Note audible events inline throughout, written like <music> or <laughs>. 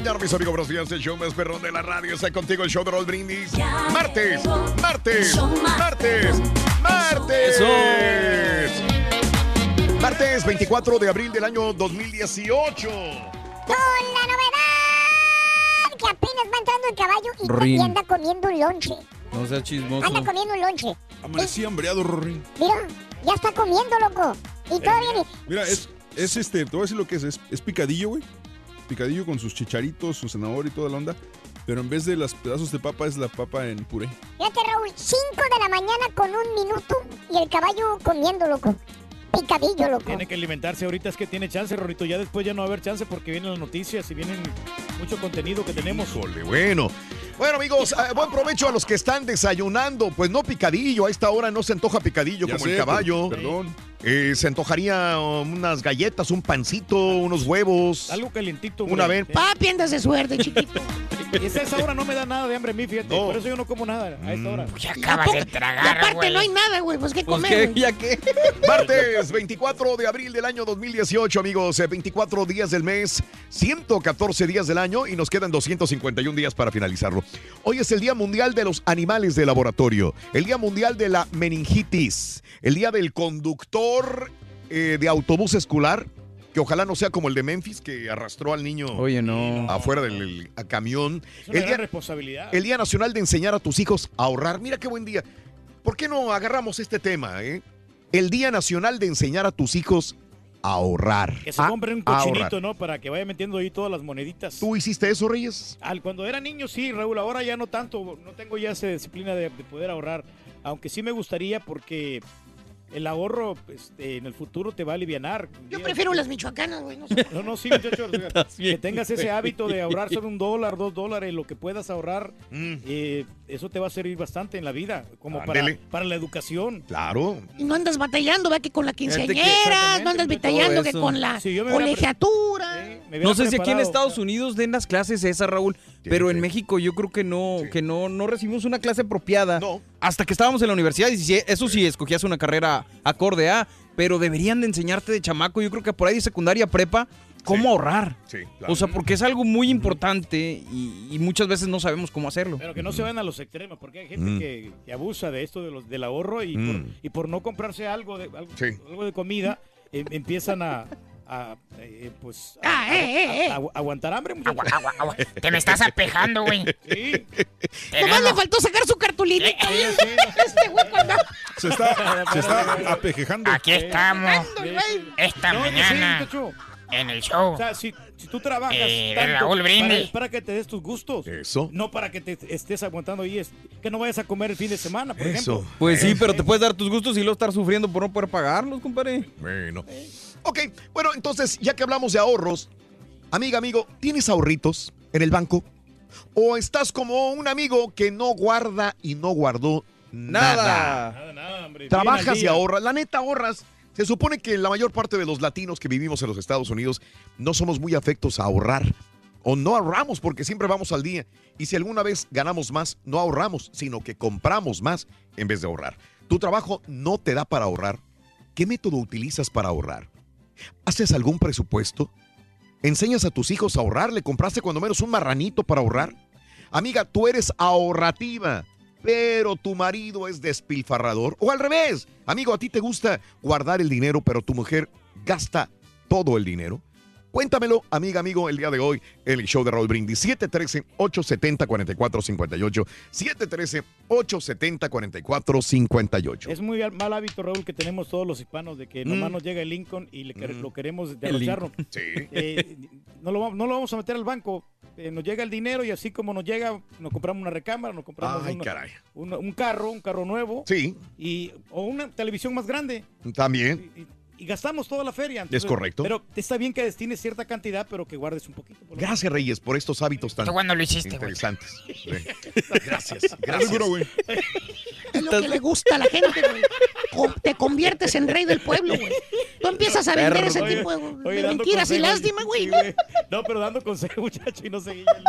Mañana, mis amigos, buenos días. El show más perrón de la radio está contigo, el show de Raúl Brindis. Martes, martes, martes, martes. Martes 24 de abril del año 2018. Con la novedad que apenas va entrando el caballo y, Rin. y anda comiendo un lonche. No seas chismoso. Anda comiendo un lonche. Amanecí hambreado, Rory. Mira, ya está comiendo, loco. Y todavía ni... Mira, es, es este, te voy a decir lo que es. Es, es picadillo, güey. Picadillo con sus chicharitos, su zanahoria y toda la onda. Pero en vez de los pedazos de papa, es la papa en puré. Fíjate, Raúl, 5 de la mañana con un minuto y el caballo comiendo, loco. Picadillo, loco. Tiene que alimentarse ahorita, es que tiene chance, Rorito. Ya después ya no va a haber chance porque vienen las noticias y vienen mucho contenido que tenemos. Híjole, bueno. Bueno, amigos, eh, buen provecho a los que están desayunando. Pues no picadillo, a esta hora no se antoja picadillo Ya como sé, el caballo. per- perdón. Eh, se antojaría unas galletas, un pancito, unos huevos. Algo calientito. Una güey. vez. Papi, andas de suerte, <laughs> chiquito. Y esa, esa hora no me da nada de hambre a mí, fíjate. No. Por eso yo no como nada a esta hora. acabas de tragar, Y aparte no hay nada, güey. Pues qué Pues comer, qué, güey? ya qué. <laughs> Martes 24 de abril del año 2018, amigos. Eh, 24 días del mes, 114 días del año y nos quedan 251 días para finalizarlo. Hoy es el Día Mundial de los Animales de Laboratorio, el Día Mundial de la Meningitis, el Día del Conductor eh, de Autobús Escolar, que ojalá no sea como el de Memphis, que arrastró al niño Oye, no. afuera del el- a camión. Es una El gran día, responsabilidad. el Día Nacional de enseñar a tus hijos a ahorrar. Mira qué buen día. ¿Por qué no agarramos este tema, eh? El Día Nacional de enseñar a tus hijos a ahorrar. Que se compren un cochinito, ¿no? Para que vaya metiendo ahí todas las moneditas. ¿Tú hiciste eso, Reyes? Al, cuando era niño, sí, Raúl. Ahora ya no tanto. No tengo ya esa disciplina de, de poder ahorrar. Aunque sí me gustaría porque el ahorro eh, en el futuro te va a aliviar. Yo prefiero las michoacanas, güey. No sé. No, no, sí, muchachos. <laughs> Que tengas ese hábito de ahorrar solo un dólar, dos dólares, lo que puedas ahorrar, Mm, eh, eso te va a servir bastante en la vida, como para, para la educación. claro. Y no andas batallando, ¿verdad? Que con la quinceañera, no andas batallando que con la Sí, colegiatura. No sé si aquí en. Estados Unidos den las clases esas, Raúl, pero en México yo creo que no, Sí. que no, no recibimos una clase apropiada No. hasta que estábamos en la universidad. Y si- eso sí, escogías una carrera acorde a, pero deberían de enseñarte de chamaco, yo creo que por ahí de secundaria prepa, cómo Sí. ahorrar. Sí, claro. O sea, porque es algo muy importante y, y muchas veces no sabemos cómo hacerlo. Pero que no se vayan a los extremos, porque hay gente Mm. que, que abusa de esto de los, del ahorro y, Mm. por, y por no comprarse algo de, algo, Sí. algo de comida, em- empiezan a, a, eh, pues, a- Ah, eh, eh, eh. a- a- aguantar hambre. muchachos. Te me estás apejando, güey. Sí. Nomás le faltó sacar su cartulina. Este güey cuando Se está, se está apejejando. Aquí estamos. Esta No, mañana. En el show. O sea, si, si tú trabajas Eh, tanto Raúl para, que te des tus gustos, Eso. no para que te estés aguantando ahí, es, que no vayas a comer el fin de semana, por Eso. ejemplo. Pues sí, pero te puedes dar tus gustos y luego estar sufriendo por no poder pagarlos, compadre. Bueno. Ok, bueno, entonces, ya que hablamos de ahorros, amiga, amigo, ¿tienes ahorritos en el banco? ¿O estás como un amigo que no guarda y no guardó nada? Nada. Nada, nada, hombre. Trabajas y ahorras. La neta, ahorras Se supone que la mayor parte de los latinos que vivimos en los Estados Unidos no somos muy afectos a ahorrar. O no ahorramos porque siempre vamos al día. Y si alguna vez ganamos más, no ahorramos, sino que compramos más en vez de ahorrar. Tu trabajo no te da para ahorrar. ¿Qué método utilizas para ahorrar? ¿Haces algún presupuesto? ¿Enseñas a tus hijos a ahorrar? ¿Le compraste cuando menos un marranito para ahorrar? Amiga, tú eres ahorrativa, pero tu marido es despilfarrador. O al revés, amigo, a ti te gusta guardar el dinero, pero tu mujer gasta todo el dinero. Cuéntamelo, amiga, amigo, el día de hoy el show de Raúl Brindis. 713-870-4458. 713-870-4458. Es muy al- mal hábito, Raúl, que tenemos todos los hispanos de que nomás Mm. nos llega el Lincoln y le Mm. lo queremos derrocharnos. Sí. <laughs> Eh, no, lo, va- no lo vamos a meter al banco. Eh, nos llega el dinero y así como nos llega, nos compramos una recámara, nos compramos Ay, una- caray. una- un carro, un carro nuevo. Sí. Y, o una televisión más grande. También. Y gastamos toda la feria. Es correcto. Pero está bien que destines cierta cantidad, pero que guardes un poquito. por Gracias, Reyes, por estos hábitos tan ¿Tú cuándo lo hiciste, güey? interesantes. <laughs> Gracias, gracias. Güey. Es lo que le gusta a la gente, güey. Te conviertes en rey del pueblo, güey. Tú empiezas a vender ese Oye, tipo de, oye, de dando mentiras y lástima, güey. Sí, No, pero dando consejo, <laughs> muchacho, y no seguí el,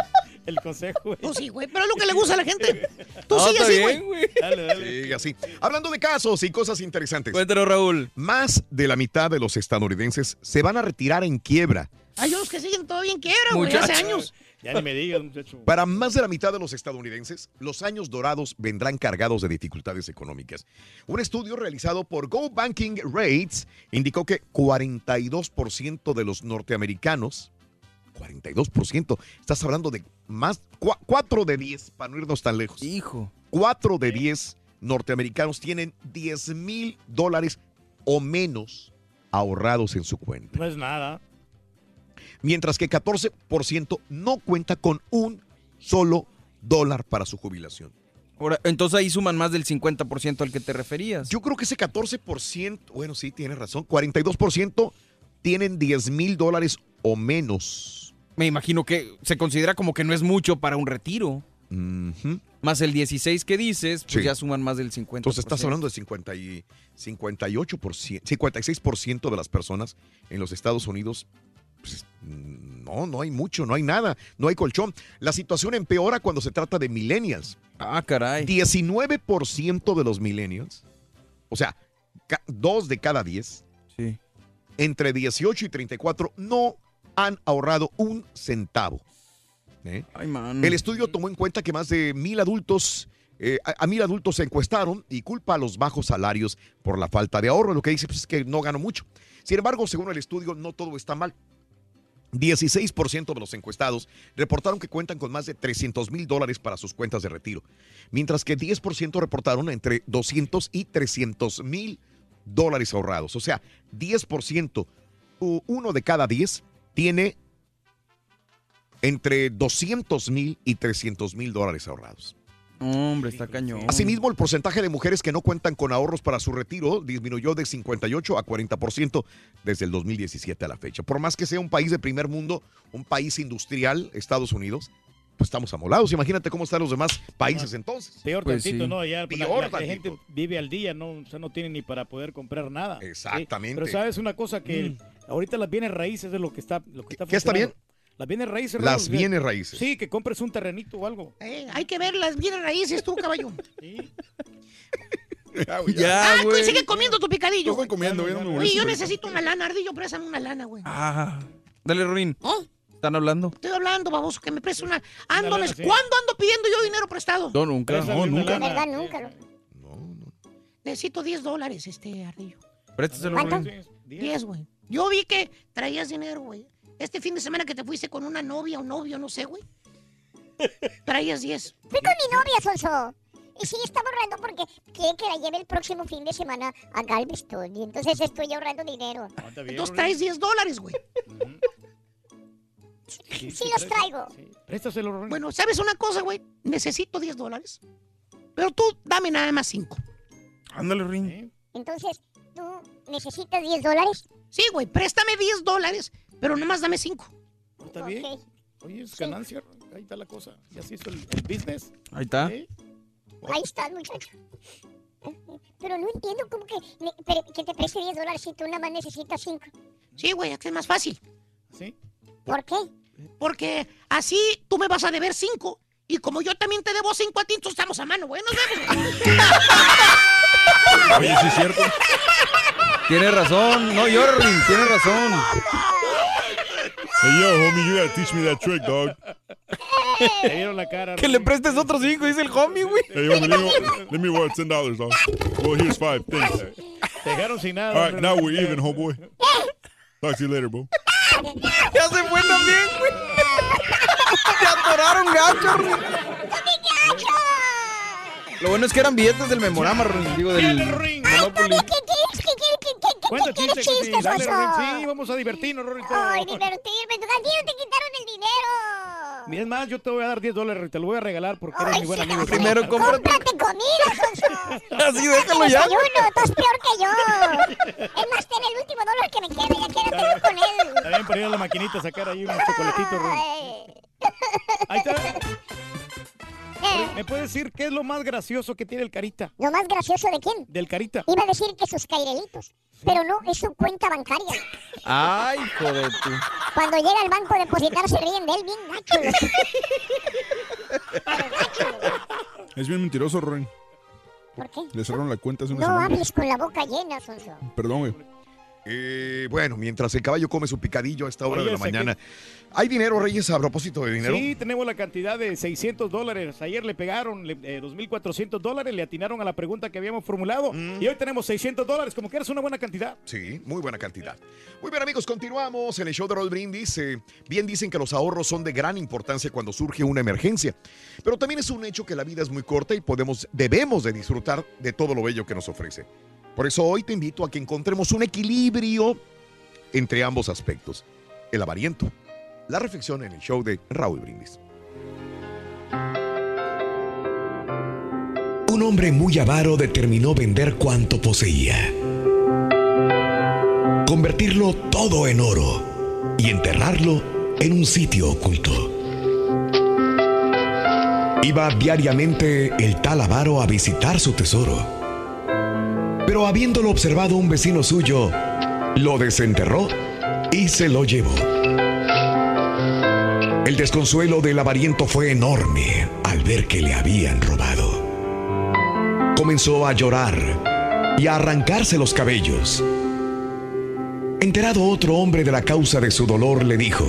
el consejo, güey. Tú sí, güey, pero es lo que le gusta a la gente. Tú No, sigue así, bien, güey. Dale, dale. Sí, así. Hablando de casos y cosas interesantes. Cuéntanos, Raúl. Más de la mitad de los estadounidenses se van a retirar en quiebra. Hay unos que siguen todavía en quiebra, güey, hace años. <laughs> Ya ni me digas, muchacho. Para más de la mitad de los estadounidenses, los años dorados vendrán cargados de dificultades económicas. Un estudio realizado por Go Banking Rates indicó que 42% de los norteamericanos, 42%, estás hablando de más, 4 de 10, para no irnos tan lejos. Hijo. 4 de 10 norteamericanos tienen 10 mil dólares o menos ahorrados en su cuenta No es nada. mientras que 14% no cuenta con un solo dólar para su jubilación. Ahora, entonces ahí suman más del 50% al que te referías. Yo creo que ese 14%, bueno, sí, tienes razón, 42% tienen 10 mil dólares o menos. Me imagino que se considera como que no es mucho para un retiro. Más el 16 que dices, pues Sí. ya suman más del 50%. Entonces estás hablando de 50 y 58%, 56% de las personas en los Estados Unidos. pues, no, no hay mucho, no hay nada, no hay colchón. La situación empeora cuando se trata de millennials. Ah, caray. 19% de los millennials, o sea, dos de cada 10, Sí. entre 18 y 34 no han ahorrado un centavo. ¿Eh? Ay, man. El estudio tomó en cuenta que más de mil adultos, eh, a, a mil adultos se encuestaron y culpa a los bajos salarios por la falta de ahorro. Lo que dice pues, es que no gano mucho. Sin embargo, según el estudio, no todo está mal. 16% de los encuestados reportaron que cuentan con más de 300 mil dólares para sus cuentas de retiro, mientras que 10% reportaron entre 200 y 300 mil dólares ahorrados. O sea, 10%, u- uno de cada 10 tiene entre 200 mil y 300 mil dólares ahorrados. Hombre, está cañón. Asimismo, el porcentaje de mujeres que no cuentan con ahorros para su retiro disminuyó de 58 a 40% desde el 2017 a la fecha. Por más que sea un país de primer mundo, un país industrial, Estados Unidos, pues estamos amolados. Imagínate cómo están los demás países entonces. Peor Pues tantito, sí. ¿no? Ya, la- Peor la, gente vive al día, ¿no? O sea, no tiene ni para poder comprar nada. ¿sí? Exactamente. Pero sabes una cosa que ahorita las bienes raíces de lo que está, lo que está ¿Qué está funcionando. bien? Las bienes raíces. Las Raúl, bienes raíces. Sí, que compres un terrenito o algo. Eh, hay que ver las bienes raíces tú, caballo. Ya, ah, güey. sigue comiendo tu picadillo. Estoy comiendo, güey, no Oye, yo necesito una lana, Ardillo, préstame una lana, güey. Ah, dale, Rorín. ¿Oh? ¿Están hablando? Estoy hablando, baboso, que me preste una... Ando, lana, sí. ¿Cuándo ando pidiendo yo dinero prestado? No, nunca. No, nunca. Verdad, nunca. lo- Necesito 10 dólares, este, Ardillo. Préstaselo, ¿Cuánto? Rorín. 10, güey. Yo vi que traías dinero, güey. Este fin de semana que te fuiste con una novia o novio, no sé, güey. <laughs> Traías 10. Fui con mi novia, Sonso. Y sí, estaba ahorrando porque quiere que la lleve el próximo fin de semana a Galveston. Y entonces estoy ahorrando dinero. Entonces traes 10 dólares, güey. Sí, los traigo. Préstaselo, Rorín. Bueno, ¿sabes una cosa, güey? Necesito 10 dólares. Pero tú dame nada más 5. Ándale, Rorín. Entonces, ¿tú necesitas 10 dólares? Sí, güey, préstame 10 dólares, pero nada más dame 5. Está bien. Oye, es ganancia. Ahí está la cosa. Ya se hizo el, el business. Ahí está. ¿eh? Ahí está, muchacho. Pero no entiendo cómo que, que te preste 10 dólares si tú nada más necesitas 5. Sí, güey, es más fácil. ¿Sí? ¿Por qué? Porque así tú me vas a deber cinco. Y como yo también te debo cinco a ti, entonces estamos a mano, güey. Nos vemos. Oye, sí es cierto. Tienes razón, no llores, Rin, tienes razón. Hey, yo, homie, you gotta teach me that trick, dog. <laughs> Te vieron la cara. Que le prestes otros cinco, dice el homie, güey. Hey, homie, let me, let me borrow ten dollars, dog. Well, here's five. Thanks. Te dejaron sin nada. All right, now we're even, homeboy. Talk to you later, bro. Ya se fue también, güey. Te atoraron gacho, Rin. Lo bueno es que eran billetes del memorama, digo, del Monopoly. ¿Qué quieres? ¿Qué quieres? ¿Qué, qué, qué, Cuenta qué quieres chiste, chistes, dale? Rin, Sí, vamos a divertirnos, Rorito. Ay, divertirme. A ti no te quitaron el dinero. Y es más, yo te voy a dar 10 dólares, te lo voy a regalar porque eres mi buen amigo. Primero cómprate. Cómprate comida, Sonso. <laughs> Así, déjalo ya. Desayuno, estás peor que yo. Es más, ten el último dólar que me queda, ya quédate con él. También para ir a la maquinita a sacar ahí unos chocolatitos. Ahí está. ¿Me puedes decir qué es lo más gracioso que tiene el Carita? ¿Lo más gracioso de quién? Del Carita. Iba a decir que sus cairelitos. Pero no, es su cuenta bancaria. Ay, hijo de tu. Cuando llega al banco a depositar se ríen de él bien gacho. Es bien mentiroso, Ren. ¿Por qué? Le cerraron la cuenta hace una No semana. hables con la boca llena, Sonso. Perdón, güey. Eh, bueno, mientras el caballo come su picadillo a esta hora Oye, de la ese mañana. ¿Hay dinero, Reyes, a propósito de dinero? Sí, tenemos la cantidad de 600 dólares. Ayer le pegaron eh, 2.400 dólares, le atinaron a la pregunta que habíamos formulado. Y hoy tenemos 600 dólares, como que eres una buena cantidad. Sí, muy buena cantidad. Muy bien, amigos, continuamos en el show de Roll Brindis. Eh, bien dicen que los ahorros son de gran importancia cuando surge una emergencia. Pero también es un hecho que la vida es muy corta y podemos, debemos de disfrutar de todo lo bello que nos ofrece. Por eso hoy te invito a que encontremos un equilibrio entre ambos aspectos. El avariento. La reflexión en el show de Raúl Brindis. Un hombre muy avaro determinó vender cuanto poseía, convertirlo todo en oro y enterrarlo en un sitio oculto. Iba diariamente el tal avaro a visitar su tesoro, pero habiéndolo observado un vecino suyo, lo desenterró y se lo llevó. El desconsuelo del avariento fue enorme al ver que le habían robado. Comenzó a llorar y a arrancarse los cabellos. Enterado otro hombre de la causa de su dolor, le dijo,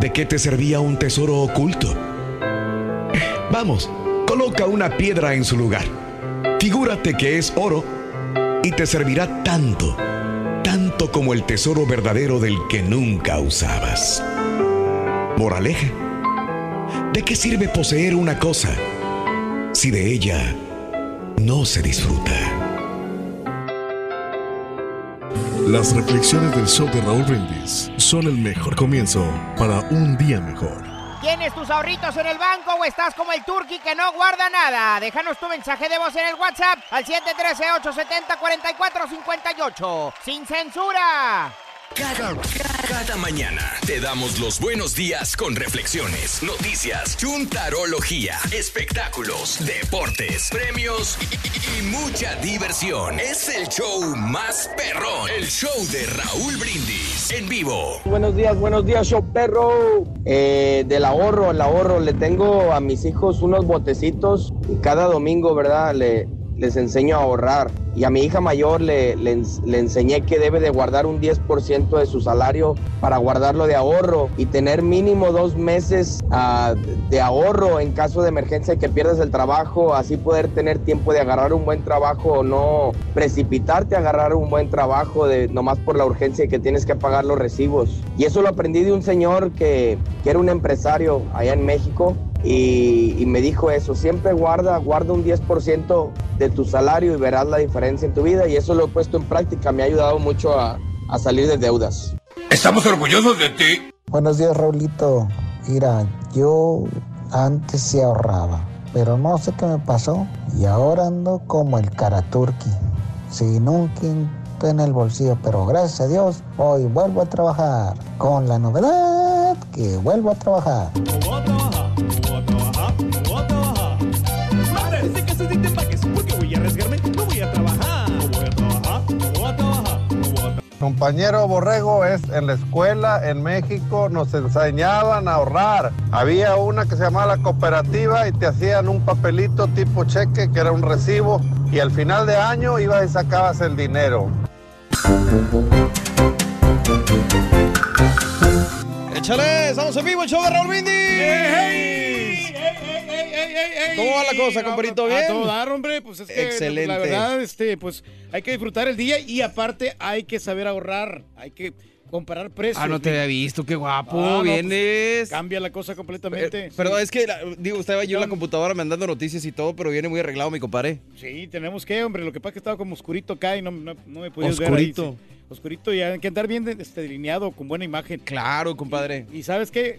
¿de qué te servía un tesoro oculto? Vamos, coloca una piedra en su lugar. Figúrate que es oro y te servirá tanto, tanto como el tesoro verdadero del que nunca usabas. Moraleja, ¿de qué sirve poseer una cosa si de ella no se disfruta? Las reflexiones del show de Raúl Brindis son el mejor comienzo para un día mejor. ¿Tienes tus ahorritos en el banco o estás como el turqui que no guarda nada? Déjanos tu mensaje de voz en el WhatsApp al 713-870-4458. ¡Sin censura! Cada, cada mañana te damos los buenos días con reflexiones, noticias, chuntarología, espectáculos, deportes, premios y, mucha diversión. Es el show más perrón, el show de Raúl Brindis en vivo. Buenos días, buenos días, show perro. Eh, del ahorro, el ahorro, le tengo a mis hijos unos botecitos y cada domingo, ¿verdad? Le, les enseño a ahorrar. Y a mi hija mayor le, le, le enseñé que debe de guardar un 10% de su salario para guardarlo de ahorro y tener mínimo dos meses ah, de ahorro en caso de emergencia que pierdas el trabajo, así poder tener tiempo de agarrar un buen trabajo o no precipitarte a agarrar un buen trabajo de nomás por la urgencia que tienes que pagar los recibos. Y eso lo aprendí de un señor que, que era un empresario allá en México y, y me dijo eso, siempre guarda, guarda un 10% de tu salario y verás la diferencia en tu vida y eso lo he puesto en práctica, me ha ayudado mucho a, a salir de deudas. Estamos orgullosos de ti. Buenos días, Raulito. Mira, yo antes sí ahorraba, pero no sé qué me pasó y ahora ando como el Karaturki, sin un quinto en el bolsillo, pero gracias a Dios hoy vuelvo a trabajar con la novedad que vuelvo a trabajar. no voy a trabajar, no voy a trabajar, no voy a trabajar. Compañero Borrego, es en la escuela en México nos enseñaban a ahorrar. Había una que se llamaba la cooperativa y te hacían un papelito tipo cheque que era un recibo y al final de año ibas y sacabas el dinero. Échale, estamos en vivo, el show de Raúl hey. ¿Cómo va la cosa, compadrito? ¿Bien? A todo dar, hombre, pues es que Excelente. la verdad, este, pues hay que disfrutar el día y aparte hay que saber ahorrar, hay que comparar precios. Ah, no te había visto, qué guapo, Ah, no, pues, vienes. Cambia la cosa completamente. Eh, Perdón, es que, la- digo, estaba yo en la computadora mandando noticias y todo, pero viene muy arreglado mi compadre. Sí, tenemos que, hombre, lo que pasa es que estaba como oscurito acá y no, no, no me podías ver Oscurito. Oscurito y hay que andar bien este, delineado, con buena imagen. Claro, compadre. Y, y ¿sabes qué?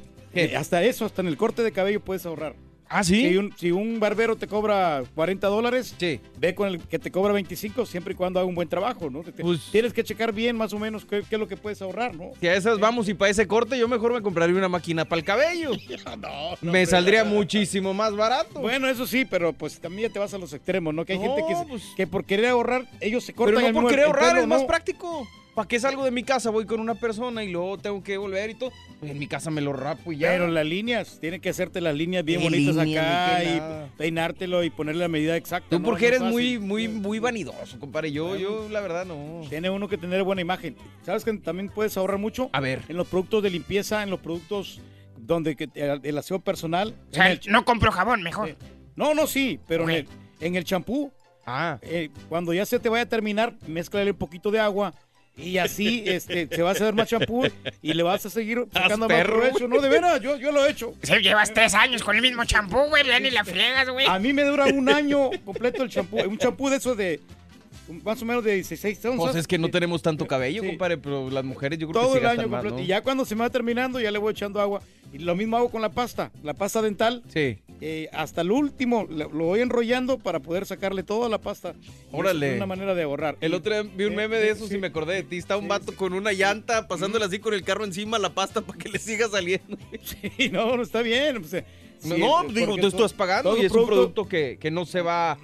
Hasta eso, hasta en el corte de cabello puedes ahorrar. Ah, ¿sí? Si un, si un barbero te cobra 40 dólares, ve con el que te cobra 25 siempre y cuando haga un buen trabajo, ¿no? Pues tienes que checar bien más o menos qué, qué es lo que puedes ahorrar, ¿no? Si a esas vamos y para ese corte, yo mejor me compraría una máquina para el cabello. <laughs> no, no, me saldría muchísimo más barato. Bueno, eso sí, pero pues también ya te vas a los extremos, ¿no? Que hay No, gente que, pues- que por querer ahorrar, ellos se cortan Pero no el por querer ahorrar, es más práctico. ¿Para qué salgo de mi casa? Voy con una persona y luego tengo que volver y todo. Pues en mi casa me lo rapo y ya. Pero las líneas, tienen que hacerte las líneas bien ¿Qué bonitas línea, acá y peinártelo y ponerle la medida exacta. Tú ¿no? porque No eres es muy, muy, muy vanidoso, compadre. Yo, yo, la verdad, no. Tiene uno que tener buena imagen. ¿Sabes que también puedes ahorrar mucho? A ver. En los productos de limpieza, en los productos donde que, el, el aseo personal. O sea, el- no compro jabón, mejor. No, no, sí, pero en el- en el champú. Ah. cuando ya se te vaya a terminar, mézclale un poquito de agua. Y así este, se va a hacer más champú y le vas a seguir sacando más perro, provecho. No, de veras, yo, yo lo he hecho. Si llevas tres años con el mismo champú, güey, ya ni la friegas, güey. A mí me dura un año completo el champú. Un champú de esos de más o menos de 16 onzas. Pues es que no tenemos tanto cabello, compadre, pero las mujeres yo creo todo que sí el año más, completo. ¿no? Y ya cuando se me va terminando, ya le voy echando agua. Y lo mismo hago con la pasta. La pasta dental. Sí. Eh, hasta el último lo, lo voy enrollando para poder sacarle toda la pasta. Órale. Es una manera de ahorrar. El otro día vi un Eh, meme de eh, sí. y me acordé de ti. Está un vato con una llanta pasándole así con el carro encima la pasta para que le siga saliendo. <laughs> Sí, no, no está bien. o sea, No, sí, no, eh, digo, tú estás pagando y es un producto que, que no se va a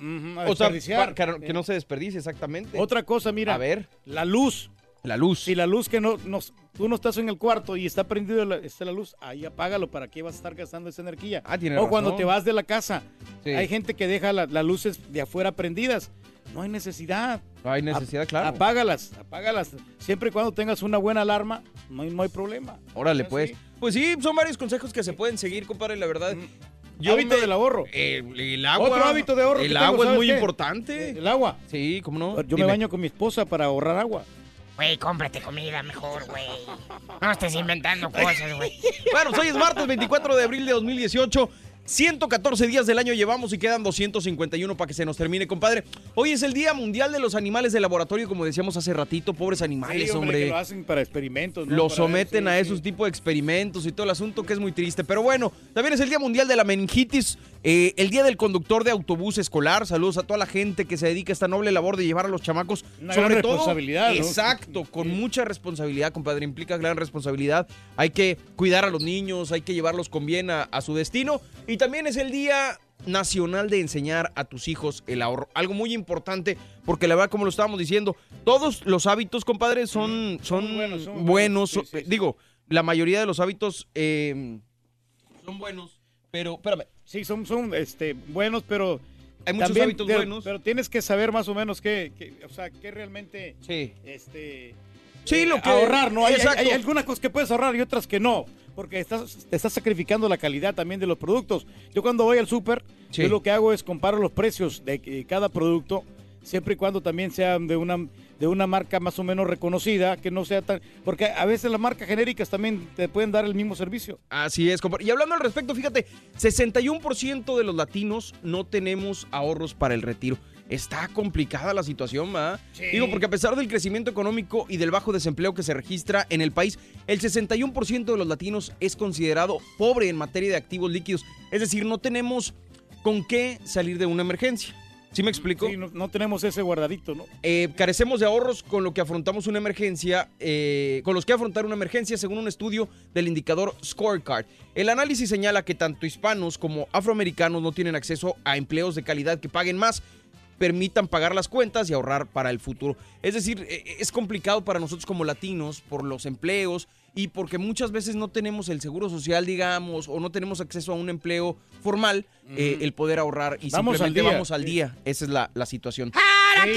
o sea, desperdiciar. pa- que, que no se desperdicie exactamente. Otra cosa, mira. A ver. La luz. La luz. Si la luz que no, no- tú no estás en el cuarto y está prendido la, está la luz, ahí apágalo. ¿Para qué vas a estar gastando esa energía? Ah, tiene o cuando te vas de la casa. Sí. Hay gente que deja la- las luces de afuera prendidas. No hay necesidad. No hay necesidad, claro. Apágalas, apágalas. Siempre y cuando tengas una buena alarma, no hay, no hay problema. Órale, pues. Pues sí, son varios consejos que se pueden seguir, compadre, la verdad. Hábito del ahorro. El, el agua. Otro hábito de ahorro. El que tengo, agua es ¿sabes muy qué? importante. El agua. Sí, ¿cómo no? Yo Dime. me baño con mi esposa para ahorrar agua. Güey, cómprate comida mejor, güey. No estés inventando cosas, güey. Bueno, pues hoy es martes 24 de abril de 2018. 114 días del año llevamos y quedan 251 para que se nos termine, compadre. Hoy es el Día Mundial de los Animales de Laboratorio, como decíamos hace ratito. Pobres animales, Sí, hombre. que lo hacen para experimentos. ¿no? Lo Para- someten a sí. esos tipos de experimentos y todo el asunto que es muy triste. Pero bueno, también es el Día Mundial de la Meningitis, eh, el Día del Conductor de Autobús Escolar. Saludos a toda la gente que se dedica a esta noble labor de llevar a los chamacos. Una sobre gran todo, responsabilidad, ¿no? Exacto, con mucha responsabilidad, compadre. Implica gran responsabilidad. Hay que cuidar a los niños, hay que llevarlos con bien a, a su destino. Y también es el Día Nacional de enseñar a tus hijos el ahorro. Algo muy importante, porque la verdad, como lo estábamos diciendo, todos los hábitos, compadre, son, son, buenos. son buenos, sí, son- Digo, la mayoría de los hábitos eh, son buenos, pero espérame. Sí, son, son este, buenos, pero. Hay muchos también hábitos buenos. Pero tienes que saber más o menos qué, qué- o sea, qué realmente. Sí. Este. Sí, lo que- Ahorrar, ¿no? Hay, hay- exacto. hay algunas cosas que puedes ahorrar y otras que no. Porque estás, te estás sacrificando la calidad también de los productos. Yo cuando voy al súper, Sí. yo lo que hago es comparo los precios de eh, cada producto, siempre y cuando también sean de una, de una marca más o menos reconocida, que no sea tan... Porque a veces las marcas genéricas también te pueden dar el mismo servicio. Así es, compadre. Y hablando al respecto, fíjate, 61% de los latinos no tenemos ahorros para el retiro. Está complicada la situación, ¿va? Digo, porque a pesar del crecimiento económico y del bajo desempleo que se registra en el país, el 61% de los latinos es considerado pobre en materia de activos líquidos. Es decir, no tenemos con qué salir de una emergencia. ¿Sí me explico? Sí, no, no tenemos ese guardadito, ¿no? Eh, carecemos de ahorros con lo que afrontamos una emergencia, eh, con los que afrontar una emergencia según un estudio del indicador Scorecard. El análisis señala que tanto hispanos como afroamericanos no tienen acceso a empleos de calidad que paguen más. permitan pagar las cuentas y ahorrar para el futuro. Es decir, e- e- es complicado para nosotros como latinos por los empleos y porque muchas veces no tenemos el seguro social, digamos, o no tenemos acceso a un empleo formal, eh, el poder ahorrar y Vamos al simplemente día. vamos al día. Esa es la, la situación. Sí,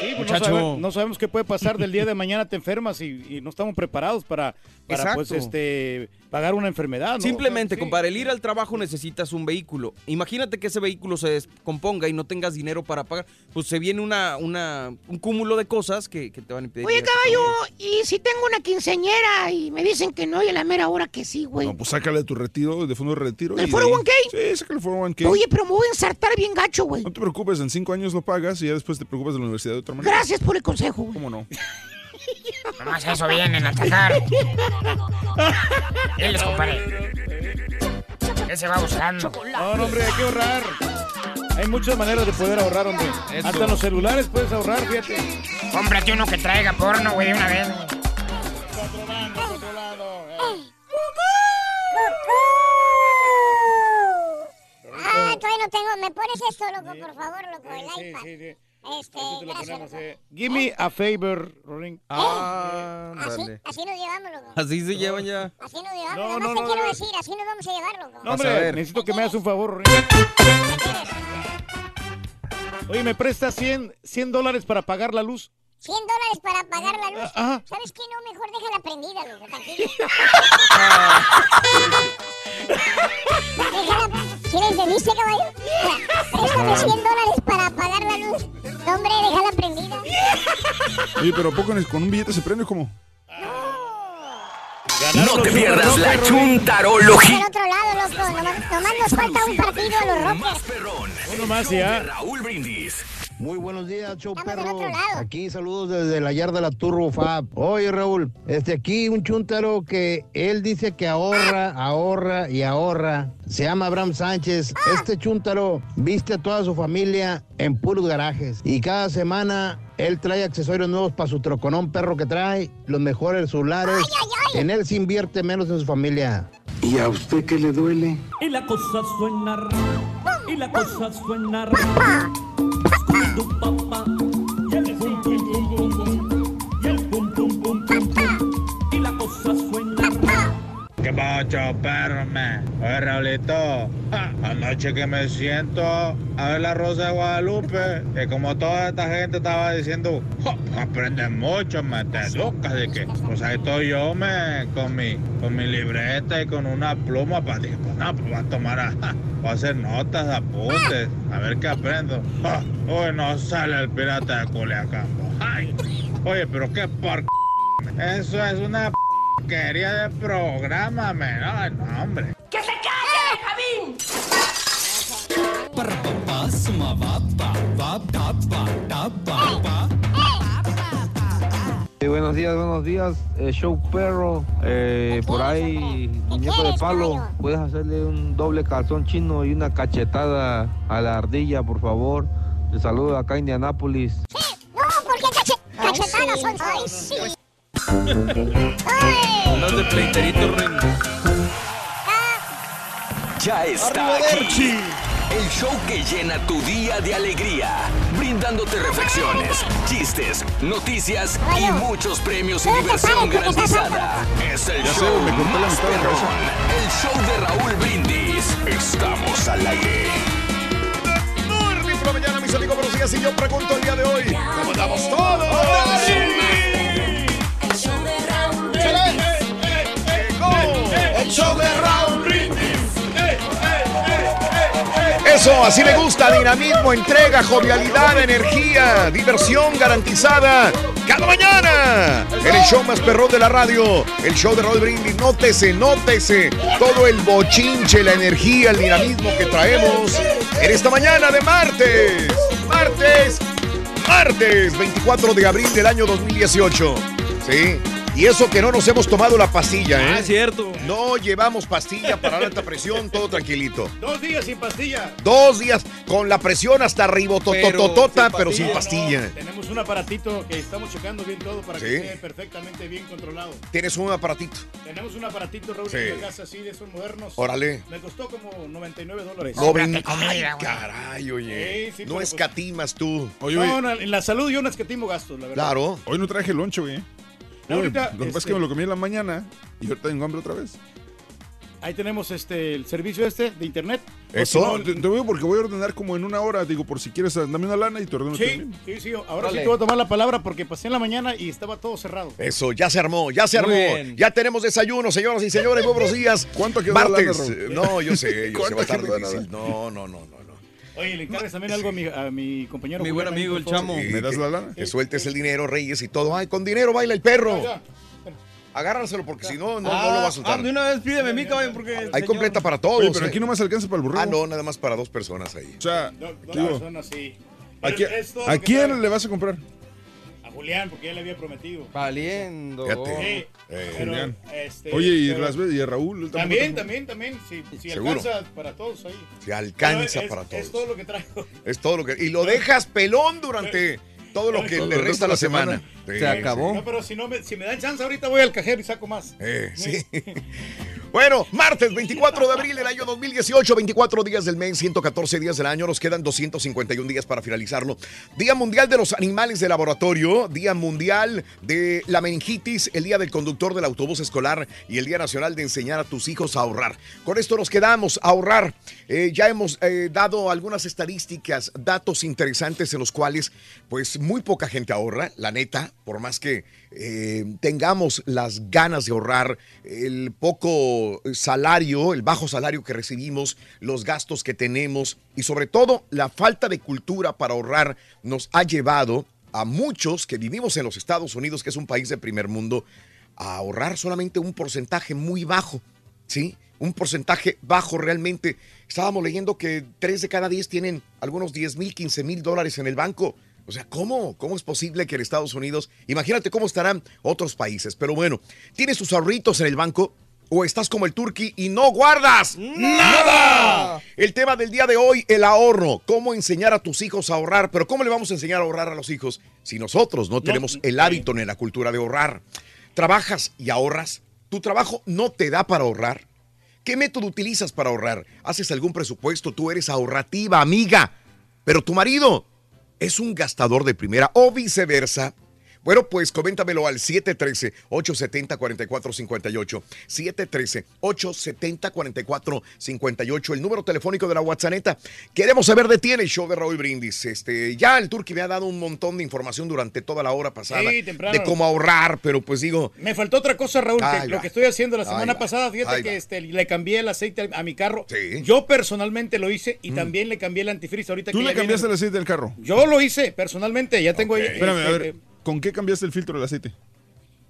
pues no, Muchacho. sabe- no sabemos qué puede pasar del día de mañana te enfermas y, y no estamos preparados para, para pues, este, pagar una enfermedad. ¿no? Simplemente, O sea, sí. compadre, el ir al trabajo necesitas un vehículo. Imagínate que ese vehículo se descomponga y no tengas dinero para pagar. Pues se viene una, una, un cúmulo de cosas que, que te van a impedir. Oye, caballo. ¿y si tengo una quinceñera y me dicen que no y a la mera hora que sí, güey? No, pues sácale tu retiro, de fondo de retiro. ¿El y de ahí- 401k? Sí, sácale el 401k. Oye, pero me voy a ensartar bien gacho, güey. No te preocupes, en cinco años lo pagas y ya después te preocupas de la universidad de otra manera. Gracias por el consejo, güey. ¿Cómo no? <laughs> Nomás eso vienen a atacar. Él les compadre. ¿Qué se va buscando? No, no, hombre, hay que ahorrar. Hay muchas maneras de poder ahorrar, hombre. Eso. Hasta en los celulares puedes ahorrar, fíjate. Cómprate uno que traiga porno, güey, de una vez. Ah, todavía no tengo. ¿Me pones esto, loco, por favor, loco? El iPad. Este, Así te lo gracias, eh. Give me a favor, Rorín. Ah, Así, ándale. así nos llevamos, loco. Así se llevan ya. Así nos llevamos. No, Nada más no, te no, quiero no. decir, así nos vamos a llevar, loco. No, hombre, ver. necesito que me hagas un favor, Rorín. Oye, ¿me prestas 100, 100 dólares para pagar la luz? 100 dólares para pagar la luz. Ajá. ¿Sabes qué? No, mejor déjala prendida, loco, tranquilo. <laughs> déjala. ¿Sí le entendiste, caballo? Préstame 100 dólares para pagar la luz. No, hombre, déjala prendida. Oye, pero ¿a poco con un billete se prende como? No te pierdas la chuntarología. otro lado, loco. Nomás, nomás nos falta un partido a los Rockers. Uno más ya. Raúl Brindis. Muy buenos días, show perro. Aquí saludos desde la yarda de la Turbo Fab. Oye, Raúl, este aquí un chuntaro que él dice que ahorra, ahorra y ahorra. Se llama Abraham Sánchez. Ah. Este chuntaro viste a toda su familia en puros garajes. Y cada semana él trae accesorios nuevos para su troconón perro que trae, los mejores celulares. En él se invierte menos en su familia. ¿Y a usted qué le duele? Y la cosa suena y la cosa suena Scooby-Doo, papá. ¿Qué pacho, perro, me? Oye, Raulito, anoche que me siento a ver la Rosa de Guadalupe, y como toda esta gente estaba diciendo, "Jo, aprendes mucho, me te educas, de que, pues ahí estoy yo, me, con mi, con mi libreta y con una pluma, para dije, pues no, pues voy a tomar, a, voy a hacer notas, apuntes, a ver qué aprendo. Uy, no sale el pirata de Culiacán, ay, oye, pero qué por... Eso es una porquería de programa, men. Ay, no, hombre. ¡Que se calle, Javín! Sí, buenos días, buenos días, eh, show perro, eh, por ahí, muñeco de palo, puedes hacerle un doble calzón chino y una cachetada a la ardilla, por favor. Te saludo acá en Indianápolis. No, porque cache- cachetadas son. Ay, sí. <laughs> Andas de pleiterito. Ya está aquí. El show que llena tu día de alegría, brindándote reflexiones, chistes, noticias y muchos premios y diversión garantizada. Es el show más perrón, el show de Raúl Brindis. Estamos al aire. Enorme por la mañana, mis amigos, buenos días. Y yo pregunto el día de hoy, ¿cómo andamos todos? Show de Raúl Eso, así me gusta. Dinamismo, entrega, jovialidad, energía, diversión garantizada. Cada mañana. En el show más perrón de la radio. El show de Raúl Brindis. Nótese, nótese. Todo el bochinche, la energía, el dinamismo que traemos en esta mañana de martes. Martes. Martes 24 de abril del año 2018. Sí. Y eso que no nos hemos tomado la pastilla, ¿eh? Ah, es cierto. No llevamos pastilla para la alta presión, todo tranquilito. Dos días sin pastilla. Dos días con la presión hasta arriba, totototota, pero sin No, pastilla. tenemos un aparatito que estamos checando bien todo para Sí. que esté perfectamente bien controlado. Tienes un aparatito. Tenemos un aparatito, Raúl, Sí. en la casa así de esos modernos. Órale. Me costó como 99 dólares. No ven. Ay, caray, oye. Sí, sí, no pero escatimas tú. Oye, no, no, en la salud yo no escatimo gastos, la verdad. Claro. Hoy no traje lonche, güey. No, ahorita, lo que pasa es este- que me lo comí en la mañana y ahorita tengo hambre otra vez. Ahí tenemos este el servicio este de internet. Eso. O si no, te, te digo porque voy a ordenar como en una hora. Digo, por si quieres, dame una lana y te ordeno Sí, también. sí, sí. Ahora sí te voy a tomar la palabra porque pasé en la mañana y estaba todo cerrado. Eso, ya se armó, ya se Muy armó. bien. Ya tenemos desayuno, señoras y señores. Buenos días. ¿Cuánto quedó la Martes. lana, Raúl? no, yo sé, yo sé, <laughs> va a ¿Cuánto estar quedó la difícil. No, no, no, no. no. Oye, le encargas también algo a mi, a mi compañero. Mi buen amigo, el chamo. Sí, ¿Me das la lana? Que sueltes el dinero, Reyes y todo. Ay, con dinero baila el perro. Ya, Agárraselo porque si no, no, Ah, no lo va a soltar. ah, de una vez pídeme mi caballo porque. Hay señor- completa para todos. Oye, pero ¿eh? aquí nomás alcanza para el burro. Ah, no, nada más para dos personas ahí. O sea, No, no, digo, son así. ¿a, quién- es todo ¿a lo que quién trae. le vas a comprar? Julián, porque ya le había prometido. Valiendo. Fíjate. Sí, Eh, pero, Julián. este, Oye, y, pero- y Raúl. También, también, también. Si, si Seguro. alcanza para todos ahí. Se alcanza es- para Es todos. todo lo que traigo. Es todo lo que. Y lo dejas pelón durante <laughs> todo lo que Todo le resta la de la semana. semana. Sí, Se acabó. No, pero si, no me, si me dan chance, ahorita voy al cajero y saco más. Eh, sí. <laughs> Bueno, martes 24 de abril del año 2018, 24 días del mes, 114 días del año, nos quedan 251 días para finalizarlo. Día Mundial de los Animales de Laboratorio, Día Mundial de la Meningitis, el Día del Conductor del Autobús Escolar y el Día Nacional de Enseñar a tus hijos a ahorrar. Con esto nos quedamos, a ahorrar. Eh, ya hemos eh, dado algunas estadísticas, datos interesantes en los cuales pues muy poca gente ahorra, la neta, por más que eh, tengamos las ganas de ahorrar, el poco salario, el bajo salario que recibimos, los gastos que tenemos y sobre todo la falta de cultura para ahorrar nos ha llevado a muchos que vivimos en los Estados Unidos, que es un país de primer mundo, a ahorrar solamente un porcentaje muy bajo, ¿sí? Un porcentaje bajo realmente. Estábamos leyendo que 3 de cada 10 tienen algunos 10 mil, 15 mil dólares en el banco. O sea, ¿cómo? ¿Cómo es posible que en Estados Unidos, imagínate cómo estarán otros países? Pero bueno, ¿tienes tus ahorritos en el banco? ¿O estás como el turqui y no guardas nada? El tema del día de hoy, el ahorro. ¿Cómo enseñar a tus hijos a ahorrar? Pero ¿cómo le vamos a enseñar a ahorrar a los hijos si nosotros no tenemos el hábito ni la cultura de ahorrar? ¿Trabajas y ahorras? ¿Tu trabajo no te da para ahorrar? ¿Qué método utilizas para ahorrar? ¿Haces algún presupuesto? Tú eres ahorrativa, amiga. Pero tu marido es un gastador de primera o viceversa. Bueno, pues coméntamelo al 713-870-4458. 713-870-4458. El número telefónico de la WhatsApp. Queremos saber de ti en el show de Raúl Brindis. Este, ya el Turqui me ha dado un montón de información durante toda la hora pasada Sí, temprano. de cómo ahorrar, pero pues digo, Me faltó otra cosa, Raúl, que lo que estoy haciendo la semana va. pasada, fíjate que este, le cambié el aceite a mi carro. Sí. Yo personalmente lo hice y también le cambié el antifriz. Ahorita ¿Tú que le viene- cambiaste el aceite del carro? Yo lo hice personalmente, ya tengo ahí. Espérame, a ver, ¿con qué cambiaste el filtro del aceite?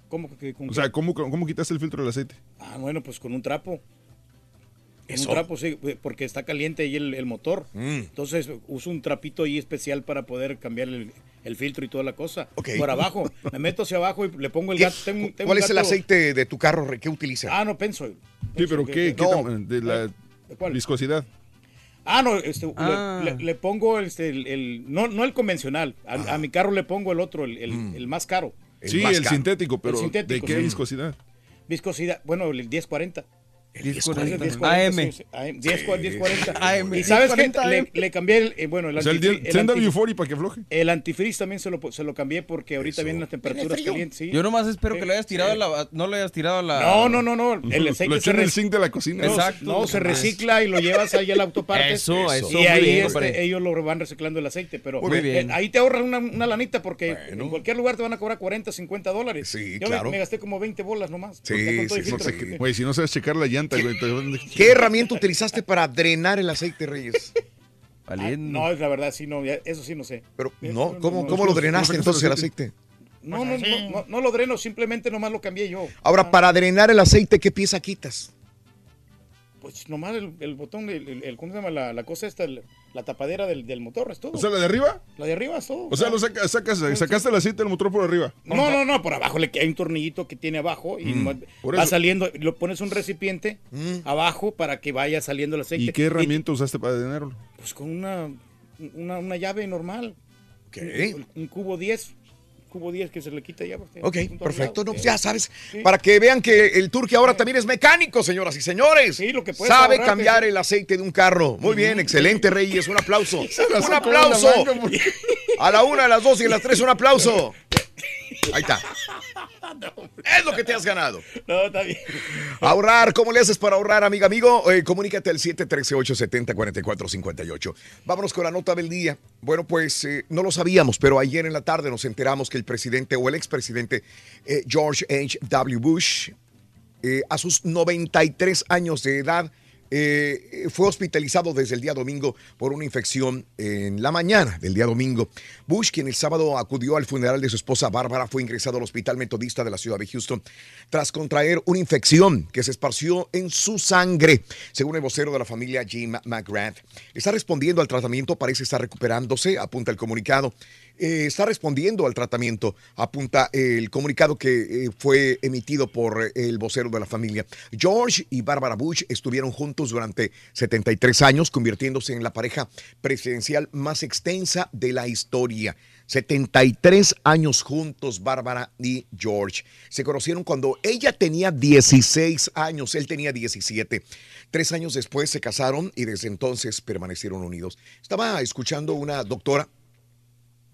¿Cómo que con O qué? sea, ¿cómo, cómo quitaste el filtro del aceite? Ah, bueno, pues con un trapo. ¿Eso? un trapo, sí, porque está caliente ahí el, el motor. Mm. Entonces uso un trapito ahí especial para poder cambiar el, el filtro y toda la cosa. Ok. Por abajo. Me meto hacia abajo y le pongo el ¿qué- gato. tengo- tengo ¿cuál es el aceite de tu carro? ¿Qué utiliza? Ah, no, pienso. Sí, pero ¿qué, qué No. de la cuál? viscosidad? Ah, no, este, le- Ah. Le, le pongo este, el, el- no, no el convencional. A, a mi carro le pongo el otro, el, el- Mm. el más caro. sí, el sintético, pero El sintético, ¿de qué sí. viscosidad? Viscosidad, bueno, el 1040. 1040. 1040, AM. sí, sí, AM, 1040, 1040. AM. Y sabes qué, 1040 le, le cambié el, eh, bueno, el O sea, el, antifri- di- el senda antifri- Bufori para que afloje. el antifreeze también se lo, se lo cambié porque ahorita Eso. vienen las temperaturas calientes. Sí. Yo nomás espero que le hayas tirado Sí. la. No le hayas tirado la. No, no, no, no. El Lo aceite se, en el zinc de la cocina. no, Exacto. no, se recicla y lo llevas ahí al autopartes. Eso, eso, Y muy ahí bien, este, ellos lo van reciclando el aceite. Pero Muy eh, bien. ahí te ahorras una, una lanita porque Bueno. en cualquier lugar te van a cobrar 40, 50 dólares. Sí, Yo me- claro. me, gasté como 20 bolas nomás. Sí, sí, si no sabes checar la llanta, güey. ¿Qué herramienta utilizaste para drenar el aceite, Reyes? Ah, Valiendo. no, la verdad, sí, no, ya- eso sí no sé. Pero no, ¿cómo, no, cómo no, lo drenaste no, entonces el aceite? No, no, no, no, no lo dreno, simplemente nomás lo cambié yo. Ahora, Ah. para drenar el aceite, ¿qué pieza quitas? Pues nomás el, el botón, el, el- el- ¿cómo se llama? La, la cosa esta, la tapadera del, del motor, es todo. O sea, la de arriba. La de arriba es todo. O sea, lo saca- sacas, sacaste el aceite del motor por arriba. No, no, no, por abajo le hay un tornillito que tiene abajo y Mm, va saliendo, lo pones un recipiente abajo para que vaya saliendo el aceite. ¿Y qué herramienta usaste para detenerlo? Pues con una, una, una llave normal. Un, un cubo 10. Cubo 10 que se le quita ya. pues, Ok, perfecto. No, pues ya sabes, Sí. para que vean que el Turqui ahora también es mecánico, señoras y señores. Sí, lo que puedes Sabe ahorrarte, cambiar el aceite de un carro. Muy bien, excelente, Reyes. Un aplauso. <laughs> la un aplauso. porque- A la una, a las dos y a las tres, un aplauso. Ahí está. Es lo que te has ganado. <laughs> No, está bien. Ahorrar, ¿cómo le haces para ahorrar, amiga, amigo? Eh, comunícate al 713-870-4458. Vámonos con la nota del día. Bueno, pues eh, no lo sabíamos, pero ayer en la tarde nos enteramos que el presidente o el expresidente eh, George H.W. Bush, eh, a sus 93 años de edad, eh, fue hospitalizado desde el día domingo por una infección en la mañana del día domingo. Bush, quien el sábado acudió al funeral de su esposa Bárbara, fue ingresado al Hospital Metodista de la ciudad de Houston tras contraer una infección que se esparció en su sangre, según el vocero de la familia Jim McGrath. Está respondiendo al tratamiento, parece estar recuperándose, apunta el comunicado. Eh, está respondiendo al tratamiento, apunta el comunicado que eh, fue emitido por el vocero de la familia. George y Barbara Bush estuvieron juntos durante 73 años, convirtiéndose en la pareja presidencial más extensa de la historia. 73 años juntos, Bárbara y George. Se conocieron cuando ella tenía 16 años, él tenía 17. Tres años después se casaron y desde entonces permanecieron unidos. Estaba escuchando una doctora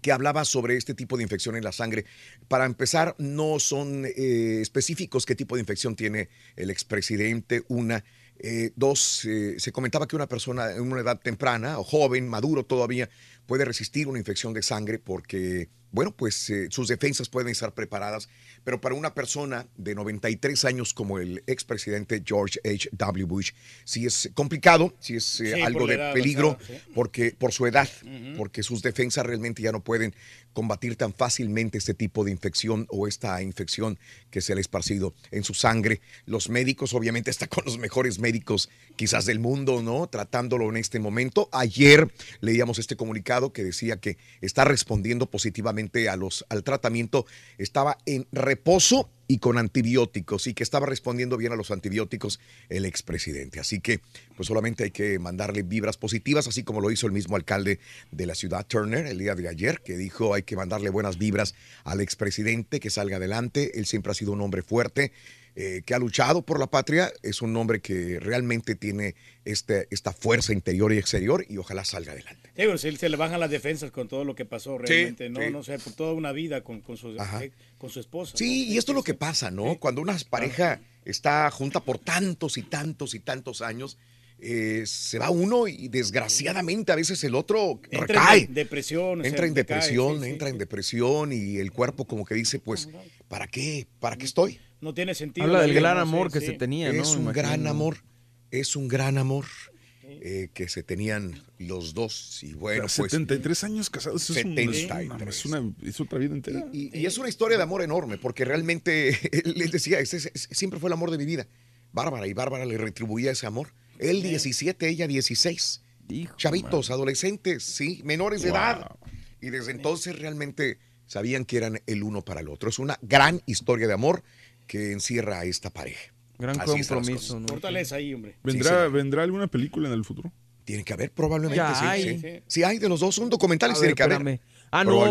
que hablaba sobre este tipo de infección en la sangre. Para empezar, no son eh, específicos qué tipo de infección tiene el expresidente. Una, Eh, dos, eh, se comentaba que una persona en una edad temprana o joven, maduro todavía, puede resistir una infección de sangre porque, bueno, pues sus defensas pueden estar preparadas. Pero para una persona de 93 años como el expresidente George H.W. Bush, sí es complicado, sí es eh, Sí, algo de edad peligro sí. porque por su edad, porque sus defensas realmente ya no pueden combatir tan fácilmente este tipo de infección o esta infección que se le ha esparcido en su sangre. Los médicos, obviamente, está con los mejores médicos quizás del mundo, ¿no? Tratándolo en este momento. Ayer leíamos este comunicado que decía que está respondiendo positivamente a los, al tratamiento, estaba en reposo y con antibióticos y que estaba respondiendo bien a los antibióticos el expresidente. Así que pues solamente hay que mandarle vibras positivas, así como lo hizo el mismo alcalde de la ciudad, Turner, el día de ayer, que dijo hay que mandarle buenas vibras al expresidente, que salga adelante. Él siempre ha sido un hombre fuerte, eh, que ha luchado por la patria, es un hombre que realmente tiene este, esta fuerza interior y exterior y ojalá salga adelante. Sí, pero se, se le bajan las defensas con todo lo que pasó realmente, ¿no? sí. No sé, por toda una vida con, con, su, eh, con su esposa. Sí, y esto es lo que pasa, ¿no? Cuando una pareja está junta por tantos y tantos y tantos años, eh, se va uno y desgraciadamente a veces el otro Entra recae. en de- depresión. o sea, entra en depresión, sí. entra en depresión y el cuerpo como que dice, pues, ¿para qué? ¿Para qué estoy? No tiene sentido. Habla la del gran amor Sí, que sí. se tenía, ¿no? Es un Imagino. gran amor, es un gran amor eh, que se tenían los dos y bueno, pues... 73 años casados es, un- 73. es una, es otra vida entera. Y, y es una historia de amor enorme, porque realmente <laughs> él decía, ese, ese siempre fue el amor de mi vida. Bárbara, y Bárbara le retribuía ese amor. Él 17, ella 16. Chavitos, adolescentes, sí, menores de Wow. edad. Y desde entonces realmente sabían que eran el uno para el otro. Es una gran historia de amor que encierra a esta pareja. Gran Así compromiso. Fortaleza ahí, hombre. ¿Vendrá, ¿Vendrá alguna película en el futuro? Tiene que haber, probablemente, Ya sí, hay. sí. Sí hay de los dos, son documentales, tiene que haber. Ah, no,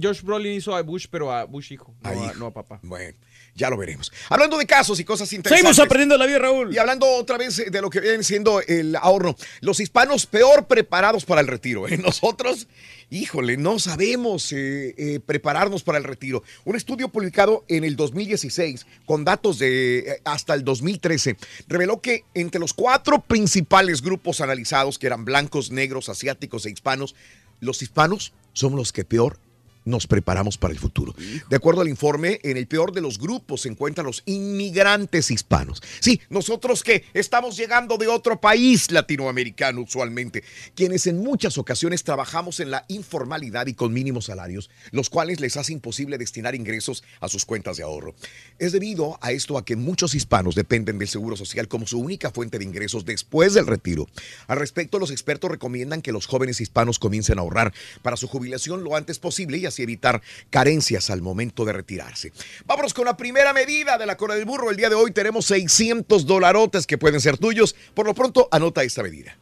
Josh Brolin hizo a Bush, pero a Bush hijo, no, A a, hijo. no a papá. Bueno, ya lo veremos. Hablando de casos y cosas interesantes. Seguimos aprendiendo la vida, Raúl. Y hablando otra vez de lo que viene siendo el ahorro. Los hispanos peor preparados para el retiro. ¿eh? <laughs> Nosotros, híjole, no sabemos eh, eh, prepararnos para el retiro. Un estudio publicado en el 2016 con datos de eh, hasta el 2013 reveló que entre los cuatro principales grupos analizados, que eran blancos, negros, asiáticos e hispanos, los hispanos son los que peor nos preparamos para el futuro. De acuerdo al informe, en el peor de los grupos se encuentran los inmigrantes hispanos. Sí, nosotros que estamos llegando de otro país latinoamericano usualmente, quienes en muchas ocasiones trabajamos en la informalidad y con mínimos salarios, los cuales les hace imposible destinar ingresos a sus cuentas de ahorro. Es debido a esto a que muchos hispanos dependen del Seguro Social como su única fuente de ingresos después del retiro. Al respecto, los expertos recomiendan que los jóvenes hispanos comiencen a ahorrar para su jubilación lo antes posible y así evitar carencias al momento de retirarse. Vámonos con la primera medida de la cola del burro. El día de hoy tenemos 600 dolarotes que pueden ser tuyos. Por lo pronto, anota esta medida.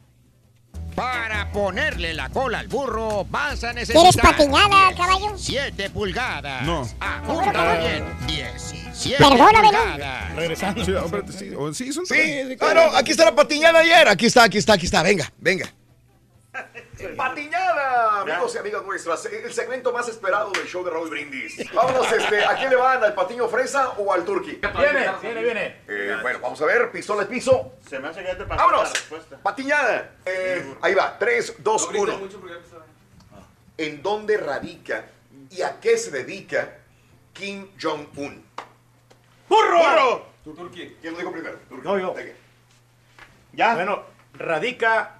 Para ponerle la cola al burro vas a ¿Quieres necesitar patiñada, caballo? 7 pulgadas. No. Apúntalo bien. 17 Perdóname, ¿no? pulgadas. Regresando. Sí, espérate, sí. O- sí, son Sí, ah, no, aquí está la patiñada ayer. Aquí está, aquí está, aquí está. Venga, venga. Patiñada, amigos y amigas nuestras, el segmento más esperado del show de Raúl Brindis. Vámonos, este, ¿a quién le van? ¿Al patiño fresa o al turqui? Viene, viene, viene. Eh, bueno, vamos a ver, pistola al piso. Se me hace que ya te pasó ¡Vámonos! la respuesta. Patiñada. Eh, ahí va, 3, 2, 1. ¿En dónde radica y a qué se dedica Kim Jong-un? ¡Burro! ¡Burro! ¿Quién lo dijo primero? Turqui. No, yo. Ya. Bueno, radica.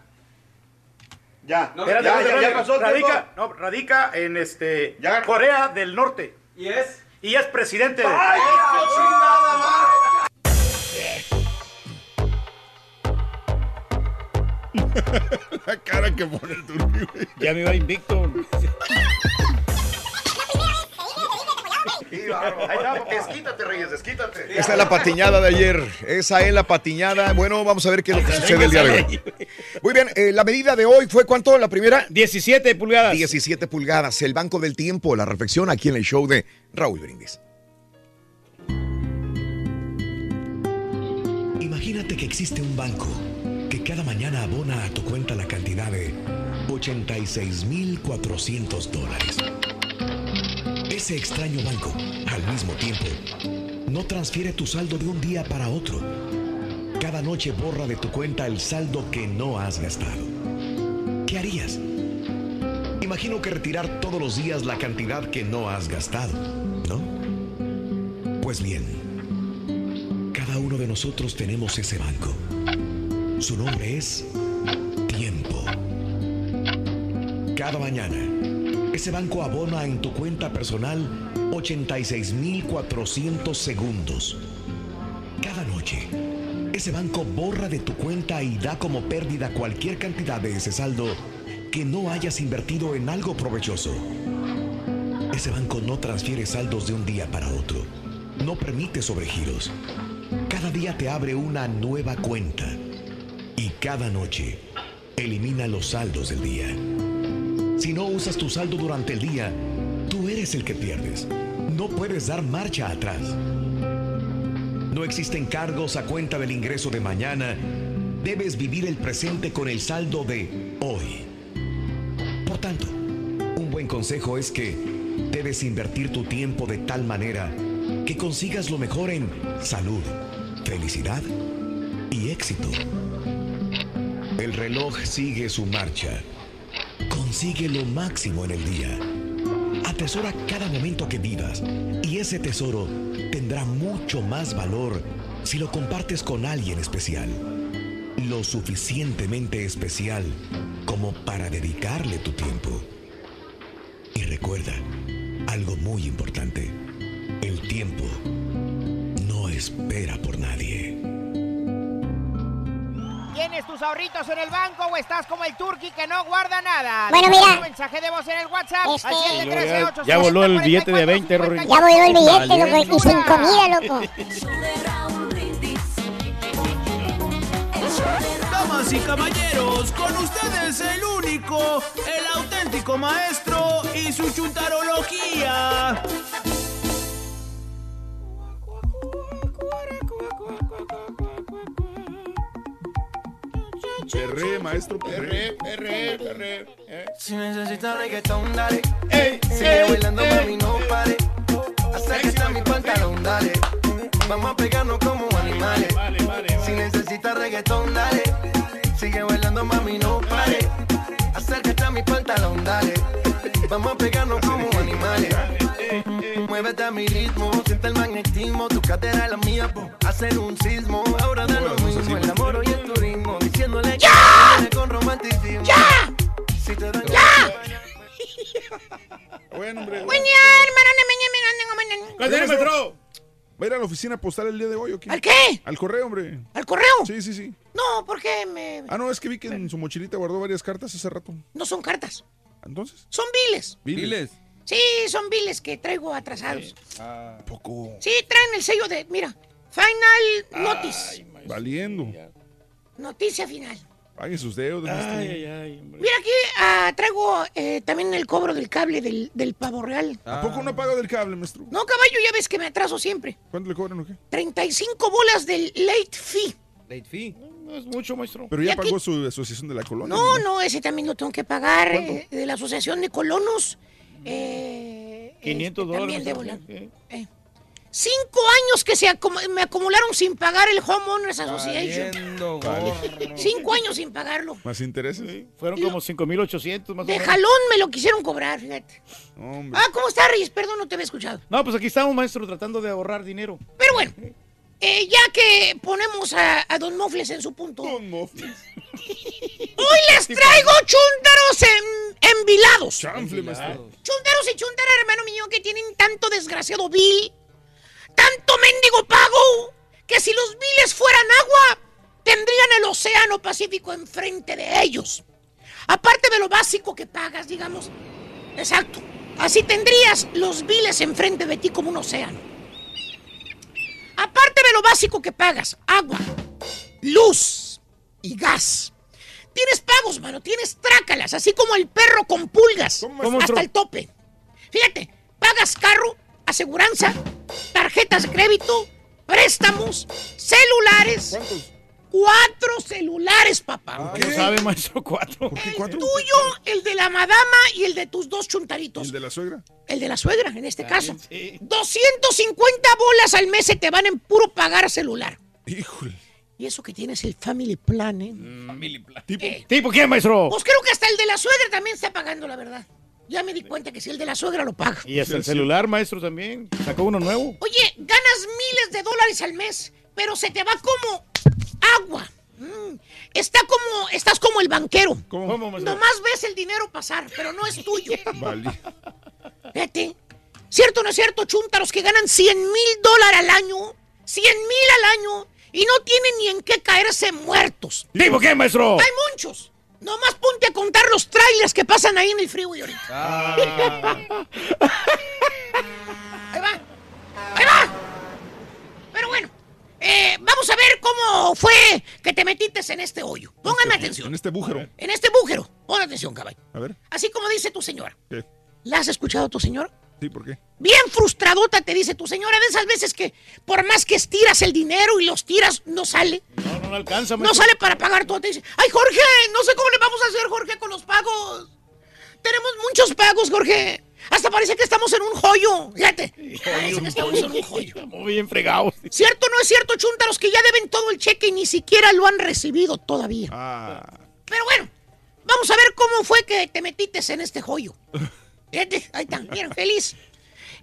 Ya. Espérate, ya, espérate, ya, ya espérate. pasó el radica, no, radica en este Ya. Corea del Norte. ¿Y es? Y es presidente de. ¡Ay, <laughs> La cara que pone el. Ya me iba invicto. <laughs> Desquítate, <laughs> Reyes, desquítate. Esa es la patiñada de ayer. Esa es la patiñada. Bueno, vamos a ver qué es lo que sucede el día de hoy. Muy bien, eh, la medida de hoy fue ¿cuánto? La primera. 17 pulgadas. 17 pulgadas. El Banco del Tiempo, la reflexión aquí en el show de Raúl Brindis. Imagínate que existe un banco que cada mañana abona a tu cuenta la cantidad de 86.400 dólares. Ese extraño banco, al mismo tiempo, no transfiere tu saldo de un día para otro. Cada noche borra de tu cuenta el saldo que no has gastado. ¿Qué harías? Imagino que retirar todos los días la cantidad que no has gastado, ¿no? Pues bien, cada uno de nosotros tenemos ese banco. Su nombre es tiempo. Cada mañana, ese banco abona en tu cuenta personal 86.400 segundos. Cada noche, ese banco borra de tu cuenta y da como pérdida cualquier cantidad de ese saldo que no hayas invertido en algo provechoso. Ese banco no transfiere saldos de un día para otro. No permite sobregiros. Cada día te abre una nueva cuenta. Y cada noche elimina los saldos del día. Si no usas tu saldo durante el día, tú eres el que pierdes. No puedes dar marcha atrás. No existen cargos a cuenta del ingreso de mañana. Debes vivir el presente con el saldo de hoy. Por tanto, un buen consejo es que debes invertir tu tiempo de tal manera que consigas lo mejor en salud, felicidad y éxito. El reloj sigue su marcha. Consigue lo máximo en el día. Atesora cada momento que vivas y ese tesoro tendrá mucho más valor si lo compartes con alguien especial. Lo suficientemente especial como para dedicarle tu tiempo. Y recuerda algo muy importante. El tiempo no espera por nadie. Tus ahorritos en el banco o estás como el turqui que no guarda nada? Bueno, mira. tu mensaje de voz en el WhatsApp al Este- 713 Ya voló el billete de 20, Rory. Ya voló el billete, loco, y sin comida, loco. Damas y caballeros, con ustedes el único, el auténtico maestro y su chuntarología. Maestro. Si necesitas reggaetón, dale. Ey, Sigue ey, bailando, ey. mami, no pare. Acércate a mi pantalón, dale. Vamos a pegarnos como animales. Si necesitas reggaetón, dale. Sigue bailando, mami, no pare. Acércate a mi pantalón, dale. Vamos a pegarnos como animales. Muévete a mi ritmo, siente el magnetismo, tu cadera es la mía, po, hacer un sismo. Ahora da lo mismo, el amor y el turismo, diciéndole que con romanticismo. ¡Ya! Si te dan ¡Ya! Bueno, hombre. Cállate, maestro. ¿Va a ir a la oficina postal el día de hoy o qué? ¿Al qué? Al correo, hombre. ¿Al correo? Sí, sí, sí. No, porque me... Ah, no, es que vi que en su mochilita guardó varias cartas hace rato. no son cartas, Entonces, son biles. Viles. Sí, son biles que traigo atrasados. Poco. Sí, traen el sello de, mira, Final Notice. Valiendo. Noticia final. Pague sus deudas. maestro. Mira aquí, ah, traigo eh, también el cobro del cable del, del pavo real. ¿A poco no paga del cable, maestro? No, caballo, ya ves que me atraso siempre. ¿Cuánto le cobran o qué? 35 bolas del late fee. Late fee. No es mucho, maestro. Pero ya aquí- pagó su asociación de la colonia. No, no, ese también lo tengo que pagar eh, de la Asociación de Colonos. Eh, 500 este, también dólares. debo la- Sí. Eh. Cinco años que se acum- me acumularon sin pagar el Homeowners Association. Valiendo, Vale. Cinco años sin pagarlo. ¿Más intereses? Fueron como 5,800 más o De menos. jalón me lo quisieron cobrar, fíjate. Hombre. Ah, ¿cómo está, Reyes? Perdón, no te había escuchado. No, pues aquí estamos, maestro, tratando de ahorrar dinero. Pero bueno, eh, ya que ponemos a, a Don Mofles en su punto. Don Mofles. <laughs> Hoy les traigo chúntaros en, envilados. Chanfle, maestro. Chuntaros y chuntaras, hermano mío, que tienen tanto desgraciado bill, tanto mendigo pago, que si los biles fueran agua, tendrían el océano Pacífico enfrente de ellos. Aparte de lo básico que pagas, digamos. Exacto. Así tendrías los biles enfrente de ti como un océano. Aparte de lo básico que pagas, agua, luz y gas. Tienes pagos, mano, tienes trácalas, así como el perro con pulgas, ¿Cómo, hasta el tope. Fíjate, pagas carro, aseguranza, tarjetas de crédito, préstamos, celulares. ¿Cuántos? Cuatro celulares, papá. ¿Qué sabe, maestro? Cuatro. ¿Por qué cuatro? Tuyo, el de la madama y el de tus dos chuntaritos. ¿El de la suegra? El de la suegra, en este caso. sí. 250 bolas al mes se te van en puro pagar celular. Híjole. Y eso que tienes el family plan, ¿eh? Family plan. ¿Tipo? Eh, ¿Tipo quién, maestro? Pues creo que hasta el de la suegra también está pagando, la verdad. Ya me di cuenta que si el de la suegra lo paga. Y hasta el celular, maestro, también. Sacó uno nuevo. Oye, ganas miles de dólares al mes, pero se te va como agua. Mm, Está como, estás como el banquero. ¿Cómo? Nomás ves el dinero pasar, pero no es tuyo. <laughs> Vale. Fíjate. ¿Cierto o no es cierto, chuntaros, que ganan 100 mil dólares al año? 100 mil al año y no tienen ni en qué caerse muertos. ¿Tipo quién, maestro? Hay muchos. Nomás ponte a contar los trailers que pasan ahí en el freeway ahorita. Ah. <laughs> Ahí va. Ahí va. Pero bueno, eh, vamos a ver cómo fue que te metiste en este hoyo. Póngame atención. En este bújero. En este bújero. Pon atención, caballo. A ver. Así como dice tu señora. ¿Qué? ¿La has escuchado a tu señora? Sí, ¿por qué? Bien frustradota te dice tu señora de esas veces que por más que estiras el dinero y los tiras, no sale. No, no le alcanza, No sale para pagar todo. Te dice, ay Jorge, no sé cómo le vamos a hacer, Jorge, con los pagos. Tenemos muchos pagos, Jorge. Hasta parece que estamos en un joyo. Fíjate. Parece que estamos en un joyo. Estamos <laughs> bien fregados. ¿Cierto o no es cierto, chuntaros, que ya deben todo el cheque y ni siquiera lo han recibido todavía? Ah. Pero bueno, vamos a ver cómo fue que te metiste en este joyo. Fíjate, ahí está, miren, feliz.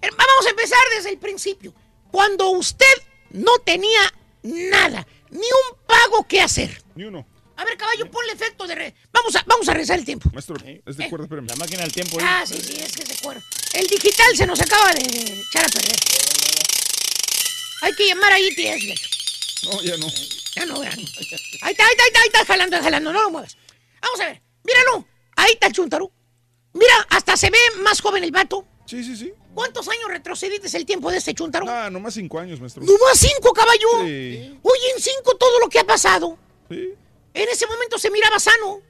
Vamos a empezar desde el principio. Cuando usted no tenía nada, ni un pago que hacer. Ni uno. A ver, caballo, ponle efecto de... re- Vamos a, vamos a rezar el tiempo. Maestro, es de cuerda, espérame. La máquina del tiempo. Ah, sí, sí, es que se acuerda. El digital se nos acaba de, de echar a perder. Hay que llamar a Beto. No, ya no. Ya no, ya no. Ahí está, ahí está, ahí está, ahí está jalando, jalando, no lo muevas. Vamos a ver, míralo. Ahí está el chuntaro. Mira, hasta se ve más joven el vato. Sí, sí, sí. ¿Cuántos años retrocediste el tiempo de este chuntaro? Ah, nomás cinco años, maestro. Nomás cinco, caballo. Sí. Oye, en cinco todo lo que ha pasado. Sí. En ese momento se miraba sano.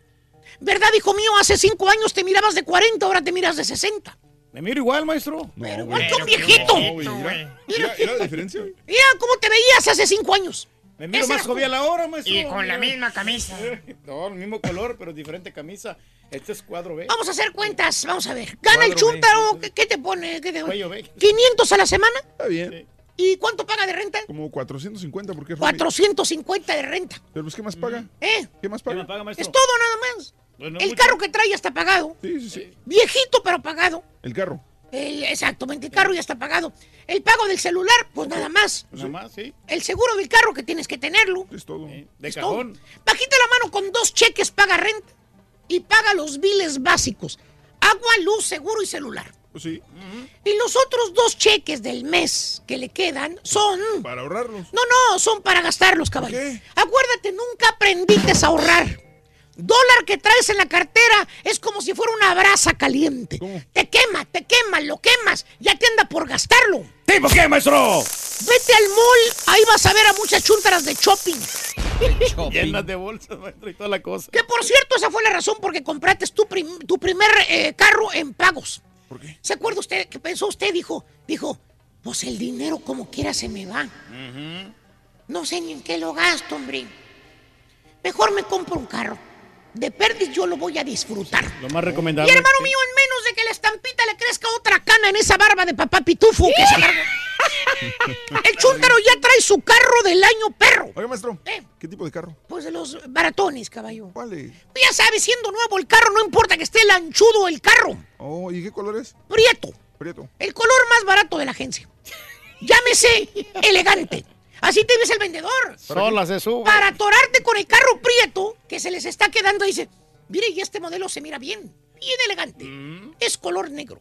¿Verdad, hijo mío? Hace cinco años te mirabas de 40, ahora te miras de 60. Me miro igual, maestro. No, Pero güey. igual que un viejito. No, mira. Mira, mira la diferencia. Mira cómo te veías hace cinco años. Me miro más jovial ahora, maestro. Y con la misma camisa. <laughs> No, el mismo color, pero diferente camisa. Este es cuadro B. Vamos a hacer cuentas, vamos a ver. Gana el Cuadro B. chúntaro, ¿qué, qué te pone? ¿Qué te- Cuello B. 500 a la semana. Está bien. ¿Y cuánto paga de renta? Como 450, porque es Rally. 450 de renta. Pero pues, ¿qué más paga? ¿Eh? ¿Qué más ¿Qué me paga? paga, maestro? Es todo nada más. Pues no el mucho. carro que trae está pagado. Sí, sí, sí. Viejito pero pagado. El carro. El- exactamente, el carro ya está pagado. El pago del celular, pues nada más. Nada más, sí. El seguro del carro que tienes que tenerlo. Es todo. De Es cajón. todo. Bajita la mano con dos cheques, paga renta y paga los biles básicos. Agua, luz, seguro y celular. Pues sí. Y los otros dos cheques del mes que le quedan son... Para ahorrarlos. No, no, son para gastarlos, caballo. Acuérdate, nunca aprendiste a ahorrar. Dólar que traes en la cartera es como si fuera una brasa caliente. Te quema, te quema, lo quemas, ya te anda por gastarlo. ¿Tipo qué, maestro? Vete al mall, ahí vas a ver a muchas chúntaras de <laughs> shopping. Llenas de bolsas, maestro, y toda la cosa. Que por cierto, esa fue la razón por que compraste tu, prim- tu primer eh, carro en pagos. ¿Por qué? ¿Se acuerda usted que pensó usted? Dijo, dijo, pues el dinero como quiera se me va. No sé ni en qué lo gasto, hombre. Mejor me compro un carro. De perdiz yo lo voy a disfrutar. Lo más Y recomendable. hermano mío, en menos de que la estampita le crezca otra cana en esa barba de papá pitufo que se larga. <laughs> El chúntaro ya trae su carro del año perro. Oiga, maestro. Eh. ¿Qué tipo de carro? Pues de los baratones, caballo. ¿Cuál es? Ya sabes, siendo nuevo el carro, no importa que esté lanchudo el carro. Oh, ¿y qué color es? Prieto. Prieto. El color más barato de la agencia. Llámese <laughs> elegante. Así te ves el vendedor. Sola se sube. Para atorarte con el carro prieto que se les está quedando, dice, mire, y este modelo se mira bien, bien elegante. Es color negro.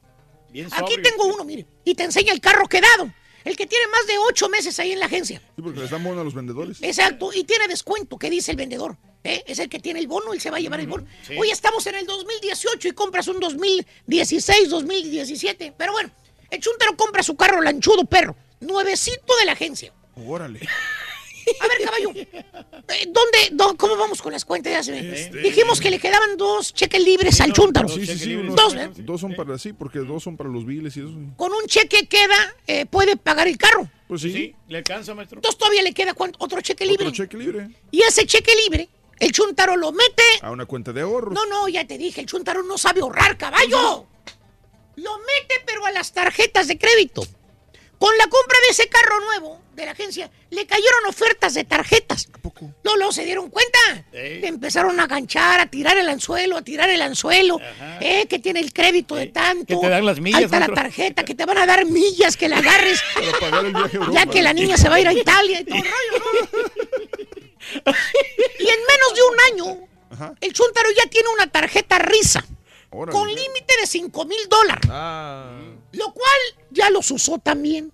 Bien Aquí sobrio. tengo uno, mire, y te enseña el carro quedado. El que tiene más de ocho meses ahí en la agencia. Sí, porque les dan bono a los vendedores. Exacto, y tiene descuento, que dice el vendedor. ¿eh? Es el que tiene el bono, él se va a llevar el bono. sí. Hoy estamos en el 2018 y compras un 2016, 2017. Pero bueno, el chuntero compra su carro lanchudo perro, nuevecito de la agencia. Órale. <laughs> A ver, caballo, eh, ¿dónde, dó- ¿cómo vamos con las cuentas? Ya se ve. Este- Dijimos que le quedaban dos cheques libres al chúntaro. Sí, sí, sí. unos- Dos, ¿eh? dos son para sí, porque dos son para los biles y eso. Con un cheque queda, eh, puede pagar el carro. Pues sí. ¿Le alcanza, maestro? Entonces todavía le queda cuánto- otro cheque libre. Otro cheque libre. Y ese cheque libre, el chuntaro lo mete A una cuenta de ahorros. No, no, ya te dije, el chuntaro no sabe ahorrar, caballo. Lo mete, pero a las tarjetas de crédito. Con la compra de ese carro nuevo de la agencia, le cayeron ofertas de tarjetas. ¿A poco? No, no, se dieron cuenta. Le empezaron a ganchar, a tirar el anzuelo, a tirar el anzuelo. Eh, que tiene el crédito de tanto. que te dan las millas, Ahí está la tarjeta, que te van a dar millas, que la agarres. <laughs> Para pagar el viaje a Europa. ya que la niña se va a ir a Italia y todo el rollo, ¿no? <laughs> Y en menos de un año, el chuntaro ya tiene una tarjeta risa. Órale. Con límite de 5 mil dólares. Lo cual ya los usó también.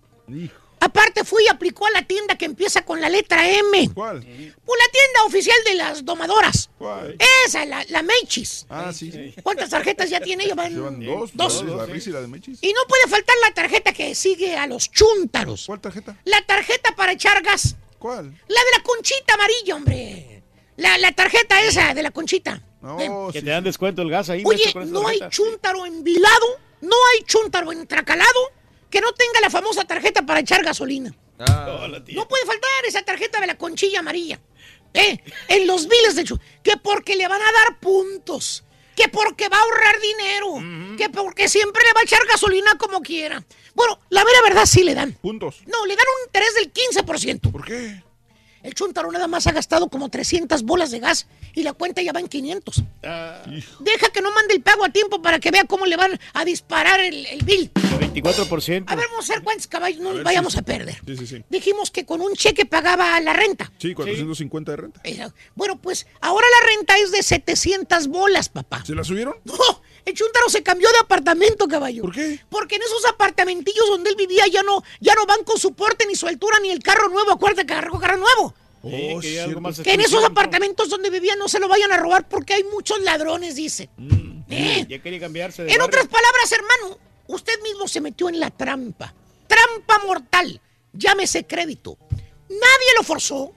Aparte fui y aplicó a la tienda que empieza con la letra M. ¿Cuál? Pues la tienda oficial de las domadoras. ¿Cuál? Esa, la, la Mechis. Ah, sí. sí. ¿Cuántas tarjetas ya tiene? Llevan Llevan dos. Dos. La risa y la de Mechis. Y no puede faltar la tarjeta que sigue a los chúntaros. ¿Cuál tarjeta? La tarjeta para echar gas. ¿Cuál? La de la conchita amarilla, hombre. La, la tarjeta esa de la conchita. que te dan descuento el gas ahí. Oye, no hay chúntaro envilado, no hay chúntaro entracalado que no tenga la famosa tarjeta para echar gasolina. No puede faltar esa tarjeta de la conchilla amarilla. ¿Eh? En los biles de chu- Que porque le van a dar puntos. Que porque va a ahorrar dinero. Que porque siempre le va a echar gasolina como quiera. Bueno, la vera verdad sí le dan. Puntos. No, le dan un interés del 15%. ¿Por qué? El chuntaro nada más ha gastado como 300 bolas de gas y la cuenta ya va en 500. Deja que no mande el pago a tiempo para que vea cómo le van a disparar el, el bill. 24%. A ver, vamos a ver cuántos caballos no A vayamos sí, a perder. Sí, sí, sí. Dijimos que con un cheque pagaba la renta. Sí, 450 de renta. Bueno, pues ahora la renta es de 700 bolas, papá. ¿Se la subieron? No, el chuntaro se cambió de apartamento, caballo. ¿Por qué? Porque en esos apartamentillos donde él vivía ya no, ya no van con su porte, ni su altura, ni el carro nuevo. Acuérdate que agarró carro nuevo. Oh, que ya algo más Que en esos apartamentos donde vivía no se lo vayan a robar porque hay muchos ladrones, dice. Eh, Ya quería cambiarse de En barrio. otras palabras, hermano, usted mismo se metió en la trampa. Trampa mortal. Llámese crédito. Nadie lo forzó.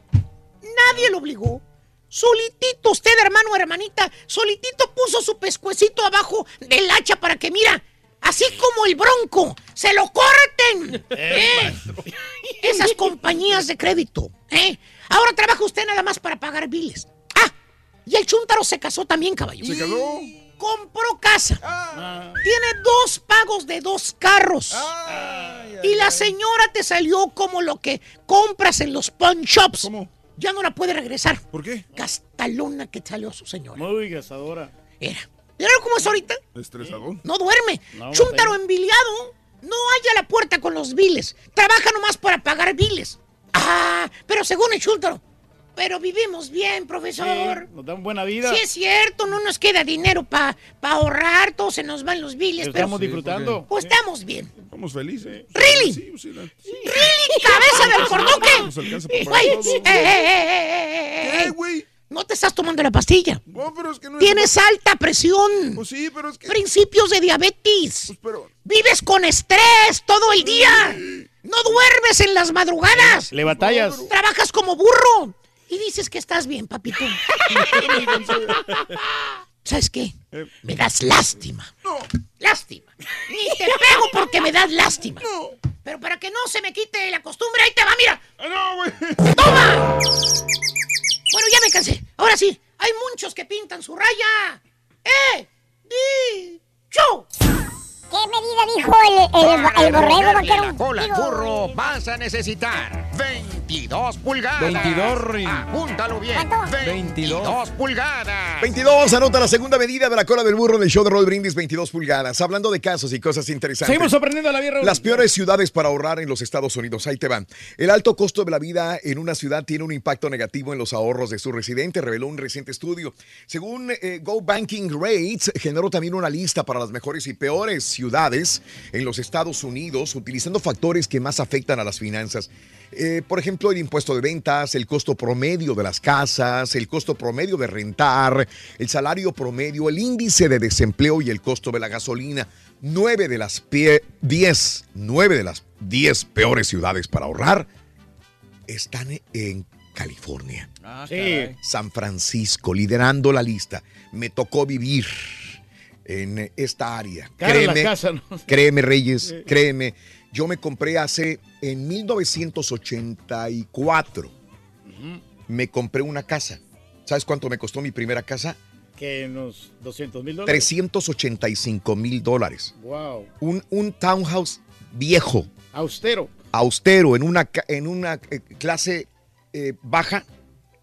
Nadie lo obligó. Solitito usted, hermano o hermanita, solitito puso su pescuecito abajo del hacha para que, mira, así como el bronco, se lo corten. ¿eh? Esas compañías de crédito. ¿eh? Ahora trabaja usted nada más para pagar biles. Ah, y el chúntaro se casó también, caballo. ¿Se casó? Compró casa. Tiene dos pagos de dos carros. y la señora te salió como lo que compras en los pawn shops. ¿Cómo? Ya no la puede regresar. ¿Por qué? Gastalona que salió su señora. Muy gastadora. Era. ¿Vieron cómo es ahorita? Estresadón. No duerme. No, Chúntaro enviliado. No halla la puerta con los biles. Trabaja nomás para pagar biles. Ah, pero según el Chúntaro. Pero vivimos bien, profesor. Nos dan buena vida. Sí es cierto, no nos queda dinero para ahorrar, todo se nos van los biles. pero Estamos disfrutando. Pues estamos bien. Estamos felices. ¿Really? Sí, sí, la- ¡Really, cabeza del cordoque! Güey, eh, eh, eh, eh, eh. No te estás tomando la pastilla. No, pero es que no es- Tienes alta presión. Pues sí, pero es que... Principios de diabetes. pero... Vives con estrés todo el día. No duermes en las madrugadas. Le batallas. Trabajas como burro. Y dices que estás bien, papito. ¿Sabes qué? Me das lástima. No. Lástima. Ni te pego porque me das lástima. Pero para que no se me quite la costumbre, ahí te va, mira. No, güey. ¡Toma! Bueno, ya me cansé. Ahora sí, hay muchos que pintan su raya. ¡Eh! ¡Dicho! ¿Qué medida dijo el, el, el borrego, vaquero? la cola Digo, burro vas a necesitar 22 pulgadas. 22, Rin. Apúntalo bien. 22 pulgadas. 22, anota la segunda medida de la cola del burro del show de Roll Brindis, 22 pulgadas. Hablando de casos y cosas interesantes. Seguimos aprendiendo la vida. Las peores ciudades para ahorrar en los Estados Unidos. Ahí te van. El alto costo de la vida en una ciudad tiene un impacto negativo en los ahorros de sus residentes, reveló un reciente estudio. Según eh, Go Banking Rates, generó también una lista para las mejores y peores ciudades en los Estados Unidos, utilizando factores que más afectan a las finanzas. Eh, por ejemplo, el impuesto de ventas, el costo promedio de las casas, el costo promedio de rentar, el salario promedio, el índice de desempleo y el costo de la gasolina. Nueve de las pie- diez, nueve de las diez peores ciudades para ahorrar están en California. Sí. San Francisco, liderando la lista. Me tocó vivir en esta área. Cara la casa, ¿no? créeme, Reyes, créeme. Yo me compré hace, en 1984, me compré una casa. ¿Sabes cuánto me costó mi primera casa? Que unos 200 mil dólares. 385 mil dólares. Wow. Un, un townhouse viejo, Austero. austero, en una, en una eh, clase eh, baja,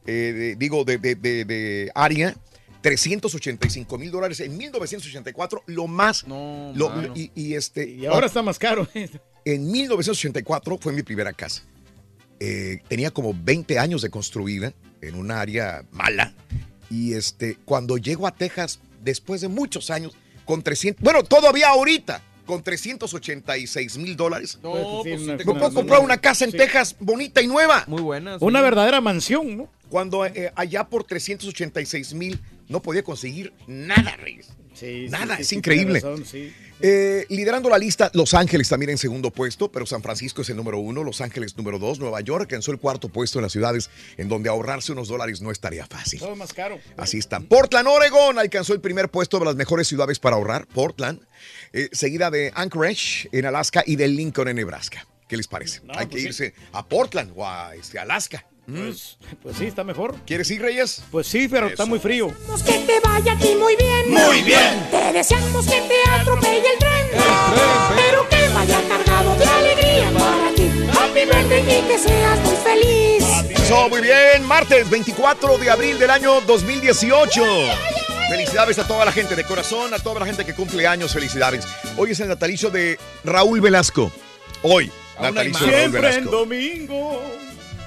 eh, de- digo, de- de- de área, 385 mil dólares en 1984, lo más. lo- mano. y, y este, Y ahora está más caro. En 1984 fue mi primera casa. Eh, tenía como 20 años de construida en un área mala. Y este, cuando llego a Texas, después de muchos años, con 300, bueno, todavía ahorita, con 386 mil dólares. No, Sí, pues, Me puedo comprar una- una casa en sí. Texas bonita y nueva. Muy buenas. Una sí. verdadera mansión, ¿no? Cuando eh, allá por 386 mil no podía conseguir nada, Reyes. Sí, Nada, sí, es sí, increíble. razón. Eh, liderando la lista, Los Ángeles también en segundo puesto, pero San Francisco es el número uno, Los Ángeles número dos, Nueva York alcanzó el cuarto puesto en las ciudades en donde ahorrarse unos dólares no estaría fácil. Todo más caro. Así están. Portland, Oregon, alcanzó el primer puesto de las mejores ciudades para ahorrar, Portland, eh, seguida de Anchorage en Alaska y de Lincoln en Nebraska. ¿Qué les parece? No, Hay que pues irse a Portland o a este, Alaska. ¿Mm? Pues, pues sí, está mejor. ¿Quieres ir, Reyes? Pues sí, pero está muy frío. Deseamos que te vaya a ti muy bien. Muy bien. Te deseamos que te atropelle el tren. Pero que vaya cargado de alegría para ti. Happy birthday y que seas muy feliz. Eso, muy bien. Martes 24 de abril del año 2018. Felicidades a toda la gente de corazón, a toda la gente que cumple años. Felicidades. Hoy es el natalicio de Raúl Velasco. Hoy, natalicio de Raúl Siempre en Velasco. domingo.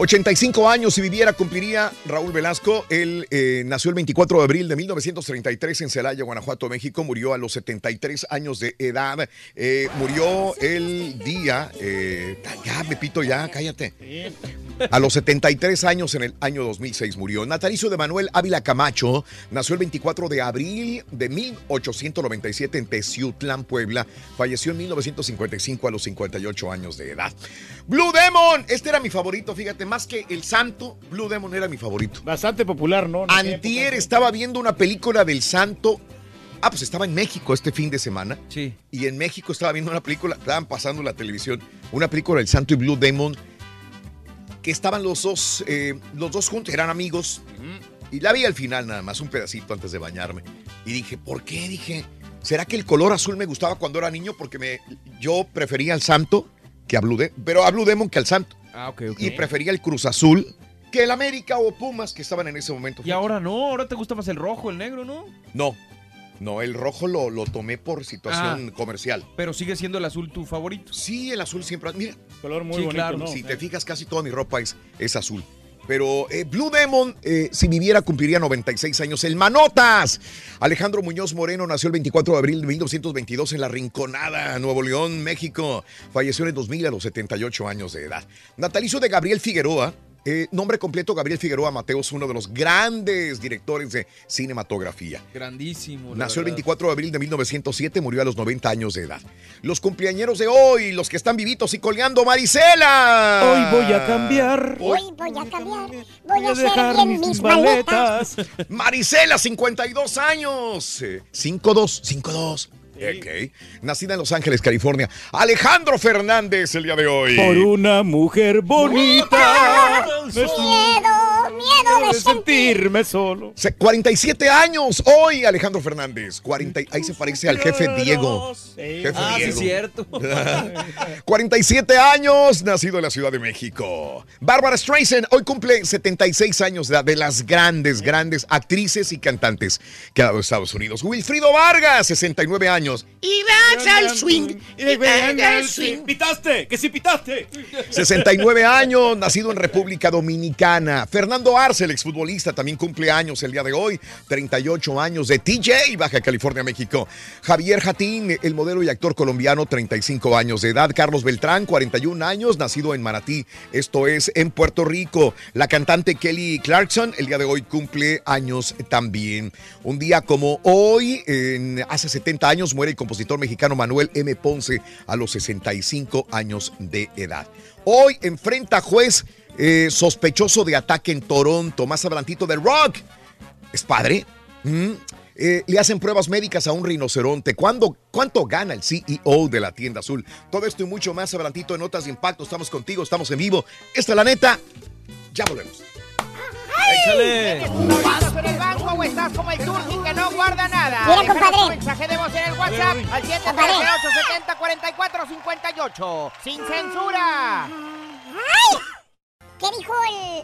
85 años si viviera cumpliría Raúl Velasco. Él eh, nació el 24 de abril de 1933 en Celaya, Guanajuato, México. Murió a los 73 años de edad. Eh, murió el día... eh, ya, Pepito, ya, cállate. A los 73 años en el año 2006 murió. Natalicio de Manuel Ávila Camacho nació el 24 de abril de 1897 en Teciutlán, Puebla. Falleció en 1955 a los 58 años de edad. Blue Demon, este era mi favorito, fíjate, más que el Santo, Blue Demon era mi favorito. Bastante popular, ¿no? Antier estaba viendo una película del Santo. Ah, pues estaba en México este fin de semana. Sí. Y en México estaba viendo una película, estaban pasando la televisión, una película del Santo y Blue Demon, que estaban los dos, eh, los dos juntos, eran amigos. Y la vi al final nada más, un pedacito antes de bañarme. Y dije, ¿por qué? Dije, ¿será que el color azul me gustaba cuando era niño? Porque me, yo prefería al Santo que a Blue Demon, pero a Blue Demon que al Santo. Ah, ok, ok. Y prefería el Cruz Azul que el América o Pumas que estaban en ese momento. Y ahora no, ahora te gusta más el rojo, el negro, ¿no? No, No, el rojo lo, lo tomé por situación Ah. comercial. Pero sigue siendo el azul tu favorito. Sí, el azul siempre. Mira, color muy Sí, bonito, claro. ¿no? Si te fijas, casi toda mi ropa es, es azul. Pero eh, Blue Demon, eh, si viviera, cumpliría 96 años. El Manotas. Alejandro Muñoz Moreno nació el 24 de abril de 1922 en La Rinconada, Nuevo León, México. Falleció en el 2000 a los 78 años de edad. Natalicio de Gabriel Figueroa. Eh, nombre completo, Gabriel Figueroa Mateos, uno de los grandes directores de cinematografía. Grandísimo. Nació el verdad. 24 de abril de 1907, murió a los 90 años de edad. Los cumpleañeros de hoy, los que están vivitos y colgando, Marisela. Hoy voy a cambiar. Hoy voy a cambiar, voy Voy a hacer dejar bien mis mis maletas. maletas. Marisela, 52 años. Eh, 52, 52. Ok. Nacida en Los Ángeles, California. Alejandro Fernández el día de hoy. Por una mujer bonita. Me Miedo, miedo de de sentirme solo. Se- 47 años hoy, Alejandro Fernández. 40, y- ahí se parece al jefe Diego. Jefe Ah, sí, Diego. cierto. <laughs> 47 años, nacido en la Ciudad de México. Bárbara Streisand hoy cumple 76 años de las grandes, grandes actrices y cantantes que ha dado Estados Unidos. Wilfrido Vargas, 69 años. Y vas al swing. Y vas al swing. ¡Pitaste! ¡Que sí pitaste! 69 años, nacido en República Dominicana. Fernando El exfutbolista, también cumple años el día de hoy. 38 años de TJ, Baja California, México. Javier Jatín, el modelo y actor colombiano, 35 años de edad. Carlos Beltrán, 41 años, nacido en Manatí, esto es en Puerto Rico. La cantante Kelly Clarkson, el día de hoy cumple años también. Un día como hoy, hace 70 años, muere el compositor mexicano Manuel M. Ponce a los 65 años de edad. Hoy enfrenta juez eh, sospechoso de ataque en Toronto. Más adelantito del rock. ¿Es padre? ¿Mm? Eh, le hacen pruebas médicas a un rinoceronte. ¿Cuándo, ¿Cuánto gana el CEO de la tienda azul? Todo esto y mucho más adelantito en Notas de Impacto. Estamos contigo, estamos en vivo. Esta es la neta. Ya volvemos. Échale. ¿Estás en el banco o estás como el turqui que no guarda nada? Mira, Déjanos compadre. tu mensaje de voz en el WhatsApp al 713-870-4458. ¡Sin censura! ¿Qué dijo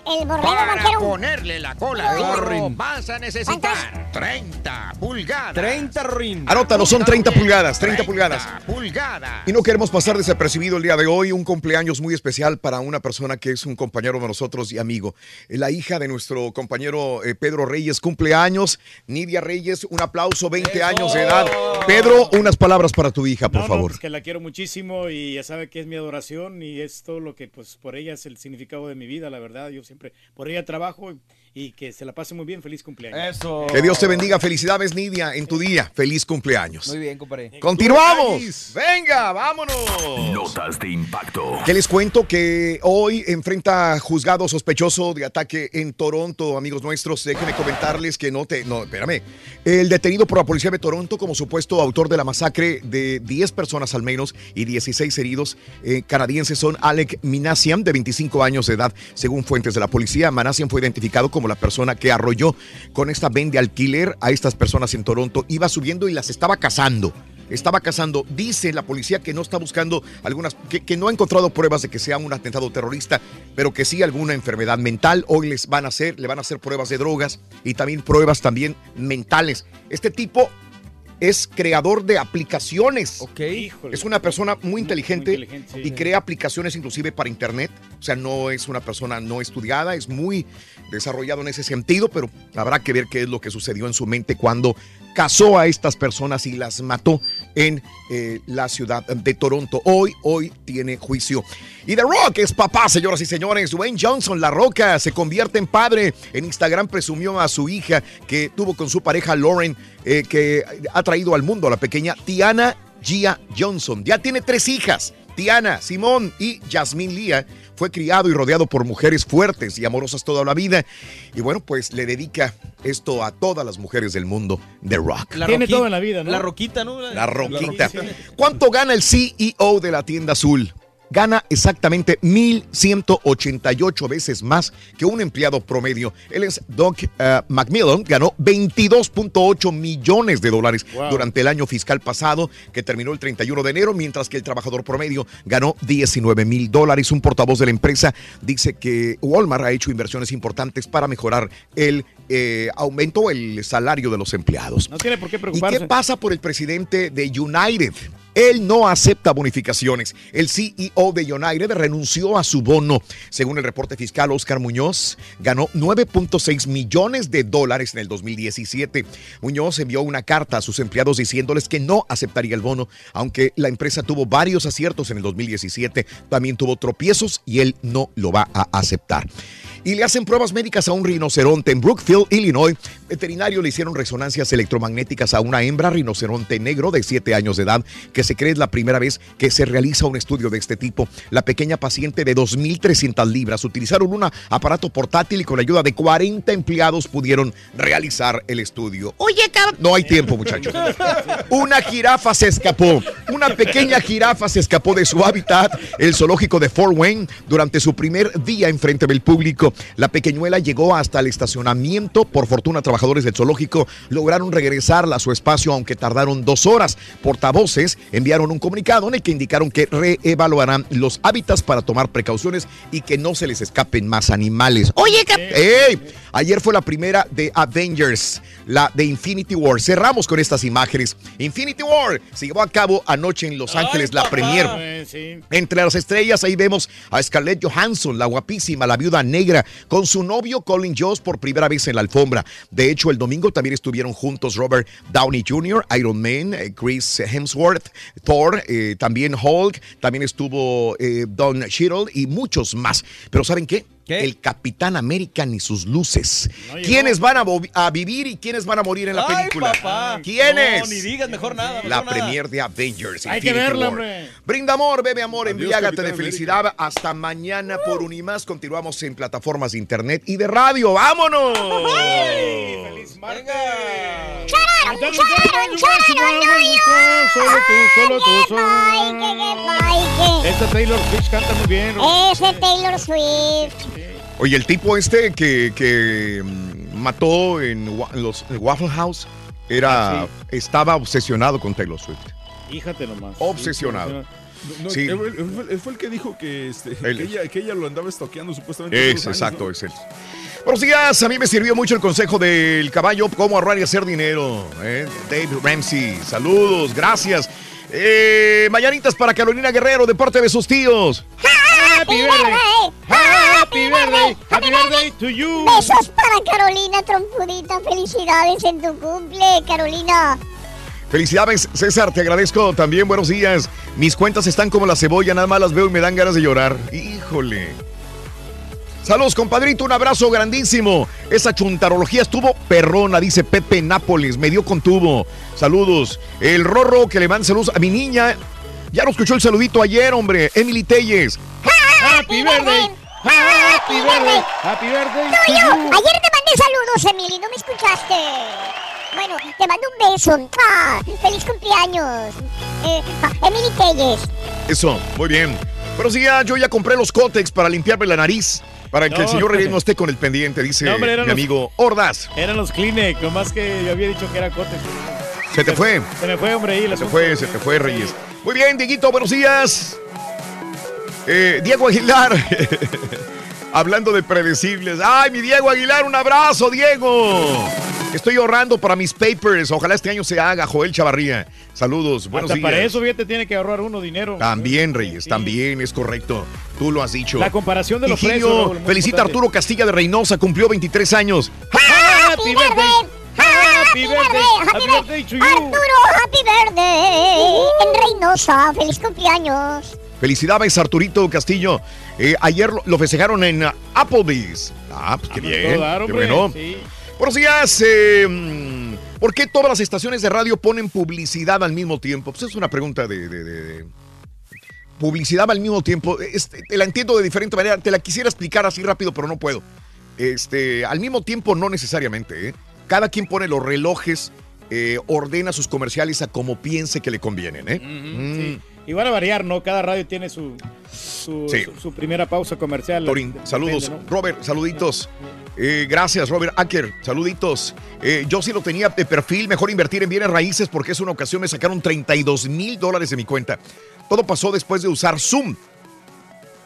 el, el borrego Para vaquero? ponerle la cola de burro vas a necesitar 30 pulgadas. 30 rin. Anótalo, son 30 pulgadas, 30 pulgadas. pulgadas. Y no queremos pasar desapercibido el día de hoy, un cumpleaños muy especial para una persona que es un compañero de nosotros y amigo. La hija de nuestro compañero eh, Pedro Reyes cumpleaños. Nidia Reyes, un aplauso, 20 años de edad. Pedro, unas palabras para tu hija, por No, no, favor. pues que la quiero muchísimo y ya sabe que es mi adoración y es todo lo que pues por ella es el significado de mi vida, la verdad. Yo siempre por ella trabajo y que se la pase muy bien. Feliz cumpleaños. Eso. Que Dios te bendiga. Felicidades, Nidia, en tu día. Feliz cumpleaños. Muy bien, compadre. Continuamos. Venga, vámonos. Notas de impacto. Que les cuento que hoy enfrenta juzgado sospechoso de ataque en Toronto, amigos nuestros. Déjenme comentarles que no te. No, espérame. El detenido por la policía de Toronto como supuesto autor de la masacre de 10 personas al menos y 16 heridos eh, canadienses son Alec Minasian, de 25 años de edad, según fuentes de la policía. Manasian fue identificado como la persona que arrolló con esta ven de alquiler a estas personas en Toronto. Iba subiendo y las estaba cazando estaba cazando. Dice la policía que no está buscando algunas, que, que no ha encontrado pruebas de que sea un atentado terrorista, pero que sí alguna enfermedad mental. Hoy les van a hacer, le van a hacer pruebas de drogas y también pruebas también mentales. Este tipo es creador de aplicaciones. Ok. Es una persona muy inteligente, inteligente, sí. y crea aplicaciones inclusive para internet. O sea, no es una persona no estudiada, es muy desarrollado en ese sentido, pero habrá que ver qué es lo que sucedió en su mente cuando casó a estas personas y las mató en eh, la ciudad de Toronto. Hoy, hoy tiene juicio. Y The Rock es papá, señoras y señores. Dwayne Johnson, La Roca, se convierte en padre. En Instagram presumió a su hija que tuvo con su pareja Lauren, eh, que ha traído al mundo a la pequeña Tiana Gia Johnson. Ya tiene tres hijas. Tiana, Simón y Jasmine Lía fue criado y rodeado por mujeres fuertes y amorosas toda la vida. Y bueno, pues le dedica esto a todas las mujeres del mundo de rock. La Tiene roquita- todo en la vida, ¿no? La roquita, ¿no? La roquita. ¿Cuánto gana el CEO de la tienda azul? Gana exactamente 1.188 veces más que un empleado promedio. Él es Doug eh, Macmillan, ganó 22.8 millones de dólares Wow. durante el año fiscal pasado, que terminó el 31 de enero, mientras que el trabajador promedio ganó 19 mil dólares. Un portavoz de la empresa dice que Walmart ha hecho inversiones importantes para mejorar el eh, aumento, el salario de los empleados. No tiene por qué ¿Y qué pasa por el presidente de United? Él no acepta bonificaciones. El CEO de United renunció a su bono. Según el reporte fiscal, Oscar Muñoz ganó 9.6 millones de dólares en el 2017. Muñoz envió una carta a sus empleados diciéndoles que no aceptaría el bono, aunque la empresa tuvo varios aciertos en el 2017. También tuvo tropiezos y él no lo va a aceptar y le hacen pruebas médicas a un rinoceronte en Brookfield, Illinois. Veterinarios le hicieron resonancias electromagnéticas a una hembra rinoceronte negro de 7 años de edad, que se cree es la primera vez que se realiza un estudio de este tipo. La pequeña paciente de 2.300 libras utilizaron un aparato portátil y con la ayuda de 40 empleados pudieron realizar el estudio. Oye, cabrón. No hay tiempo, muchachos. Una jirafa se escapó. Una pequeña jirafa se escapó de su hábitat, el zoológico de Fort Wayne, durante su primer día enfrente del público. La pequeñuela llegó hasta el estacionamiento. Por fortuna, trabajadores del zoológico lograron regresarla a su espacio, aunque tardaron dos horas. Portavoces enviaron un comunicado en el que indicaron que reevaluarán los hábitats para tomar precauciones y que no se les escapen más animales. Oye, cap- ¡Ey! Ayer fue la primera de Avengers, la de Infinity War. Cerramos con estas imágenes. Infinity War se llevó a cabo anoche en Los Ángeles, la premier. Eh, sí. Entre las estrellas ahí vemos a Scarlett Johansson, la guapísima, la viuda negra, con su novio Colin Jost por primera vez en la alfombra. De hecho, el domingo también estuvieron juntos Robert Downey Jr., Iron Man, eh, Chris Hemsworth, Thor, eh, también Hulk, también estuvo eh, Don Cheadle y muchos más. Pero ¿saben qué? El Capitán América ni sus luces. llegó. ¿Quiénes van a, vivir y quiénes van a morir en la Ay, película? papá. ¿Quiénes? No, ni digas mejor nada. mejor La nada. premier de Avengers. Hay que verla, hombre. Brinda amor, bebe amor, Adiós, embriágate de Capitán felicidad. Hasta mañana por Unimás. Continuamos en plataformas de internet y de radio. ¡Vámonos! ¡Feliz martes! ¡Chararon, chararon, chararon, Solo tú, solo tú, solo. Esta Taylor Swift canta muy bien. Ese Taylor Swift. Oye, el tipo este que, que mm, mató en los en Waffle House era, Ah, estaba obsesionado con Taylor Swift. Fíjate nomás. Obsesionado. No, Sí. él, él fue, él fue el que dijo que, este, Él que, ella, que ella lo andaba estoqueando supuestamente. Es, exacto, ¿no? es él. Buenos días, a mí me sirvió mucho el consejo del caballo, cómo ahorrar y hacer dinero. ¿eh? Dave Ramsey, saludos, gracias. Eh, mañanitas para Carolina Guerrero, de parte de sus tíos. Happy birthday. Happy birthday. Happy birthday to you. Besos para Carolina Trompudita. Felicidades en tu cumple, Carolina. Felicidades, César, te agradezco también, buenos días. Mis cuentas están como la cebolla, nada más las veo y me dan ganas de llorar. Híjole. Saludos, compadrito, un abrazo grandísimo. Esa chuntarología estuvo perrona, dice Pepe Nápoles, me dio con tubo. Saludos. El Rorro que le manda saludos a mi niña. Ya lo escuchó el saludito ayer, hombre. Emily Telles. Happy birthday. Happy birthday. Happy birthday Tuyo. you. Ayer te mandé saludos, Emily, no me escuchaste. Bueno, te mando un beso. Ah, feliz cumpleaños. Eh, ah, Emily Telles. Eso, muy bien. Buenos días, yo ya compré los cótex para limpiarme la nariz. Para que el señor Reyes no esté con el pendiente, dice No, hombre, eran mi los- amigo Ordaz. Eran los Kleenex, nomás que yo había dicho que era Cotex. Se te fue. Se me fue, hombre, ahí. Se te asunto. fue, se te fue, Reyes. Muy bien, Dieguito, buenos días. Eh, Diego Aguilar. <laughs> Hablando de predecibles. ¡Ay, mi Diego Aguilar! ¡Un abrazo, Diego! Estoy ahorrando para mis papers. Ojalá este año se haga, Joel Chavarría. Saludos, buenos Hasta días. para eso, fíjate, tiene que ahorrar uno dinero. También, Reyes, también es correcto. Tú lo has dicho. La comparación de los Higinio, precios, Raúl, muy felicita a. Arturo Castilla de Reynosa, cumplió 23 años. Happy birthday. Happy birthday. Happy birthday to you. Arturo, happy birthday. En Reynosa, feliz cumpleaños. Felicidades, Arturito Castillo. Eh, ayer lo, lo festejaron en uh, Applebee's. Ah, pues qué bien. todo dar, qué bueno. sí. Buenos días. eh, mm, ¿Por qué todas las estaciones de radio ponen publicidad al mismo tiempo? Pues es una pregunta de... de- de- de- Publicidad al mismo tiempo. Este, te la entiendo de diferente manera. Te la quisiera explicar así rápido, pero no puedo. Este, al mismo tiempo, no necesariamente. ¿eh? Cada quien pone los relojes, eh, ordena sus comerciales a como piense que le convienen. ¿eh? Mm. Y van a variar, ¿no? Cada radio tiene su, su, Sí. su- su primera pausa comercial. Torín, Depende, saludos. ¿no? Robert, saluditos. Eh, gracias, Robert Acker. Saluditos. Eh, yo sí lo tenía de perfil, mejor invertir en bienes raíces porque es una ocasión me sacaron 32 mil dólares de mi cuenta. Todo pasó después de usar Zoom.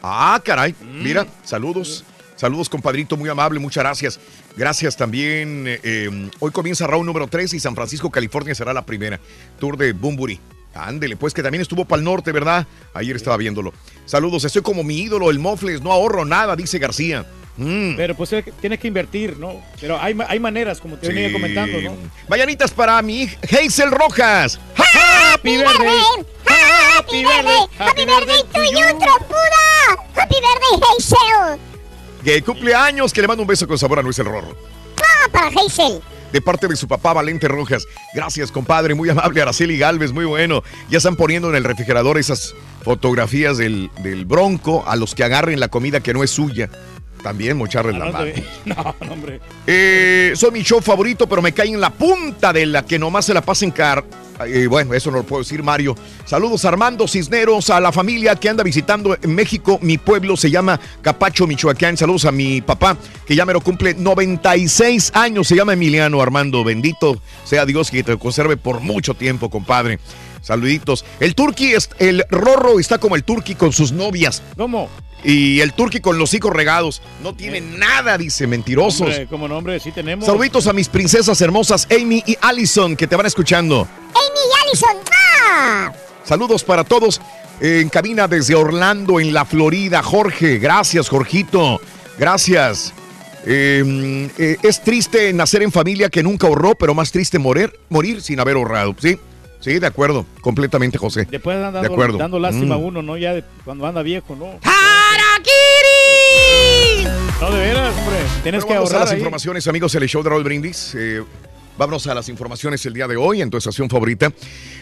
Ah, caray. Mira, saludos. Saludos, compadrito, muy amable, muchas gracias. Gracias también. eh, eh, hoy comienza round número 3 y San Francisco, California será la primera. Tour de Bumburi. Ándele, pues que también estuvo para el norte, ¿verdad? Ayer estaba viéndolo. Saludos, estoy como mi ídolo, el Mofles, no ahorro nada, dice García. Mm. Pero pues eh, tienes que invertir, ¿no? Pero hay, hay maneras, como te venía comentando, ¿no? Mañanitas para mi hija, Hazel Rojas. Happy birthday. Happy birthday, happy birthday to you, trompuda. Happy birthday, Hazel. Que cumpleaños, que le mando un beso con sabor a Luis el Rorro. Ah, para Hazel. De parte de su papá Valente Rojas. Gracias, compadre. Muy amable, Araceli Galvez. Muy bueno. Ya están poniendo en el refrigerador esas fotografías del, del bronco a los que agarren la comida que no es suya. También mocharles la No, mano. <laughs> no, no, hombre. Eh, son mi show favorito, pero me cae en la punta de la que nomás se la pasen car. Eh, bueno, eso no lo puedo decir, Mario. Saludos, Armando Cisneros, a la familia que anda visitando en México. Mi pueblo se llama Capacho, Michoacán. Saludos a mi papá, que ya me lo cumple 96 años. Se llama Emiliano Armando. Bendito sea Dios que te conserve por mucho tiempo, compadre. Saluditos. El turqui, el rorro está como el turqui con sus novias. ¿Cómo? Y el turqui con los hijos regados. No tiene nada, dice, mentirosos. Hombre, como nombre, sí tenemos. Saluditos a mis princesas hermosas Amy y Allison que te van escuchando. Amy y Allison. ¡Ah! Saludos para todos eh, en cabina desde Orlando, en la Florida. Jorge, gracias, Jorgito. Gracias. Eh, eh, es triste nacer en familia que nunca ahorró, pero más triste morir, morir sin haber ahorrado. Sí, sí, de acuerdo. Completamente, José. Después de dando, acuerdo. dando lástima a Mm. uno, ¿no? Ya de- cuando anda viejo, ¿no? ¡Harakiri! No, de veras, hombre. Tienes Bueno, que vamos a ahorrar las ahí. informaciones, amigos, el show de Raúl Brindis. Eh, vámonos a las informaciones el día de hoy en tu estación favorita.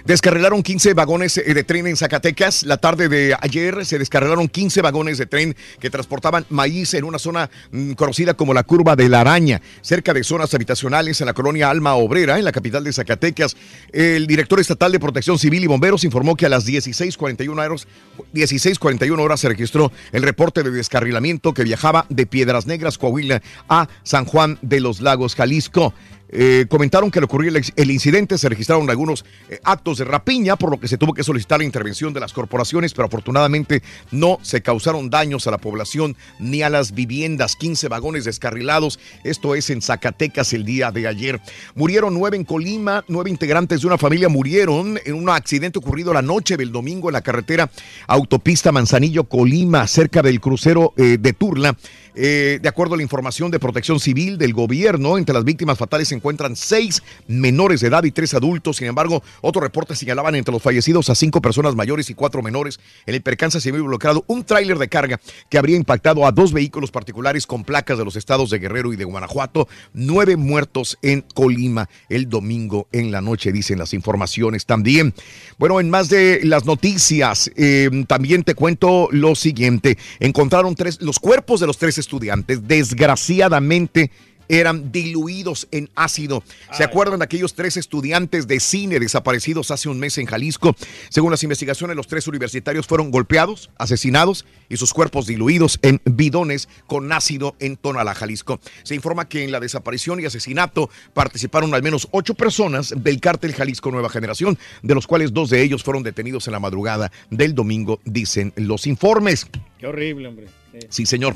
Descarrilaron 15 vagones eh, de tren en Zacatecas. La tarde de ayer se descarrilaron 15 vagones de tren que transportaban maíz en una zona mm, conocida como la Curva de la Araña, cerca de zonas habitacionales en la colonia Alma Obrera, en la capital de Zacatecas. El director estatal de Protección Civil y Bomberos informó que a las 16.41 horas, 16.41 horas se registró el reporte de descarrilamiento que viajaba de Piedras Negras, Coahuila, a San Juan de los Lagos, Jalisco. Eh, comentaron que al ocurrir el, incidente se registraron algunos eh, actos de rapiña, por lo que se tuvo que solicitar la intervención de las corporaciones, pero afortunadamente no se causaron daños a la población ni a las viviendas. 15 vagones descarrilados, esto es en Zacatecas el día de ayer. Murieron nueve en Colima, nueve integrantes de una familia murieron en un accidente ocurrido la noche del domingo en la carretera autopista Manzanillo-Colima, cerca del crucero eh, de Turla. Eh, de acuerdo a la información de protección civil del gobierno, entre las víctimas fatales se encuentran seis menores de edad y tres adultos. Sin embargo, otros reportes señalaban entre los fallecidos a cinco personas mayores y cuatro menores. En el percance se había involucrado un tráiler de carga que habría impactado a dos vehículos particulares con placas de los estados de Guerrero y de Guanajuato. Nueve muertos en Colima el domingo en la noche, dicen las informaciones también. Bueno, en más de las noticias, eh, también te cuento lo siguiente. Encontraron tres, los cuerpos de los tres estudiantes, desgraciadamente eran diluidos en ácido. ¿Se acuerdan de aquellos tres estudiantes de cine desaparecidos hace un mes en Jalisco? Según las investigaciones, los tres universitarios fueron golpeados, asesinados y sus cuerpos diluidos en bidones con ácido en Tonalá, Jalisco. Se informa que en la desaparición y asesinato participaron al menos ocho personas del cártel Jalisco Nueva Generación, de los cuales dos de ellos fueron detenidos en la madrugada del domingo, dicen los informes. Qué horrible, hombre. Sí. Señor.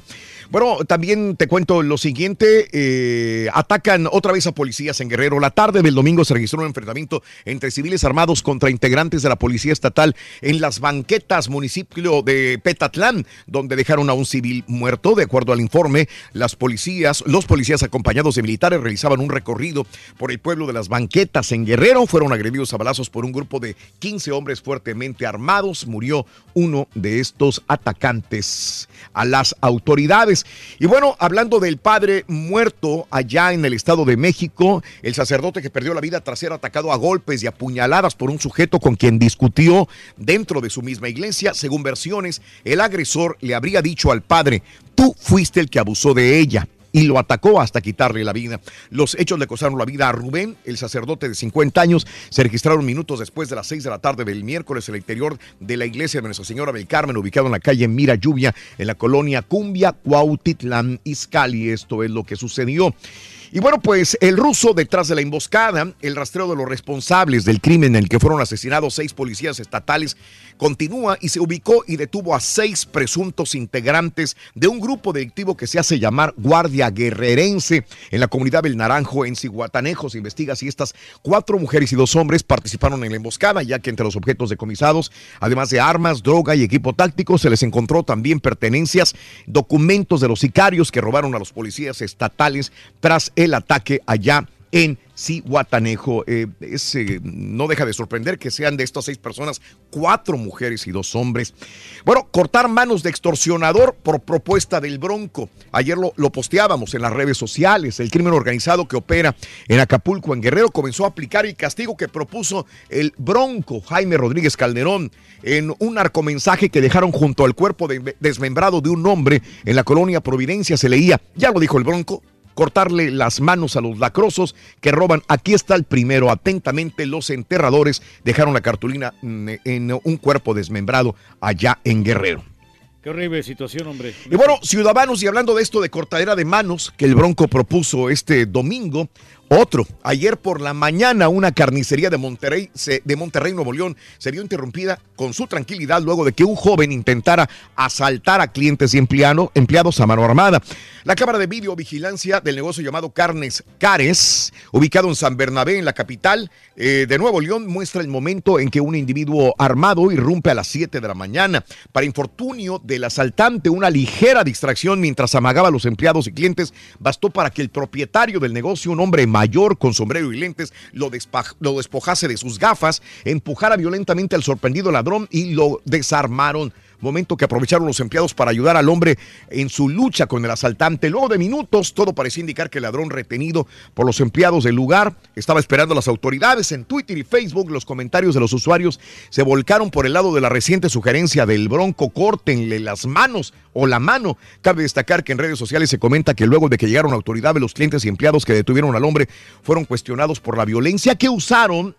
Bueno, también te cuento lo siguiente. eh, atacan otra vez a policías en Guerrero. La tarde del domingo se registró un enfrentamiento entre civiles armados contra integrantes de la Policía Estatal en las banquetas, municipio de Petatlán, donde dejaron a un civil muerto. De acuerdo al informe, las policías, los policías acompañados de militares realizaban un recorrido por el pueblo de las banquetas en Guerrero. Fueron agredidos a balazos por un grupo de 15 hombres fuertemente armados. Murió uno de estos atacantes a las autoridades. Y bueno, hablando del padre muerto allá en el Estado de México, el sacerdote que perdió la vida tras ser atacado a golpes y apuñaladas por un sujeto con quien discutió dentro de su misma iglesia, según versiones, el agresor le habría dicho al padre, tú fuiste el que abusó de ella. Y lo atacó hasta quitarle la vida. Los hechos le costaron la vida a Rubén, el sacerdote de 50 años. Se registraron minutos después de las 6 de la tarde del miércoles en el interior de la iglesia de Nuestra Señora del Carmen, ubicado en la calle Mira Lluvia, en la colonia Cumbia, Cuautitlán, Izcalli. Esto es lo que sucedió. Y bueno, pues el ruso detrás de la emboscada, el rastreo de los responsables del crimen en el que fueron asesinados seis policías estatales, continúa y se ubicó y detuvo a seis presuntos integrantes de un grupo delictivo que se hace llamar Guardia Guerrerense en la comunidad del Naranjo en Ciguatanejo. Se investiga si estas cuatro mujeres y dos hombres participaron en la emboscada, ya que entre los objetos decomisados, además de armas, droga y equipo táctico, se les encontró también pertenencias, documentos de los sicarios que robaron a los policías estatales tras el ataque allá en Cihuatanejo. Eh, eh, no deja de sorprender que sean de estas seis personas, cuatro mujeres y dos hombres. Bueno, cortar manos de extorsionador por propuesta del Bronco. Ayer lo, posteábamos en las redes sociales. El crimen organizado que opera en Acapulco, en Guerrero, comenzó a aplicar el castigo que propuso el Bronco Jaime Rodríguez Calderón en un narcomensaje que dejaron junto al cuerpo de- desmembrado de un hombre en la colonia Providencia. Se leía, ya lo dijo el Bronco, cortarle las manos a los lacrosos que roban. Aquí está el primero. Atentamente, los enterradores dejaron la cartulina mm, en un cuerpo desmembrado allá en Guerrero. Qué horrible situación, hombre. Y bueno, ciudadanos, y hablando de esto de cortadera de manos que el Bronco propuso este domingo, otro, ayer por la mañana una carnicería de Monterrey, de Monterrey, Nuevo León, se vio interrumpida con su tranquilidad luego de que un joven intentara asaltar a clientes y empleado- empleados a mano armada. La cámara de videovigilancia del negocio llamado Carnes Cares, ubicado en San Bernabé, en la capital eh, de Nuevo León, muestra el momento en que un individuo armado irrumpe a las 7 de la mañana. Para infortunio del asaltante, una ligera distracción mientras amagaba a los empleados y clientes bastó para que el propietario del negocio, un hombre mayor con sombrero y lentes, lo, lo despojase de sus gafas, empujara violentamente al sorprendido ladrón y lo desarmaron. Momento que aprovecharon los empleados para ayudar al hombre en su lucha con el asaltante. Luego de minutos, todo parecía indicar que el ladrón retenido por los empleados del lugar estaba esperando a las autoridades. En Twitter y Facebook, los comentarios de los usuarios se volcaron por el lado de la reciente sugerencia del bronco, córtenle las manos o la mano. Cabe destacar que en redes sociales se comenta que luego de que llegaron autoridades, los clientes y empleados que detuvieron al hombre fueron cuestionados por la violencia que usaron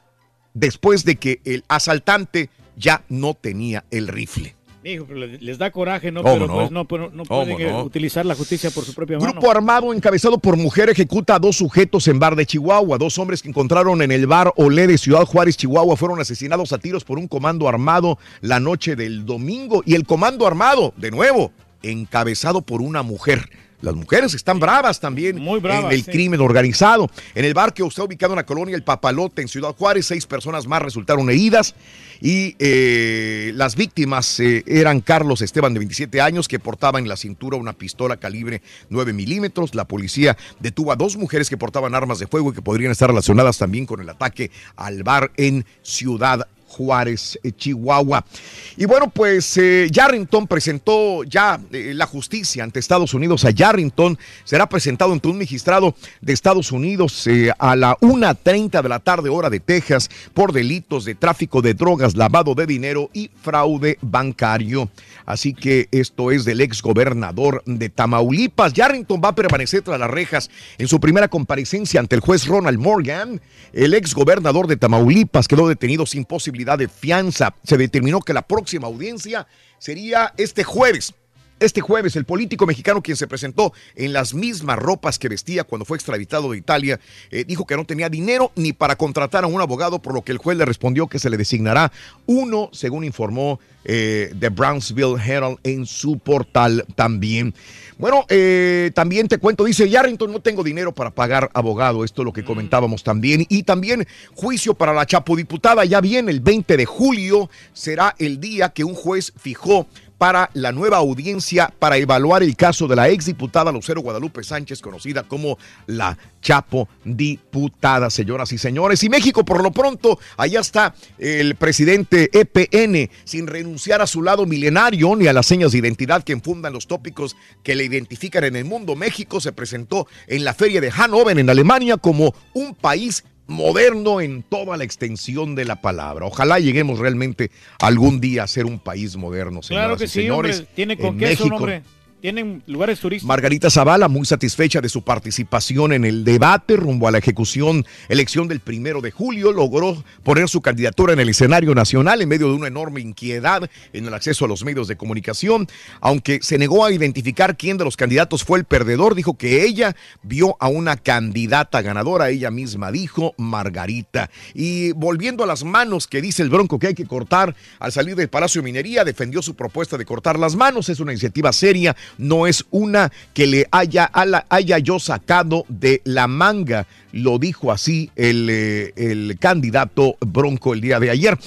después de que el asaltante ya no tenía el rifle. Hijo, pero les da coraje, ¿no? ¿Cómo pero no? pues no, pero no ¿Cómo pueden no? utilizar la justicia por su propia mano. Grupo armado encabezado por mujer ejecuta a dos sujetos en bar de Chihuahua. Dos hombres que encontraron en el bar Olé de Ciudad Juárez, Chihuahua, fueron asesinados a tiros por un comando armado la noche del domingo. Y el comando armado, de nuevo, encabezado por una mujer. Las mujeres están bravas también bravas, en el sí. crimen organizado. En el bar que está ubicado en la colonia El Papalote, en Ciudad Juárez, seis personas más resultaron heridas. Y eh, las víctimas eh, eran Carlos Esteban, de 27 años, que portaba en la cintura una pistola calibre 9 milímetros. La policía detuvo a dos mujeres que portaban armas de fuego y que podrían estar relacionadas también con el ataque al bar en Ciudad Juárez, eh, Chihuahua. Y bueno, pues eh, Yarrington presentó ya eh, la justicia ante Estados Unidos. A Yarrington será presentado ante un magistrado de Estados Unidos eh, a la 1.30 de la tarde, hora de Texas, por delitos de tráfico de drogas, lavado de dinero y fraude bancario. Así que esto es del ex gobernador de Tamaulipas. Yarrington va a permanecer tras las rejas en su primera comparecencia ante el juez Ronald Morgan. El ex gobernador de Tamaulipas quedó detenido sin posibilidad de fianza. Se determinó que la próxima audiencia sería este jueves. Este jueves, el político mexicano quien se presentó en las mismas ropas que vestía cuando fue extraditado de Italia, eh, dijo que no tenía dinero ni para contratar a un abogado, por lo que el juez le respondió que se le designará uno, según informó eh, The Brownsville Herald en su portal también. Bueno, eh, también te cuento, dice Yarrington, no tengo dinero para pagar abogado, esto es lo que comentábamos también. Y también juicio para la Chapo diputada, ya viene el 20 de julio, será el día que un juez fijó para la nueva audiencia para evaluar el caso de la exdiputada Lucero Guadalupe Sánchez, conocida como la Chapo diputada, señoras y señores. Y México, por lo pronto, allá está el presidente EPN, sin renunciar a su lado milenario ni a las señas de identidad que enfundan los tópicos que le identifican en el mundo. México se presentó en la feria de Hannover, en Alemania, como un país moderno en toda la extensión de la palabra. Ojalá lleguemos realmente algún día a ser un país moderno, señoras Claro que y sí, señores. hombre. Tiene con En queso, México, hombre. Tienen lugares turísticos. Margarita Zavala, muy satisfecha de su participación en el debate rumbo a la ejecución, elección del primero de julio, logró poner su candidatura en el escenario nacional en medio de una enorme inquietud en el acceso a los medios de comunicación. Aunque se negó a identificar quién de los candidatos fue el perdedor, dijo que ella vio a una candidata ganadora, ella misma dijo, Margarita. Y volviendo a las manos que dice el Bronco que hay que cortar al salir del Palacio de Minería, defendió su propuesta de cortar las manos, es una iniciativa seria no es una que le haya, haya yo sacado de la manga. Lo dijo así el, eh, el candidato Bronco el día de ayer.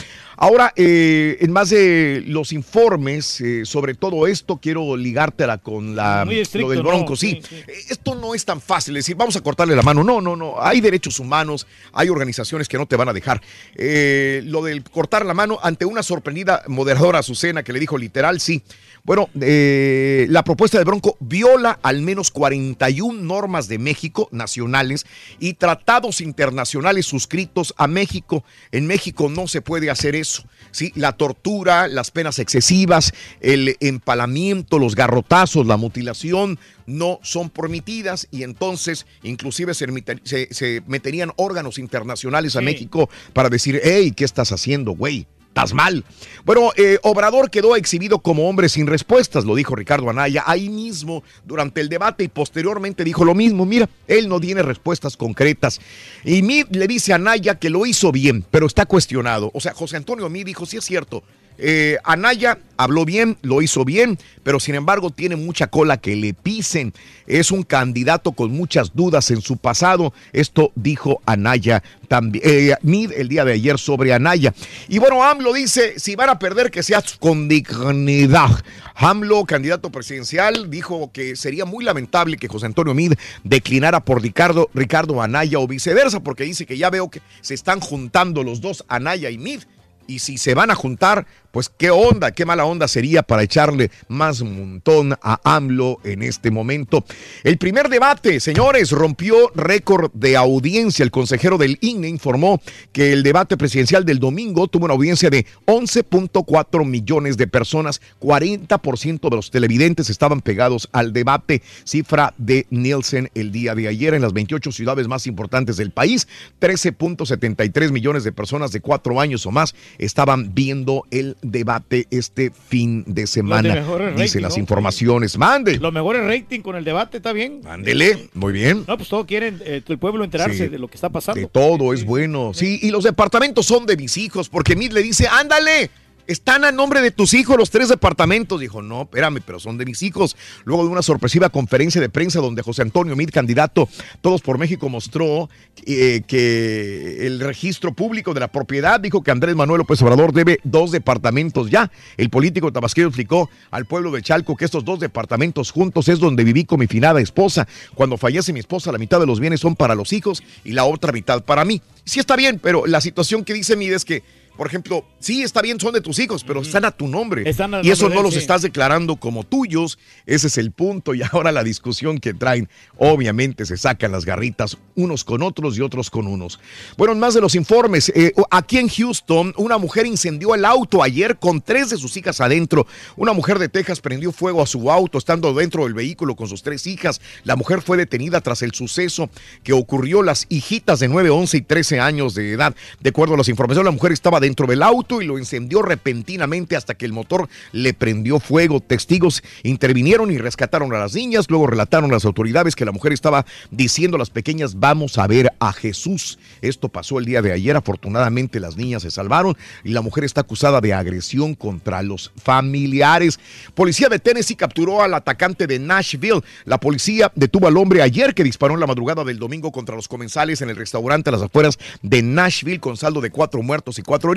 Ahora, eh, en más de los informes eh, sobre todo esto, quiero ligártela con la, estricto, lo del ¿no? Bronco. Sí, Sí, Eh, esto no es tan fácil decir, vamos a cortarle la mano. No, no, no. Hay derechos humanos, hay organizaciones que no te van a dejar. Eh, lo del cortar la mano ante una sorprendida moderadora Azucena que le dijo literal, sí. Bueno, la propuesta de Bronco viola al menos 41 normas de México nacionales y tratados internacionales suscritos a México. En México no se puede hacer eso. ¿Sí? La tortura, las penas excesivas, el empalamiento, los garrotazos, la mutilación no son permitidas y entonces inclusive se, meter- se- se meterían órganos internacionales a Sí. México para decir, hey, ¿qué estás haciendo, güey? Estás mal. Bueno, eh, Obrador quedó exhibido como hombre sin respuestas, lo dijo Ricardo Anaya ahí mismo durante el debate y posteriormente dijo lo mismo. Mira, él no tiene respuestas concretas. Y Mid le dice a Anaya que lo hizo bien, pero está cuestionado. O sea, José Antonio Mid dijo, sí es cierto. Eh, Anaya habló bien, lo hizo bien, pero sin embargo tiene mucha cola que le pisen. Es un candidato con muchas dudas en su pasado. Esto dijo Anaya también, eh, Mid el día de ayer sobre Anaya. Y bueno, AMLO dice, si van a perder, que sea con dignidad. AMLO, candidato presidencial, dijo que sería muy lamentable que José Antonio Mid declinara por Ricardo, Ricardo Anaya o viceversa, porque dice que ya veo que se están juntando los dos, Anaya y Mid. Y si se van a juntar, pues qué onda, qué mala onda sería para echarle más montón a AMLO en este momento. El primer debate, señores, rompió récord de audiencia. El consejero del INE informó que el debate presidencial del domingo tuvo una audiencia de 11.4 millones de personas. 40% de los televidentes estaban pegados al debate, cifra de Nielsen el día de ayer en las 28 ciudades más importantes del país. 13.73 millones de personas de cuatro años o más estaban viendo el debate este fin de semana. mejores Dice rating, las ¿no? informaciones. Mande. Los mejores rating con el debate, ¿está bien? Mándele. Muy bien. No, pues todos quieren eh, el pueblo enterarse Sí. de lo que está pasando. De todo es bueno. Sí, y los departamentos son de mis hijos, porque Mid le dice, ándale. Están a nombre de tus hijos los tres departamentos. Dijo, no, espérame, pero son de mis hijos. Luego de una sorpresiva conferencia de prensa donde José Antonio Mid, candidato Todos por México, mostró eh, que el registro público de la propiedad dijo que Andrés Manuel López Obrador debe dos departamentos ya. El político tabasquero explicó al pueblo de Chalco que estos dos departamentos juntos es donde viví con mi finada esposa. Cuando fallece mi esposa, la mitad de los bienes son para los hijos y la otra mitad para mí. Sí está bien, pero la situación que dice Mid es que por ejemplo, sí, está bien, son de tus hijos, pero están a tu nombre. Están al y eso no los sí. estás declarando como tuyos. Ese es el punto. <laughs> Y ahora la discusión que traen, obviamente se sacan las garritas unos con otros y otros con unos. Bueno, en más de los informes, eh, aquí en Houston, una mujer incendió el auto ayer con tres de sus hijas adentro. Una mujer de Texas prendió fuego a su auto estando dentro del vehículo con sus tres hijas. La mujer fue detenida tras el suceso que ocurrió las hijitas de 9, 11 y 13 años de edad. De acuerdo a las informaciones, la mujer estaba dentro del auto y lo encendió repentinamente hasta que el motor le prendió fuego. Testigos intervinieron y rescataron a las niñas. Luego relataron las autoridades que la mujer estaba diciendo a las pequeñas, vamos a ver a Jesús. Esto pasó el día de ayer. Afortunadamente las niñas se salvaron y la mujer está acusada de agresión contra los familiares. Policía de Tennessee capturó al atacante de Nashville. La policía detuvo al hombre ayer que disparó en la madrugada del domingo contra los comensales en el restaurante a las afueras de Nashville con saldo de cuatro muertos y cuatro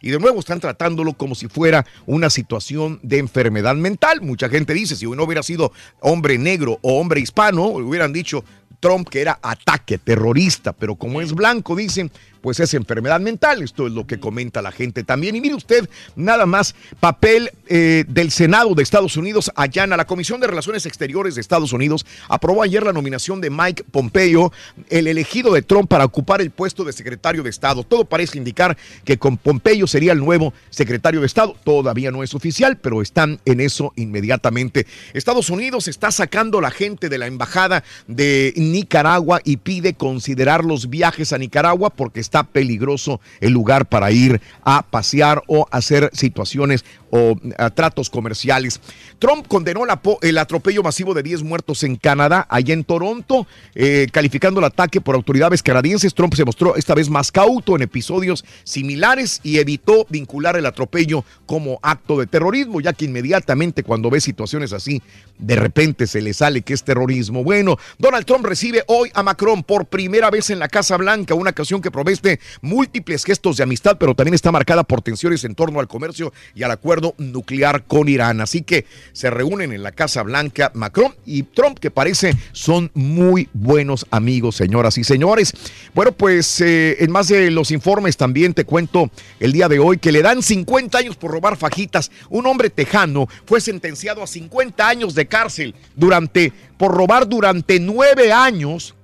Y de nuevo están tratándolo como si fuera una situación de enfermedad mental. Mucha gente dice, si no hubiera sido hombre negro o hombre hispano, hubieran dicho Trump que era ataque terrorista, pero como es blanco, dicen, pues es enfermedad mental. Esto es lo que comenta la gente también. Y mire usted, nada más, papel eh, del Senado de Estados Unidos allana. La Comisión de Relaciones Exteriores de Estados Unidos aprobó ayer la nominación de Mike Pompeo, el elegido de Trump para ocupar el puesto de secretario de Estado. Todo parece indicar que con Pompeo sería el nuevo secretario de Estado. Todavía no es oficial, pero están en eso inmediatamente. Estados Unidos está sacando la gente de la embajada de Nicaragua y pide considerar los viajes a Nicaragua porque está peligroso el lugar para ir a pasear o hacer situaciones o tratos comerciales. Trump condenó el atropello masivo de 10 muertos en Canadá, allá en Toronto, eh, calificando el ataque por autoridades canadienses. Trump se mostró esta vez más cauto en episodios similares y evitó vincular el atropello como acto de terrorismo, ya que inmediatamente cuando ve situaciones así, de repente se le sale que es terrorismo. Bueno, Donald Trump recibe hoy a Macron por primera vez en la Casa Blanca, una ocasión que promete múltiples gestos de amistad, pero también está marcada por tensiones en torno al comercio y al acuerdo nuclear con Irán. Así que se reúnen en la Casa Blanca Macron y Trump, que parece son muy buenos amigos, señoras y señores. Bueno, pues eh, en más de los informes también te cuento el día de hoy que le dan 50 años por robar fajitas. Un hombre tejano fue sentenciado a 50 años de cárcel durante, por robar durante nueve años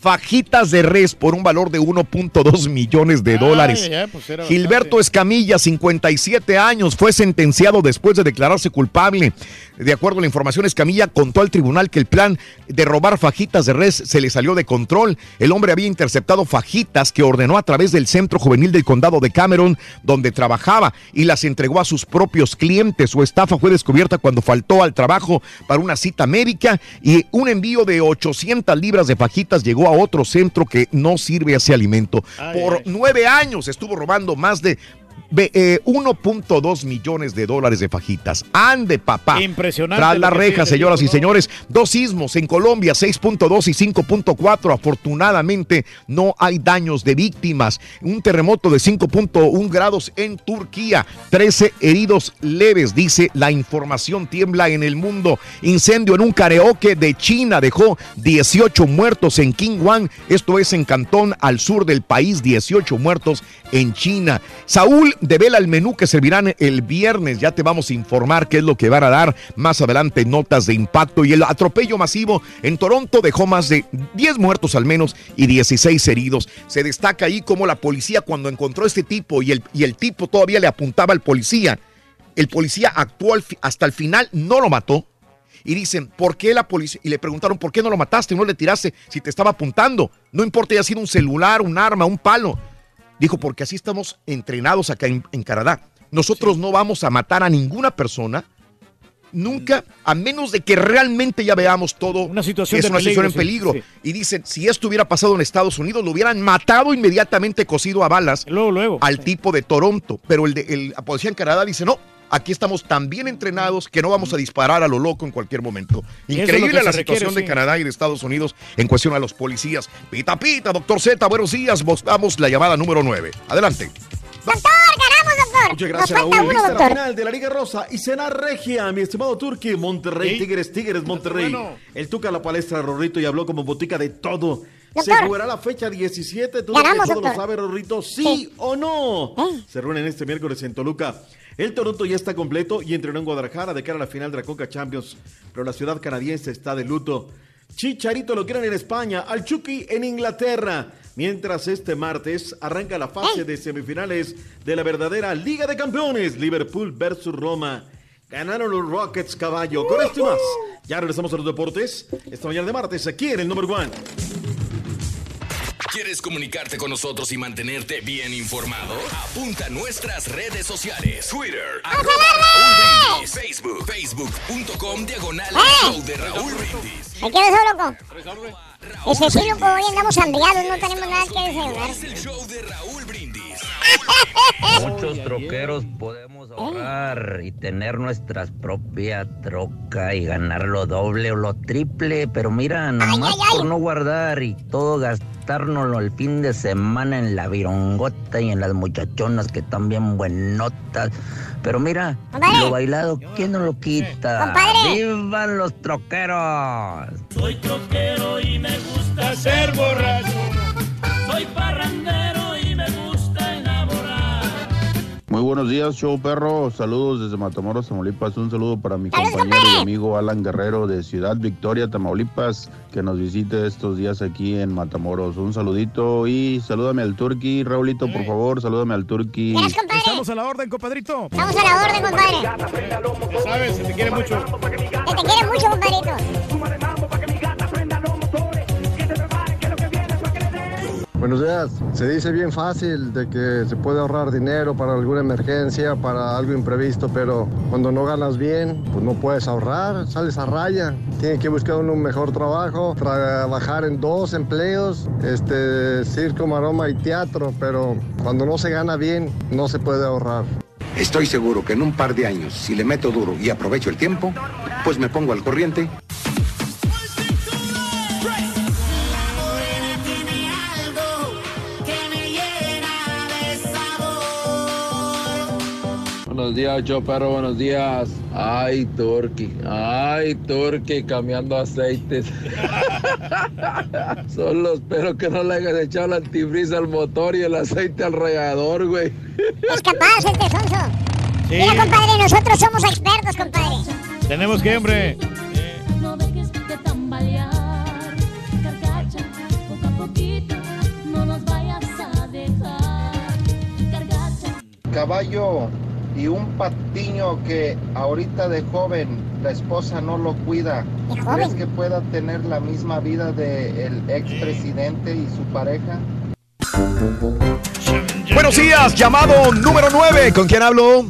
fajitas de res por un valor de 1.2 millones de dólares. Ay, ay, pues Gilberto Escamilla, 57 años, fue sentenciado después de declararse culpable. De acuerdo a la información, Escamilla contó al tribunal que el plan de robar fajitas de res se le salió de control. El hombre había interceptado fajitas que ordenó a través del centro juvenil del condado de Cameron, donde trabajaba, y las entregó a sus propios clientes. Su estafa fue descubierta cuando faltó al trabajo para una cita médica y un envío de 800 libras de fajitas llegó a otro centro que no sirve ese alimento. Ay, Por ay. nueve años estuvo robando más de eh, 1.2 millones de dólares de fajitas. Ande, papá. Impresionante Tras la reja, señoras y señores. Dos sismos en Colombia, 6.2 y 5.4. Afortunadamente, no hay daños de víctimas. Un terremoto de 5.1 grados en Turquía. 13 heridos leves, dice la información. Tiembla en el mundo. Incendio en un karaoke de China dejó 18 muertos en Qingwan. Esto es en Cantón, al sur del país. 18 muertos en China. Saúl devela el menú que servirán el viernes. Ya te vamos a informar qué es lo que van a dar más adelante. Notas de impacto. Y el atropello masivo en Toronto dejó más de 10 muertos al menos y 16 heridos. Se destaca ahí como la policía cuando encontró este tipo y el, y el tipo todavía le apuntaba al policía. El policía actuó hasta el final, no lo mató. Y dicen, ¿por qué la policía? Y le preguntaron, ¿por qué no lo mataste? No le tiraste si te estaba apuntando. No importa, haya sido un celular, un arma, un palo. Dijo, porque así estamos entrenados acá en, en Canadá. Nosotros no vamos a matar a ninguna persona nunca, a menos de que realmente ya veamos todo. Una situación es una situación en peligro, sí, Y dicen, si esto hubiera pasado en Estados Unidos, lo hubieran matado inmediatamente, cosido a balas al tipo de Toronto. Pero el, de, el la policía en Canadá dice, no. Aquí estamos tan bien entrenados que no vamos a disparar a lo loco en cualquier momento. Es lo Increíble la se requiere, situación de sí. Canadá y de Estados Unidos en cuestión a los policías. Pita, pita, doctor Z, buenos días. Vamos la llamada número 9. Adelante. Doctor, ganamos, doctor. Muchas gracias, Nos falta Raúl. uno, Lista la doctor. final de la Liga Rosa y cena regia, mi estimado Turqui. Monterrey, Sí. Tigres, Tigres, Monterrey. Bueno. El Tuca a la palestra, Rorrito, y habló como botica de todo. Se Doctor. jugará la fecha 17. Todo, Ganamos, todo lo doctor. sabe, Rorrito, sí, o no. Se reúnen este miércoles en Toluca. El Toronto ya está completo y entrenó en Guadalajara de cara a la final de la Coca Champions. Pero la ciudad canadiense está de luto. Chicharito lo quieren en España, al Chucky en Inglaterra. Mientras este martes arranca la fase de semifinales de la verdadera Liga de Campeones, Liverpool versus Roma. Ganaron los Rockets caballo. Con esto más. Ya regresamos a los deportes. Esta mañana de martes aquí en el Number One. ¿Quieres comunicarte con nosotros y mantenerte bien informado? Apunta a nuestras redes sociales. Twitter, arroba Raúl Brindis. Facebook, facebook.com diagonal show de Raúl Brindis. ¿Me quedo solo, loco? Ese sí, loco, hoy andamos hambriados, no tenemos nada que desayunar. <laughs> Muchos troqueros podemos ahorrar y tener nuestra propia troca y ganar lo doble o lo triple, pero mira, nomás por no guardar y todo gastárnoslo el fin de semana en la virongota y en las muchachonas que están bien buenotas. Pero mira, lo bailado, ¿quién no lo quita? ¡Vivan los troqueros! Soy troquero y me gusta ser borracho. Soy parrandero Muy buenos días, show perro. Saludos desde Matamoros, Tamaulipas. Un saludo para mi compañero y amigo Alan Guerrero de Ciudad Victoria, Tamaulipas, que nos visite estos días aquí en Matamoros. Un saludito y salúdame al Turqui. Raulito, por favor, salúdame al Turqui. Estamos a la orden, compadrito. Estamos a la orden, compadre. Ya sabes, se te quiere mucho. Que te quiere mucho, compadrito. Buenos días. Se dice bien fácil de que se puede ahorrar dinero para alguna emergencia, para algo imprevisto, pero cuando no ganas bien, pues no puedes ahorrar, sales a raya. Tienes que buscar un mejor trabajo, trabajar en dos empleos, este circo, maroma y teatro, pero cuando no se gana bien, no se puede ahorrar. Estoy seguro que en un par de años, si le meto duro y aprovecho el tiempo, pues me pongo al corriente. Buenos días, yo perro, buenos días. Ay, Turkey, ay, Turkey, cambiando aceites. <laughs> Solo espero que no le hayas echado el antifreeze al motor y el aceite al rallador, güey. Es capaz este sonso. Mira, compadre, nosotros somos expertos, compadre. Tenemos que, hombre. No dejes de tambalear, carcacha, poco a poquito, no nos vayas a dejar. Carcacha. Caballo y un patiño que ahorita de joven la esposa no lo cuida. ¿Crees que pueda tener la misma vida del expresidente y su pareja? Buenos días, llamado número 9. ¿Con quién hablo?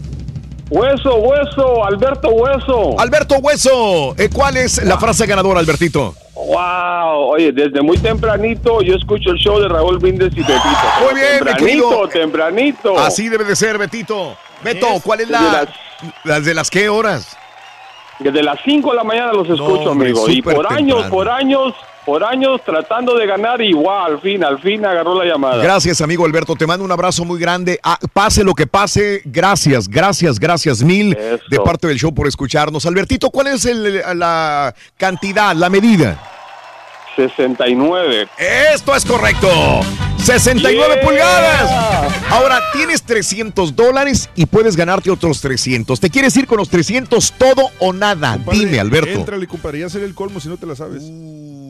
Hueso, hueso, Alberto Hueso. Alberto Hueso. Eh, ¿Cuál es la frase ganadora, Albertito? Wow, oye, desde muy tempranito yo escucho el show de Raúl Brindis y Pepito. Muy bien, tempranito, tempranito. Así debe de ser, Betito. Beto, ¿cuál es Desde la... las- ¿Las de las qué horas? Desde las 5 de la mañana los escucho, amigo. Y por años, por años, por años tratando de ganar y wow, al fin, al fin agarró la llamada. Gracias, amigo Alberto. Te mando un abrazo muy grande. Ah, pase lo que pase, gracias, gracias, gracias mil de parte del show por escucharnos. Albertito, ¿cuál es el- la cantidad, la medida? 69. Esto es correcto. 69 Yeah. pulgadas. Ahora tienes 300 dólares y puedes ganarte otros 300. ¿Te quieres ir con los 300 todo o nada? Dime, Alberto. Entrale, compadre, ya sería el colmo si no te la sabes.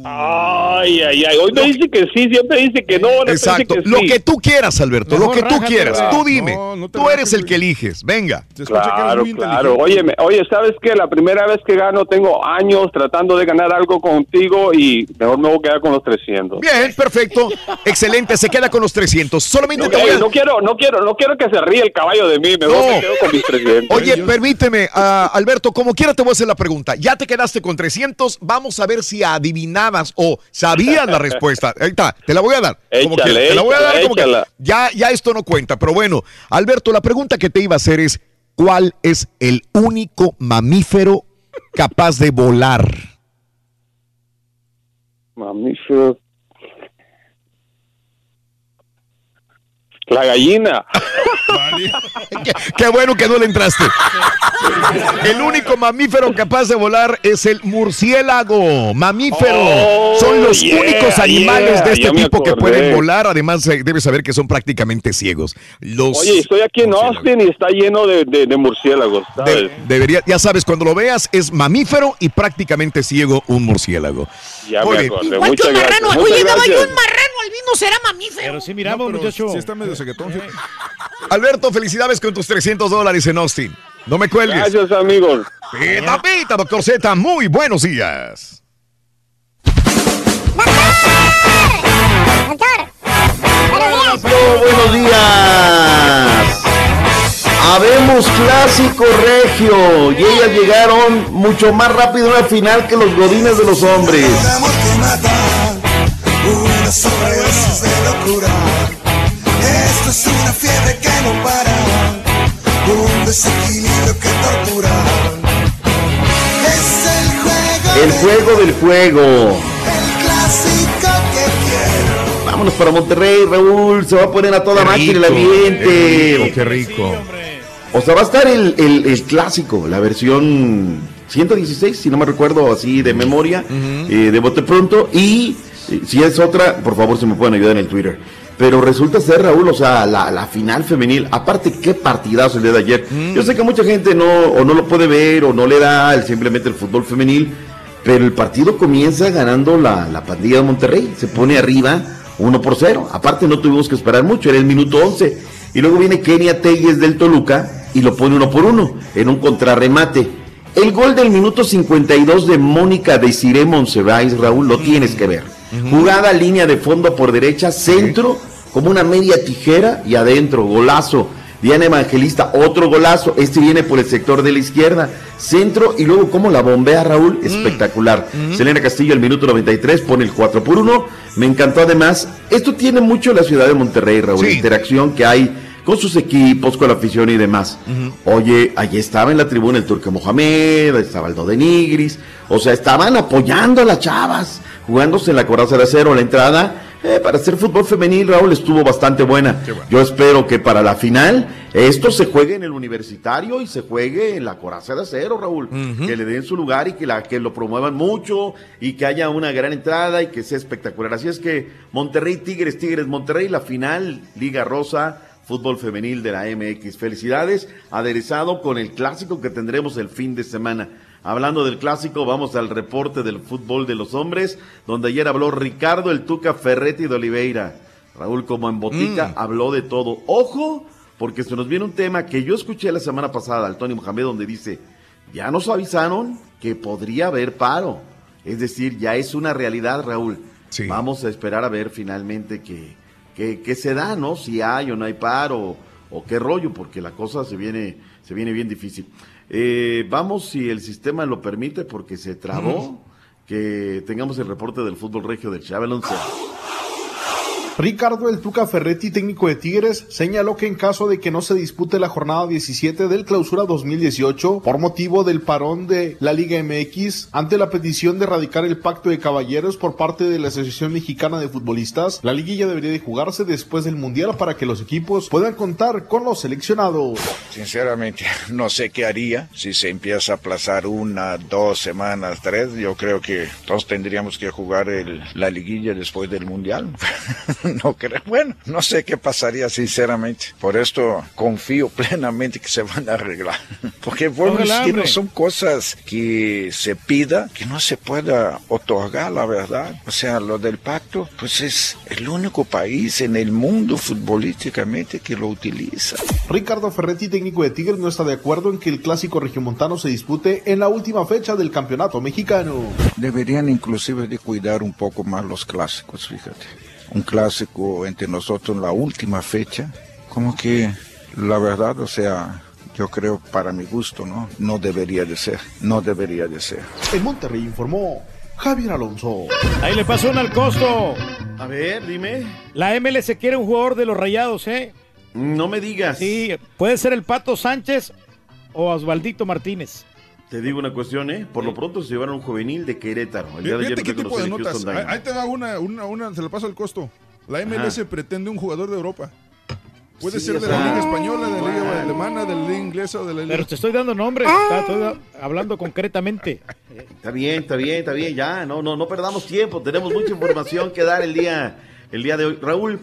Ay, ay, ay. Hoy no dice que sí, siempre dice que no. Exacto. que Lo que tú quieras, Alberto. lo que tú quieras. ¿verdad? Tú dime. No, no te tú eres el que eliges. Venga. Claro, claro. Oye, me- oye, ¿sabes qué? La primera vez que gano tengo años tratando de ganar algo contigo y mejor me voy a quedar con los 300. Bien, perfecto. Excelente. Se queda con los 300. Solamente No, te voy a... no quiero, no quiero, no quiero que se ríe el caballo de mí, mejor No. me quedo con mis 300. Oye, permíteme, ah, Alberto, como quiera te voy a hacer la pregunta. Ya te quedaste con 300, vamos a ver si adivinabas o sabías la respuesta. <laughs> Ahí está, te la voy a dar. Como Échale, quiera, te la voy a échala, dar como que ya, ya esto no cuenta, pero bueno, Alberto, la pregunta que te iba a hacer es, ¿cuál es el único mamífero capaz de volar? Mamífero. La gallina. qué, qué bueno que no le entraste. El único mamífero capaz de volar es el murciélago. Mamífero. Oh, son los yeah, únicos animales yeah, de este tipo que pueden volar. Además, eh, debes saber que son prácticamente ciegos. Los Oye, estoy aquí en Austin y está lleno de, de- de murciélagos, ¿sabes? de- debería, ya sabes, cuando lo veas es mamífero y prácticamente ciego un murciélago. ya Muy me acordé. Muchas gracias. marrano. muchas Oye, caballo, gracias. un marrano albino será mamífero. Pero sí miramos, muchacho. Sí está medio saquetón. fíjate. <laughs> Alberto, felicidades con tus 300 dólares en Austin. No me cuelgues. Gracias, amigos. Pita, pita, doctor Z, muy buenos días. buenos días. Habemos clásico regio y ellas llegaron mucho más rápido a la final que los godines de los hombres. Una sobredosis de locura. Esto es una fiebre que no para. Un desequilibrio que tortura. Es el juego, El juego del juego. el clásico que quiero. Vámonos para Monterrey, Raúl. Se va a poner a toda máquina el ambiente. qué rico, qué rico. O sea, va a estar el, el- el clásico, la versión 116, si no me recuerdo así de memoria, eh, de bote pronto. Y si es otra, por favor, si me pueden ayudar en el Twitter. Pero resulta ser, Raúl, o sea, la, la final femenil, aparte, qué partidazo el día de ayer. Yo sé que mucha gente no, o no lo puede ver, o no le da el- simplemente el fútbol femenil, pero el partido comienza ganando la, la pandilla de Monterrey, se pone arriba 1 por 0. Aparte no tuvimos que esperar mucho, era el minuto 11. Y luego viene Kenia Telles del Toluca y lo pone uno por uno en un contrarremate. El gol del minuto 52 de Mónica de Cire Monsiváis, Raúl, lo tienes que ver. Jugada línea de fondo por derecha, centro, como una media tijera y adentro, golazo. Diana Evangelista, otro golazo. Este viene por el sector de la izquierda. Centro y luego como la bombea Raúl, espectacular. Selena Castillo, el minuto 93, pone el 4 por 1. Me encantó además. Esto tiene mucho la ciudad de Monterrey, Raúl. La interacción que hay con sus equipos, con la afición y demás. Oye, allí estaba en la tribuna el Turque Mohamed, estaba el de Nigris. O sea, estaban apoyando a las chavas, jugándose en la coraza de acero. La entrada eh, para hacer fútbol femenil, Raúl, estuvo bastante buena. Yo espero que para la final esto se juegue en el universitario y se juegue en la coraza de acero, Raúl. Que le den su lugar y que, la, que lo promuevan mucho y que haya una gran entrada y que sea espectacular. Así es que Monterrey, Tigres, Tigres, Monterrey, la final, Liga Rosa. Fútbol femenil de la MX. Felicidades, aderezado con el clásico que tendremos el fin de semana. Hablando del clásico, vamos al reporte del fútbol de los hombres, donde ayer habló Ricardo el Tuca Ferretti de Oliveira. Raúl, como en botica, habló de todo. Ojo, porque se nos viene un tema que yo escuché la semana pasada al Tony Mohamed, donde dice, ya nos avisaron que podría haber paro. Es decir, ya es una realidad, Raúl. Vamos a esperar a ver finalmente que, que, que se da, ¿no? Si hay o no hay paro, o qué rollo, porque la cosa se viene, se viene bien difícil. Eh, vamos, si el sistema lo permite, porque se trabó, que tengamos el reporte del fútbol regio del Chávez 11. Ricardo El Tuca Ferretti, técnico de Tigres, señaló que en caso de que no se dispute la jornada 17 del clausura 2018 por motivo del parón de la Liga MX ante la petición de erradicar el pacto de caballeros por parte de la Asociación Mexicana de Futbolistas, la liguilla debería de jugarse después del Mundial para que los equipos puedan contar con los seleccionados. Sinceramente, <laughs> no sé qué haría si se empieza a aplazar una, dos semanas, tres. Yo creo que todos tendríamos que jugar la liguilla después del Mundial. <laughs> <laughs> no creo. Bueno, no sé qué pasaría sinceramente. Por esto confío plenamente que se van a arreglar. <laughs> Porque vuelvo a decir, son cosas que se pida que no se pueda otorgar, la verdad. O sea, lo del pacto, pues es el único país en el mundo futbolísticamente que lo utiliza. Ricardo Ferretti, técnico de Tigres, no está de acuerdo en que el clásico regiomontano se dispute en la última fecha del campeonato mexicano. Deberían inclusive de cuidar un poco más los clásicos, fíjate. Un clásico entre nosotros en la última fecha, como que la verdad, o sea, yo creo para mi gusto, ¿no? No debería de ser, no debería de ser. En Monterrey informó Javier Alonso. Ahí le pasó una al costo. A ver, dime. La MLS quiere un jugador de los rayados, ¿eh? No me digas. Sí, puede ser el Pato Sánchez o Osvaldito Martínez. Te digo una cuestión, ¿eh? Por lo pronto se llevaron un juvenil de Querétaro. El día de ayer Fíjate qué tipo de notas. Ahí, te da una, una, una, se la paso al costo. La MLS Ajá. pretende un jugador de Europa. Puede Sí, ser de sea, la liga española, de la liga alemana, de la liga inglesa o de la liga... Pero te estoy dando nombres, está- estoy hablando concretamente. Está bien, está bien, está bien, ya, no, no, no perdamos tiempo, tenemos mucha información que dar el día, el día de hoy. Raúl,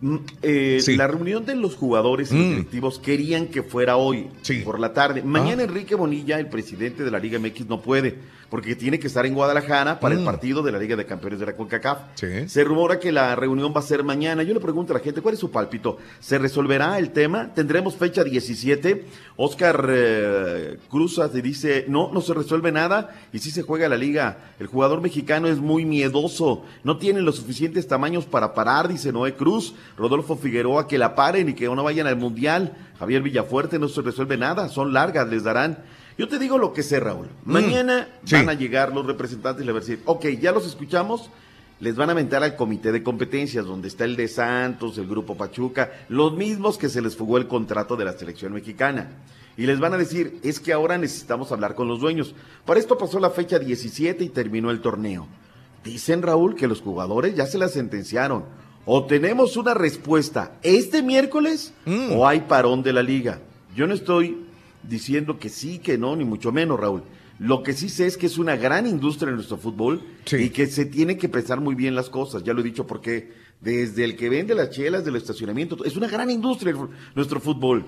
mm, eh, la reunión de los jugadores y los directivos querían que fuera hoy, por la tarde. Mañana Enrique Bonilla, el presidente de la Liga MX, no puede, porque tiene que estar en Guadalajara para el Mm. partido de la Liga de Campeones de la CONCACAF. Se rumora que la reunión va a ser mañana. Yo le pregunto a la gente, ¿cuál es su pálpito? ¿Se resolverá el tema? ¿Tendremos fecha 17? Oscar eh, Cruzas dice, no, no se resuelve nada y sí se juega la liga. El jugador mexicano es muy miedoso, no tiene los suficientes tamaños para parar, dice Noé Cruz. Rodolfo Figueroa, que la paren y que no vayan al Mundial. Javier Villafuerte, no se resuelve nada, son largas, les darán. Yo te digo lo que sé, Raúl. Mañana van a llegar los representantes y le van a decir, ok, ya los escuchamos, les van a aventar al comité de competencias, donde está el de Santos, el Grupo Pachuca, los mismos que se les fugó el contrato de la selección mexicana. Y les van a decir, es que ahora necesitamos hablar con los dueños. Para esto pasó la fecha 17 y terminó el torneo. Dicen, Raúl, que los jugadores ya se la sentenciaron. O tenemos una respuesta este miércoles o hay parón de la liga. Yo no estoy diciendo que sí, que no, ni mucho menos, Raúl. Lo que sí sé es que es una gran industria en nuestro fútbol y que se tiene que pensar muy bien las cosas. Ya lo he dicho porque desde el que vende las chelas del estacionamiento. Es una gran industria el nuestro fútbol.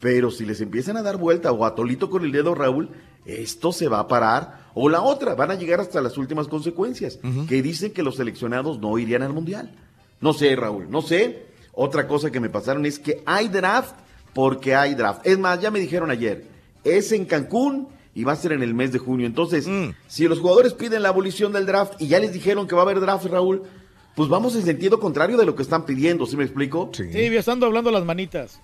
Pero si les empiezan a dar vuelta o a tolito con el dedo, Raúl, esto se va a parar. O la otra, van a llegar hasta las últimas consecuencias, que dicen que los seleccionados no irían al Mundial. No sé, Raúl, no sé. Otra cosa que me pasaron es que hay draft porque hay draft. Es más, ya me dijeron ayer, es en Cancún y va a ser en el mes de junio. Entonces, si los jugadores piden la abolición del draft y ya les dijeron que va a haber draft, Raúl, pues vamos en sentido contrario de lo que están pidiendo, ¿sí me explico? Sí, ya estando hablando las manitas.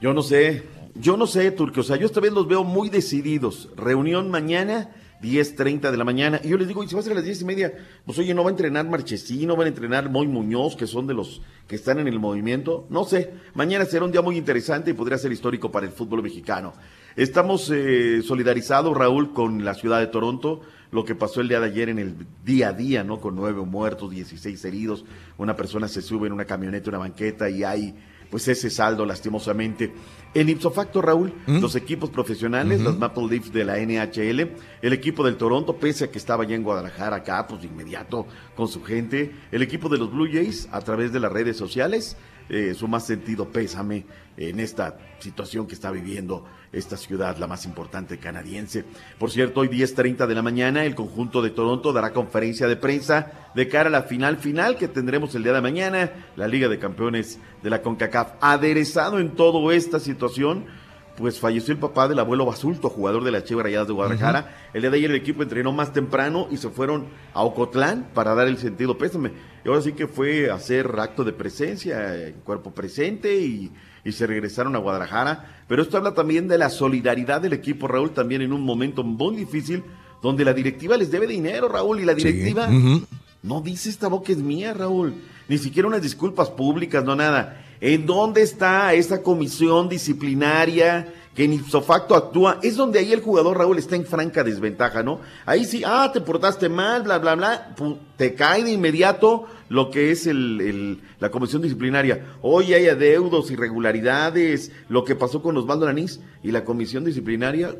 Yo no sé, yo no sé, Turque, o sea, yo esta vez los veo muy decididos. Reunión mañana, 10.30 de la mañana, y yo les digo, y si va a ser las 10 y media, pues oye, ¿no va a entrenar Marchesín, no van a entrenar Moy Muñoz, que son de los que están en el movimiento? No sé, mañana será un día muy interesante y podría ser histórico para el fútbol mexicano. Estamos eh, solidarizados, Raúl, con la ciudad de Toronto, lo que pasó el día de ayer en el día a día, ¿no? Con nueve muertos, 16 heridos, una persona se sube en una camioneta, una banqueta y hay pues ese saldo lastimosamente. En ipso facto, Raúl, los equipos profesionales, los Maple Leafs de la NHL, el equipo del Toronto, pese a que estaba ya en Guadalajara acá, pues de inmediato con su gente, el equipo de los Blue Jays a través de las redes sociales, eh, su más sentido pésame en esta situación que está viviendo esta ciudad, la más importante canadiense. Por cierto, hoy 10.30 de la mañana, el conjunto de Toronto dará conferencia de prensa de cara a la final final que tendremos el día de mañana, la Liga de Campeones de la CONCACAF. Aderezado en toda esta situación, pues falleció el papá del abuelo Basulto, jugador de las Chivas Rayadas de Guadalajara. El día de ayer el equipo entrenó más temprano y se fueron a Ocotlán para dar el sentido pésame. Y ahora sí que fue a hacer acto de presencia, en cuerpo presente y, y se regresaron a Guadalajara. Pero esto habla también de la solidaridad del equipo, Raúl, también en un momento muy difícil donde la directiva les debe dinero, Raúl, y la directiva no dice esta boca es mía, Raúl. Ni siquiera unas disculpas públicas, no nada. ¿En dónde está esa comisión disciplinaria que en ipso facto actúa? Es donde ahí el jugador, Raúl, está en franca desventaja, ¿no? Ahí sí, ah, te portaste mal, bla, bla, bla. te cae de inmediato lo que es el, el- la comisión disciplinaria. Hoy hay adeudos, irregularidades, lo que pasó con Osvaldo Lanís y la comisión disciplinaria.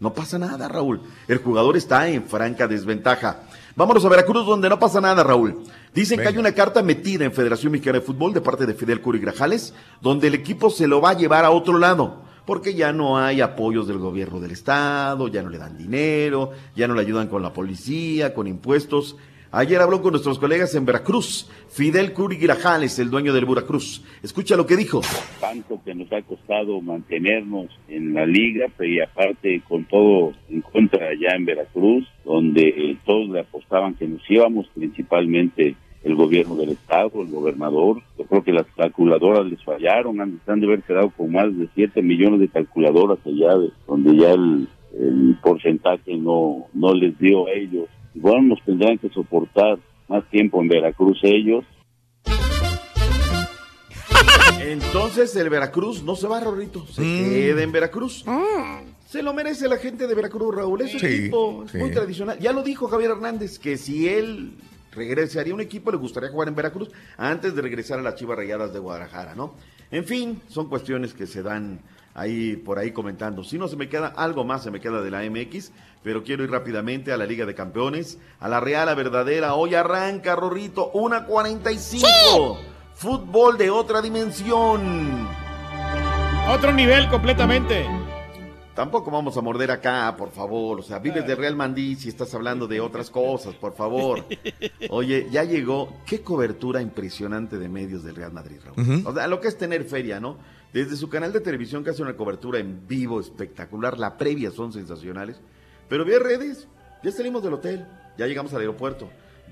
No pasa nada, Raúl. El jugador está en franca desventaja. Vámonos a Veracruz, donde no pasa nada, Raúl. Dicen que hay una carta metida en Federación Mexicana de Fútbol de parte de Fidel Curi Grajales, donde el equipo se lo va a llevar a otro lado, porque ya no hay apoyos del gobierno del Estado, ya no le dan dinero, ya no le ayudan con la policía, con impuestos. Ayer habló con nuestros colegas en Veracruz, Fidel Curi Grajales, el dueño del Veracruz. Escucha lo que dijo. tanto que nos ha costado mantenernos en la liga, y aparte con todo en contra allá en Veracruz, donde eh, todos le apostaban que nos íbamos, principalmente el gobierno del estado, el gobernador. Yo creo que las calculadoras les fallaron, han, de haber quedado con más de 7 millones de calculadoras allá, de- donde ya el, el porcentaje no, no les dio a ellos. Igual nos tendrán que soportar más tiempo en Veracruz ellos, Entonces el Veracruz no se va, Rorrito, se Mm. queda en Veracruz. Se lo merece la gente de Veracruz, Raúl. Es un Sí, equipo sí. muy tradicional. Ya lo dijo Javier Hernández, que si él regresaría a un equipo, le gustaría jugar en Veracruz antes de regresar a las Chivas Rayadas de Guadalajara, ¿no? En fin, son cuestiones que se dan ahí por ahí comentando. Si no se me queda algo más, se me queda de la MX, pero quiero ir rápidamente a la Liga de Campeones, a la Real, a verdadera. Hoy arranca, Rorrito, una 45. Fútbol de otra dimensión. Otro nivel completamente. Tampoco vamos a morder acá, por favor. O sea, vives de Real Mandí si estás hablando de otras cosas, por favor. <laughs> Oye, ya llegó. Qué cobertura impresionante de medios del Real Madrid, Raúl. O sea, lo que es tener feria, ¿no? Desde su canal de televisión que hace una cobertura en vivo espectacular. La previa son sensacionales. Pero vía redes, ya salimos del hotel, ya llegamos al aeropuerto.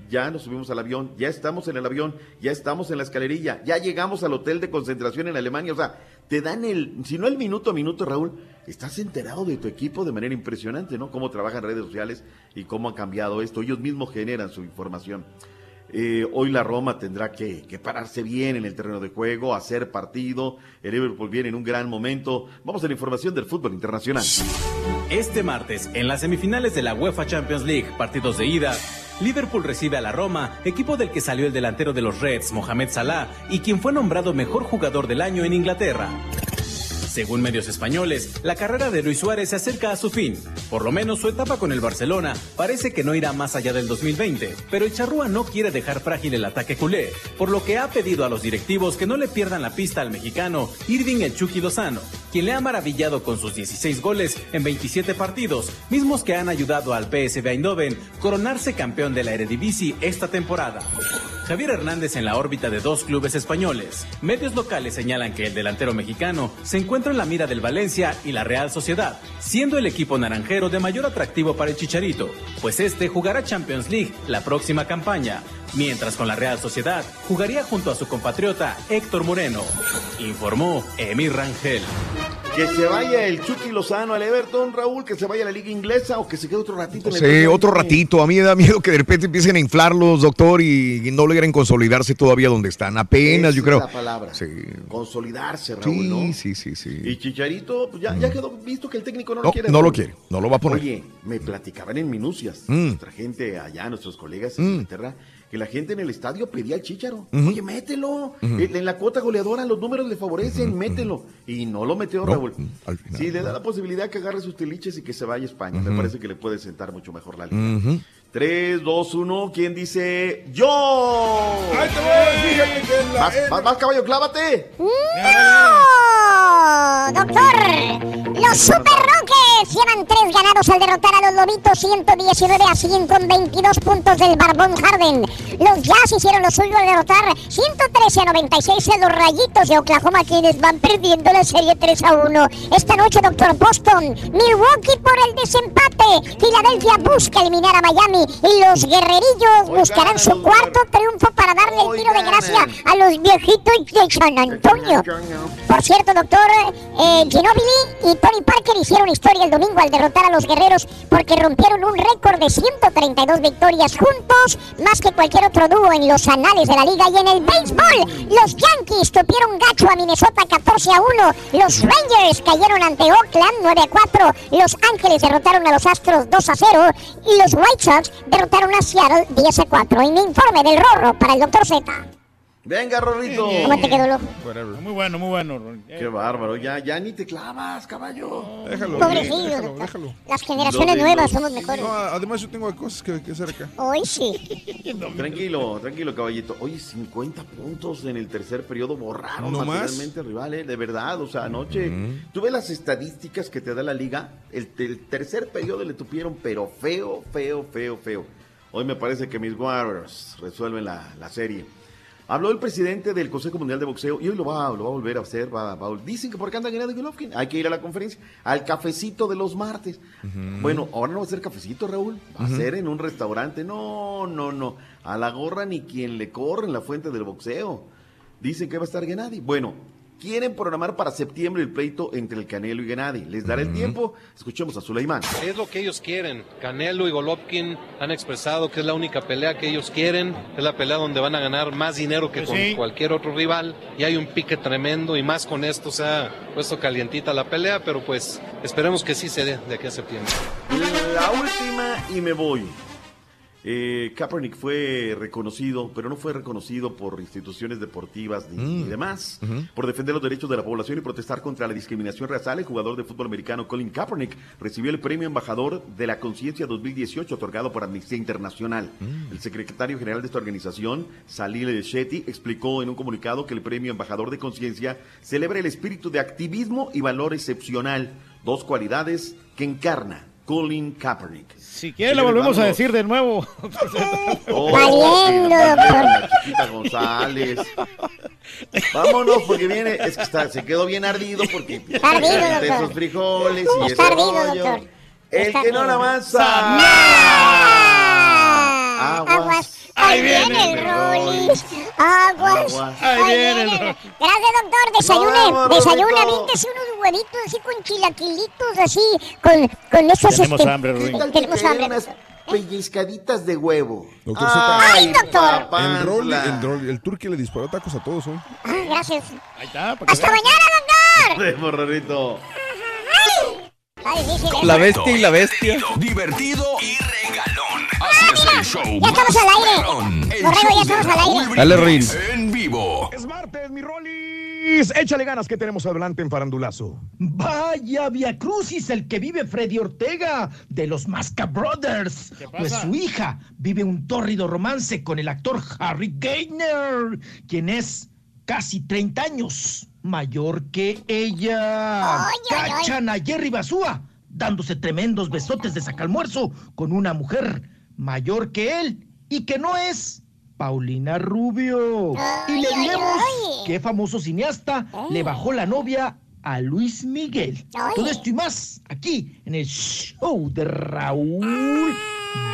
Ya nos subimos al avión, ya estamos en el avión, ya estamos en la escalerilla, ya llegamos al hotel de concentración en Alemania. O sea, te dan el, si no el minuto a minuto, Raúl, estás enterado de tu equipo de manera impresionante, ¿no? Cómo trabajan redes sociales y cómo han cambiado esto. Ellos mismos generan su información. Eh, hoy la Roma tendrá que, que pararse bien en el terreno de juego, hacer partido. El Liverpool viene en un gran momento. Vamos a la información del fútbol internacional. Este martes, en las semifinales de la UEFA Champions League, partidos de ida, Liverpool recibe a la Roma, equipo del que salió el delantero de los Reds, Mohamed Salah, y quien fue nombrado mejor jugador del año en Inglaterra. Según medios españoles, la carrera de Luis Suárez se acerca a su fin. Por lo menos su etapa con el Barcelona parece que no irá más allá del 2020, pero el charrúa no quiere dejar frágil el ataque culé, por lo que ha pedido a los directivos que no le pierdan la pista al mexicano Irving El Chucky Lozano, quien le ha maravillado con sus 16 goles en 27 partidos, mismos que han ayudado al PSV Eindhoven coronarse campeón de la Eredivisie esta temporada. Javier Hernández en la órbita de dos clubes españoles. Medios locales señalan que el delantero mexicano se encuentra en la mira del Valencia y la Real Sociedad, siendo el equipo naranjero de mayor atractivo para el Chicharito, pues este jugará Champions League la próxima campaña, mientras con la Real Sociedad jugaría junto a su compatriota Héctor Moreno, informó Emir Rangel. Que se vaya el Chucky Lozano al Everton, Raúl, que se vaya a la liga inglesa o que se quede otro ratito en el Sí, otro ratito. A mí me da miedo que de repente empiecen a inflarlos, doctor, y, no logren consolidarse todavía donde están. Apenas, Esa yo es creo. la palabra. Sí. Consolidarse, Raúl, Sí, ¿no? sí, sí, sí. Y Chicharito, pues ya, ya quedó visto que el técnico no, lo No, quiere. no lo Raúl. quiere, no lo va a poner. Oye, me platicaban en minucias, Mm. nuestra gente allá, nuestros colegas en Inglaterra, que la gente en el estadio pedía al Chicharo. Oye, mételo. En, en la cuota goleadora los números le favorecen, mételo. Y no lo metió No, Raúl. al final. Sí, le da la posibilidad que agarre sus tiliches y que se vaya a España. Me parece que le puede sentar mucho mejor la liga. Ujú. 3, 2, 1, ¿quién dice? ¡Yo! Ahí te voy, fíjate que en la- Más, más, más, caballo, clávate. ¡No! ¡Doctor! Los Super Rockets llevan tres ganados al derrotar a los Lobitos 119 a 100 con 22 puntos del Barbón Harden. Los Jazz hicieron lo suyo al derrotar 113 a 96 a los Rayitos de Oklahoma quienes van perdiendo la serie 3 a 1. Esta noche, Doctor Boston, Milwaukee por el desempate. Filadelfia busca eliminar a Miami y los guerrerillos buscarán su cuarto triunfo para darle el tiro de gracia a los viejitos de San Antonio. Por cierto, doctor, eh, Ginobili y Tony Parker hicieron historia el domingo al derrotar a los guerreros porque rompieron un récord de 132 victorias juntos, más que cualquier otro dúo en los anales de la liga. Y en el béisbol, los Yankees tupieron gacho a Minnesota 14 a 1, los Rangers cayeron ante Oakland 9 a 4, Los Ángeles derrotaron a los Astros 2 a 0 y los White Sox derrotaron a Seattle 10 a 4. Y mi informe del Rorro para el doctor Z. Venga, Rorrito. ¿Cómo te quedó, loco? Muy bueno, muy bueno. Qué bárbaro, ya, ya ni te clavas, caballo. Déjalo, Pobrecillo, déjalo, déjalo. Las generaciones Lo de nuevas los- somos mejores. No, además yo tengo cosas que, que hacer acá. Hoy sí. <laughs> Tranquilo, tranquilo, caballito. Oye, 50 puntos en el tercer periodo borraron ¿No más? materialmente al rival, ¿eh? De verdad, o sea, anoche. Tú ves las estadísticas que te da la liga. El, el tercer periodo le tupieron, pero feo, feo, feo, feo. Hoy me parece que mis Warriors resuelven la, la serie. Habló el presidente del Consejo Mundial de Boxeo y hoy lo va, lo va a volver a hacer. Va, va- dicen que porque anda Gennady Golovkin. Hay que ir a la conferencia, al cafecito de los martes. Bueno, ahora no va a ser cafecito, Raúl. Va a ser en un restaurante. No, no, no. A la gorra ni quien le corre en la fuente del boxeo. Dicen que va a estar Gennady. Bueno, quieren programar para septiembre el pleito entre el Canelo y Gennady. ¿Les dará el tiempo? Escuchemos a Suleiman. Es lo que ellos quieren. Canelo y Golovkin han expresado que es la única pelea que ellos quieren. Es la pelea donde van a ganar más dinero que Pues con sí. cualquier otro rival. Y hay un pique tremendo y más con esto se ha puesto calientita la pelea, pero pues esperemos que sí se dé de aquí a septiembre. La última y me voy. Eh, Kaepernick fue reconocido, pero no fue reconocido por instituciones deportivas ni, Mm. ni demás, por defender los derechos de la población y protestar contra la discriminación racial. El jugador de fútbol americano Colin Kaepernick recibió el premio embajador de la conciencia 2018 otorgado por Amnistía Internacional. Mm. El secretario general de esta organización, Salil Shetty, explicó en un comunicado que el premio embajador de conciencia celebra el espíritu de activismo y valor excepcional, dos cualidades que encarna Colin Kaepernick. Si quiere, le volvemos a decir de nuevo. <laughs> Oh, Valiendo. La chiquita González. Vámonos, porque viene, es que está, se quedó bien ardido porque Está ardido, esos frijoles y Está ese ardido, rollo. doctor. El Está que no la avanza. Aguas. Ahí viene el Rollis. Aguas. Aguas. Ahí viene el. Gracias, doctor. Desayune. Vamos, Desayune. Avíntese unos huevitos así con chilaquilitos así. Con, con esos. Tenemos este, hambre, Rolín. ¿Qué tal que Tenemos hambre. unas pellizcaditas de huevo? Doctor. Ay, doctor. El rol, el rol, el turqui le disparó tacos a todos hoy. Ah, gracias. Ahí está, para Hasta mañana, doctor. ¿eh? La bestia y la bestia. Divertido y Ya estamos al aire. Borrego, ya estamos al aire. Dale, Brindis Rin. En vivo. Es martes, mi Rolly. Luis, échale ganas que tenemos adelante en Farandulazo. Vaya Via Crucis el que vive Freddy Ortega de los Masca Brothers. pasa? Pues su hija vive un tórrido romance con el actor Harry Gainer, quien es casi 30 años mayor que ella. Cachan a Jerry Basúa dándose tremendos besotes de sacalmuerzo con una mujer mayor que él y que no es Paulina Rubio. y le diremos qué famoso cineasta le bajó la novia a Luis Miguel. Todo esto y más aquí en el show de Raúl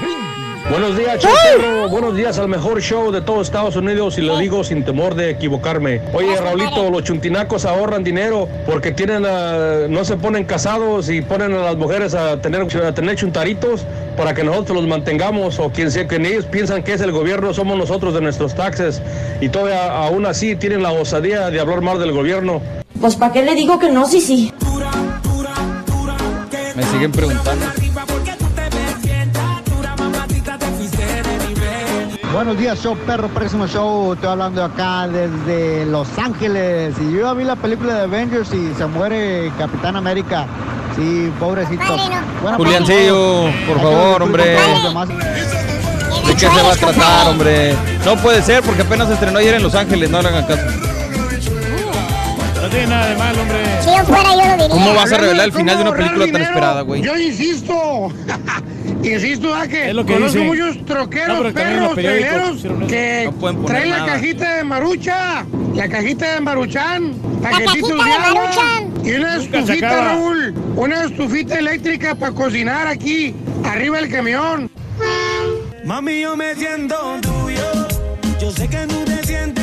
Brindis. Buenos días, Chotero. Buenos días al mejor show de todo Estados Unidos y lo digo sin temor de equivocarme. Oye, Raulito, los chuntinacos ahorran dinero porque tienen a- no se ponen casados y ponen a las mujeres a tener, a tener chuntaritos para que nosotros los mantengamos o quien sea que ellos piensan que es el gobierno, somos nosotros de nuestros taxes y todavía aún así tienen la osadía de hablar mal del gobierno. Pues ¿para qué le digo que no, sí, sí? Me siguen preguntando. Buenos días, show perro, próximo show. Estoy hablando acá desde Los Ángeles. Y yo ya vi la película de Avengers y se muere Capitán América. Sí, pobrecito. Buena Juliancillo, parte, por Hay que favor, hombre. ¿De qué se va a tratar, hombre? No puede ser porque apenas se estrenó ayer en Los Ángeles, no le hagan caso. No tiene nada de mal, hombre. Si yo fuera. ¿Cómo vas a revelar el final de una película tan esperada, güey? Yo insisto, <laughs> insisto a que, Es lo que conozco dicen. muchos troqueros, No, perros, traileros que No traen la nada. cajita de marucha, la cajita de maruchan, paquetitos cajita de de agua Maruchan. y una estufita. Raúl, una estufita eléctrica para cocinar aquí, arriba del camión. Mami, yo me siento tuyo. Yo sé que tú te sientes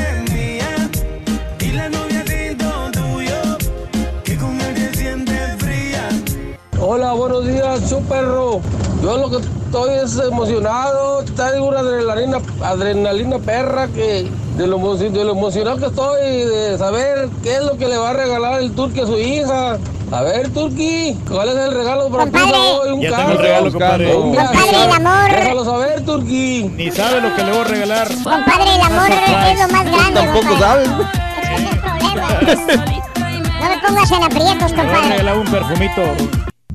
Hola, buenos días, su perro. Yo lo que estoy es emocionado, traigo una adrenalina, adrenalina perra que de lo, de lo emocionado que estoy de saber qué es lo que le va a regalar el Turqui a su hija. A ver, Turqui, ¿cuál es el regalo para tu hija hoy? Un Ya tengo carro. el regalo, compadre. Un viaje. Compadre, el amor. Déjalo saber, Turqui. Ni sabe lo que le voy a regalar. Compadre, el amor es lo más grande. Tampoco compadre. <laughs> No me pongas en aprietos, Le voy a compadre. regalar un perfumito.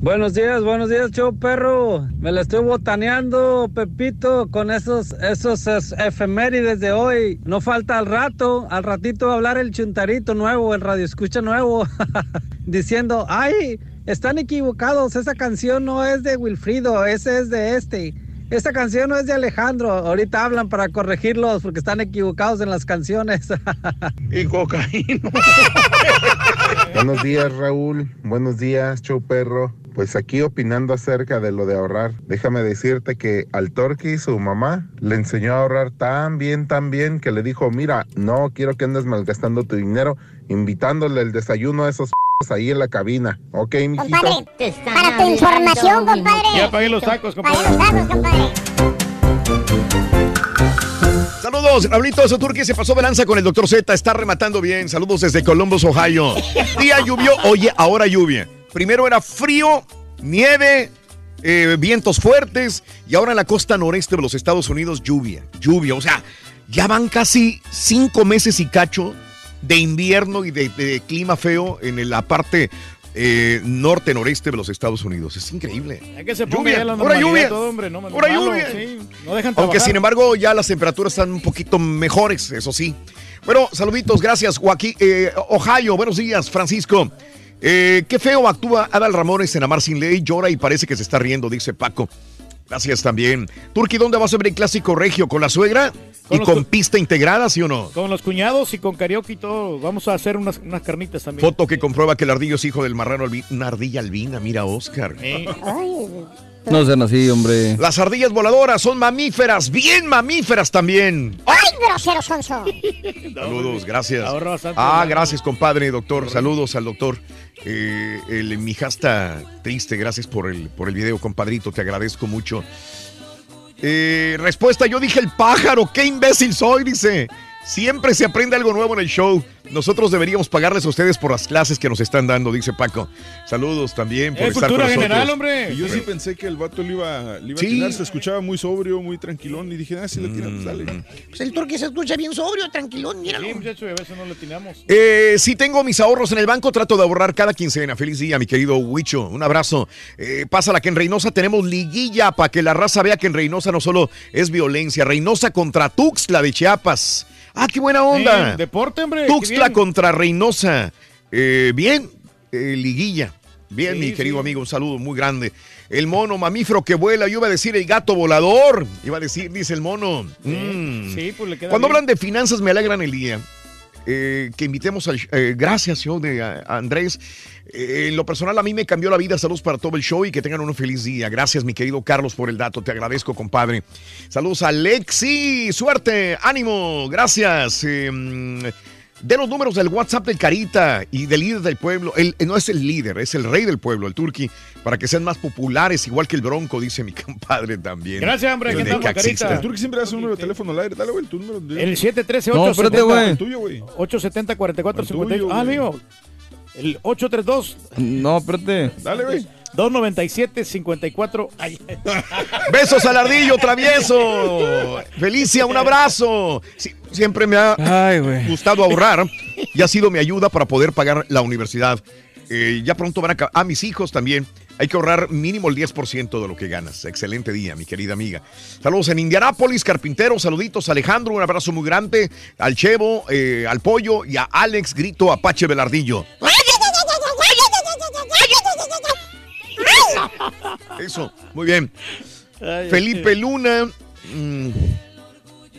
Buenos días, buenos días, show perro. Me la estoy botaneando, Pepito, con esos, esos es- efemérides de hoy. No falta al rato, al ratito va a hablar el chuntarito nuevo, el radio escucha nuevo, <laughs> diciendo, ay, están equivocados, esa canción no es de Wilfrido, ese es de este. Esta canción no es de Alejandro. Ahorita hablan para corregirlos porque están equivocados en las canciones. <laughs> Y cocaína. <laughs> <laughs> Buenos días, Raúl. Buenos días, show perro. Pues aquí opinando acerca de lo de ahorrar, déjame decirte que al Torqui su mamá le enseñó a ahorrar tan bien, tan bien que le dijo, mira, no quiero que andes malgastando tu dinero invitándole el desayuno a esos <laughs> ahí en la cabina. ¿Ok, mijito? Compadre, para tu información, compadre. Ya pagué los tacos, compadre. los tacos, compadre. Saludos, Raulito eso Turquía se pasó de lanza con el doctor Z, está rematando bien. Saludos desde Columbus, Ohio. Día llovió, oye, ahora lluvia. Primero era frío, nieve, eh, vientos fuertes y ahora en la costa noreste de los Estados Unidos lluvia, lluvia. O sea, ya van casi cinco meses y cacho de invierno y de, de clima feo en la parte eh, norte-noreste de los Estados Unidos. Es increíble. Hay que se ponga Lluvia, normalidad lluvia, todo, hombre. No, ahora malo, lluvia. sí. No dejan Aunque sin embargo ya las temperaturas están un poquito mejores, eso sí. Bueno, saluditos, gracias Joaquín. eh, Ohio, buenos días, Francisco. Eh, qué feo actúa Adal Ramones en Amar Sin Ley, llora y parece que se está riendo, dice Paco. Gracias también. Turki, ¿dónde vas a ver el clásico regio? ¿Con la suegra? Con ¿Y con pista integrada, sí o no? Con los cuñados y con karaoke y todo. Vamos a hacer unas, unas carnitas también. Foto que comprueba que el ardillo es hijo del marrano, albi- una ardilla albina, mira Oscar. <laughs> No sean así, hombre. Las ardillas voladoras son mamíferas, bien mamíferas también. ¡Ay, grosero sonso! <laughs> Saludos, gracias. Ahorra bastante, Ah, gracias, compadre, doctor. Saludos al doctor. Eh, el mijasta triste, gracias por el, por el video, compadrito. Te agradezco mucho. Eh, respuesta, yo dije el pájaro. Qué imbécil soy, dice. Siempre se aprende algo nuevo en el show. Nosotros deberíamos pagarles a ustedes por las clases que nos están dando, dice Paco. Saludos también por Es estar con cultura nosotros. general, hombre. Y yo sí pensé que el vato le iba, le iba Sí. a atinar, se escuchaba muy sobrio, muy tranquilón. Y dije, ah, si le tiran, pues dale. Pues el turqui se escucha bien sobrio, tranquilón, míralo. Sí, muchacho, y a veces no lo atinamos. Eh, si tengo mis ahorros en el banco, trato de ahorrar cada quincena. Feliz día, mi querido Huicho. Un abrazo. Eh, pásala que en Reynosa tenemos liguilla para que la raza vea que en Reynosa no solo es violencia. Reynosa contra Tuxtla de Chiapas. Ah, qué buena onda. Eh, deporte, hombre. Tuxtla contra Reynosa. Eh, bien, eh, liguilla. Bien, Sí, mi querido sí. amigo, un saludo muy grande. El mono mamífero que vuela, yo iba a decir el gato volador. Iba a decir, dice el mono. Mm. Sí, pues le queda Cuando bien. hablan de finanzas me alegran el día. Eh, que invitemos al eh, gracias de a Andrés. Eh, en lo personal a mí me cambió la vida. Saludos para todo el show y que tengan un feliz día. Gracias mi querido Carlos por el dato. Te agradezco compadre. Saludos a Lexi. Suerte. Ánimo. Gracias. Eh, de los números del WhatsApp del Carita y del líder del pueblo. Él no es el líder, es el rey del pueblo, el Turqui, para que sean más populares, igual que el Bronco, dice mi <laughs> compadre también. Gracias, hombre, andamos, necaxista. Carita. El Turqui siempre hace un número de teléfono al aire. Dale, güey, tu número. de- El 713 No, espérate, güey. El 870 tuyo, güey. 870 44 El tuyo, 58. Ah, güey. El 832 No, espérate. Dale, güey. 297 54. Ay. <laughs> Besos al ardillo travieso. Felicia, un abrazo. Sí, siempre me ha Ay, gustado ahorrar y ha sido mi ayuda para poder pagar la universidad. Eh, ya pronto van a... A mis hijos también. Hay que ahorrar mínimo el 10% de lo que ganas. Excelente día, mi querida amiga. Saludos en Indianápolis, Carpintero. Saluditos, Alejandro. Un abrazo muy grande. Al Chevo, eh, al Pollo y a Alex Grito Apache Velardillo. Eso, muy bien. Felipe Luna. mm,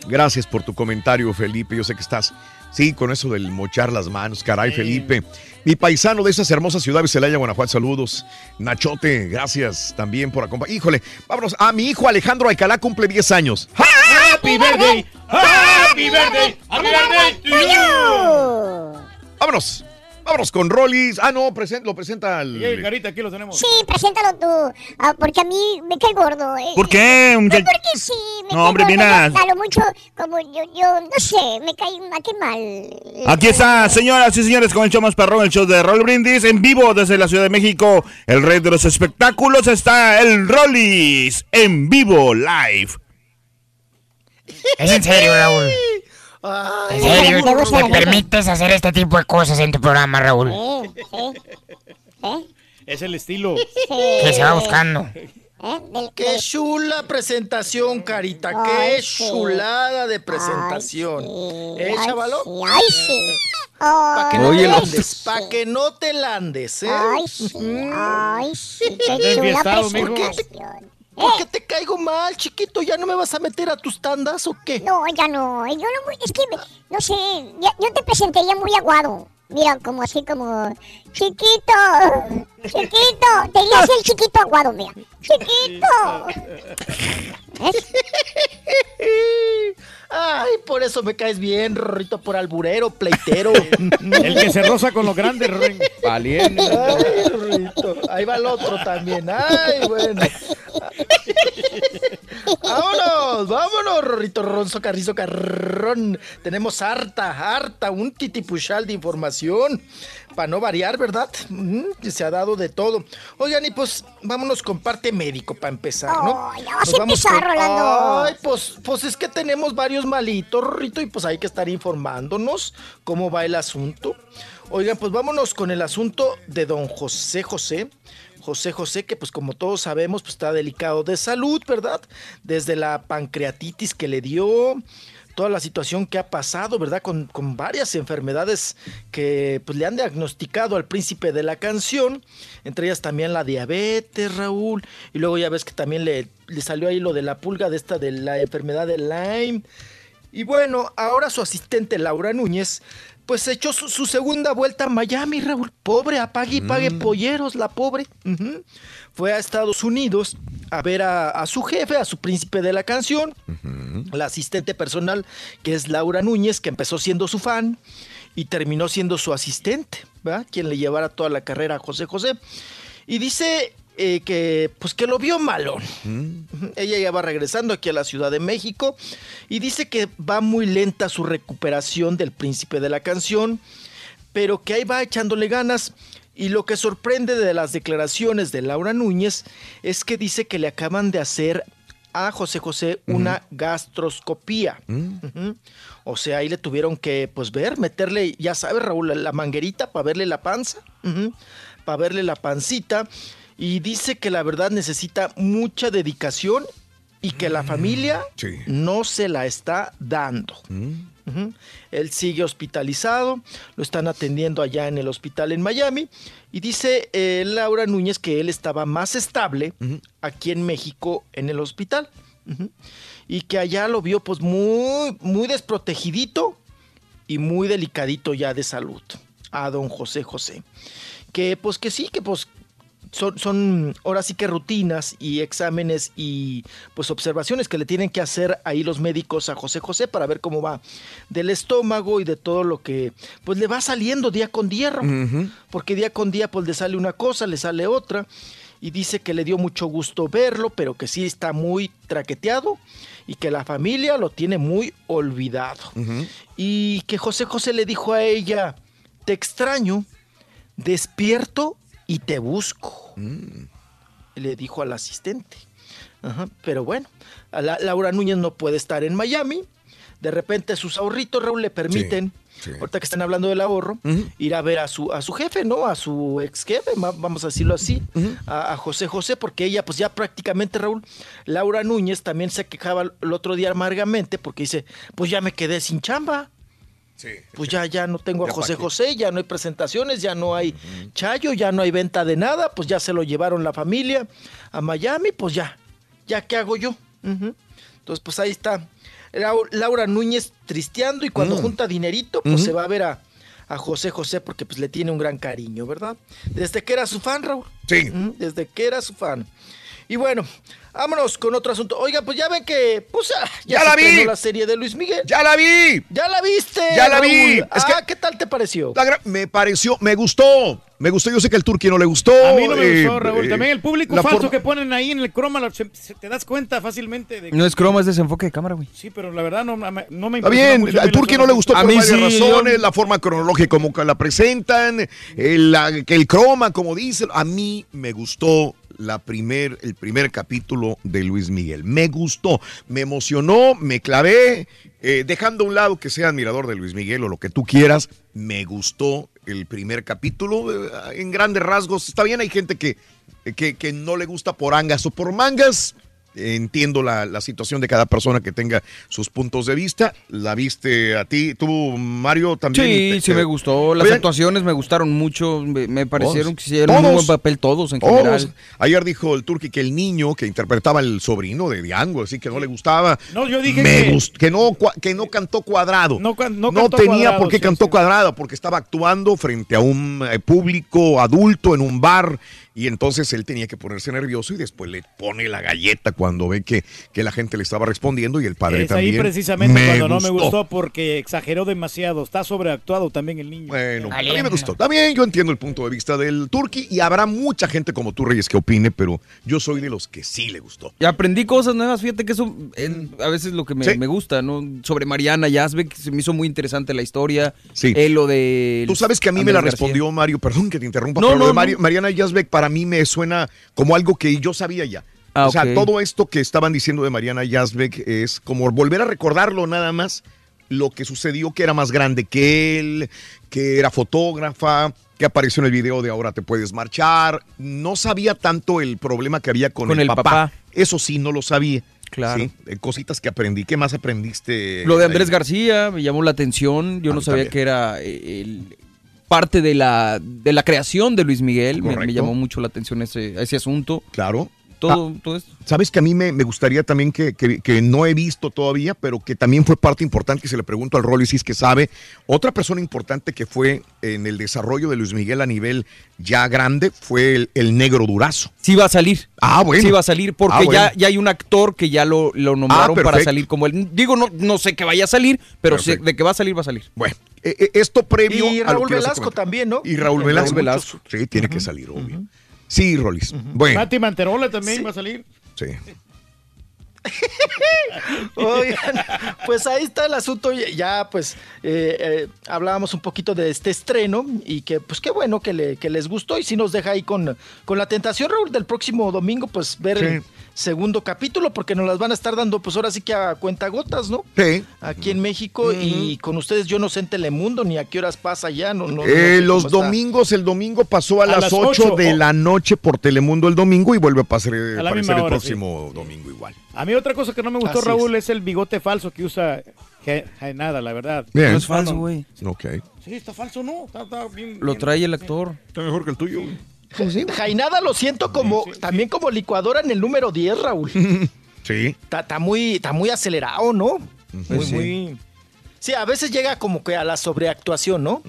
gracias por tu comentario, Felipe. Yo sé que estás, sí, con eso del mochar las manos. Caray, Felipe. Mi paisano de esas hermosas ciudades, Celaya, Guanajuato, saludos. Nachote, gracias también por acompañar. Híjole, vámonos. A mi hijo Alejandro Alcalá cumple 10 años. Happy birthday. Happy birthday. Happy birthday to you. Vámonos. Vámonos con Rollis. Ah, no, lo presenta al. Y Carita, aquí lo tenemos. Sí, preséntalo tú, ah, porque a mí me cae gordo. eh. ¿Por qué? No, muchach- porque sí, me No, cae hombre, gordo, mira. A lo mucho, como yo, yo, no sé, me cae, mal. Aquí está, señoras y señores, con el show más perrón, el show de Roll Brindis, en vivo desde la Ciudad de México. El rey de los espectáculos está el Rollis, en vivo, live. Es en serio, Raúl. <laughs> Ay, En serio, ¿te permites hacer este tipo de cosas en tu programa, Raúl? Sí, sí, sí, Es el estilo. Que se va buscando. ¿eh? Qué chula presentación, Carita. Ay, Qué sí. chulada de presentación. ¿Eh, Ay, chavalo? sí, Ay, sí. Para que no para que no te landes, ¿eh? Ay, sí, ay, sí, qué. ¿Por qué te caigo mal, chiquito? ¿Ya no me vas a meter a tus tandas o qué? No, ya no, yo no, es que, no sé, ya- yo te presentaría muy aguado. Mira, como así, como, chiquito, chiquito, te diría así el chiquito aguado, mira, chiquito. <laughs> Ay, por eso me caes bien, Rorrito, por alburero, pleitero. <laughs> El que se roza con los grandes. Ren. Valiente. Ay, Rorrito. Ahí va el otro también. Ay, bueno. <laughs> vámonos, vámonos, Rorrito Ronzo Carrizo Carrón. Tenemos harta, harta, un titipuchal de información. Para no variar, ¿verdad? Mm, se ha dado de todo. Oigan, y pues vámonos con parte médico para empezar, ¿no? Oh, ya vas Nos a empezar, con- Rolando. Ay, pues, pues es que tenemos varios malitos, Rorrito, y pues hay que estar informándonos cómo va el asunto. Oigan, pues vámonos con el asunto de don José José. José José, que pues como todos sabemos, pues está delicado de salud, ¿verdad? Desde la pancreatitis que le dio, toda la situación que ha pasado, ¿verdad? Con, con varias enfermedades que pues le han diagnosticado al príncipe de la canción, entre ellas también la diabetes, Raúl, y luego ya ves que también le, le salió ahí lo de la pulga de esta de la enfermedad de Lyme. Y bueno, ahora su asistente Laura Núñez, pues echó su, su segunda vuelta a Miami, Raúl. Pobre, apague y pague polleros, la pobre. Fue a Estados Unidos a ver a, a su jefe, a su príncipe de la canción, la asistente personal, que es Laura Núñez, que empezó siendo su fan y terminó siendo su asistente, ¿verdad? Quien le llevara toda la carrera a José José. Y dice eh, que, pues que lo vio malón. Mm. Ella ya va regresando aquí a la Ciudad de México y dice que va muy lenta su recuperación del príncipe de la canción, pero que ahí va echándole ganas. Y lo que sorprende de las declaraciones de Laura Núñez es que dice que le acaban de hacer a José José una gastroscopía. Ujú. O sea, ahí le tuvieron que, pues, ver, meterle, ya sabes, Raúl, la- la manguerita para verle la panza, para verle la pancita. Y dice que la verdad necesita mucha dedicación y que la familia no se la está dando. Ujú. Él sigue hospitalizado, lo están atendiendo allá en el hospital en Miami y dice eh, Laura Núñez que él estaba más estable aquí en México en el hospital y que allá lo vio pues muy, muy desprotegidito y muy delicadito ya de salud a don José José. Que pues que sí, que pues son, son ahora sí que rutinas y exámenes y pues observaciones que le tienen que hacer ahí los médicos a José José para ver cómo va del estómago y de todo lo que pues le va saliendo día con día, porque día con día pues le sale una cosa, le sale otra. Y dice que le dio mucho gusto verlo, pero que sí está muy traqueteado y que la familia lo tiene muy olvidado. Y que José José le dijo a ella, te extraño, despierto y te busco. Le dijo al asistente. Ajá, pero bueno, a la- Laura Núñez no puede estar en Miami. De repente sus ahorritos, Raúl, le permiten, ahorita que están hablando del ahorro, ir a ver a su, a su jefe, ¿no? A su ex jefe, vamos a decirlo así, a, a José José, porque ella, pues ya prácticamente, Raúl, Laura Núñez también se quejaba el otro día amargamente porque dice, pues ya me quedé sin chamba. Pues ya, ya no tengo a Ya José. José, ya no hay presentaciones, ya no hay chayo, ya no hay venta de nada, pues ya se lo llevaron la familia a Miami, pues ya, ya qué hago yo. Entonces, pues ahí está Lau- Laura Núñez tristeando y cuando Mm. junta dinerito, pues se va a ver a, a José José porque pues le tiene un gran cariño, ¿verdad? Desde que era su fan, Raúl. Sí. Desde que era su fan. Y bueno, vámonos con otro asunto. Oiga, pues ya ven que, pues ah, ya, ¡Ya se la vi! la serie de Luis Miguel. ¡Ya la vi! ¡Ya la viste! ¡Ya la vi! Raúl! Es ah, que- ¿qué tal te pareció? Me pareció, me gustó. Me gustó, yo sé que el Turqui no le gustó. A mí no me eh, gustó, Raúl. eh, También el público la falso forma- que ponen ahí en el croma, lo- se- se- te das cuenta fácilmente de que... No es croma, es desenfoque de cámara, güey. Sí, pero la verdad no, no me Está bien, mucho al eso. no le gustó A por mí varias sí, razones, yo- la forma cronológica como que la presentan, el, la- que el croma, como dicen. A mí me gustó la primer, el primer capítulo de Luis Miguel. Me gustó, me emocionó, me clavé, eh, dejando a un lado que sea admirador de Luis Miguel o lo que tú quieras, me gustó el primer capítulo. eh, en grandes rasgos, está bien, hay gente que, que, que no le gusta por angas o por mangas. Entiendo la, la situación de cada persona que tenga sus puntos de vista. ¿La viste a ti? ¿Tú, Mario, también? Sí, te- sí te- me gustó. Las actuaciones me gustaron mucho. Me, me parecieron Todos. que hicieron un buen papel todos en Todos. general. Ayer dijo el Turqui que el niño que interpretaba el sobrino de Diango, así que no le gustaba. No, yo dije Me que- gust- que no que no cantó cuadrado. No, no tenía cuadrado, por qué sí, cantó sí. cuadrado, porque estaba actuando frente a un eh, público adulto en un bar y entonces él tenía que ponerse nervioso y después le pone la galleta cuando ve que, que la gente le estaba respondiendo y el padre Es también. ahí precisamente Me cuando no me gustó porque exageró demasiado. Está sobreactuado también el niño. Bueno, a mí me gustó. También yo entiendo el punto de vista del Turqui y habrá mucha gente como tú, Reyes, que opine, pero yo soy de los que sí le gustó. Y aprendí cosas nuevas, fíjate que eso en- a veces lo que me, Sí. me gusta, ¿no? Sobre Mariana Yazbek, se me hizo muy interesante la historia. Sí. Eh, lo de... Tú sabes que a mí me Andrés la García. respondió Mario, perdón que te interrumpa, No, pero lo no, de Mari- no. Mariana Yazbek para mí me suena como algo que yo sabía ya. Ah, o sea, todo esto que estaban diciendo de Mariana Yazbek es como volver a recordarlo nada más lo que sucedió que era más grande que él, que era fotógrafa, que apareció en el video de Ahora te puedes marchar. No sabía tanto el problema que había con, Con el, el papá. papá. Eso sí, no lo sabía. Claro. Sí, eh, cositas que aprendí. ¿Qué más aprendiste? Lo de Andrés ahí? García me llamó la atención. Yo A no sabía también. que era eh, el- parte de la, de la creación de Luis Miguel. Me, llamó mucho la atención ese, ese asunto. Claro. Todo, todo esto. Sabes que a mí me, me gustaría también que, que- que no he visto todavía, pero que también fue parte importante, que se le pregunto al Rolly si es que sabe. Otra persona importante que fue en el desarrollo de Luis Miguel a nivel ya grande fue el, el negro Durazo. Sí va a salir. Ah, bueno. Sí va a salir porque Ah, bueno. ya, ya hay un actor que ya lo, lo nombraron para salir como él. Digo, no, no sé que vaya a salir, pero sé de que va a salir, va a salir. Bueno, eh, esto previo Y a lo Raúl que Velasco también, ¿no? Y Raúl Raúl Velasco. Velasco. Sí, tiene que salir, obvio. Sí, Rolis. Bueno, Mati Manterola también va a salir. sí. <laughs> Oigan, pues ahí está el asunto. Ya, pues eh, eh, hablábamos un poquito de este estreno y que pues qué bueno que, le- que les gustó y sí nos deja ahí con, con la tentación, Raúl, del próximo domingo, pues ver Sí. el segundo capítulo porque nos las van a estar dando pues ahora sí que a cuentagotas, ¿no? Sí. Aquí en México y con ustedes yo no sé en Telemundo ni a qué horas pasa ya. No, no- no Eh, sé los está. domingos, el domingo pasó a, A las, las 8 ocho, de la noche por Telemundo el domingo y vuelve a pasar, A el hora, próximo domingo igual. A mí otra cosa que no me gustó, Así Raúl, es. el bigote falso que usa Ja- Jaenada, la verdad. Bien. No es falso, güey. Ok. Sí, está falso, ¿no? Está, está bien. Lo trae el actor. Está mejor que el tuyo. Jainada lo siento como también como licuadora en el número 10, Raúl. <laughs> Sí. Está, está muy, está muy acelerado, ¿no? Muy, Pues sí. muy. Sí, a veces llega como que a la sobreactuación, ¿no?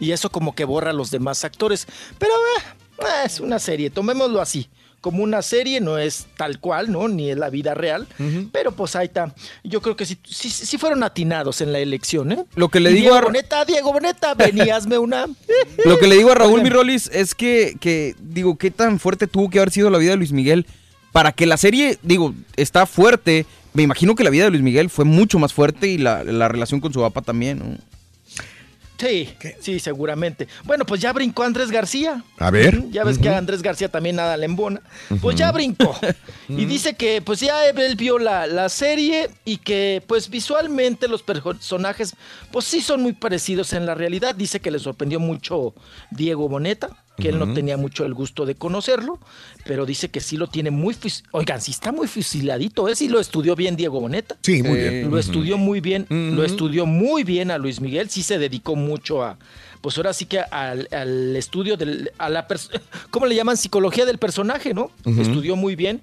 Y eso como que borra a los demás actores. Pero eh, eh, es una serie, tomémoslo así. Como una serie, no es tal cual, ¿no? Ni es la vida real. Pero pues ahí está. Yo creo que sí, sí, sí fueron atinados en la elección, ¿eh? Lo que le digo Diego a- Boneta, Diego Boneta, ven y <laughs> hazme una. Lo que le digo a Raúl. Mirolis es que, que, digo, qué tan fuerte tuvo que haber sido la vida de Luis Miguel para que la serie, digo, está fuerte. Me imagino que la vida de Luis Miguel fue mucho más fuerte y la, la relación con su papá también, ¿no? Sí, sí, seguramente. Bueno, pues ya brincó Andrés García. A ver. Ya ves que a Andrés García también nada le embona. Pues ya brincó. <laughs> y dice que pues ya él vio la, la serie y que pues visualmente los personajes pues sí son muy parecidos en la realidad. Dice que le sorprendió mucho Diego Boneta, que él no tenía mucho el gusto de conocerlo, pero dice que sí lo tiene muy... Oigan, sí está muy fusiladito, ¿eh? Sí lo estudió bien Diego Boneta. Sí, muy bien. Lo estudió muy bien, lo estudió muy bien a Luis Miguel, sí se dedicó mucho a, pues ahora sí que al, al estudio del, a la, <laughs> ¿cómo le llaman? Psicología del personaje, ¿no? Estudió muy bien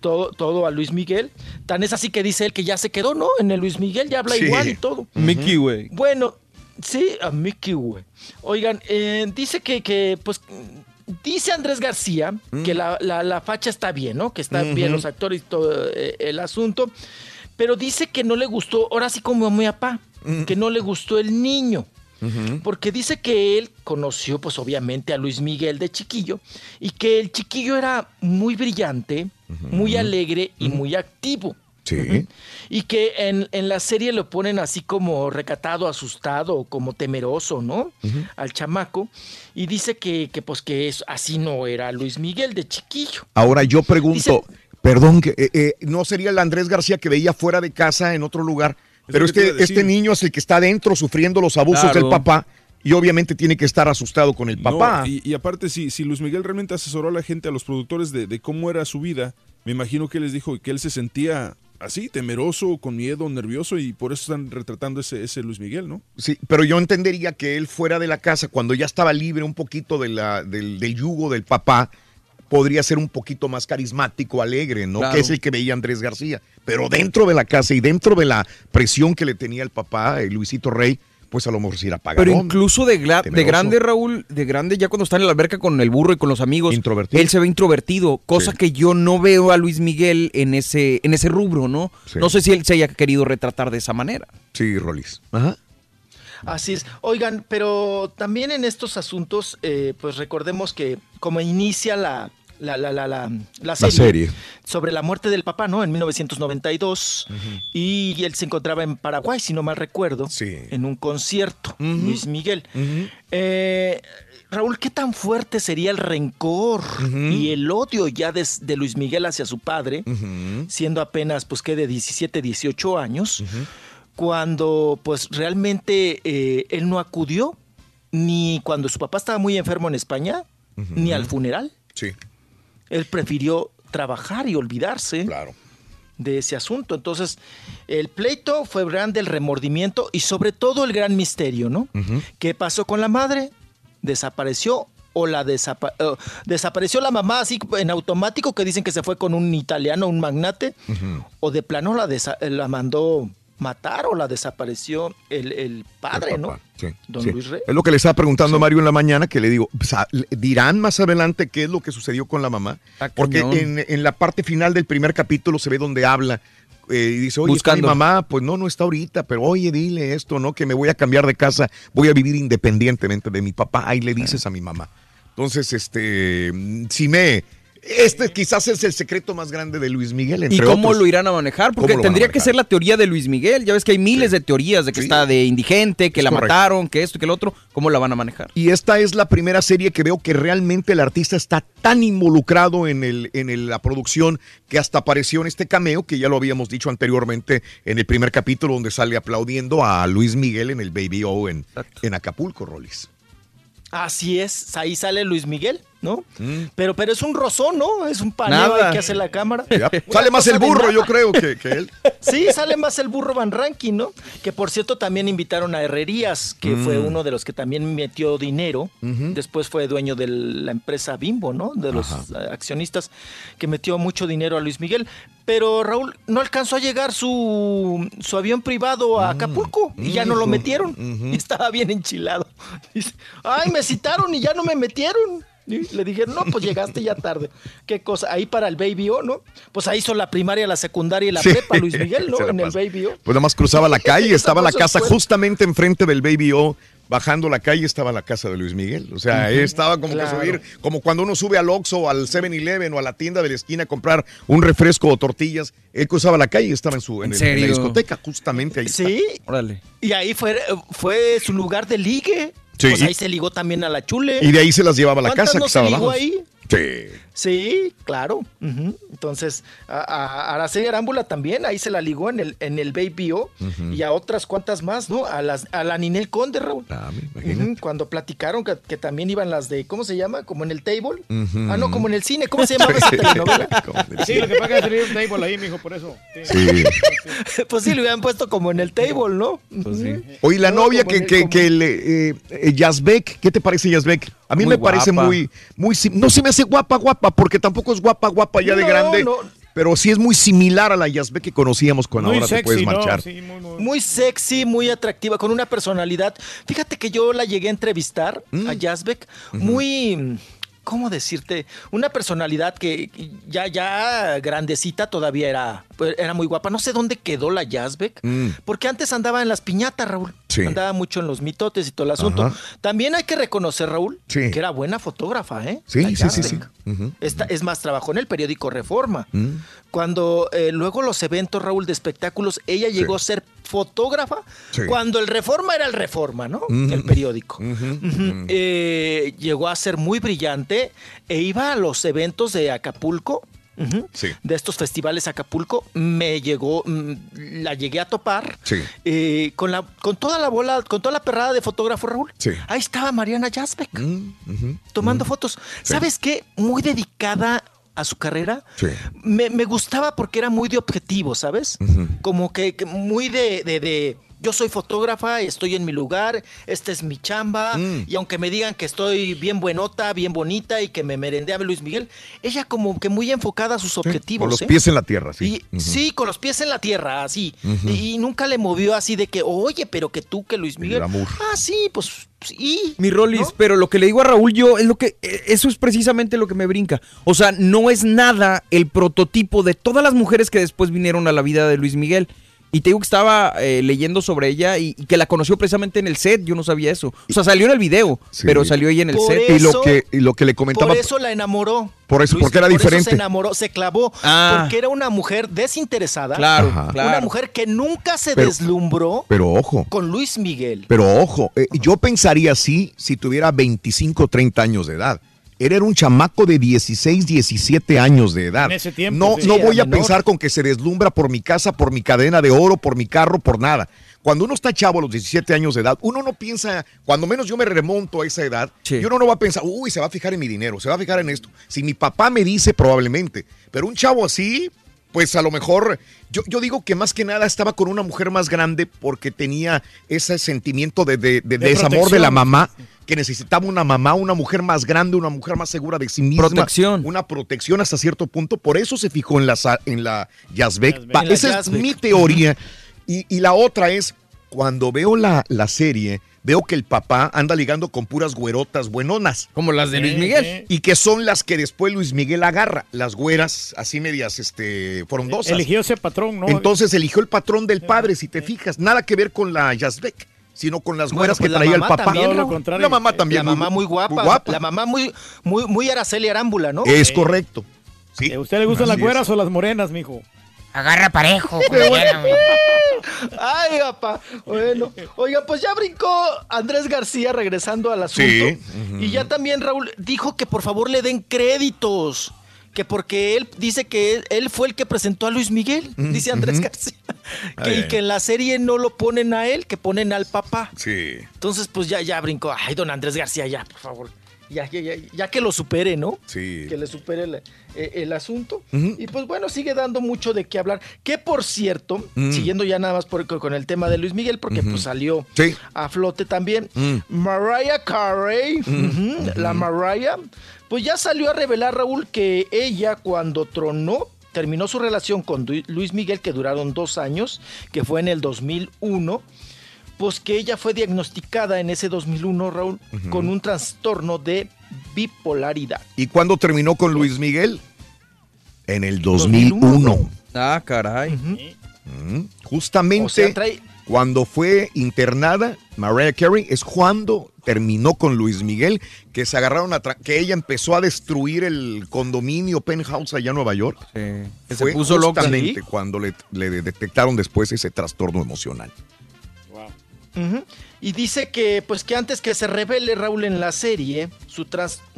todo, todo a Luis Miguel, tan es así que dice él que ya se quedó, ¿no? En el Luis Miguel ya habla Sí. igual y todo. Mickey, güey. Bueno, sí, a Mickey, güey. Oigan, eh, dice que, que, pues, dice Andrés García que la, la- la facha está bien, ¿no? Que están bien los actores y todo eh, el asunto. Pero dice que no le gustó, ahora sí como a mi papá, que no le gustó el niño. Porque dice que él conoció, pues obviamente, a Luis Miguel de chiquillo y que el chiquillo era muy brillante, muy alegre y muy activo. Sí. Y que en, en la serie lo ponen así como recatado, asustado, como temeroso, ¿no? Al chamaco. Y dice que, que, pues que es, así no era Luis Miguel de chiquillo. Ahora yo pregunto, perdón, que, eh, eh, ¿no sería el Andrés García que veía fuera de casa en otro lugar? Pero este, este niño es el que está adentro sufriendo los abusos Claro. del papá y obviamente tiene que estar asustado con el papá. No, y, y aparte, si, si Luis Miguel realmente asesoró a la gente, a los productores de, de cómo era su vida, me imagino que les dijo que él se sentía así, temeroso, con miedo, nervioso, y por eso están retratando ese, ese Luis Miguel, ¿no? Sí, pero yo entendería que él fuera de la casa, cuando ya estaba libre un poquito de la, del, del yugo del papá, podría ser un poquito más carismático, alegre, ¿no? Claro. Que es el que veía Andrés García. Pero dentro de la casa y dentro de la presión que le tenía el papá, el Luisito Rey, pues a lo mejor sí era pagadón. Pero incluso de, grande, Raúl, de grande, ya cuando está en la alberca con el burro y con los amigos, él se ve introvertido, cosa Sí. que yo no veo a Luis Miguel en ese, en ese rubro, ¿no? Sí. No sé si él se haya querido retratar de esa manera. Sí, Rolis. Ajá. Así es. Oigan, pero también en estos asuntos, eh, pues recordemos que como inicia la, la, la, la, la, la serie, serie. sobre la muerte del papá, ¿no? En 1992. Y él se encontraba en Paraguay, si no mal recuerdo, en un concierto, Luis Miguel. Eh, Raúl, ¿qué tan fuerte sería el rencor y el odio ya de, de Luis Miguel hacia su padre, siendo apenas, pues, que de 17, 18 años, cuando, pues, realmente eh, él no acudió ni cuando su papá estaba muy enfermo en España, ni al funeral. Sí. Él prefirió trabajar y olvidarse de ese asunto. Entonces, el pleito fue grande, el remordimiento y sobre todo el gran misterio, ¿no? ¿Qué pasó con la madre? ¿Desapareció o la desapa- eh, desapareció la mamá así en automático que dicen que se fue con un italiano, un magnate? ¿O de plano la, la mandó matar o la desapareció el, el padre, ¿no? Sí, Don sí. Luis Rey. Es lo que le estaba preguntando Mario en la mañana, que le digo, dirán más adelante qué es lo que sucedió con la mamá, porque cañón. en, en la parte final del primer capítulo se ve donde habla eh, y dice, oye, está mi Buscando. mamá, pues no, no está ahorita, pero oye, dile esto, ¿no? Que me voy a cambiar de casa, voy a vivir independientemente de mi papá, ahí le dices a mi mamá. Entonces, este, si me... Este quizás es el secreto más grande de Luis Miguel, entre ¿Y cómo otros. lo irán a manejar? Porque ¿Cómo lo van a tendría que ser la teoría de Luis Miguel. Ya ves que hay miles de teorías de que está de indigente, que Es la correcto. mataron, que esto y que el otro. ¿Cómo la van a manejar? Y esta es la primera serie que veo que realmente el artista está tan involucrado en, el, en el- la producción que hasta apareció en este cameo, que ya lo habíamos dicho anteriormente en el primer capítulo donde sale aplaudiendo a Luis Miguel en el Baby O en, en Acapulco, Rolis. Así es, ahí sale Luis Miguel, ¿no? Pero, pero es un rozón, ¿no? Es un paneo que hace la cámara. Ya, sale más el burro, yo creo, que, que él. <laughs> Sí, sale más el burro Van Ranking, ¿no? Que por cierto también invitaron a Herrerías, que Mm. fue uno de los que también metió dinero. Después fue dueño de la empresa Bimbo, ¿no? De los eh, accionistas que metió mucho dinero a Luis Miguel. Pero Raúl no alcanzó a llegar su, su avión privado Mm. a Acapulco y ya no lo metieron. Y <laughs> estaba bien enchilado. Dice, ay, me citaron y ya no me metieron. Y le dijeron, no, pues llegaste ya tarde. Qué cosa, ahí para el Baby O, ¿no? Pues ahí hizo la primaria, la secundaria y la Sí. prepa, Luis Miguel, ¿no? <laughs> En el. Baby O. Pues nada más cruzaba la <laughs> calle, estaba la casa justamente enfrente del Baby O. Bajando la calle estaba la casa de Luis Miguel. O sea, Ujú. estaba como Claro. que subir, como cuando uno sube al Oxxo o al 7-Eleven o a la tienda de la esquina a comprar un refresco o tortillas. Él cruzaba la calle y estaba en su en, ¿En el- en la serio? discoteca, justamente ahí. Sí. Órale. Y ahí fue, fue su lugar de ligue. Sí. Pues ahí se ligó también a la chule. Y de ahí se las llevaba a la ¿Cuántas casa no que estaba se ligó abajo. ahí? Sí. Sí, claro. Entonces, a, a Araceli Arámbula también, ahí se la ligó en el, en el Baby O. Y a otras cuantas más, ¿no? A, las, a la Ninel Conde, Raúl. Ujú, Cuando platicaron que, que también iban las de, ¿cómo se llama? Como en el table. Ah, no, como en el cine. ¿Cómo se llamaba <laughs> esa telenovela? <laughs> Sí, lo que pasa es que salir un table ahí, mijo, por eso. Sí. <laughs> pues sí, le hubieran puesto como en el table, ¿no? Oye, la No, novia que, el- que, como- que le, eh, eh, Yazbek, ¿qué te parece Yazbek? A mí Muy me parece muy, muy, no se me hace guapa, guapa, porque tampoco es guapa, guapa ya de grande, no. pero sí es muy similar a la Yazbek que conocíamos con Muy Ahora te puedes sexy, ¿no? marchar. Sí, Muy sexy, muy atractiva, con una personalidad. Fíjate que yo la llegué a entrevistar Mm. a Yazbek, muy, ¿cómo decirte? Una personalidad que ya, ya grandecita todavía era, pues, era muy guapa. No sé dónde quedó la Yazbek, Mm. porque antes andaba en las piñatas, Raúl. Sí. Andaba mucho en los mitotes y todo el asunto. Ajá. También hay que reconocer, Raúl, Sí. que era buena fotógrafa, ¿eh? Sí, sí, sí. Esta- es más, trabajó en el periódico Reforma. Mm. Cuando eh, luego los eventos, Raúl, de espectáculos, ella llegó a ser fotógrafa cuando el Reforma era el Reforma, ¿no? El periódico. Eh, llegó a ser muy brillante e iba a los eventos de Acapulco. Sí. De estos festivales Acapulco, me llegó, mm, la llegué a topar Sí. eh, con, la, con toda la bola, con toda la perrada de fotógrafo Raúl. Sí. Ahí estaba Mariana Jasbeck Mm, tomando fotos. ¿Sabes qué? Muy dedicada a su carrera. Sí. Me, me gustaba porque era muy de objetivo, ¿sabes? Como que, que muy de, de- de, yo soy fotógrafa, estoy en mi lugar, esta es mi chamba, Mm. y aunque me digan que estoy bien buenota, bien bonita y que me merendeaba Luis Miguel, ella como que muy enfocada a sus objetivos. Con los ¿eh? pies en la tierra, sí. Y, Sí, con los pies en la tierra, así. Y, y nunca le movió así de que, oye, pero que tú, que Luis Miguel. Ah, sí, pues sí. Mi Rolis, pero lo que le digo a Raúl yo es lo que eh, eso es precisamente lo que me brinca. O sea, no es nada el prototipo de todas las mujeres que después vinieron a la vida de Luis Miguel. Y te digo que estaba eh, leyendo sobre ella y, y que la conoció precisamente en el set, yo no sabía eso. O sea, salió en el video, Sí. pero salió ella en el Por set. Y lo que, y lo que le comentaba. Por eso la enamoró. Por eso, porque era por eso diferente. se enamoró, se clavó. Ah. Porque era una mujer desinteresada. Claro, Ajá. Una claro. mujer que nunca se Pero- deslumbró Pero ojo, con Luis Miguel. pero ojo, eh, yo pensaría así si tuviera 25 o 30 años de edad. Él era un chamaco de 16, 17 años de edad. En ese tiempo, no sí. no voy a menor. pensar con que se deslumbra por mi casa, por mi cadena de oro, por mi carro, por nada. Cuando uno está chavo a los 17 años de edad, uno no piensa, cuando menos yo me remonto a esa edad, Sí. y uno no va a pensar, uy, se va a fijar en mi dinero, se va a fijar en esto. Si mi papá me dice, probablemente. Pero un chavo así, pues a lo mejor, yo, yo digo que más que nada estaba con una mujer más grande porque tenía ese sentimiento de, de- de- De desamor de la mamá, que necesitaba una mamá, una mujer más grande, una mujer más segura de sí misma. Protección. Una protección hasta cierto punto. Por eso se fijó en la, en la Yazbek. Yazbek. Va, En la esa es Yazbek. mi teoría. Y, y la otra es, cuando veo la, la serie, veo que el papá anda ligando con puras güerotas buenonas. Como las de Luis Miguel. Y que son las que después Luis Miguel agarra, las güeras así medias este, frondosas. Eligió ese patrón, ¿no? Entonces eligió el patrón del padre, si te fijas. Nada que ver con la Yazbek. Sino con las Bueno, güeras pues que la traía el papá. también, lo Raúl. La mamá también. La mamá muy guapa. La mamá muy, muy, muy Araceli Arámbula, ¿no? Es correcto. Sí. ¿A usted le gustan las güeras es. o las morenas, mijo? Agarra parejo. <laughs> Ay, papá. Bueno, oiga, pues ya brincó Andrés García regresando al asunto. Sí. Y ya también Raúl dijo que por favor le den créditos. Que porque él dice que él, fue el que presentó a Luis Miguel, dice Andrés. García. <laughs> Que, y que en la serie no lo ponen a él, que ponen al papá. Sí. Entonces, pues ya, ya brincó. Ay, don Andrés García, ya, por favor. Ya, ya, ya, ya que lo supere, ¿no? Sí. Que le supere el, eh, el asunto. Y pues bueno, sigue dando mucho de qué hablar. Que por cierto, Mm. siguiendo ya nada más por- con el tema de Luis Miguel, porque pues salió Sí. a flote también. Mm. Mariah Carey, Mm. la Mariah, pues ya salió a revelar, Raúl, que ella cuando tronó, terminó su relación con Luis Miguel, que duraron dos años, que fue en el 2001, pues que ella fue diagnosticada en ese 2001, Raúl, con un trastorno de bipolaridad. ¿Y cuándo terminó con Luis Miguel? En el 2001. Ah, caray. Mm, Justamente O sea, trae- cuando fue internada Mariah Carey es cuando terminó con Luis Miguel, que se agarraron a que ella empezó a destruir el condominio penthouse allá en Nueva York. que se puso loca. justamente Sí. cuando le, le detectaron después ese trastorno emocional. Ujú. Y dice que, pues que antes que se revele Raúl en la serie, su,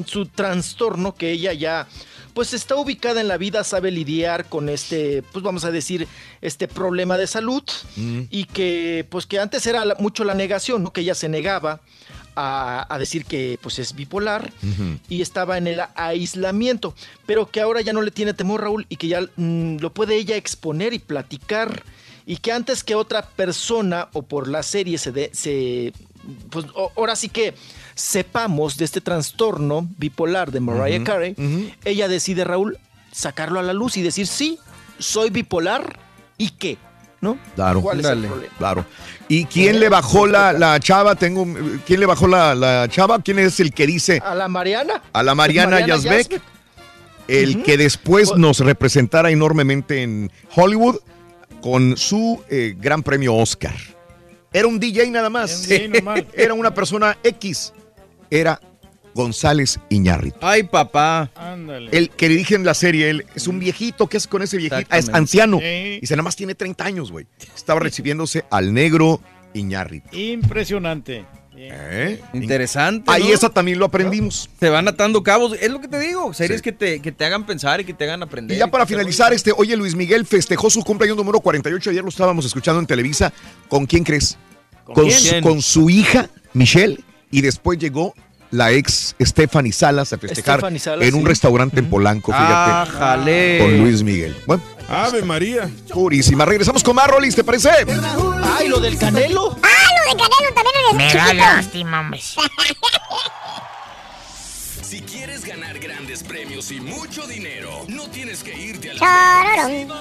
su trastorno, que ella ya, pues está ubicada en la vida, sabe lidiar con este, pues vamos a decir, este problema de salud, y que, pues que antes era la- mucho la negación, ¿no? Que ella se negaba a, a decir que, pues es bipolar, y estaba en el aislamiento, pero que ahora ya no le tiene temor Raúl y que ya mm, lo puede ella exponer y platicar. Y que antes que otra persona o por la serie se dé, se pues ahora sí que sepamos de este trastorno bipolar de Mariah Carey, ella decide Raúl sacarlo a la luz y decir sí, soy bipolar y qué, ¿no? Claro. ¿Cuál es el problema? Claro. ¿Y quién le bajó la, la chava? Tengo, ¿Quién le bajó la, la chava? ¿Quién es el que dice A la Mariana. a la Mariana, Yazbek? El que después nos representara enormemente en Hollywood con su eh, gran premio Oscar. Era un DJ nada más. Era un DJ normal. <laughs> Era una persona X. Era González Iñárritu. Ay, papá. Ándale. El que le dije en la serie, él es un viejito, ¿qué es con ese viejito? Ah, es anciano. Sí. Dice, nada más tiene 30 años, güey. Estaba <laughs> recibiéndose al negro Iñárritu. Impresionante. ¿Eh? Interesante. Ahí ¿no? eso también lo aprendimos. Se van atando cabos. Es lo que te digo. Series Sí. que, te, que te hagan pensar y que te hagan aprender. Y ya para te- finalizar, este, oye, Luis Miguel festejó su cumpleaños número 48. Ayer lo estábamos escuchando en Televisa. ¿Con quién crees? ¿Con Su, quién? con su hija, Michelle. Y después llegó la ex Stephanie Salas a festejar Salas, en un sí. restaurante en Polanco, fíjate. Ah, jale. Con Luis Miguel. Bueno, Ave María. purísima. Regresamos con más, Rolis, ¿te parece? Ay, lo del Canelo. Ah, lo de Canelo también eres Me da lástima, hombre. <laughs> Si quieres ganar grandes premios y mucho dinero, no tienes que irte a la Chororón. Con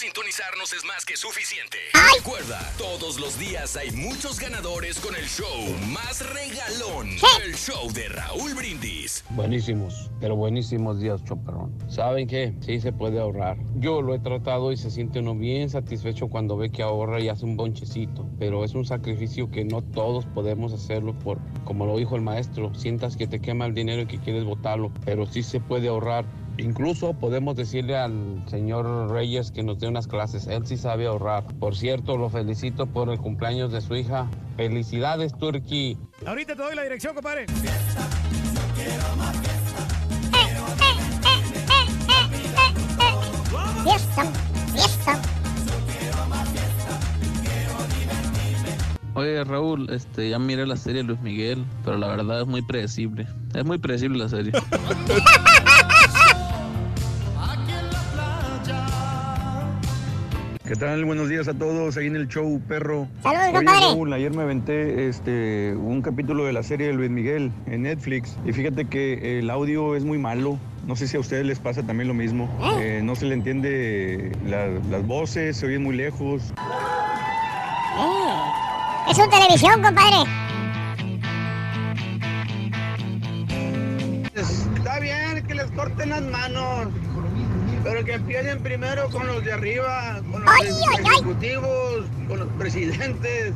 sintonizarnos es más que suficiente. Recuerda, todos los días hay muchos ganadores con el show más regalón. El show de Raúl Brindis. Buenísimos, pero buenísimos días, Choperrón. ¿Saben qué? Sí se puede ahorrar. Yo lo he tratado y se siente uno bien satisfecho cuando ve que ahorra y hace un bonchecito. Pero es un sacrificio que no todos podemos hacerlo por, como lo dijo el maestro, sientas que te quema el dinero y que quieres botarlo, pero sí se puede ahorrar. Incluso podemos decirle al señor Reyes que nos dé unas clases. Él sí sabe ahorrar. Por cierto, lo felicito por el cumpleaños de su hija. Felicidades, Turkey. Ahorita te doy la dirección, compadre. Fiesta, fiesta. Oye Raúl, este, ya miré la serie Luis Miguel, pero la verdad es muy predecible. Es muy predecible la serie. <laughs> ¿Qué tal? Buenos días a todos ahí en el show, perro. Saludos, Oye, compadre. Raúl, ayer me aventé este, un capítulo de la serie de Luis Miguel en Netflix y fíjate que el audio es muy malo. No sé si a ustedes les pasa también lo mismo. Eh, no se le entiende la- las voces, se oyen muy lejos. Es un televisión, compadre. Está bien que les corten las manos. Pero que empiecen primero con los de arriba, con los Ay, ay, ay. ejecutivos, con los presidentes.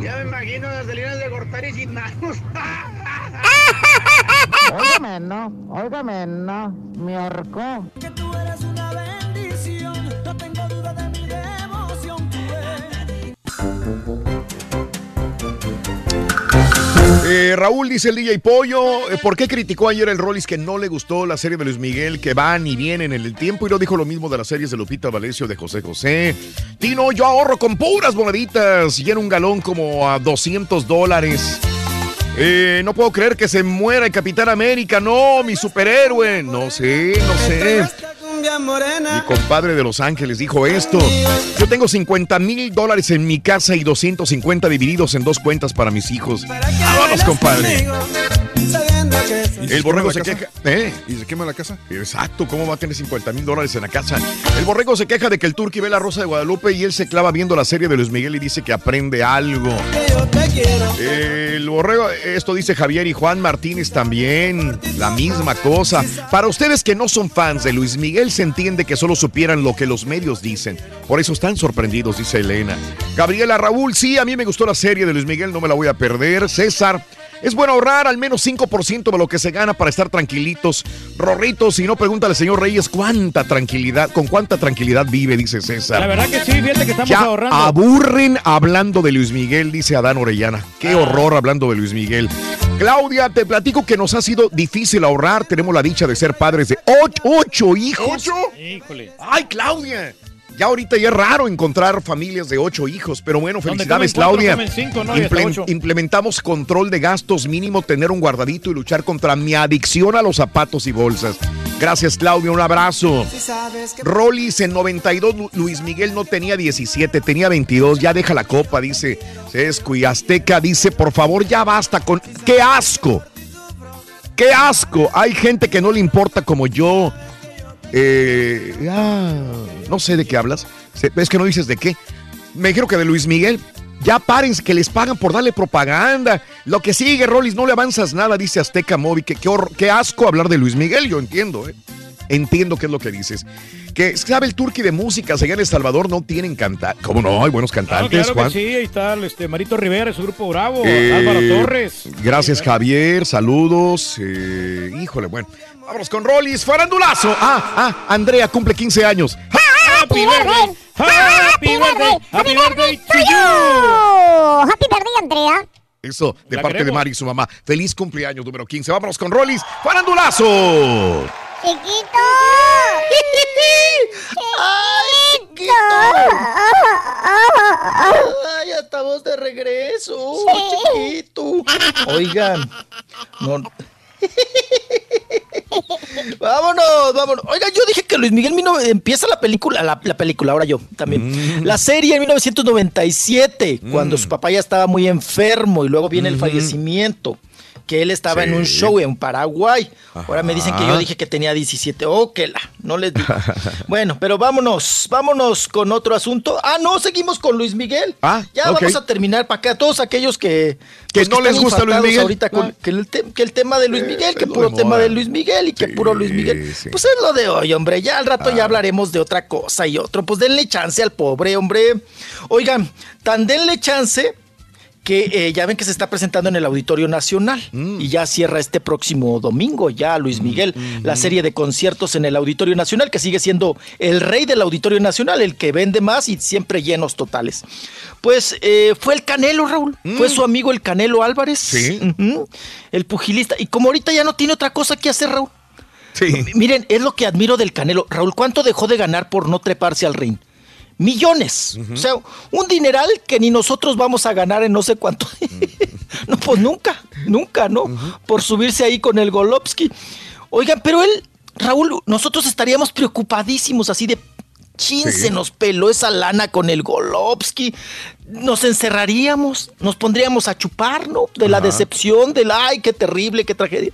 Ya me imagino las salinas de Gortari sin manos. <laughs> Óigame, no, óigame, no, me ahorcó. Que tú eres una bendición, no tengo duda de mi devoción. Eh, Raúl dice el DJ Pollo, eh, ¿por qué criticó ayer el Rollis que no le gustó la serie de Luis Miguel, que van y vienen en el tiempo? Y no dijo lo mismo de las series de Lupita Valecio, de José José. Tino, yo ahorro con puras moneditas y en un galón como a 200 dólares. Eh, no puedo creer que se muera el Capitán América, no, mi superhéroe. No sé, no sé. Mi compadre de Los Ángeles dijo esto. Yo tengo 50 mil dólares en mi casa y 250 divididos en dos cuentas para mis hijos. Vámonos, compadre. El borrego se queja. ¿Eh? ¿Y se quema la casa? Exacto, ¿cómo va a tener 50 mil dólares en la casa? El borrego se queja de que el turqui ve la Rosa de Guadalupe y él se clava viendo la serie de Luis Miguel y dice que aprende algo. El borrego, esto dice Javier y Juan Martínez también, la misma cosa. Para ustedes que no son fans de Luis Miguel, se entiende que solo supieran lo que los medios dicen. Por eso están sorprendidos, dice Elena. Gabriela Raúl, sí, a mí me gustó la serie de Luis Miguel, no me la voy a perder. César, es bueno ahorrar al menos 5% de lo que se gana para estar tranquilitos. Rorritos, si no, pregúntale al señor Reyes cuánta tranquilidad, con cuánta tranquilidad vive, dice César. La verdad que sí, fíjate que estamos Ya ahorrando. aburren hablando de Luis Miguel, dice Adán Orellana. Qué horror hablando de Luis Miguel. Claudia, te platico que nos ha sido difícil ahorrar. Tenemos la dicha de ser padres de ocho, ocho hijos. Híjole. ¡Ay, Claudia! Ya ahorita ya es raro encontrar familias de ocho hijos, pero bueno, felicidades, Claudia. implementamos control de gastos mínimo, tener un guardadito y luchar contra mi adicción a los zapatos y bolsas. Gracias, Claudia, un abrazo. Rollis en 92, Lu- Luis Miguel no tenía 17, tenía 22, ya deja la copa, dice Sesco y Azteca dice, por favor, ya basta con... ¡Qué asco! ¡Qué asco! Hay gente que no le importa como yo. Eh, ah, no sé de qué hablas. Es que no dices de qué. Me dijeron que de Luis Miguel. Ya párense, que les pagan por darle propaganda. Lo que sigue, Rollis, no le avanzas nada, dice Azteca Móvil. Que, qué, asco hablar de Luis Miguel, yo entiendo, ¿eh? Entiendo qué es lo que dices. Que sabe el turqui de música, allá en El Salvador no tienen cantar. ¿Cómo no? Hay buenos cantantes, claro Juan. que sí, ahí está este, Marito Rivera, su grupo Bravo, Eh, Álvaro Torres. Gracias, Javier. Saludos. Eh, híjole, bueno. Vámonos con Rollis. Farandulazo. Ah, ah, Andrea cumple 15 años. Happy birthday. Happy birthday. Happy birthday to you. Happy birthday, Andrea. Eso, de La parte de. Mari y su mamá. Feliz cumpleaños número 15. Vámonos con Rollis. Farandulazo. Chiquito. ¡Ay, ¡Ay, ya estamos de regreso! ¡Chiquito! Oigan, no... <laughs> vámonos, vámonos. Oigan, yo dije que Luis Miguel Mino- empieza la película, la, la película, ahora yo también. La serie en 1997, cuando su papá ya estaba muy enfermo y luego viene el fallecimiento. Que él estaba en un show en Paraguay. Ahora me dicen que yo dije que tenía 17. Oh, que la, no les digo. <laughs> Bueno, pero vámonos, vámonos con otro asunto. Ah, no, seguimos con Luis Miguel. Ah, ya vamos a terminar para acá. Todos aquellos que, Que pues, no les gusta Luis Miguel. Ahorita con Ah. que, el te- que el tema de Luis Miguel, que puro de tema de Luis Miguel y que puro Luis Miguel. Pues es lo de hoy, hombre. Ya al rato ya Ah. hablaremos de otra cosa y otro. Pues denle chance al pobre, hombre. Oigan, tan denle chance que eh, ya ven que se está presentando en el Auditorio Nacional Mm. y ya cierra este próximo domingo ya Luis Miguel la serie de conciertos en el Auditorio Nacional que sigue siendo el rey del Auditorio Nacional, el que vende más y siempre llenos totales. Pues eh, fue el Canelo, Raúl, fue su amigo el Canelo Álvarez, Sí. El pugilista y como ahorita ya no tiene otra cosa que hacer, Raúl. Sí. Miren, es lo que admiro del Canelo. Raúl, ¿cuánto dejó de ganar por no treparse al ring? Millones. O sea, un dineral que ni nosotros vamos a ganar en no sé cuánto. <laughs> no, pues nunca, nunca, ¿no? Por subirse ahí con el Golovsky. Oigan, pero él, Raúl, nosotros estaríamos preocupadísimos así de... Chin, Sí. se nos peló esa lana con el Golovsky. Nos encerraríamos, nos pondríamos a chupar, ¿no? De la Ajá. decepción, del ay, qué terrible, qué tragedia.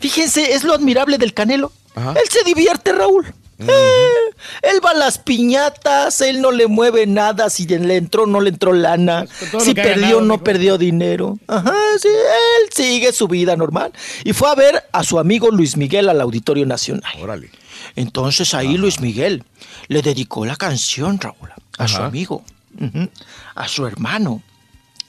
Fíjense, es lo admirable del Canelo. Ajá. Él se divierte, Raúl. Eh, él va a las piñatas, él no le mueve nada, si le entró, no le entró lana, si perdió, ganado, no perdió dinero. Ajá, sí, él sigue su vida normal. Y fue a ver a su amigo Luis Miguel al Auditorio Nacional. Órale. Entonces ahí Luis Miguel le dedicó la canción, Raúl, a su amigo, a su hermano.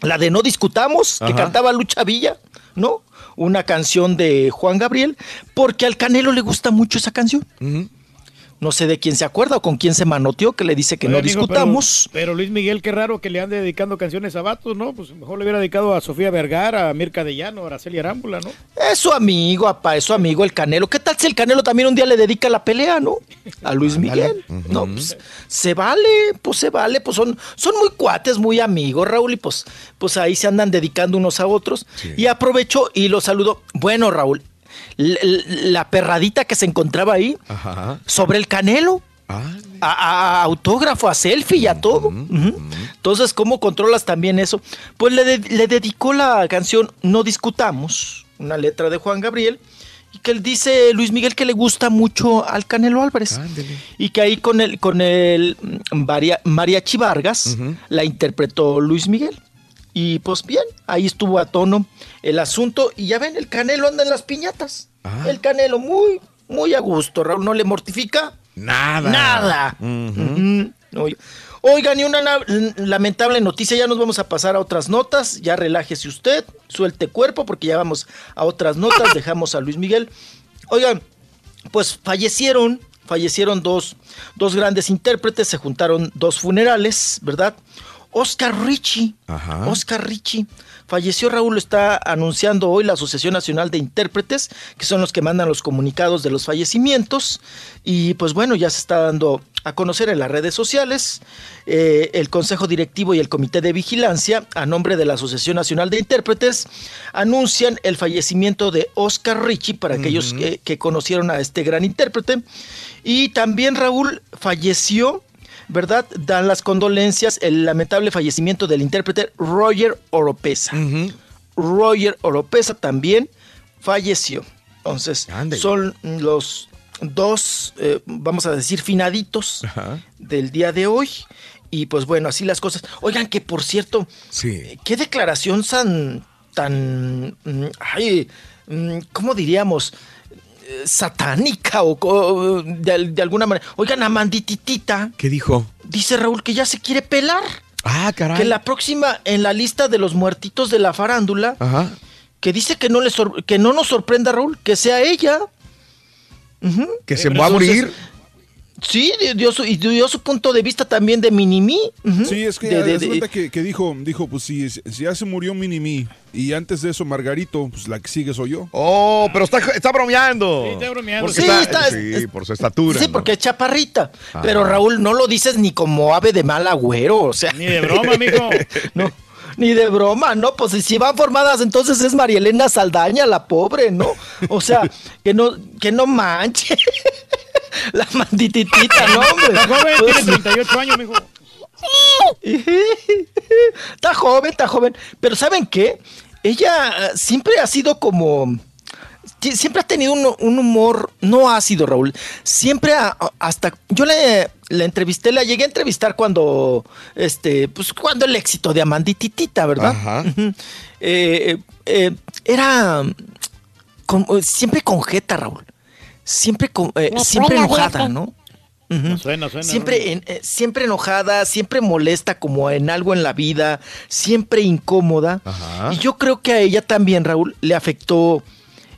La de No Discutamos, que cantaba Lucha Villa, ¿no? Una canción de Juan Gabriel, porque al Canelo le gusta mucho esa canción. No sé de quién se acuerda o con quién se manoteó que le dice que no amigo, discutamos. Pero, pero Luis Miguel, qué raro que le ande dedicando canciones a vatos, ¿no? Pues mejor le hubiera dedicado a Sofía Vergara, a Mirka de Llano, a Araceli Arámbula, ¿no? Es su amigo, apa, es su amigo el Canelo. ¿Qué tal si el Canelo también un día le dedica la pelea, no? A Luis Miguel. No, pues se vale, pues se vale, pues son, son muy cuates, muy amigos, Raúl, y pues, pues ahí se andan dedicando unos a otros. Y aprovecho y lo saludo. Bueno, Raúl, la perradita que se encontraba ahí Ajá. sobre el Canelo. A, a- a autógrafo, a selfie y a todo. Entonces, ¿cómo controlas también eso? Pues le, de- le dedicó la canción No Discutamos, una letra de Juan Gabriel, y que él dice Luis Miguel que le gusta mucho al Canelo Álvarez. Y que ahí con el, con el Maria- Mariachi Vargas la interpretó Luis Miguel. Y pues bien, ahí estuvo a tono el asunto. Y ya ven, el Canelo anda en las piñatas. El Canelo muy, muy a gusto, Raúl, no le mortifica. Nada. Nada. Oigan, y una na- lamentable noticia, ya nos vamos a pasar a otras notas, ya relájese usted, suelte cuerpo, porque ya vamos a otras notas, dejamos a Luis Miguel. Oigan, pues fallecieron, fallecieron dos, dos grandes intérpretes, se juntaron dos funerales, ¿verdad? Oscar Richie, Oscar Richie, falleció Raúl, lo está anunciando hoy la Asociación Nacional de Intérpretes, que son los que mandan los comunicados de los fallecimientos, y pues bueno, ya se está dando a conocer en las redes sociales eh, el Consejo Directivo y el Comité de Vigilancia, a nombre de la Asociación Nacional de Intérpretes, anuncian el fallecimiento de Oscar Richie para aquellos que, que conocieron a este gran intérprete. Y también Raúl falleció, ¿verdad? Dan las condolencias el lamentable fallecimiento del intérprete Roger Oropesa. Roger Oropesa también falleció. Entonces, son los dos, eh, vamos a decir, finaditos del día de hoy. Y pues bueno, así las cosas. Oigan, que por cierto, Sí. qué declaración tan, tan, mm, ay, mm, ¿cómo diríamos? Satánica o de, de alguna manera. Oigan, Amandititita ¿Qué dijo? dice Raúl que ya se quiere pelar. Ah, caray. Que la próxima en la lista de los muertitos de la farándula, Ajá. que dice que no, le que no nos sorprenda Raúl, que sea ella. Que se va a morir. Sí, dio su, y dio su punto de vista también de Minimi. ujú, Sí, es que de- de- de cuenta que, que dijo, dijo, pues si, si ya se murió Minimi y antes de eso Margarito, pues la que sigue soy yo. Oh, pero está, está bromeando. Sí, está bromeando. Porque Sí, está- está- sí, por su estatura. Sí, ¿no? porque es chaparrita. Ah. Pero Raúl, no lo dices ni como ave de mal agüero, o sea. Ni de broma, mijo. <laughs> no, ni de broma, ¿no? Pues si van formadas, entonces es María Elena Saldaña, la pobre, ¿no? O sea, que no, que no manche. <laughs> la mandititita, ¿no, hombre? La joven Pues- tiene 38 años, mijo. está joven, está joven. Pero ¿saben qué? Ella eh, siempre ha sido como... Siempre ha tenido un, un humor no ácido, Raúl. Siempre ha- hasta... Yo le, le entrevisté, la llegué a entrevistar cuando... Este, pues cuando el éxito de Amandititita, ¿verdad? Ajá. Ujú. Eh, eh, era... con- siempre con jeta, Raúl. Siempre, eh, siempre suena, enojada. ¿no? Ujú. Suena, suena. Siempre, en- eh, siempre enojada, siempre molesta como en algo en la vida, siempre incómoda. Ajá. Y yo creo que a ella también, Raúl, le afectó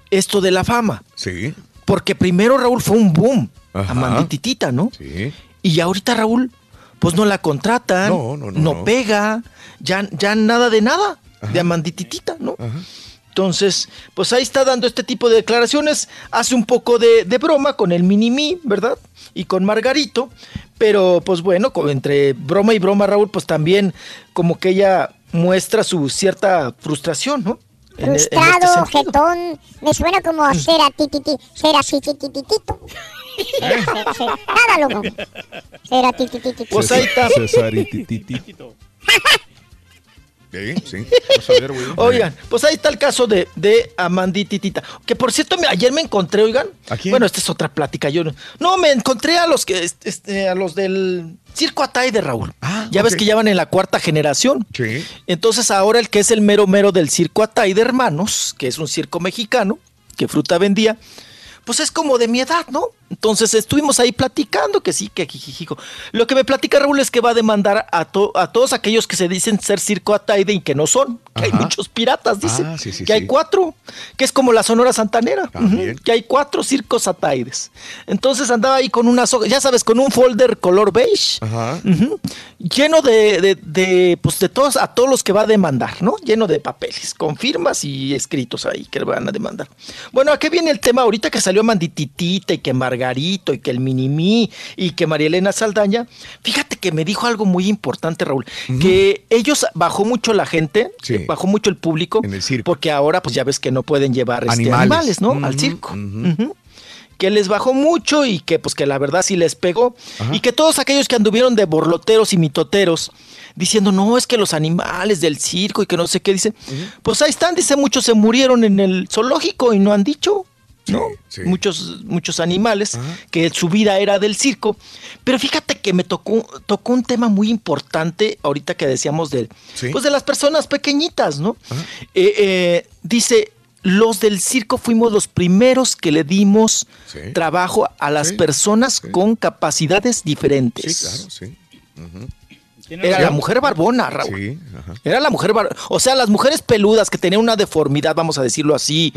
esto de la fama. Sí. Porque primero, Raúl, fue un boom. Ajá. A Mandititita, ¿no? Sí. Y ahorita, Raúl, pues no la contratan, No, no, no, no. pega, ya, ya nada de nada de Amandititita, ¿no? Entonces, pues ahí está dando este tipo de declaraciones. Hace un poco de, de broma con el Minimi, ¿verdad? Y con Margarito. Pero, pues bueno, entre broma y broma, Raúl, pues también como que ella muestra su cierta frustración, ¿no? En este Frustrado, jetón. Me suena como a cera tititi, cera titititito. Cera, <laughs> cera. Nada, loco. Cera titititito. Pues ahí está. <laughs> Sí, sí. Oigan, pues ahí está el caso de, de Amandititita. Que por cierto, me- ayer me encontré, oigan. ¿A quién? Bueno, esta es otra plática. Yo no- no, me encontré a los que este, a los del Circo Atay de Raúl. ya ves que ya van en la cuarta generación. Sí. Entonces, ahora el que es el mero mero del Circo Atay de Hermanos, que es un circo mexicano, que fruta vendía, pues es como de mi edad, ¿no? Entonces estuvimos ahí platicando que sí, que jijijico. Lo que me platica Raúl es que va a demandar a, to- a todos aquellos que se dicen ser circo Ataide y que no son. Que hay muchos piratas, dice. Ah, sí, sí, que hay cuatro. Que es como la Sonora Santanera. Ujú, Que hay cuatro circos Ataides. Entonces andaba ahí con una soga, ya sabes, con un folder color beige. Ajá. Lleno de, de, de, pues de todos, a todos los que va a demandar, ¿no? Lleno de papeles, con firmas y escritos ahí que le van a demandar. Bueno, ¿a qué viene el tema ahorita que salió Mandititita y que Margarito y que el Minimí y que María Elena Saldaña? Fíjate que me dijo algo muy importante, Raúl, que ellos bajó mucho la gente, bajó mucho el público, porque ahora pues ya ves que no pueden llevar este, Animales. animales, ¿no? Al circo. Que les bajó mucho y que pues que la verdad sí les pegó y que todos aquellos que anduvieron de borloteros y mitoteros diciendo no es que los animales del circo y que no sé qué dicen pues ahí están dice muchos se murieron en el zoológico y no han dicho no muchos muchos animales que su vida era del circo. Pero fíjate que me tocó tocó un tema muy importante ahorita que decíamos del pues de las personas pequeñitas no Eh, eh, dice los del circo fuimos los primeros que le dimos trabajo a las personas con capacidades diferentes. Sí, claro, sí. Era la mujer barbona, Raúl. Sí, ajá. Era la mujer barbona. O sea, las mujeres peludas que tenían una deformidad, vamos a decirlo así.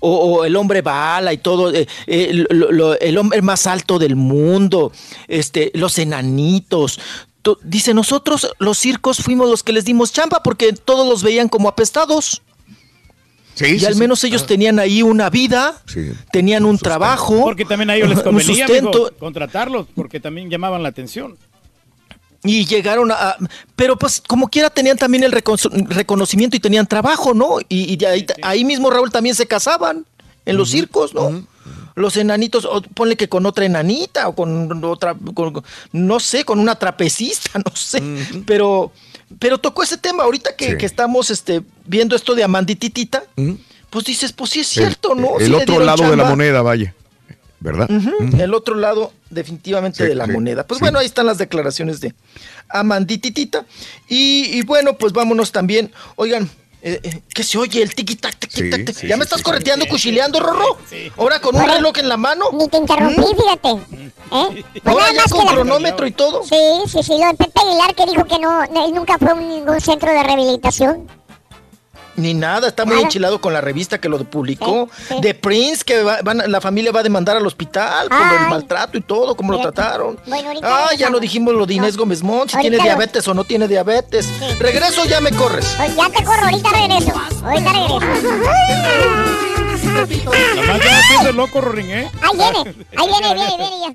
o, o el hombre bala y todo. eh, eh, lo- lo- el hombre más alto del mundo. Este, los enanitos. To- Dice, nosotros los circos fuimos los que les dimos chamba porque todos los veían como apestados. y sí, al sí. menos ellos Ah. tenían ahí una vida, tenían un trabajo, Porque también a ellos les convenía contratarlos, porque también llamaban la atención. Y llegaron a, Pero pues como quiera tenían también el recono- reconocimiento y tenían trabajo, ¿no? Y, y de ahí, ahí mismo Raúl también se casaban en los circos, ¿no? Los enanitos, o ponle que con otra enanita o con otra, con- no sé, con una trapecista, <laughs> no sé. Pero, pero tocó ese tema ahorita que, Sí. que estamos este, viendo esto de Amandititita. Pues dices, pues sí es cierto, ¿no? El Sí otro lado de la moneda, vaya. ¿Verdad? El otro lado, definitivamente, Sí, de la sí, moneda. Pues sí. bueno, ahí están las declaraciones de Amandititita. Y, y bueno, pues vámonos también. Oigan, eh, eh, ¿qué se oye? El tiki tac, tiki Sí, tac, sí, ¿Ya me sí, estás sí, correteando, cuchileando, Rorro? Ahora con un reloj en la mano. Ni te interrumpí, fíjate. ¿Eh? Pues Ahora nada ya más con la- cronómetro y todo. Sí, sí, sí, lo de Pepe Aguilar que dijo que no, él nunca fue a un- ningún centro de rehabilitación. Ni nada, está muy Nada. enchilado con la revista que lo publicó. Sí, sí. De Prince, que va- van a- la familia va a demandar al hospital por el Ay. maltrato y todo, cómo lo trataron. Bueno, ahorita Ah, ya no dijimos lo de Inés Gómez Mont, si Ahorita tiene lo- diabetes o no tiene diabetes. Regreso, ya me corres. Oye, Ya te corro, ahorita regreso. Ahorita regreso. Nomás ya loco, Rorín, ¿eh? Ahí viene, ahí viene, viene, viene ya.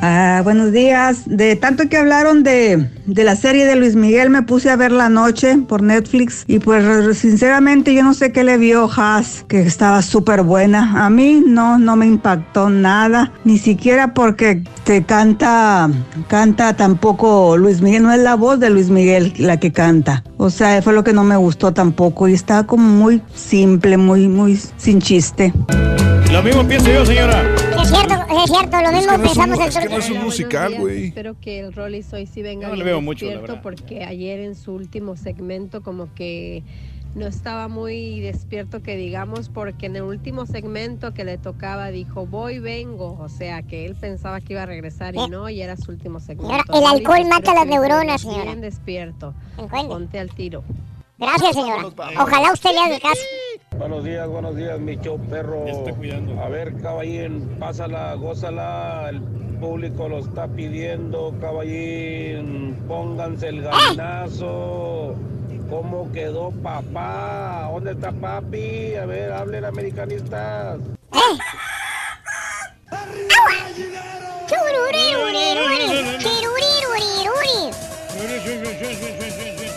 Ah, buenos días. De tanto que hablaron de, de la serie de Luis Miguel, me puse a ver la noche por Netflix y pues sinceramente yo no sé qué le vio Haas, que estaba súper buena. A mí no, no me impactó nada, ni siquiera porque te canta, canta tampoco Luis Miguel, no es la voz de Luis Miguel la que canta. O sea, fue lo que no me gustó tampoco y estaba como muy simple, muy, muy sin chiste. Lo mismo pienso yo, señora. Es cierto, es cierto, lo mismo pensamos el es que no es un musical, güey. Espero que el Rollis hoy sí venga No le veo mucho, la verdad. porque ayer en su último segmento como que no estaba muy despierto que digamos porque en el último segmento que le tocaba dijo voy vengo o sea que él pensaba que iba a regresar y no y era su último segmento. Señora, el alcohol mata las que neuronas, señora. Bien despierto. Entiende. Ponte al tiro. Gracias, señora. Ojalá usted le haga caso. Buenos días, buenos días, mi show perro. A ver, caballín, pásala, gózala. El público lo está pidiendo, caballín. Pónganse el gallinazo. ¿Cómo quedó papá? ¿Dónde está papi? A ver, hablen americanistas. Chururiruriruri, chiruriru.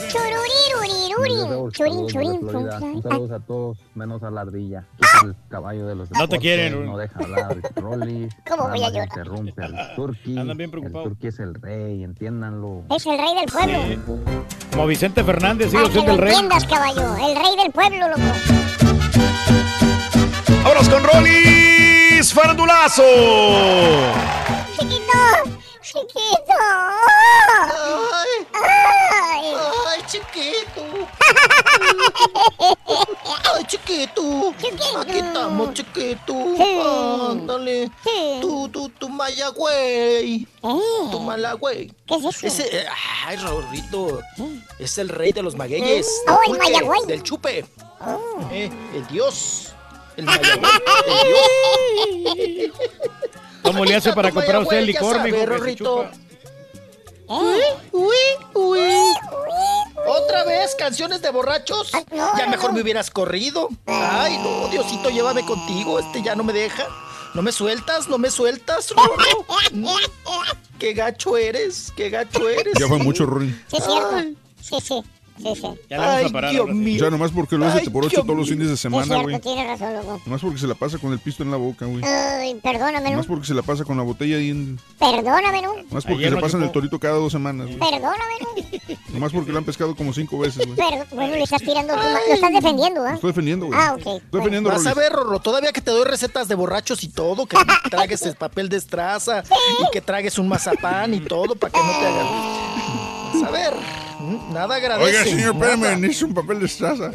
Chururiruriruri. Churin, churin, Un chun, saludo a todos, menos a la ardilla. que es el caballo de los No te quieren. No deja hablar el <laughs> Rolly. ¿Cómo voy a llorar? interrumpe al <laughs> Turqui. Andan bien El preocupados. Turqui es el rey, entiéndanlo. Es el rey del pueblo. Como Vicente Fernández, sigue siendo el rey. entiendas, caballo. El rey del pueblo, loco. Vámonos con Rolis Farandulazo. <laughs> Chiquito, chiquito. Ay, Ay. ay, chiquito. <laughs> Ay, chiquito. Aquí estamos, chiquito. Ándale. Tú, tú, tú, maya, güey. Tú, mala, güey. Eh. ¿Qué es eso? Ese, ay, Raulito. Es el rey de los magueyes. Oh, del el Mayagüey. Del chupe. Oh. Eh, el dios. El <laughs> dios. ¿Cómo le hace para comprar usted el licor, mijo? Rorrito. Uy, uy, uy. ¿Otra vez canciones de borrachos? ya mejor me hubieras corrido. Ay, no, Diosito, llévame contigo. Este ya no me deja. No me sueltas, no me sueltas, Rorro. Mm, Qué gacho eres, qué gacho eres. Ya fue mucho, Rolly. Sí. Sí, sí. Sí, sí. Ya le vamos a parar. Dios ahora sí. mío. Ya nomás porque lo hace por ocho todos los fines de semana, güey. razón, loco. Nomás porque se la pasa con el pisto en la boca, güey. Ay, perdóname, ¿no? Nomás porque se la pasa con la botella ahí en... Perdóname, ¿no? Nomás porque Ayer se no pasan el torito cada dos semanas, güey. Perdóname, ¿no? Nomás porque lo han pescado como cinco veces, güey. Pero, bueno, le estás tirando, lo estás defendiendo, ¿ah? Estoy defendiendo, güey. Ah, ok. Estoy Bueno. defendiendo, Vas a ver, Rorro, todavía que te doy recetas de borrachos y todo, que <laughs> tragues el papel de estraza y que tragues un mazapán y todo para que no te hagan. Vas a ver, nada agradece. Oiga, señor, espérame, necesito un papel de estraza.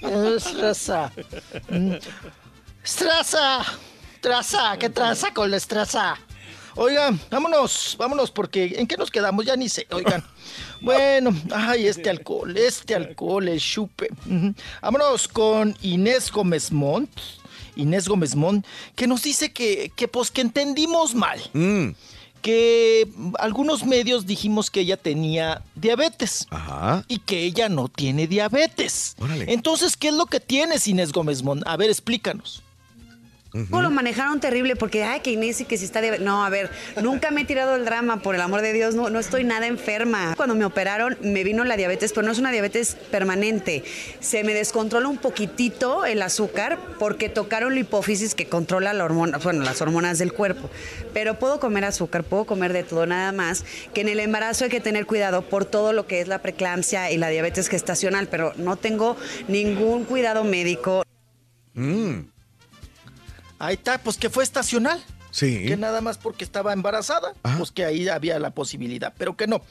<laughs> Estraza. Mm. Estraza. Traza, ¿qué traza con la estraza? Oigan, vámonos, vámonos, porque ¿en qué nos quedamos? Ya ni sé, oigan. <laughs> Bueno, ay, este alcohol, este alcohol, el chupe. Vámonos con Inés Gómez Montt. Inés Gómez Montt, que nos dice que, que pues que entendimos mal. Mm, Que algunos medios dijimos que ella tenía diabetes Ajá. y que ella no tiene diabetes. Órale. Entonces, ¿qué es lo que tienes, Inés Gómez Mon? A ver, explícanos. Lo manejaron terrible porque, ay, que Inés y que si está diabetes. No, a ver, nunca me he tirado el drama, por el amor de Dios, no, no estoy nada enferma. Cuando me operaron me vino la diabetes, pero no es una diabetes permanente. Se me descontrola un poquitito el azúcar porque tocaron la hipófisis que controla la hormona, bueno, las hormonas del cuerpo. Pero puedo comer azúcar, puedo comer de todo, nada más que en el embarazo hay que tener cuidado por todo lo que es la preeclampsia y la diabetes gestacional, pero no tengo ningún cuidado médico. Mm, Ahí está, pues que fue estacional. Sí. Que nada más porque estaba embarazada, Ajá. pues que ahí había la posibilidad, pero que no.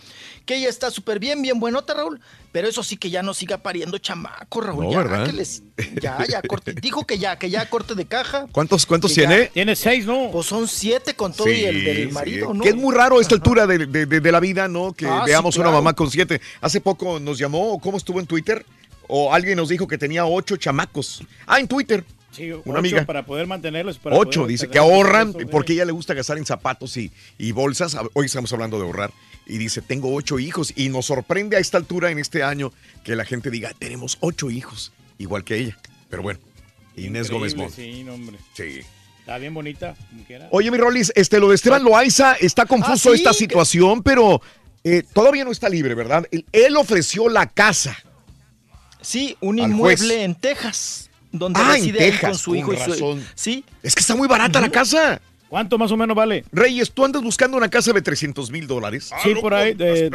Que ella está súper bien, bien buenota, Raúl. Pero eso sí que ya no siga pariendo chamaco, Raúl. No, ya, ¿verdad? que les- ya, ya, <laughs> corte. Dijo que ya, que ya corte de caja. ¿Cuántos, cuántos ya- tiene? Tiene seis, ¿no? Pues son siete con todo Sí, y el del sí. marido, ¿no? Que es muy raro a esta altura de, de- de- de la vida, ¿no? Que Ah, sí, veamos una mamá con siete. Hace poco nos llamó, ¿cómo estuvo en Twitter? O alguien nos dijo que tenía ocho chamacos. Ah, en Twitter. Sí, Una ocho amiga. para poder mantenerlos. para Ocho, poder dice que ahorran porque ella le gusta gastar en zapatos y, y bolsas. Hoy estamos hablando de ahorrar. Y dice, tengo ocho hijos. Y nos sorprende a esta altura en este año que la gente diga, tenemos ocho hijos, igual que ella. Pero bueno, Inés Gómez Mont. Sí, hombre. Sí. Está bien bonita, como quiera. Oye, mi Rolis, este, lo de Esteban Loaiza, está confuso Ah, sí, esta situación, pero eh, todavía no está libre, ¿verdad? Él, él ofreció la casa. Sí, un inmueble juez. en Texas, donde Ah, en reside él Texas, con su hijo con y su razón. Sí, Es que está muy barata la casa. ¿Cuánto más o menos vale? Reyes, tú andas buscando una casa de 300 mil dólares. Sí, por ahí. de-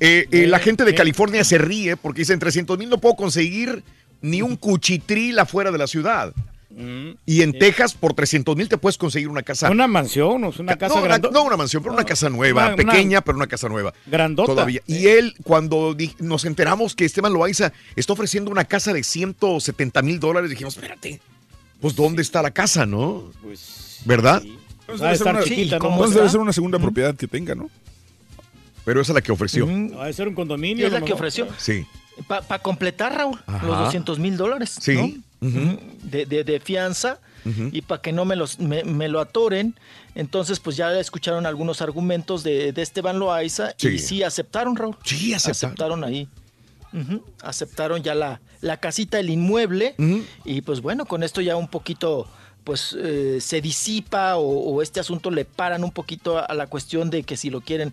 Eh, eh, la gente de. California se ríe porque dicen 300 mil no puedo conseguir ni un cuchitril afuera de la ciudad. Mm. Y en Texas por 300 mil te puedes conseguir una casa. Una mansión, una casa no, una, no una mansión, pero una casa nueva, Una- una- pequeña, pero una casa nueva. Grandota. Todavía. Y él, cuando nos enteramos que Esteban Loaiza está ofreciendo una casa de 170 mil dólares, dijimos, espérate, pues ¿dónde está la casa, no? Pues, ¿Verdad? Entonces a debe, ser una, chiquita, ¿no? entonces ¿Está? debe ser una segunda propiedad que tenga, ¿no? Pero esa es la que ofreció. Mm, Va a ser un condominio. es la que ofreció. Sí. Para completar, Raúl, Ajá. los 200 mil dólares. Sí. ¿no? De, de- de fianza y para que no me, los, me, me lo atoren. Entonces, pues ya escucharon algunos argumentos de, de Esteban Loaiza Sí. y sí aceptaron, Raúl. Sí, aceptaron. ahí. Ujú. Aceptaron ya la, la casita, el inmueble. Y pues bueno, con esto ya un poquito pues eh, se disipa o, o este asunto le paran un poquito a, a la cuestión de que si lo quieren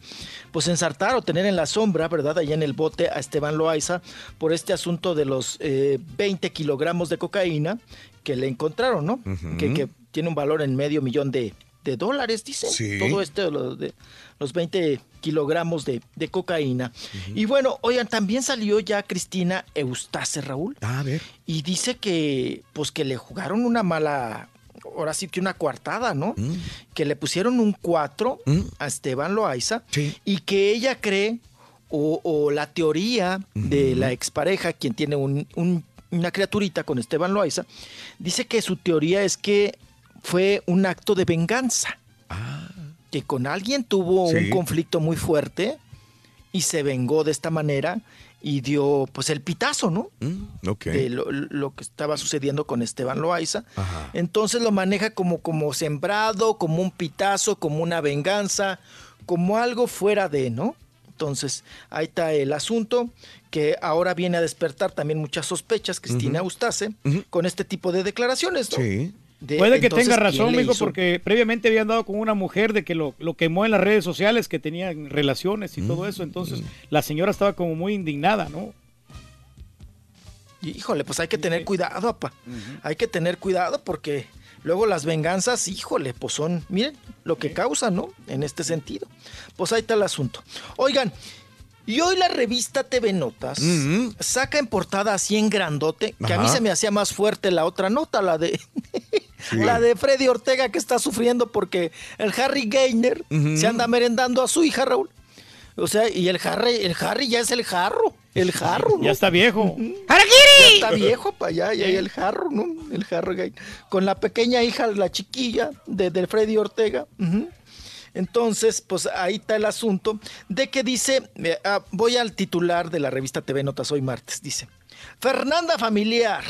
pues ensartar o tener en la sombra, ¿verdad? Allá en el bote a Esteban Loaiza por este asunto de los eh, 20 kilogramos de cocaína que le encontraron, ¿no? Que, que tiene un valor en medio millón de, de dólares, dicen. Sí. Todo esto, lo de los 20 kilogramos de, de cocaína. Y bueno, oigan, también salió ya Cristina Eustace, Raúl. A ver. Y dice que, pues que le jugaron una mala, ahora sí que una coartada, ¿no? Mm. Que le pusieron un 4 a Esteban Loaiza y que ella cree, o, o la teoría de la expareja, quien tiene un- un- una criaturita con Esteban Loaiza, dice que su teoría es que fue un acto de venganza. Que con alguien tuvo un conflicto muy fuerte y se vengó de esta manera y dio pues el pitazo, ¿no? Ok. de lo, lo que estaba sucediendo con Esteban Loaiza. Ajá. Entonces lo maneja como, como sembrado, como un pitazo, como una venganza, como algo fuera de, ¿no? Entonces, ahí está el asunto, que ahora viene a despertar también muchas sospechas, Cristina. Eustace, con este tipo de declaraciones, ¿no? Sí. De- Puede que entonces, tenga ¿quién razón, amigo, porque previamente había andado con una mujer de que lo, lo quemó en las redes sociales, que tenían relaciones y todo eso. Entonces, la señora estaba como muy indignada, ¿no? Híjole, pues hay que tener cuidado, apa. Hay que tener cuidado porque luego las venganzas, híjole, pues son, miren, lo que causan, ¿no? En este sentido. Pues ahí está el asunto. Oigan, y hoy la revista TV Notas saca en portada así en grandote, que a mí se me hacía más fuerte la otra nota, la de <laughs> la de Freddy Ortega que está sufriendo porque el Harry Gainer se anda merendando a su hija, Raúl. O sea, y el Harry, el Harry ya es el jarro, el jarro. ¿no? Ya está viejo. Ya está viejo para allá, ya hay el jarro, ¿no? El jarro gay. Con la pequeña hija, la chiquilla de, de Freddy Ortega. Entonces, pues ahí está el asunto de que dice, eh, ah, voy al titular de la revista TV Notas hoy martes, dice, Fernanda Familiar.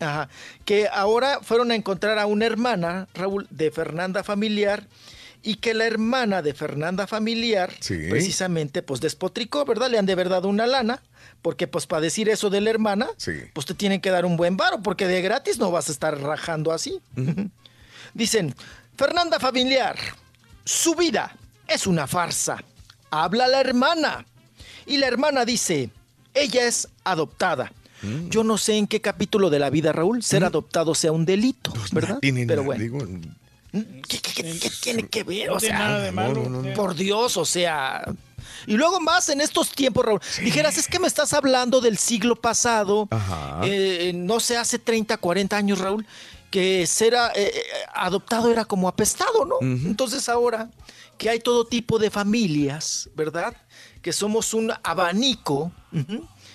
Ajá, que ahora fueron a encontrar a una hermana, Raúl, de Fernanda Familiar, y que la hermana de Fernanda Familiar, Sí. precisamente, pues despotricó, ¿verdad? Le han de verdad una lana, porque pues para decir eso de la hermana, Sí. pues te tienen que dar un buen varo, porque de gratis no vas a estar rajando así. <laughs> Dicen, Fernanda Familiar, su vida es una farsa. Habla la hermana. Y la hermana dice, ella es adoptada. Yo no sé en qué capítulo de la vida, Raúl, ser adoptado sea un delito, ¿verdad? Tiene Pero nada, bueno. digo, ¿Qué, qué- qué- qué tiene que ver? No O sea, nada de malo. no, no, por Dios, o sea. Y luego más en estos tiempos, Raúl. Dijeras, es que me estás hablando del siglo pasado, Ajá. eh, no sé, hace 30, 40 años, Raúl, que ser eh, eh, adoptado era como apestado, ¿no? Entonces ahora que hay todo tipo de familias, ¿verdad? Que somos un abanico eh,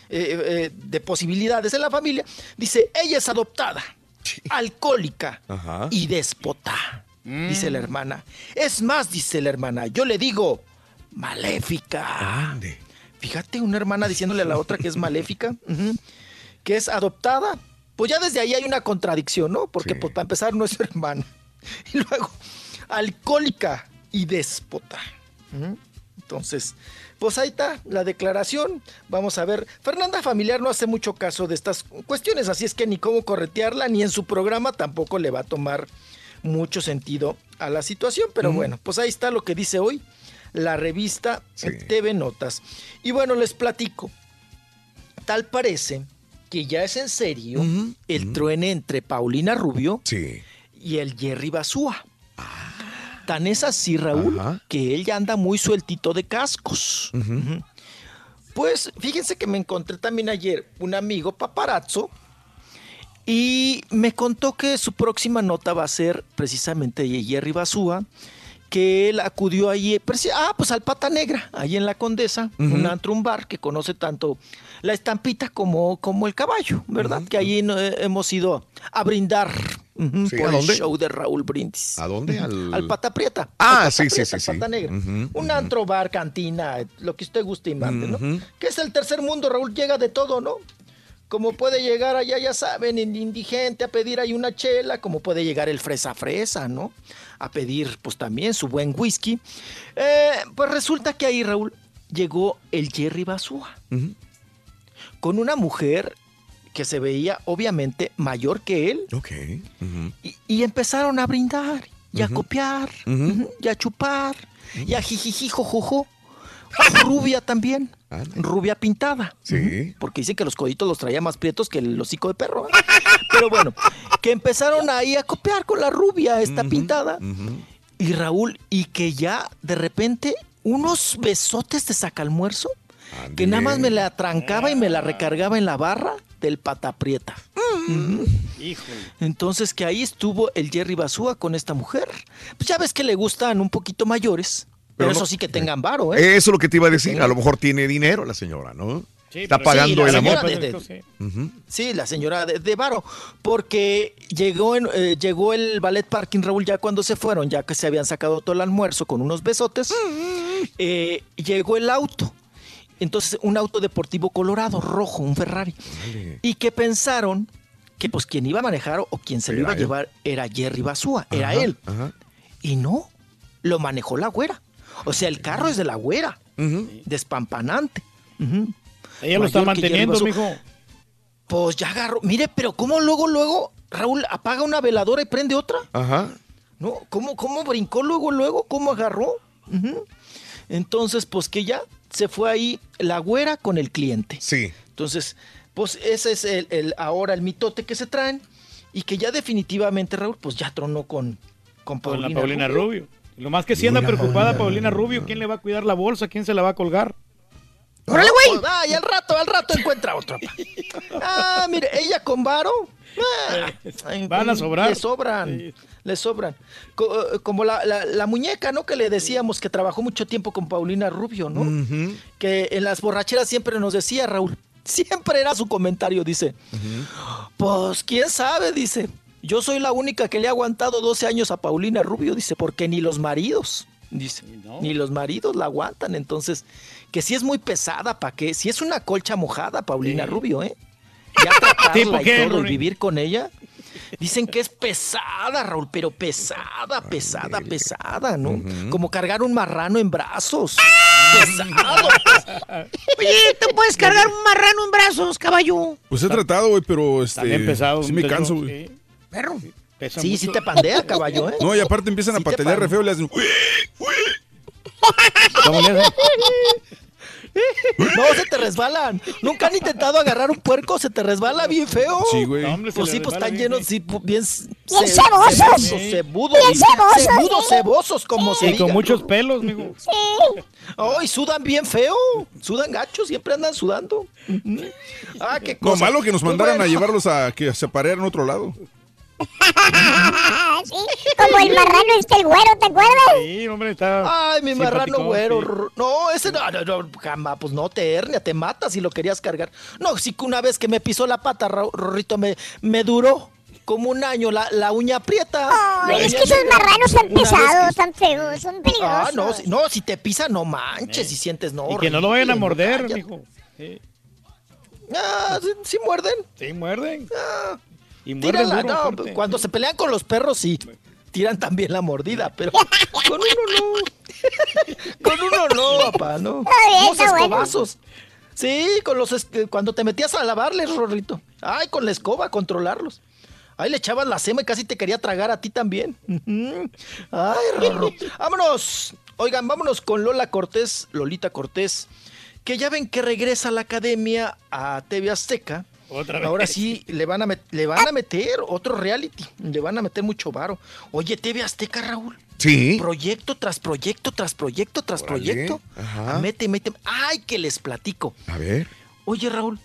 eh, de posibilidades en la familia, dice, ella es adoptada, alcohólica Ajá. y déspota, dice la hermana. Es más, dice la hermana, yo le digo, maléfica. Ande. Fíjate, una hermana diciéndole a la otra que es <laughs> maléfica, que es adoptada. Pues ya desde ahí hay una contradicción, ¿no? Porque pues para empezar no es su hermana. <laughs> Y luego, alcohólica y déspota. Ujú. Entonces, pues ahí está la declaración. Vamos a ver. Fernanda Familiar no hace mucho caso de estas cuestiones, así es que ni cómo corretearla, ni en su programa tampoco le va a tomar mucho sentido a la situación. Pero bueno, pues ahí está lo que dice hoy la revista TV Notas. Y bueno, les platico. Tal parece que ya es en serio el truene entre Paulina Rubio y el Jerry Basúa. Tan es así, Raúl, que él ya anda muy sueltito de cascos. Pues fíjense que me encontré también ayer un amigo paparazzo y me contó que su próxima nota va a ser precisamente de Jerry Basúa, que él acudió ahí, preci- ah, pues al Pata Negra, ahí en la Condesa, un antro, un bar que conoce tanto la estampita como, como el caballo, ¿verdad? Que ahí no- eh, hemos ido a brindar Sí, por ¿a el show de Raúl Brindis. ¿A dónde? Al- Pata Prieta. Ah, Al Pata sí, sí, Prieta, sí, al Pata. Negra. Un antro, bar, cantina, lo que usted guste y mande, ¿no? Que es el tercer mundo, Raúl, llega de todo, ¿no? Como puede llegar allá, ya saben, el indigente a pedir ahí una chela, como puede llegar el fresa fresa, ¿no? A pedir, pues también su buen whisky. Eh, pues resulta que ahí, Raúl, llegó el Jerry Basúa. Con una mujer que se veía obviamente mayor que él. Ok. ujú. Y, y empezaron a brindar y a copiar y a chupar y a jijiji jojojo. <laughs> Rubia también. Rubia pintada. Sí. Porque dicen que los coditos los traía más prietos que el hocico de perro. ¿eh? Pero bueno, que empezaron ahí a copiar con la rubia esta pintada. Y Raúl, y que ya de repente unos besotes de sacalmuerzo que nada más me la trancaba y me la recargaba en la barra del pataprieta. Ujú. Entonces que ahí estuvo el Jerry Basúa con esta mujer. Pues ya ves que le gustan un poquito mayores, pero, Pero eso no- sí que tengan varo, ¿eh? Eso es lo que te iba a decir. A lo mejor tiene dinero la señora, ¿no? Está pero- pagando Sí, el la amor. señora de- de-. Sí, la señora de, de Varo, porque llegó, en, eh, llegó el ballet parking, Raúl, ya cuando se fueron, ya que se habían sacado todo el almuerzo con unos besotes, eh, llegó el auto. Entonces, un auto deportivo colorado, rojo, un Ferrari. Y que pensaron que pues quien iba a manejar o quien se lo iba a él. llevar era Jerry Basúa, era Ajá, él. ajá. Y no, lo manejó la güera. O sea, el carro es de la güera, despampanante. Ujú. Ella lo está que Jerry manteniendo, mijo. Pues ya agarró. Mire, pero ¿cómo luego, luego, Raúl apaga una veladora y prende otra? Ajá. ¿No? ¿Cómo, cómo brincó luego, luego? ¿Cómo agarró? Entonces, pues que ya se fue ahí la güera con el cliente. Sí. Entonces, pues ese es el, el- ahora el mitote que se traen y que ya definitivamente, Raúl, pues ya tronó con, con Con Paulina, la Paulina Rubio. Lo más que si anda preocupada Paulina Rubio, ¿quién le va a cuidar la bolsa? ¿Quién se la va a colgar? ¡Órale, güey! Ah, y al rato, al rato encuentra otro. pa. <laughs> Ah, mire, ella con varo. ah, Van a sobrar. Le sobran, le sobran. Co- eh, como la, la- la muñeca, ¿no? Que le decíamos que trabajó mucho tiempo con Paulina Rubio, ¿no? Que en las borracheras siempre nos decía, Raúl, siempre era su comentario, dice. Pues quién sabe, dice. Yo soy la única que le ha aguantado 12 años a Paulina Rubio, dice, porque ni los maridos, dice, ni los maridos la aguantan. Entonces, que si es muy pesada, ¿para qué? Si es una colcha mojada, Paulina Rubio, ¿eh? Ya tratarla ¿Tipo y todo, y vivir con ella. Dicen que es pesada, Raúl, pero pesada, pesada, pesada, ¿no? Como cargar un marrano en brazos. Pesado. Oye, ¿tú puedes cargar un marrano en brazos, caballo? Pues he tratado, güey, pero este. bien pesado, Sí me canso, güey. Perro. Pesa Sí, mucho. sí te pandea, caballo, ¿eh? No, y aparte empiezan a Sí te patalear re feo y le hacen. ¿Cómo le hace? No, se te resbalan. Nunca han intentado agarrar un puerco, se te resbala bien feo. Sí, güey. No, hombre, Pues sí, pues están llenos, sí, bien, Bien ce- cebosos. cebudos, Bien cebosos, cebudos, ¿sí? cebosos, como se Y con muchos pelos, mijo. Sí. Ay, sudan bien feo, sudan gacho, siempre andan sudando. Ah, qué No, cosa. malo que nos Pues mandaran a bueno. llevarlos a que se aparearan a otro lado. <laughs> sí, como el marrano este el güero, ¿te acuerdas? Sí, hombre, está. Ay, mi marrano güero. No, ese no, no, no, jamás, pues no te hernia, te matas si lo querías cargar. No, sí que una vez que me pisó la pata, Rorrito, me, me duró como un año la, la uña aprieta. Ay, La es uña que esos marranos están pesados, que- están feos, son peligrosos. Ah, no, si, no, si te pisa, no manches, si sientes no. Y que no lo vayan a horrible, morder, mijo. Sí, Ah, sí, sí muerden. sí, muerden. Ah, Y muerden tírala, duro, no, fuerte. cuando se pelean con los perros, sí. Tiran también la mordida, pero con uno no. <laughs> con uno no, papá, no. Bueno. escobazos. Sí, con los es- cuando te metías a lavarles, Rorrito. Ay, con la escoba, controlarlos. Ahí le echabas la sema y casi te quería tragar a ti también. Ay, Rorro. <laughs> Vámonos. Oigan, vámonos con Lola Cortés, Lolita Cortés, que ya ven que regresa a la academia a TV Azteca. Otra vez. Ahora sí, le van, a le van a meter otro reality. Le van a meter mucho varo. Oye, TV Azteca, Raúl. Sí. Proyecto tras proyecto, tras proyecto, tras Órale, proyecto. ajá. Mete, mete. Ay, que les platico. A ver. Oye, Raúl,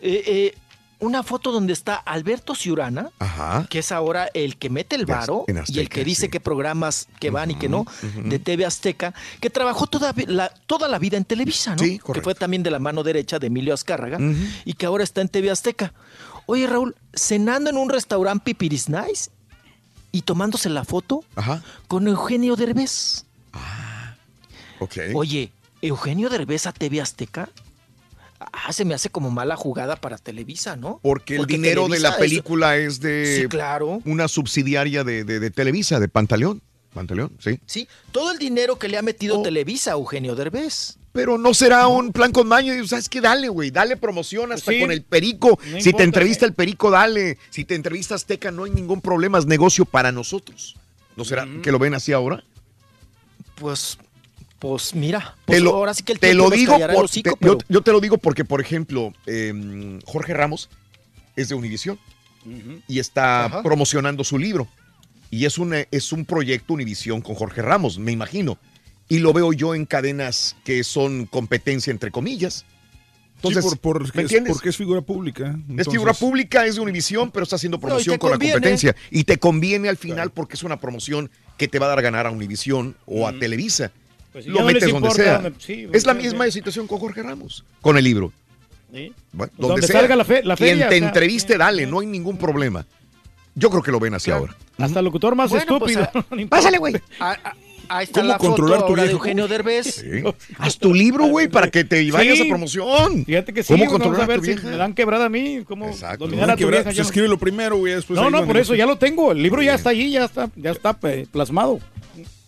eh, eh, una foto donde está Alberto Ciurana, Ajá. que es ahora el que mete el varo y el que dice sí. qué programas que van y que no, de TV Azteca, que trabajó toda la, toda la vida en Televisa, ¿no? Sí, que correcto. fue también de la mano derecha de Emilio Azcárraga y que ahora está en TV Azteca. Oye, Raúl, cenando en un restaurante Pipiris Nice y tomándose la foto Ajá. con Eugenio Derbez. Ok. Oye, Eugenio Derbez a TV Azteca. Ah, se me hace como mala jugada para Televisa, ¿no? Porque el dinero de la película es, de Sí, claro. una subsidiaria de, de- de Televisa, de Pantaleón. Pantaleón, sí. Sí, todo el dinero que le ha metido Oh. Televisa a Eugenio Derbez. Pero no será un plan con maño. y, ¿Sabes qué? Dale, güey. Dale promoción hasta Sí. con el perico. No si te entrevista el perico, dale. Si te entrevista Azteca, no hay ningún problema. Es negocio para nosotros. ¿No será que lo ven así ahora? Pues, pues mira, Te pues lo, ahora sí que el te tiempo lo digo por- hocico, te- pero- yo, yo te lo digo porque, por ejemplo, eh, Jorge Ramos es de Univisión y está Ajá. promocionando su libro. Y es un, es un proyecto Univisión con Jorge Ramos, me imagino. Y lo veo yo en cadenas que son competencia, entre comillas. Entonces, sí, por, porque, ¿me entiendes? porque es figura pública. Es figura pública, es de Univisión, pero está haciendo promoción con conviene. la competencia. Y te conviene al final porque es una promoción que te va a dar a ganar a Univisión o a Televisa. Pues, ya Lo no metes donde importa sea. donde- sí, es la sea, misma situación con Jorge Ramos, con el libro. Sí. Bueno, Pues donde, donde sea. salga la fe- la Quien te o sea, entreviste, dale, no hay ningún problema. Yo creo que lo ven así ahora. Hasta el locutor más Bueno, pues, estúpido. ah, <laughs> No. Pásale, güey. Ahí está ¿Cómo la foto controlar tu ahora de viejo? Eugenio Derbez. Sí. Haz tu libro, güey, para que te vayas Sí. a promoción. Fíjate que sí, ¿Cómo vamos a controlar a ver tu si me dan quebrada a mí, cómo dominar No, a tu quebrar- vieja. pues no- escríbelo primero, güey. después No, no, por eso ya lo tengo. El libro ya está allí, ya está, ya está eh, plasmado.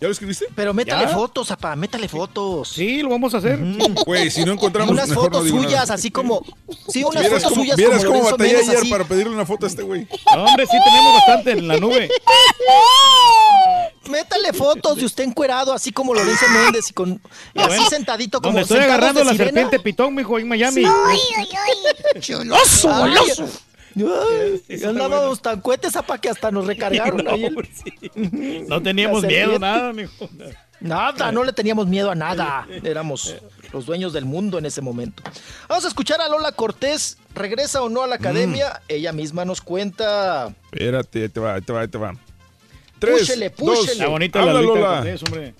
¿Ya lo escribiste? Pero métale Ya. fotos, papá, métale fotos. Sí, lo vamos a hacer. <laughs> Güey, si no encontramos unas mejor no fotos nada. suyas, así como. Sí, unas Vieras fotos cómo, suyas vieras como cómo batallé ayer así. para pedirle una foto a este güey. No, hombre, sí tenemos bastante en la nube. <laughs> Métale fotos de usted encuerado, así como Lorenzo Méndez y con y así Bueno, sentadito como Donde estoy agarrando de la sirena. serpiente pitón, mijo, en Miami. ¡Chuloso, Ay, goloso! Ay, andábamos tan cuetes para que hasta nos recargaron <laughs> No, ahí el- hombre, <laughs> No teníamos miedo, serpiente. nada, mijo. Nada, no le teníamos miedo a nada. <laughs> Éramos los dueños del mundo en ese momento. Vamos a escuchar a Lola Cortés. ¿Regresa o no a la academia? Ella misma nos cuenta. Espérate, ahí te va, ahí te va, ahí te va. Tres, Púchele, dos, púchele. La bonita habla, Lola. Cortés, hombre.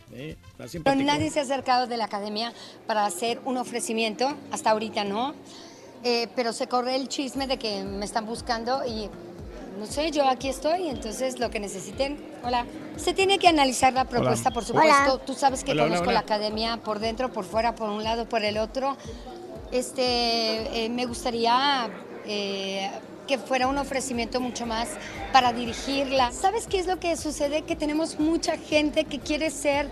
Sí, Pero nadie se ha acercado de la academia para hacer un ofrecimiento, hasta ahorita no. Eh, pero se corre el chisme de que me están buscando y no sé, yo aquí estoy, entonces lo que necesiten. Hola. Se tiene que analizar la propuesta, por supuesto. Hola. Tú sabes que Hola, conozco la academia por dentro, por fuera, por un lado, por el otro. Este, eh, me gustaría eh, que fuera un ofrecimiento mucho más para dirigirla. ¿Sabes qué es lo que sucede? Que tenemos mucha gente que quiere ser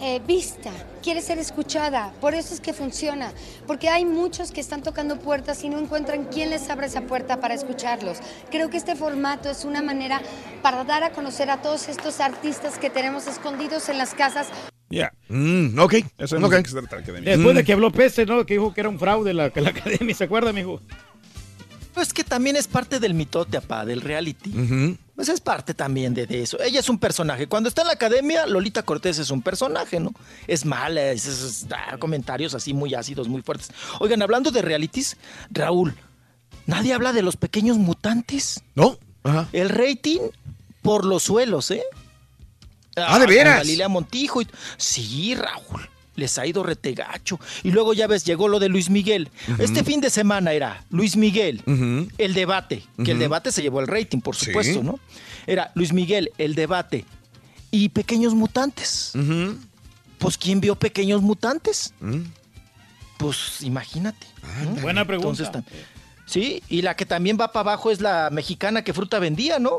eh, vista, quiere ser escuchada. Por eso es que funciona. Porque hay muchos que están tocando puertas y no encuentran quién les abre esa puerta para escucharlos. Creo que este formato es una manera para dar a conocer a todos estos artistas que tenemos escondidos en las casas. Ya. Mm, ok. Eso es que se trata de academia. Después Mm. de que habló Pese, ¿no? Que dijo que era un fraude la, la academia, ¿se acuerda, mijo? Pues que también es parte del mitote, apá, del reality. Pues es parte también de, de eso. Ella es un personaje. Cuando está en la academia, Lolita Cortés es un personaje, ¿no? Es mala, es, da comentarios así muy ácidos, muy fuertes. Oigan, hablando de realities, Raúl, nadie habla de los pequeños mutantes. ¿No? Ajá. El rating por los suelos, ¿eh? Ah, ¿de con veras? Galilea Montijo. y- Sí, Raúl. Les ha ido retegacho. Y luego ya ves, llegó lo de Luis Miguel. Este fin de semana era Luis Miguel, el debate, que el debate se llevó el rating, por Sí. supuesto, ¿no? Era Luis Miguel, el debate y Pequeños Mutantes. Pues ¿quién vio Pequeños Mutantes? Mm. Pues imagínate. ¿no? Buena pregunta. Entonces, sí, y la que también va para abajo es la mexicana que fruta vendía, ¿no?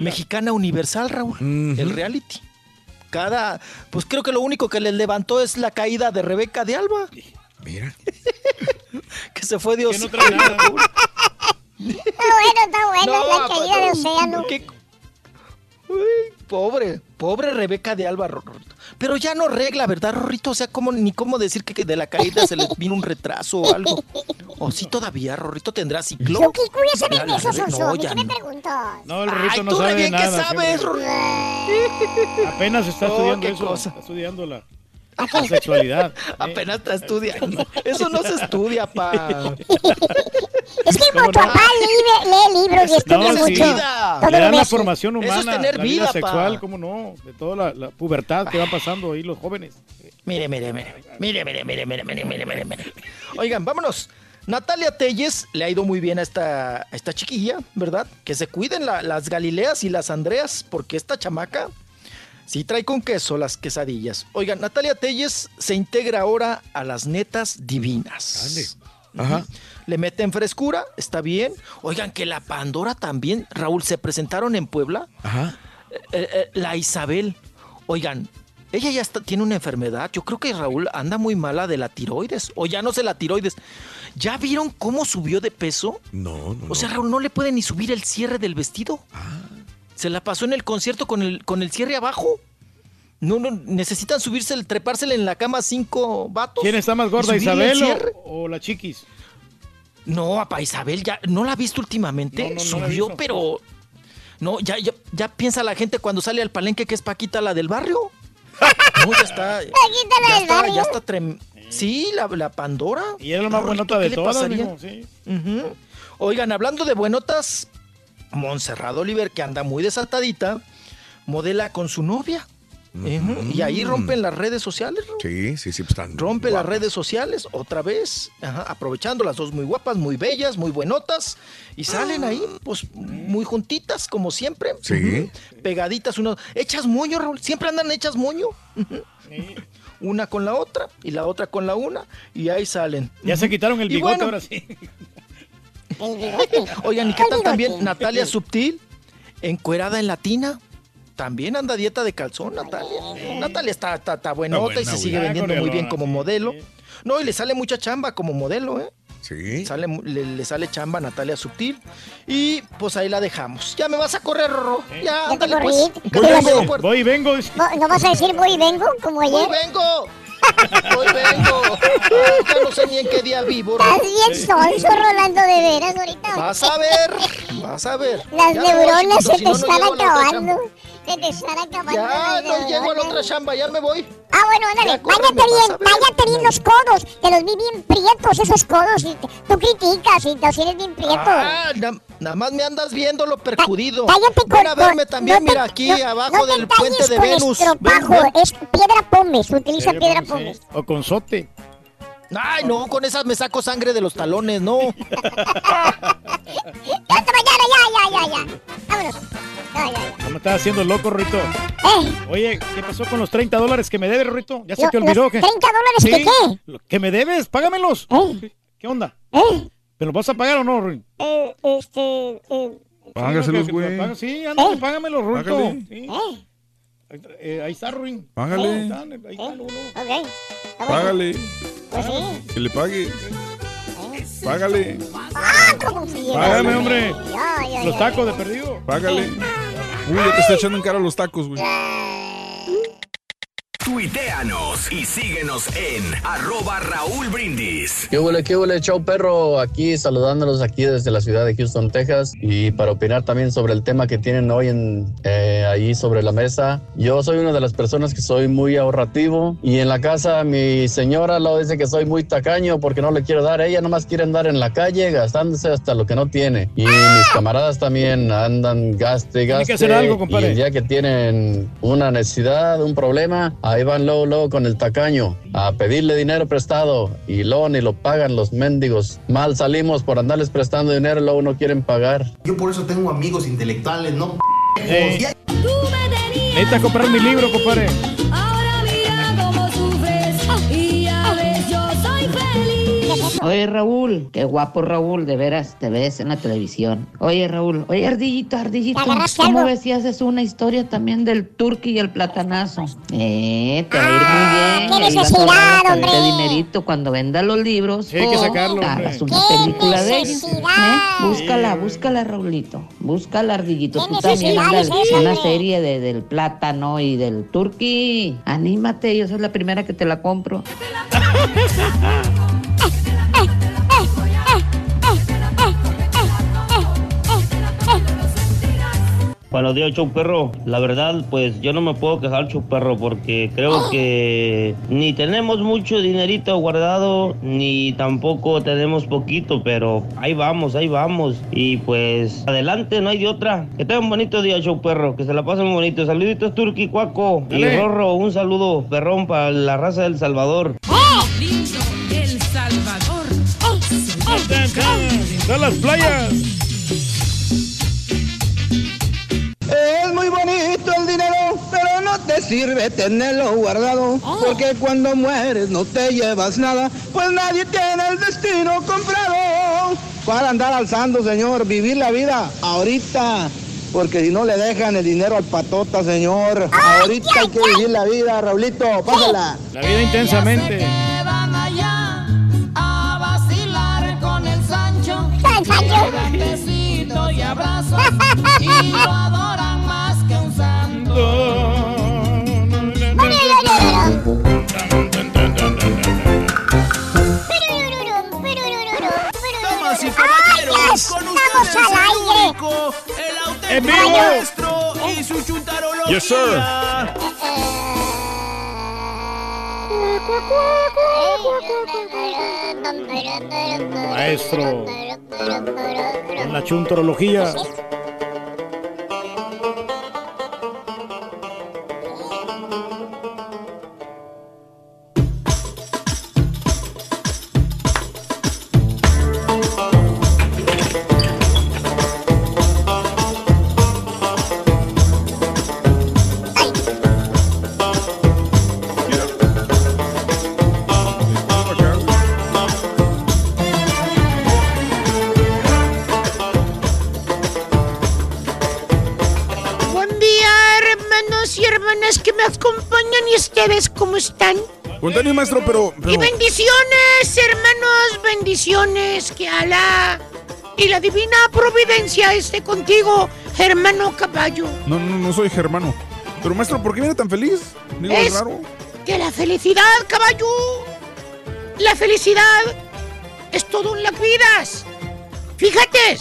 Mexicana Universal, Raúl, el reality. Cada, pues creo que lo único que les levantó es la caída de Rebeca de Alba. Mira. <laughs> que se fue de Que no trae nada. <laughs> Bueno, está bueno, No, la caída de papá, océano. qué- Uy, pobre, pobre Rebeca de Alba, Rorrito. Pero ya no regla, ¿verdad, Rorrito? O sea, ¿cómo, ni cómo decir que de la caída se le vino un retraso o algo. O sí todavía, Rorrito tendrá ciclo. ¿Tú qué cuya sabes Ya de eso, Sonso? no, ¿De ya qué me no. preguntas? No, el Ay, Rorrito no tú sabe re bien que nada. sabes. <laughs> Apenas está No, estudiando qué eso. cosa. Está estudiando la sexualidad. <laughs> Apenas está estudiando. Eso no se estudia, pa. <laughs> es que mi papá lee, libros y estudia no, mucho. Vida. Le dan la formación humana. Eso es tener vida, vida sexual, cómo no. De toda la, la pubertad que van pasando ahí los jóvenes. Mire, mire, mire. Mire, mire, mire, mire, mire, mire, mire, mire. Oigan, vámonos. Natalia Telles le ha ido muy bien a esta, esta chiquilla, ¿verdad? Que se cuiden las Galileas y las Andreas, porque esta chamaca sí trae con queso las quesadillas. Oigan, Natalia Telles se integra ahora a las netas divinas. Ajá. Le meten frescura, está bien. Oigan, que la Pandora también, Raúl, se presentaron en Puebla. Ajá. eh, eh, la Isabel. Oigan, ella ya está, tiene una enfermedad. Yo creo que Raúl anda muy mala de la tiroides. O ya no sé la tiroides. ¿Ya vieron cómo subió de peso? No, no. O sea, Raúl no le puede ni subir el cierre del vestido. Se la pasó en el concierto con el, con el cierre abajo. No, no, necesitan subirse, el- trepársele en la cama cinco vatos. ¿Quién está más gorda, Isabel cierre. o, o la chiquis? No, papá Isabel, ya no la has visto últimamente. No, Subió, pero. No, ya, ya, ya piensa la gente cuando sale al palenque que es Paquita la del barrio. <laughs> No, ya está. Paquita la ya del está, barrio. ya está trem- Sí, la, la Pandora. Y era la más buenota de ¿qué le todas, sí. Oigan, hablando de buenotas, Montserrat Oliver, que anda muy desatadita, modela con su novia. Y ahí rompen las redes sociales, Raúl. Sí, sí, sí, pues están. Rompe las redes sociales otra vez, ajá, aprovechando las dos muy guapas, muy bellas, muy buenotas, y salen ahí, pues, muy juntitas, como siempre. Sí. Pegaditas, uno. Hechas moño, Raúl. Siempre andan hechas moño. Una con la otra, y la otra con la una, y ahí salen. Ya se quitaron el bigote bueno, ahora sí. Oigan, ¿y qué tal también Natalia Subtil? Encuerada en latina. También anda a dieta de calzón, Natalia. Natalia está, está, está buenota buena, y se sigue Ah, vendiendo muy bien como modelo. No, y le sale mucha chamba como modelo, ¿eh? Sí. Sale, le, le sale chamba a Natalia Subtil. Y pues ahí la dejamos. Ya me vas a correr, Rorro. Ya, Ya ándale, pues. ¿Qué Que te te vas a- veo fuerte. Voy y vengo. ¿No, no vas a decir voy y vengo como ayer? Hoy vengo. Hoy vengo. Ay, ya no sé ni en qué día vivo. Estás bien sonso, Rolando, de veras, ahorita. Vas a ver. Vas a ver. Las Ya neuronas se te están acabando. Chamba. Se te están acabando Ya no llego a la otra chamba, ya me voy. Ah, bueno, ándale, váyate bien, váyate bien los codos. Te los vi bien prietos, esos codos. Y te- tú criticas y los tienes bien prietos. Ah, na- nada más me andas viendo lo percudido. Cállate con Ven a verme también, no te- mira, aquí no- abajo no te del puente de con Venus. Ven, estropajo, ven. es piedra pómez, utiliza piedra pómez. O con sote. Ay, no, con esas me saco sangre de los talones, no. Ya hasta mañana, ya, ya, ya, ya. Vámonos. Ya, ya, ya. Me estás haciendo loco, Rito. Eh, Oye, ¿qué pasó con los 30 dólares que me debes, Rito? ¿Ya se Lo- te olvidó? los que 30 dólares que qué? Lo- ¿Que me debes? Págamelos. Eh. ¿Qué onda? ¿Eh? ¿Me los vas a pagar o no, Ruin? eh, este, eh, Págaselos, güey. Sí, ándale, ¿Eh? págamelos, Rito. Sí. eh, Ahí, eh, ahí está, Ruin. Págale. Ahí está, ahí está, luego, luego. ok. Está. Págale. Pues sí. Que le pague. Págale. Ah. Págame, hombre. Los tacos de perdido. Págale. Uy, ya te está echando en cara los tacos, güey. Tuiteanos y síguenos en arroba Raúl Brindis. ¿Qué huele, qué huele, chau perro? Aquí saludándolos aquí desde la ciudad de Houston, Texas. Y para opinar también sobre el tema que tienen hoy en, eh, ahí sobre la mesa. Yo soy una de las personas que soy muy ahorrativo. Y en la casa mi señora lo dice que soy muy tacaño porque no le quiero dar. Ella nomás quiere andar en la calle gastándose hasta lo que no tiene. Y mis camaradas también andan gaste, y gaste. que hacer algo, y compadre. el día que tienen una necesidad, un problema, ahí van luego, luego con el tacaño a pedirle dinero prestado y luego ni lo pagan los mendigos. Mal salimos por andarles prestando dinero y luego no quieren pagar. Yo por eso tengo amigos intelectuales, ¿no? Eh. Necesitas comprar mi libro, compadre. Oye Raúl, qué guapo Raúl, de veras te ves en la televisión. Oye Raúl, oye Ardillito, Ardillito, ¿Te agarraste ¿cómo ves si haces una historia también del turqui y el platanazo? Eh, te va a ir muy bien. qué necesidad, hombre. dinerito cuando vendas los libros. Sí, hay que sacarlo, hagas una ¡Qué película de ellos. ¿eh? Búscala, búscala Raulito, búscala Ardillito. ¿Qué Tú también una serie de, del plátano y del turqui. Anímate, yo soy la primera que te la compro. <laughs> Buenos días, show perro. La verdad, pues yo no me puedo quejar, show perro, porque creo que ni tenemos mucho dinerito guardado, ni tampoco tenemos poquito, pero ahí vamos, ahí vamos. Y pues adelante, no hay de otra. Que tengan un bonito día, show perro, que se la pasen bonito. Saluditos, Turki, Cuaco y Dale. Rorro. Un saludo, perrón, para la raza del Salvador. Lindo El Salvador. Tan, tan, Todas las playas. Es te sirve tenerlo guardado. Porque cuando mueres no te llevas nada, pues nadie tiene el destino comprado. Para andar alzando, señor, vivir la vida ahorita. porque si no le dejan el dinero al patota, señor. Ahorita hay que vivir la vida, Raulito, pásala. La vida intensamente. van allá a vacilar con el Sancho. Sancho. Besito y abrazos y lo adoran más que un santo. Damas y ¡Ay, caballeros, con maestro y su chuntarología. Yes, sir. Maestro. Con la chuntorología. Acompañan y ustedes, ¿cómo están? Con tenis, maestro, pero... pero- Y bendiciones, hermanos, bendiciones, que Alá y la divina providencia esté contigo, hermano caballo. No, no, no soy germano. Pero, maestro, ¿por qué viene tan feliz? Digo, es raro. Que la felicidad, caballo, la felicidad es todo en las vidas. Fíjate,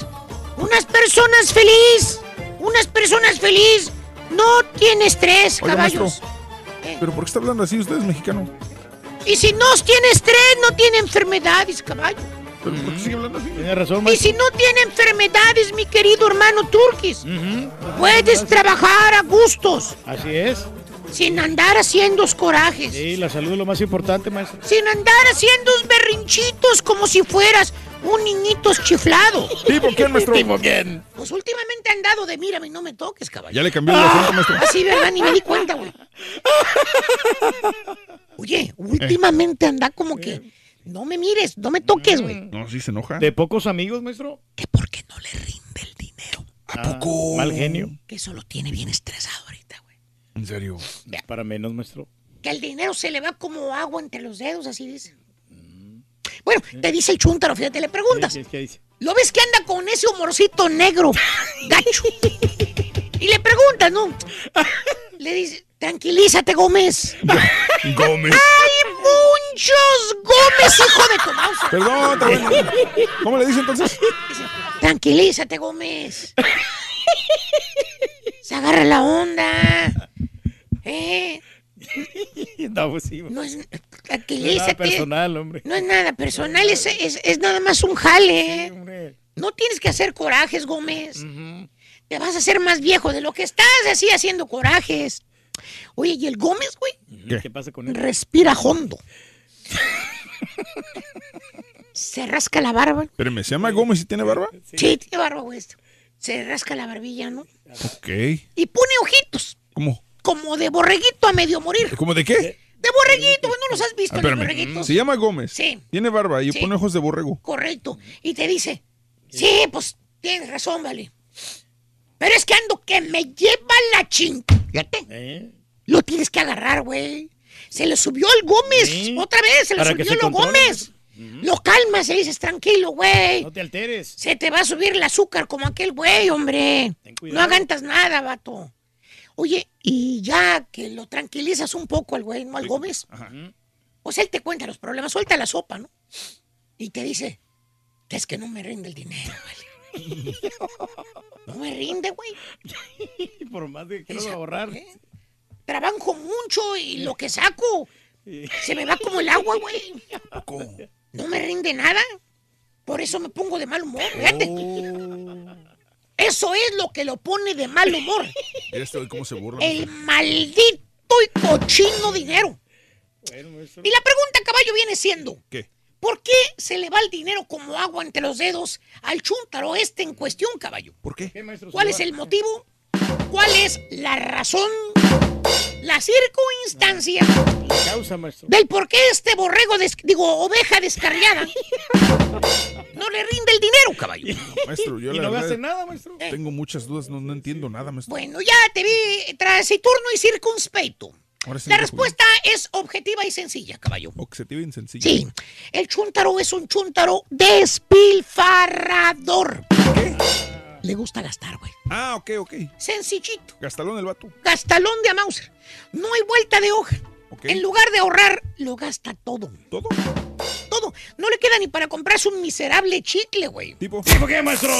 unas personas feliz, unas personas feliz no tiene estrés, caballos. maestro, ¿pero por qué está hablando así? Usted es mexicano. Y si no tiene estrés, no tiene enfermedades, caballo. ¿Pero por qué sigue hablando así? Tiene razón, Y maestro. si no tiene enfermedades, mi querido hermano Turquis, puedes trabajar a gustos, Así es. sin andar haciendo corajes, Sí, la salud es lo más importante, maestro. sin andar haciendo berrinchitos como si fueras un niñito chiflado. ¿Tipo quién, maestro? <laughs> ¿Tipo quién? Pues últimamente han dado de mírame y no me toques, caballo. Ya le cambió el acento, maestro. Así, ¿verdad? Ni me di cuenta, güey. <laughs> Oye, últimamente anda como que no me mires, no me toques, güey. No, sí se enoja. ¿De pocos amigos, maestro? Que porque no le rinde el dinero. ¿A poco? Mal genio. Que eso lo tiene bien estresado ahorita, güey. En serio. Para menos, maestro. Que el dinero se le va como agua entre los dedos, así dice. Bueno, te dice el chúntaro, fíjate, le preguntas. ¿Qué, qué dice? ¿Lo ves que anda con ese humorcito negro, <laughs> gacho? Y le preguntas, ¿no? Le dice, tranquilízate, Gómez. <laughs> Gómez. ¡Hay muchos Gómez, hijo de tu mouse! Perdón. ¿Cómo le dice entonces? Tranquilízate, Gómez. Se agarra la onda. ¿Eh? No, pues sí. No es. No es nada personal, hombre. No es nada personal, es, es- es nada más un jale. ¿eh? No tienes que hacer corajes, Gómez. Te vas a hacer más viejo de lo que estás así haciendo corajes. Oye, ¿y el Gómez, güey? ¿Qué, pasa con él? Respira hondo. Se rasca la barba. Espérame, ¿se llama Gómez y tiene barba? Sí, tiene barba, güey. Se rasca la barbilla, ¿no? Ok. Y pone ojitos. ¿Cómo? Como de borreguito a medio morir. ¿Cómo de qué? De borreguito, no los has visto, Ah, los borreguitos. Se llama Gómez. Sí. Tiene barba y Sí. pone ojos de borrego. Correcto. Y te dice, sí, pues tienes razón, vale. Pero es que ando que me lleva la ching. Fíjate. ¿Eh? Lo tienes que agarrar, güey. Se le subió el Gómez. Otra vez, se le subió el. Gómez. Lo calmas, le dices, tranquilo, güey. No te alteres. Se te va a subir el azúcar como aquel güey, hombre. No cuidado. agantas nada, vato. Oye, y ya que lo tranquilizas un poco al güey, ¿no? Al Gómez. Pues él te cuenta los problemas, suelta la sopa, ¿no? Y te dice, es que no me rinde el dinero, <laughs> vale. No me rinde, güey. <laughs> Por más de que quiero ahorrar. Trabajo mucho y lo que saco <laughs> se me va como el agua, güey. No me rinde nada. Por eso me pongo de mal humor, fíjate. Eso es lo que lo pone de mal humor. Este cómo se burla. El maldito y cochino dinero. Y la pregunta, caballo, viene siendo: ¿Qué? ¿Por qué se le va el dinero como agua entre los dedos al chúntaro este en cuestión, caballo? ¿Por qué? ¿Cuál es el motivo? ¿Cuál es la razón? La circunstancia La causa, maestro. del por qué este borrego, des- digo, oveja descarriada, No le rinde el dinero, caballo. Maestro, yo Y la no verdad hace nada, maestro. tengo muchas dudas, no, no entiendo nada, maestro. Bueno, ya te vi taciturno y circunspecto. Sí La respuesta es objetiva y sencilla, caballo. Objetiva y sencilla. Sí, el chúntaro es un chúntaro despilfarrador. ¿Qué? Le gusta gastar, güey. Ah, ok, ok. Sencillito. Gastalón el vato. Gastalón de Amauser. No hay vuelta de hoja. En lugar de ahorrar, lo gasta todo. ¿Todo? Todo. No le queda ni para comprarse un miserable chicle, güey. ¿Tipo? ¿Tipo qué, maestro?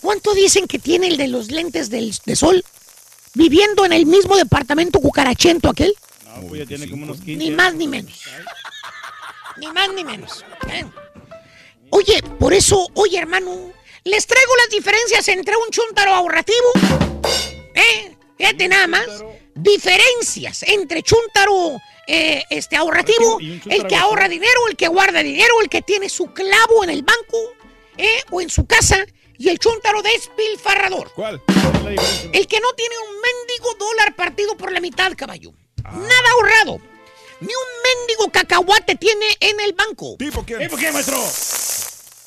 ¿Cuánto dicen que tiene el de los lentes del, de sol? Viviendo en el mismo departamento cucarachento aquel. No, pues ya tiene como unos 15. <laughs> Ni más ni menos. Ni más ni menos. ¿eh? Oye, por eso, oye, hermano, les traigo las diferencias entre un chúntaro ahorrativo. ¿Eh? Fíjate nada más. Diferencias entre chúntaro eh, este, ahorrativo, el que ahorra dinero, el que guarda dinero, el que tiene su clavo en el banco ¿eh? o en su casa, y el chúntaro despilfarrador. ¿Cuál? El que no tiene un mendigo dólar partido por la mitad, caballo. Nada ahorrado. Ni un mendigo cacahuate tiene en el banco. ¿Tipo quién? ¿Tipo qué, maestro?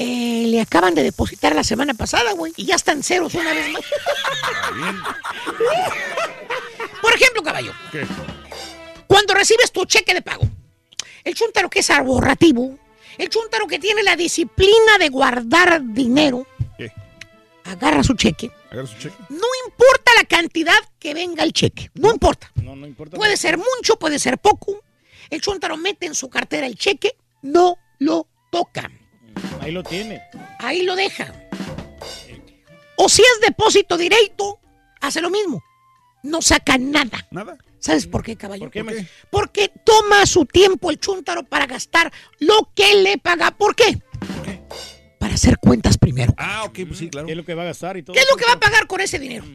Eh, le acaban de depositar la semana pasada, güey. Y ya están ceros una vez más. <laughs> Por ejemplo, caballo. ¿Qué? Cuando recibes tu cheque de pago, el chúntaro que es ahorrativo, el chúntaro que tiene la disciplina de guardar dinero, ¿Qué? agarra su cheque. Agarra su cheque. No importa la cantidad que venga el cheque, no importa. No, no importa. Puede ser mucho, puede ser poco. El chúntaro mete en su cartera el cheque, no lo toca. Ahí lo tiene. Ahí lo deja. O si es depósito directo, hace lo mismo. No saca nada. ¿Nada? ¿Sabes por qué, caballo? ¿Por qué? Porque toma su tiempo el chúntaro para gastar lo que le paga. ¿Por qué? Para hacer cuentas primero. Ah, ok, pues sí, claro. ¿Qué es lo que va a gastar y todo? ¿Qué es lo que va a pagar con ese dinero?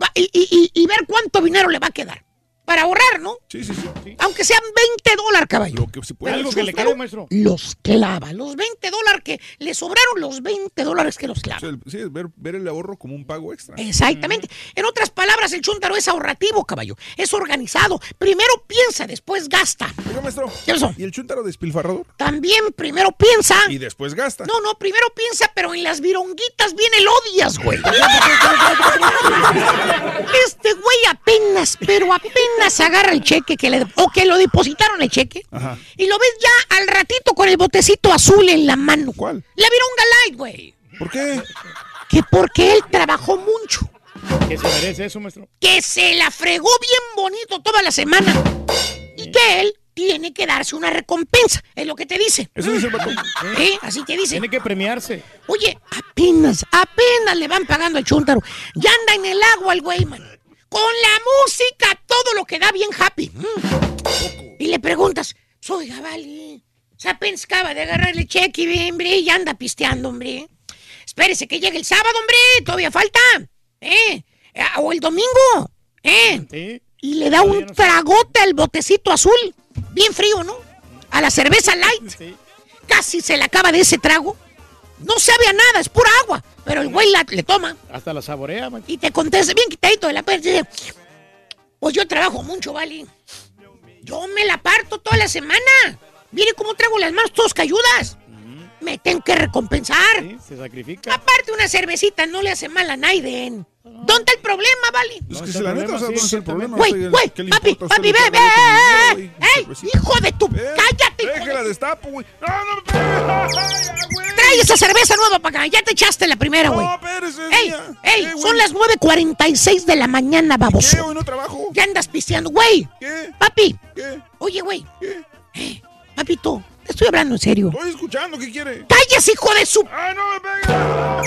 Va- y, y- y- y ver cuánto dinero le va a quedar. Para ahorrar, ¿no? Sí, sí, sí. Aunque sean 20 dólares, caballo. Lo que se puede. Algo que le quede, maestro. Los clava. Los 20 dólares que le sobraron, los 20 dólares que los O clava. sea, el- sí, es ver, ver el ahorro como un pago extra. Exactamente. En otras palabras, el chúntaro es ahorrativo, caballo. Es organizado. Primero piensa, después gasta. Oiga, maestro. ¿Qué pasó? ¿Y el chúntaro despilfarrador? También primero piensa. Y después gasta. No, no, primero piensa, pero en las vironguitas viene el odias, güey. <laughs> Este güey apenas, pero apenas agarra el cheque que le, o que lo depositaron el cheque. Ajá. Y lo ves ya al ratito con el botecito azul en la mano. ¿Cuál? La vironga light, güey. ¿Por qué? Que porque él trabajó mucho. ¿Qué se merece eso, maestro? Que se la fregó bien bonito toda la semana. Y que él tiene que darse una recompensa. Es lo que te dice. Eso dice el. ¿Eh? Así te dice. Tiene que premiarse. Oye, apenas, apenas le van pagando el chúntaro. Ya anda en el agua el güey, man. Con la música, todo lo que da bien happy. Mm. Y le preguntas, oiga, vale, se acaba de agarrar el cheque, hombre, y anda pisteando, hombre. Espérese que llegue el sábado, hombre, todavía falta. ¿Eh? Ah, O el domingo. ¿Eh? Sí. Y le da un tragote al botecito azul. Bien frío, ¿no? A la cerveza light. Sí. Casi se le acaba de ese trago. No sabe a nada, es pura agua. Pero el güey la- le toma Hasta la saborea, maestro. y te contesta bien quitadito de la dice, Pues yo trabajo mucho, ¿vale? Yo me la parto toda la semana. Mire cómo traigo las manos todos cayudas. Me tengo que recompensar. Sí, se sacrifica. Aparte, una cervecita no le hace mal a nadie. ¿Dónde está el problema, vale? Es que si la neta, ¿dónde está el problema? Güey, güey, ¿qué papi, papi, ve, ve. ¡Ey, cervecita. hijo de tu! ¡Cállate! hijo Déjela de- destapo, güey. No, no. Trae esa cerveza nueva para acá. Ya te echaste la primera, güey. No, espérese, ¡Ey! ¡Ey! Eh. Son las 9.46 de la mañana, ¿Qué? baboso. Hoy no trabajo. Ya andas pisteando, güey. ¿Qué? Papi. ¿Qué? Oye, güey. ¿Qué? Eh, papito, te estoy hablando en serio. Estoy escuchando, ¿qué quiere? ¡Cállese, hijo de su... ¡Ay, no me pega!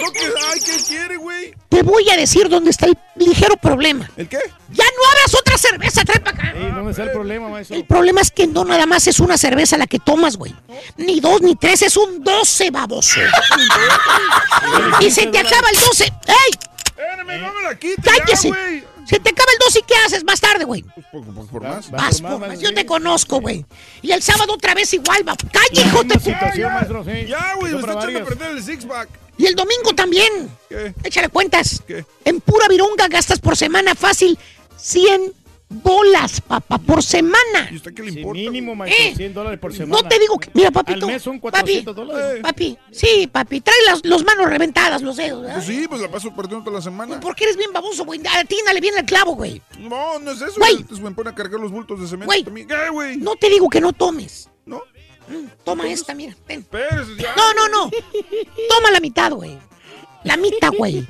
No, que, ay, ¿qué quiere, güey? Te voy a decir dónde está el ligero problema. ¿El qué? ¡Ya no abras otra cerveza! ¡Trae para acá! Ey, ¿Dónde está el problema, maestro? El problema es que no nada más es una cerveza la que tomas, güey. Ni dos ni tres, es un 12, baboso. <laughs> y se te acaba el 12. ¡Ey! Espérame, no me la quite, ¡Cállese! ya, güey. Se te acaba el 12 y ¿qué haces más tarde, güey? Por, por- por más. Va Vas por más, Yo te conozco, güey. Y el sábado otra vez igual, va. ¡Cállate, hijo de tu... situación, maestro, sí. Ya, güey, me está echando a perder el six-pack. Y el domingo también. ¿Qué? Échale cuentas. ¿Qué? En pura vironga gastas por semana fácil 100 bolas, papá, por semana. ¿Y usted qué le Sí, importa? mínimo, maestro, ¿Eh? 100 dólares por semana. No te digo que. Mira, papito. Al mes son papi, 400 dólares. papi, sí, papi, trae las los manos reventadas, los dedos. ¿verdad? Pues sí, pues la paso perdiendo toda la semana. Porque eres bien baboso, güey. A ti le viene el clavo, güey. No, no es eso. Güey. Entonces me pone a cargar los bultos de cemento Güey. ¿Qué? No te digo que no tomes. No. Mm, toma esta, mira. Ven. Ya. No, no, no. Toma la mitad, güey. La mitad, güey.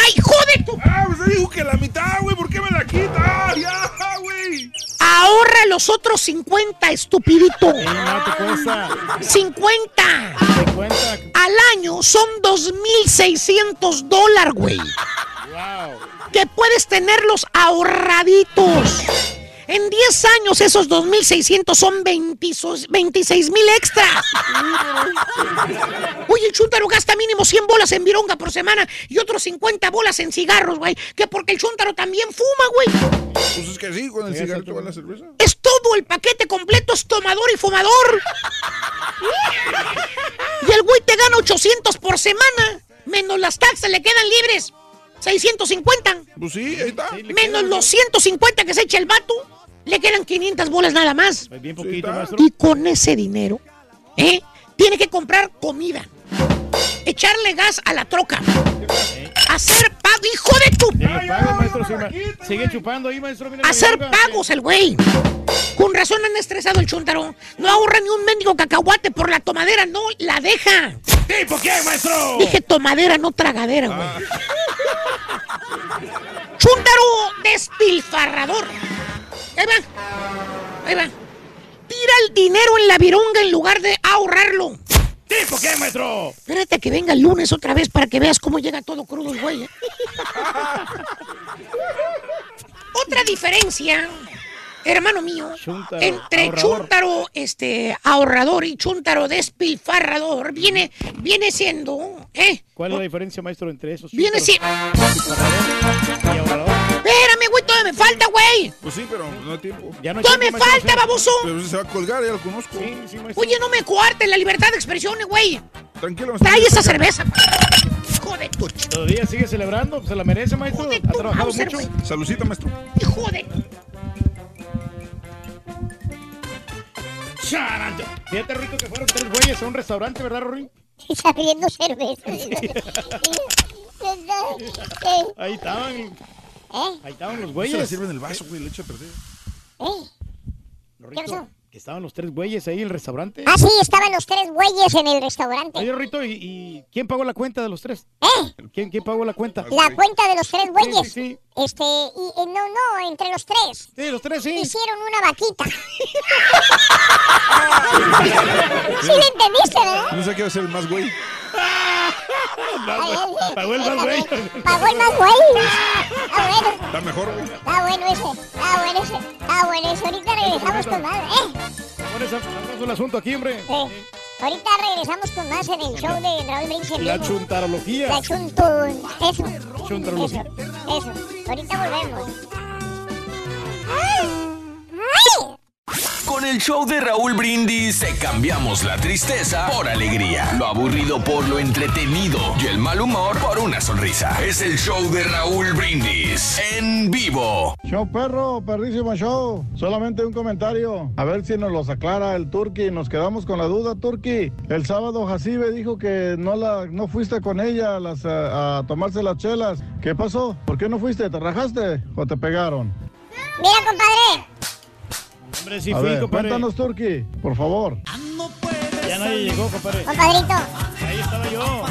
¡Ca- hijo de tu! Ah, usted dijo que la mitad, güey. ¿Por qué me la quita? Ah, ya, güey. Ahorra los otros 50, estupidito. no te cuesta. 50. Te cuenta. Al año son 2.600 dólares, güey. Wow. Que puedes tenerlos ahorraditos. En 10 años esos 2.600 son 26 mil extra. <laughs> Oye, el chúntaro gasta mínimo 100 bolas en vironga por semana y otros 50 bolas en cigarros, güey. Que porque el chúntaro también fuma, güey. Pues es que sí, con el cigarrito va la cerveza. Es todo el paquete completo, es tomador y fumador. Y el güey te gana 800 por semana. Menos las taxas le quedan libres. 650. Pues sí, ahí está. Menos los 150 que se echa el vato. Le quedan 500 bolas nada más. Bien poquito, maestro. Y con ese dinero, ¿eh? Tiene que comprar comida. Echarle gas a la troca. Hacer pago, hijo de tu... Sigue pago, maestro. Sigue chupando ahí, maestro. mira Hacer pagos el güey. Con razón han estresado el chuntaro. No ahorra ni un mendigo cacahuate por la tomadera, no, la deja. ¿Tipo qué, maestro? Dije tomadera, no tragadera, güey. Chúntaro despilfarrador. Ahí va. Ahí va. Tira el dinero en la vironga en lugar de ahorrarlo. ¿Tipo qué, maestro? Espérate que venga el lunes otra vez para que veas cómo llega todo crudo el güey. ¿eh? <laughs> Otra diferencia, hermano mío, entre ahorrador. chúntaro este, ahorrador y chúntaro despilfarrador viene, viene siendo, ¿eh? ¿Cuál es la diferencia, maestro, entre esos? Viene siendo... Y. Espérame, güey, todavía me falta, güey. Pues sí, pero no hay tiempo. Ya no hay Todavía tiempo, me maestro, falta, sí. baboso. Pero se va a colgar, ya lo conozco. Sí, sí, maestro. Oye, no me cuartes la libertad de expresión, güey. Tranquilo, me Trae esa cerveza. Hijo de tu... Todavía sigue celebrando, se la merece, maestro. Hijo de Ha trabajado Mauser, mucho. güey. Salucita, maestro. Hijo de... Charante. Fíjate, Rito, que fueron tres güeyes a un restaurante, ¿verdad, Rory? Sabiendo cerveza. <laughs> Ahí estaban. ¿Eh? Ahí estaban los güeyes. la sirve en el vaso, güey, le echa a perder. ¿Eh? Rorrito, ¿Qué pasó? Que estaban los tres güeyes ahí en el restaurante. Ah, sí, estaban los tres güeyes en el restaurante. Oye, Rito, ¿y, y quién pagó la cuenta de los tres? ¿Eh? ¿Quién, quién pagó la cuenta? La cuenta de los tres güeyes. Sí, sí, sí. Este, y, eh, no, no, entre los tres. Sí, los tres, sí. Hicieron una vaquita. <laughs> <laughs> sí le entendiste, ¿verdad? No sé qué va a ser el más güey. <laughs> Pagó el más güey. Pagó el más güey. <laughs> Ah, bueno. Está mejor, güey. Está bueno ese. Está bueno ese. Está bueno ese. Ahorita regresamos con más, ¿eh? Es el asunto aquí, hombre. Sí. Ahorita regresamos con más en el show de Raúl Brindis La vivo. chuntarología. La chuntun. Eso. Chuntarología. Eso. Eso. Ahorita volvemos. ¡Ay! ¡Ay! Con el show de Raúl Brindis te cambiamos la tristeza por alegría, lo aburrido por lo entretenido y el mal humor por una sonrisa. Es el show de Raúl Brindis en vivo. Show perro, perrísimo show. Solamente un comentario. A ver si nos los aclara el Turqui. Nos quedamos con la duda, Turqui. El sábado Jacibe dijo que no la no fuiste con ella a, las, a, a tomarse las chelas. ¿Qué pasó? ¿Por qué no fuiste? ¿Te rajaste o te pegaron? Mira, compadre. Hombre, sí a fui, ver, compadre. cuéntanos, Turqui, por favor. Ya nadie llegó, compadre. Compadrito. Ahí estaba yo.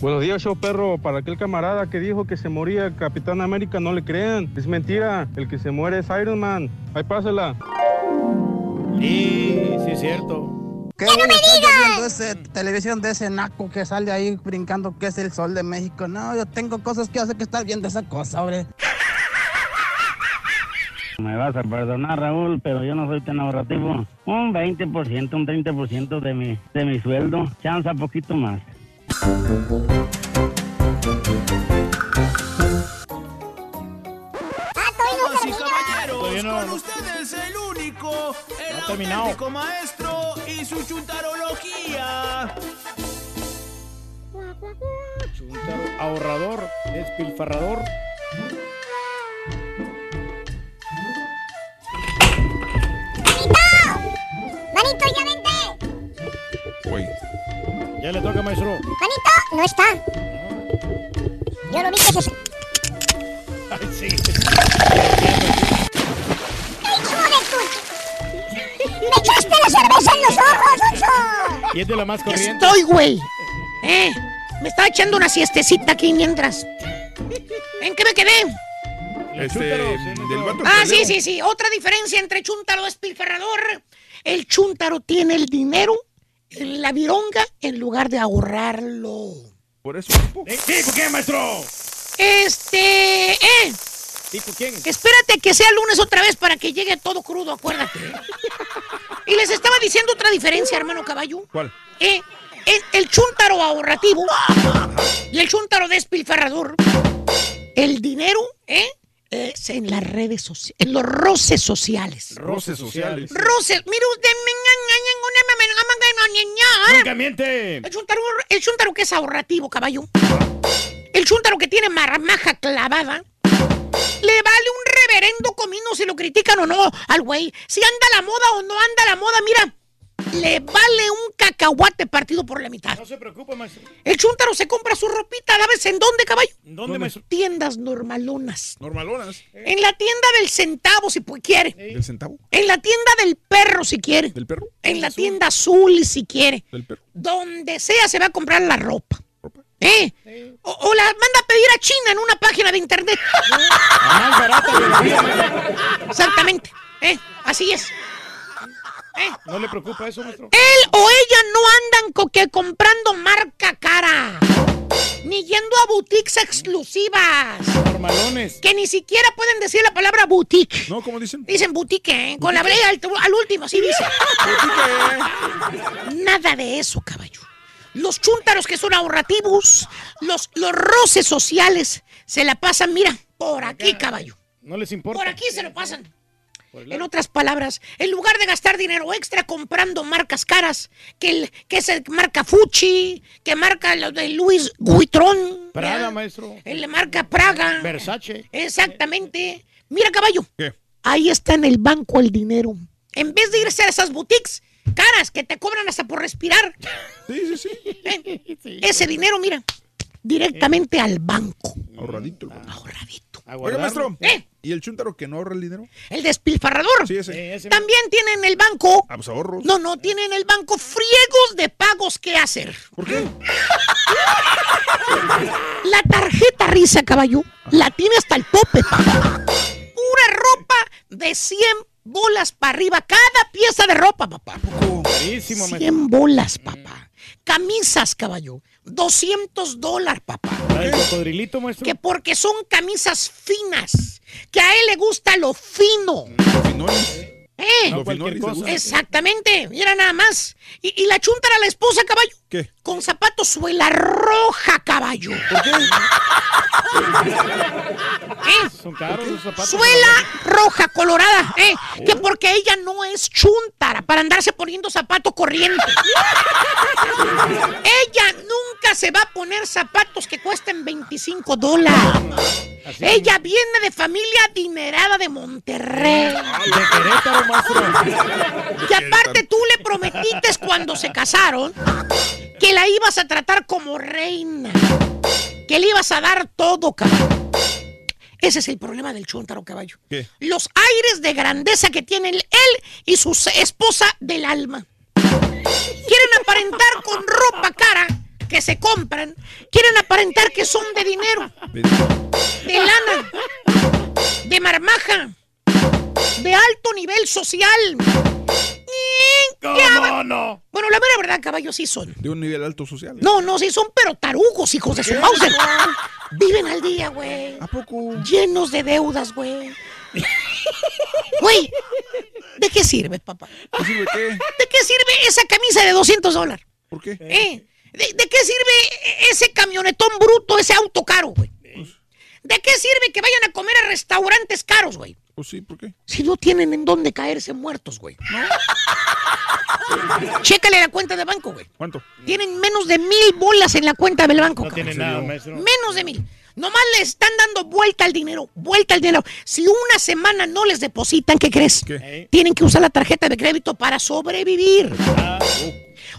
Buenos días, show perro. Para aquel camarada que dijo que se moría Capitán América, no le crean. Es mentira. El que se muere es Iron Man. Ahí pásela. Sí, sí es cierto. ¿Qué no me viendo ese televisión de ese naco que sale ahí brincando que es el sol de México? No, yo tengo cosas que hacer que estar viendo esa cosa, hombre. Me vas a perdonar, Raúl, pero yo no soy tan ahorrativo. Un 20%, un 30% de mi, de mi sueldo. Chanza poquito más. Ah, todavía no no. ustedes el el No ha terminado. auténtico maestro y su chuntarología. Chuntaro ahorrador, despilfarrador. Manito, ya vente. Ya le toca, maestro. Manito, no está. Yo lo vi que se... Ay, sí. En los ojos, Oso! Y es de la más corriente. Estoy, güey. Eh, me estaba echando una siestecita aquí mientras. ¿En qué me quedé? Este, del vato Ah, sí, sí, sí. Otra diferencia entre chúntaro despilfarrador. El chúntaro tiene el dinero en la vironga en lugar de ahorrarlo. Por eso. ¿Eh? ¿Tipo qué, maestro? Este, eh. ¿Tipo quién? Espérate que sea lunes otra vez para que llegue todo crudo, acuérdate. Y les estaba diciendo otra diferencia, hermano caballo. ¿Cuál? Eh, el, el chúntaro ahorrativo y el chúntaro despilfarrador. El dinero, ¿eh? Es en las redes sociales, en los roces sociales. Roces sociales. Roces, mire usted, Nunca miente. el chúntaro que es ahorrativo, caballo. El chúntaro que tiene marmaja clavada. Le vale un reverendo comino si lo critican o no al güey. Si anda la moda o no anda la moda, mira. Le vale un cacahuate partido por la mitad. No se preocupe, maestro. El chúntaro se compra su ropita, ¿sabes en dónde, caballo? ¿Dónde, maestro? Tiendas normalonas. Normalonas. En la tienda del centavo, si quiere. ¿Del centavo? En la tienda del perro, si quiere. ¿Del perro? En la tienda azul, si quiere. ¿Del perro? Donde sea se va a comprar la ropa. ¿Eh? O, o la manda a pedir a China en una página de internet. la. <laughs> Exactamente. ¿Eh? Así es. ¿Eh? ¿No le preocupa eso, maestro? Él o ella no andan co- que comprando marca cara. Ni yendo a boutiques exclusivas. Normalones. Que ni siquiera pueden decir la palabra boutique. No, ¿cómo dicen? Dicen boutique, ¿eh? con la brega al, al último, así dice. Nada de eso, caballo. Los chúntaros que son ahorrativos, los, los roces sociales, se la pasan, mira, por aquí, caballo. No les importa. Por aquí se lo pasan. En otras palabras, en lugar de gastar dinero extra comprando marcas caras, que, el, que es el marca Fucci, que marca lo de Louis Vuitton, Prada, ¿verdad? maestro. el marca Praga, Versace. exactamente. Mira, caballo, ¿Qué? ahí está en el banco el dinero. En vez de irse a esas boutiques caras que te cobran hasta por respirar, Sí, sí, sí. ¿eh? <laughs> ese dinero, mira, directamente al banco. Ahorradito. vato. Ahorradito. Oiga, maestro. ¿Eh? ¿Y el chúntaro que no ahorra el dinero? El despilfarrador. Sí, ese. Ese- También tiene en el banco Ah, pues ahorros. No, no, tiene en el banco friegos de pagos que hacer. ¿Por qué? <laughs> La tarjeta risa, caballo, la tiene hasta el tope. Pura ropa de 100 bolas para arriba, cada pieza de ropa, papá. Carísimo, maestro. 100 bolas, papá. Camisas, caballo, 200 dólares, papá. ¿La del cocodrilito, maestro? Que porque son camisas finas, que a él le gusta lo fino. Finolis. ¿Eh? No gusta. Exactamente, mira nada más. Y, y la chuntara a la esposa, caballo. ¿Qué? Con zapatos suela roja, caballo. <laughs> ¿Por qué? ¿Eh? Son caros los zapatos. Suela roja, colorada, ¿eh? Que porque ella no es chuntara para andarse poniendo zapato corriente. <laughs> ella nunca se va a poner zapatos que cuesten 25 dólares. Así Ella viene de familia adinerada de Monterrey. De Querétaro, maestro. Y aparte tú le prometiste cuando se casaron que la ibas a tratar como reina. Que le ibas a dar todo, caballo. Ese es el problema del chuntaro, caballo. ¿Qué? Los aires de grandeza que tienen él y su esposa del alma. Quieren aparentar con ropa cara que se compran. Quieren aparentar que son de dinero, de lana, de marmaja, de alto nivel social. ¿Cómo no? Bueno, la mera verdad, caballos sí son. De un nivel alto social. No, no, sí son, pero tarugos, hijos de su Mauser. Viven al día, güey. ¿A poco? Llenos de deudas, güey. Güey, ¿de qué sirve, papá? ¿Qué sirve qué? ¿De qué sirve esa camisa de 200 dólares? ¿Por qué? ¿Eh? ¿De, de qué sirve ese camionetón bruto, ese auto caro, güey? ¿De qué sirve que vayan a comer a restaurantes caros, güey? Pues sí, ¿por qué? Si no tienen en dónde caerse muertos, güey. ¿no? <laughs> Chécale la cuenta de banco, güey. ¿Cuánto? Tienen menos de mil bolas en la cuenta del banco. No tiene cabrón. nada, maestro. Menos de mil. Nomás le están dando vuelta al dinero, vuelta al dinero. Si una semana no les depositan, ¿qué crees? Tienen que usar la tarjeta de crédito para sobrevivir.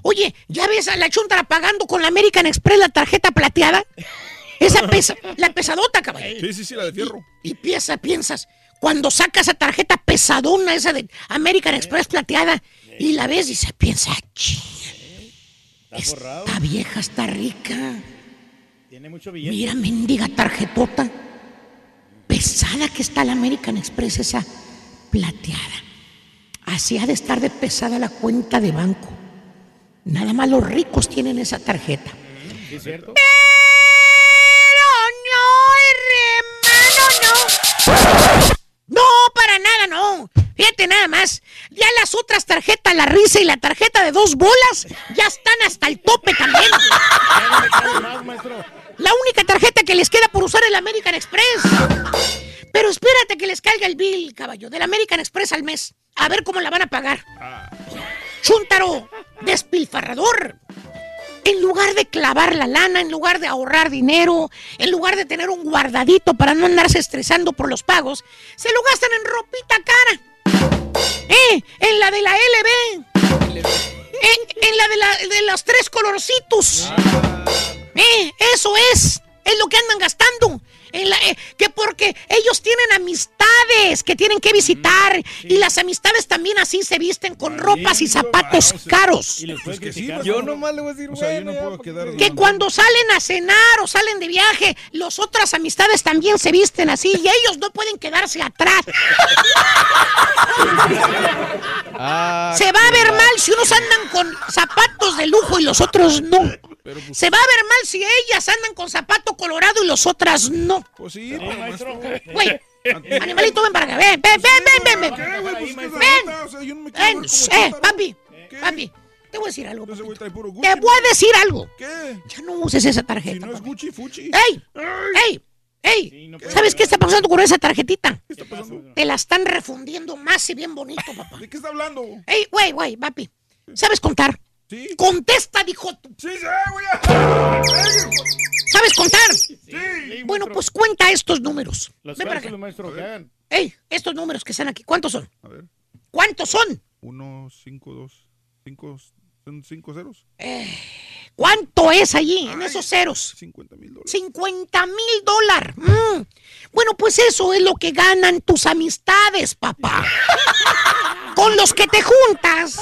Oye, ¿ya ves a la chuntara pagando con la American Express la tarjeta plateada? Esa pesa, la pesadota, caballo. Sí, sí, sí, la de fierro. Y piensa, piensas, cuando sacas esa tarjeta pesadona, esa de American Express plateada, y la ves y se piensa, "Ch, esta vieja está rica. Tiene mucho billete. Mira, mendiga tarjetota. Pesada que está la American Express esa plateada. Así ha de estar de pesada la cuenta de banco. Nada más los ricos tienen esa tarjeta. ¿Sí es cierto? Pero no, hermano, no. No. Fíjate nada más. Ya las otras tarjetas, la risa y la tarjeta de dos bolas, ya están hasta el tope también. La única tarjeta que les queda por usar es la American Express. Pero espérate que les caiga el bill, caballo, del American Express al mes. A ver cómo la van a pagar. Chuntaro, despilfarrador. En lugar de clavar la lana, en lugar de ahorrar dinero, en lugar de tener un guardadito para no andarse estresando por los pagos, se lo gastan en ropita cara. ¿Eh? En la de la LB. En, en la de, la, de los tres colorcitos. ¿Eh? Eso es. Es lo que andan gastando. En la- eh, que porque ellos tienen amistades que tienen que visitar y las amistades también así se visten con ropas y zapatos caros. Yo nomás le voy a decir, O sea, yo no puedo quedar... Que cuando salen a cenar o salen de viaje, las otras amistades también se visten así y ellos no pueden quedarse atrás. <laughs> se va a ver mal si unos andan con zapatos de lujo y los otros no. Se va a ver mal si ellas andan con zapato colorado y los otras no. Pues sí, <laughs> Güey, animalito, ven para acá. Ven, ven, ven, ven, ven. Ven. Ven. Ven, eh, papi, papi. Te voy a decir algo. Te voy a decir algo. ¿Qué? Ya no uses esa tarjeta. no es Gucci, Fuchi. ¡Ey! ¡Ey! ¡Ey! ¿Sabes qué está pasando con esa tarjetita? Te la están refundiendo más y bien bonito, papá. ¿De qué está hablando? ¡Ey, güey, güey, papi! ¿Sabes contar? Sí. ¡Contesta, dijo tú! Sí, sí, voy a... ¿Sabes contar? Sí. Bueno, pues cuenta estos números. Los Ven para acá. maestro. ¡Ey! Estos números que están aquí, ¿cuántos son? A ver. ¿Cuántos son? Uno, cinco, dos, cinco, son cinco ceros. ¿Cuánto es allí en esos ceros? 50 mil dólares. 50 mil dólares. Mm. Bueno, pues eso es lo que ganan tus amistades, papá. <laughs> Con los que te juntas.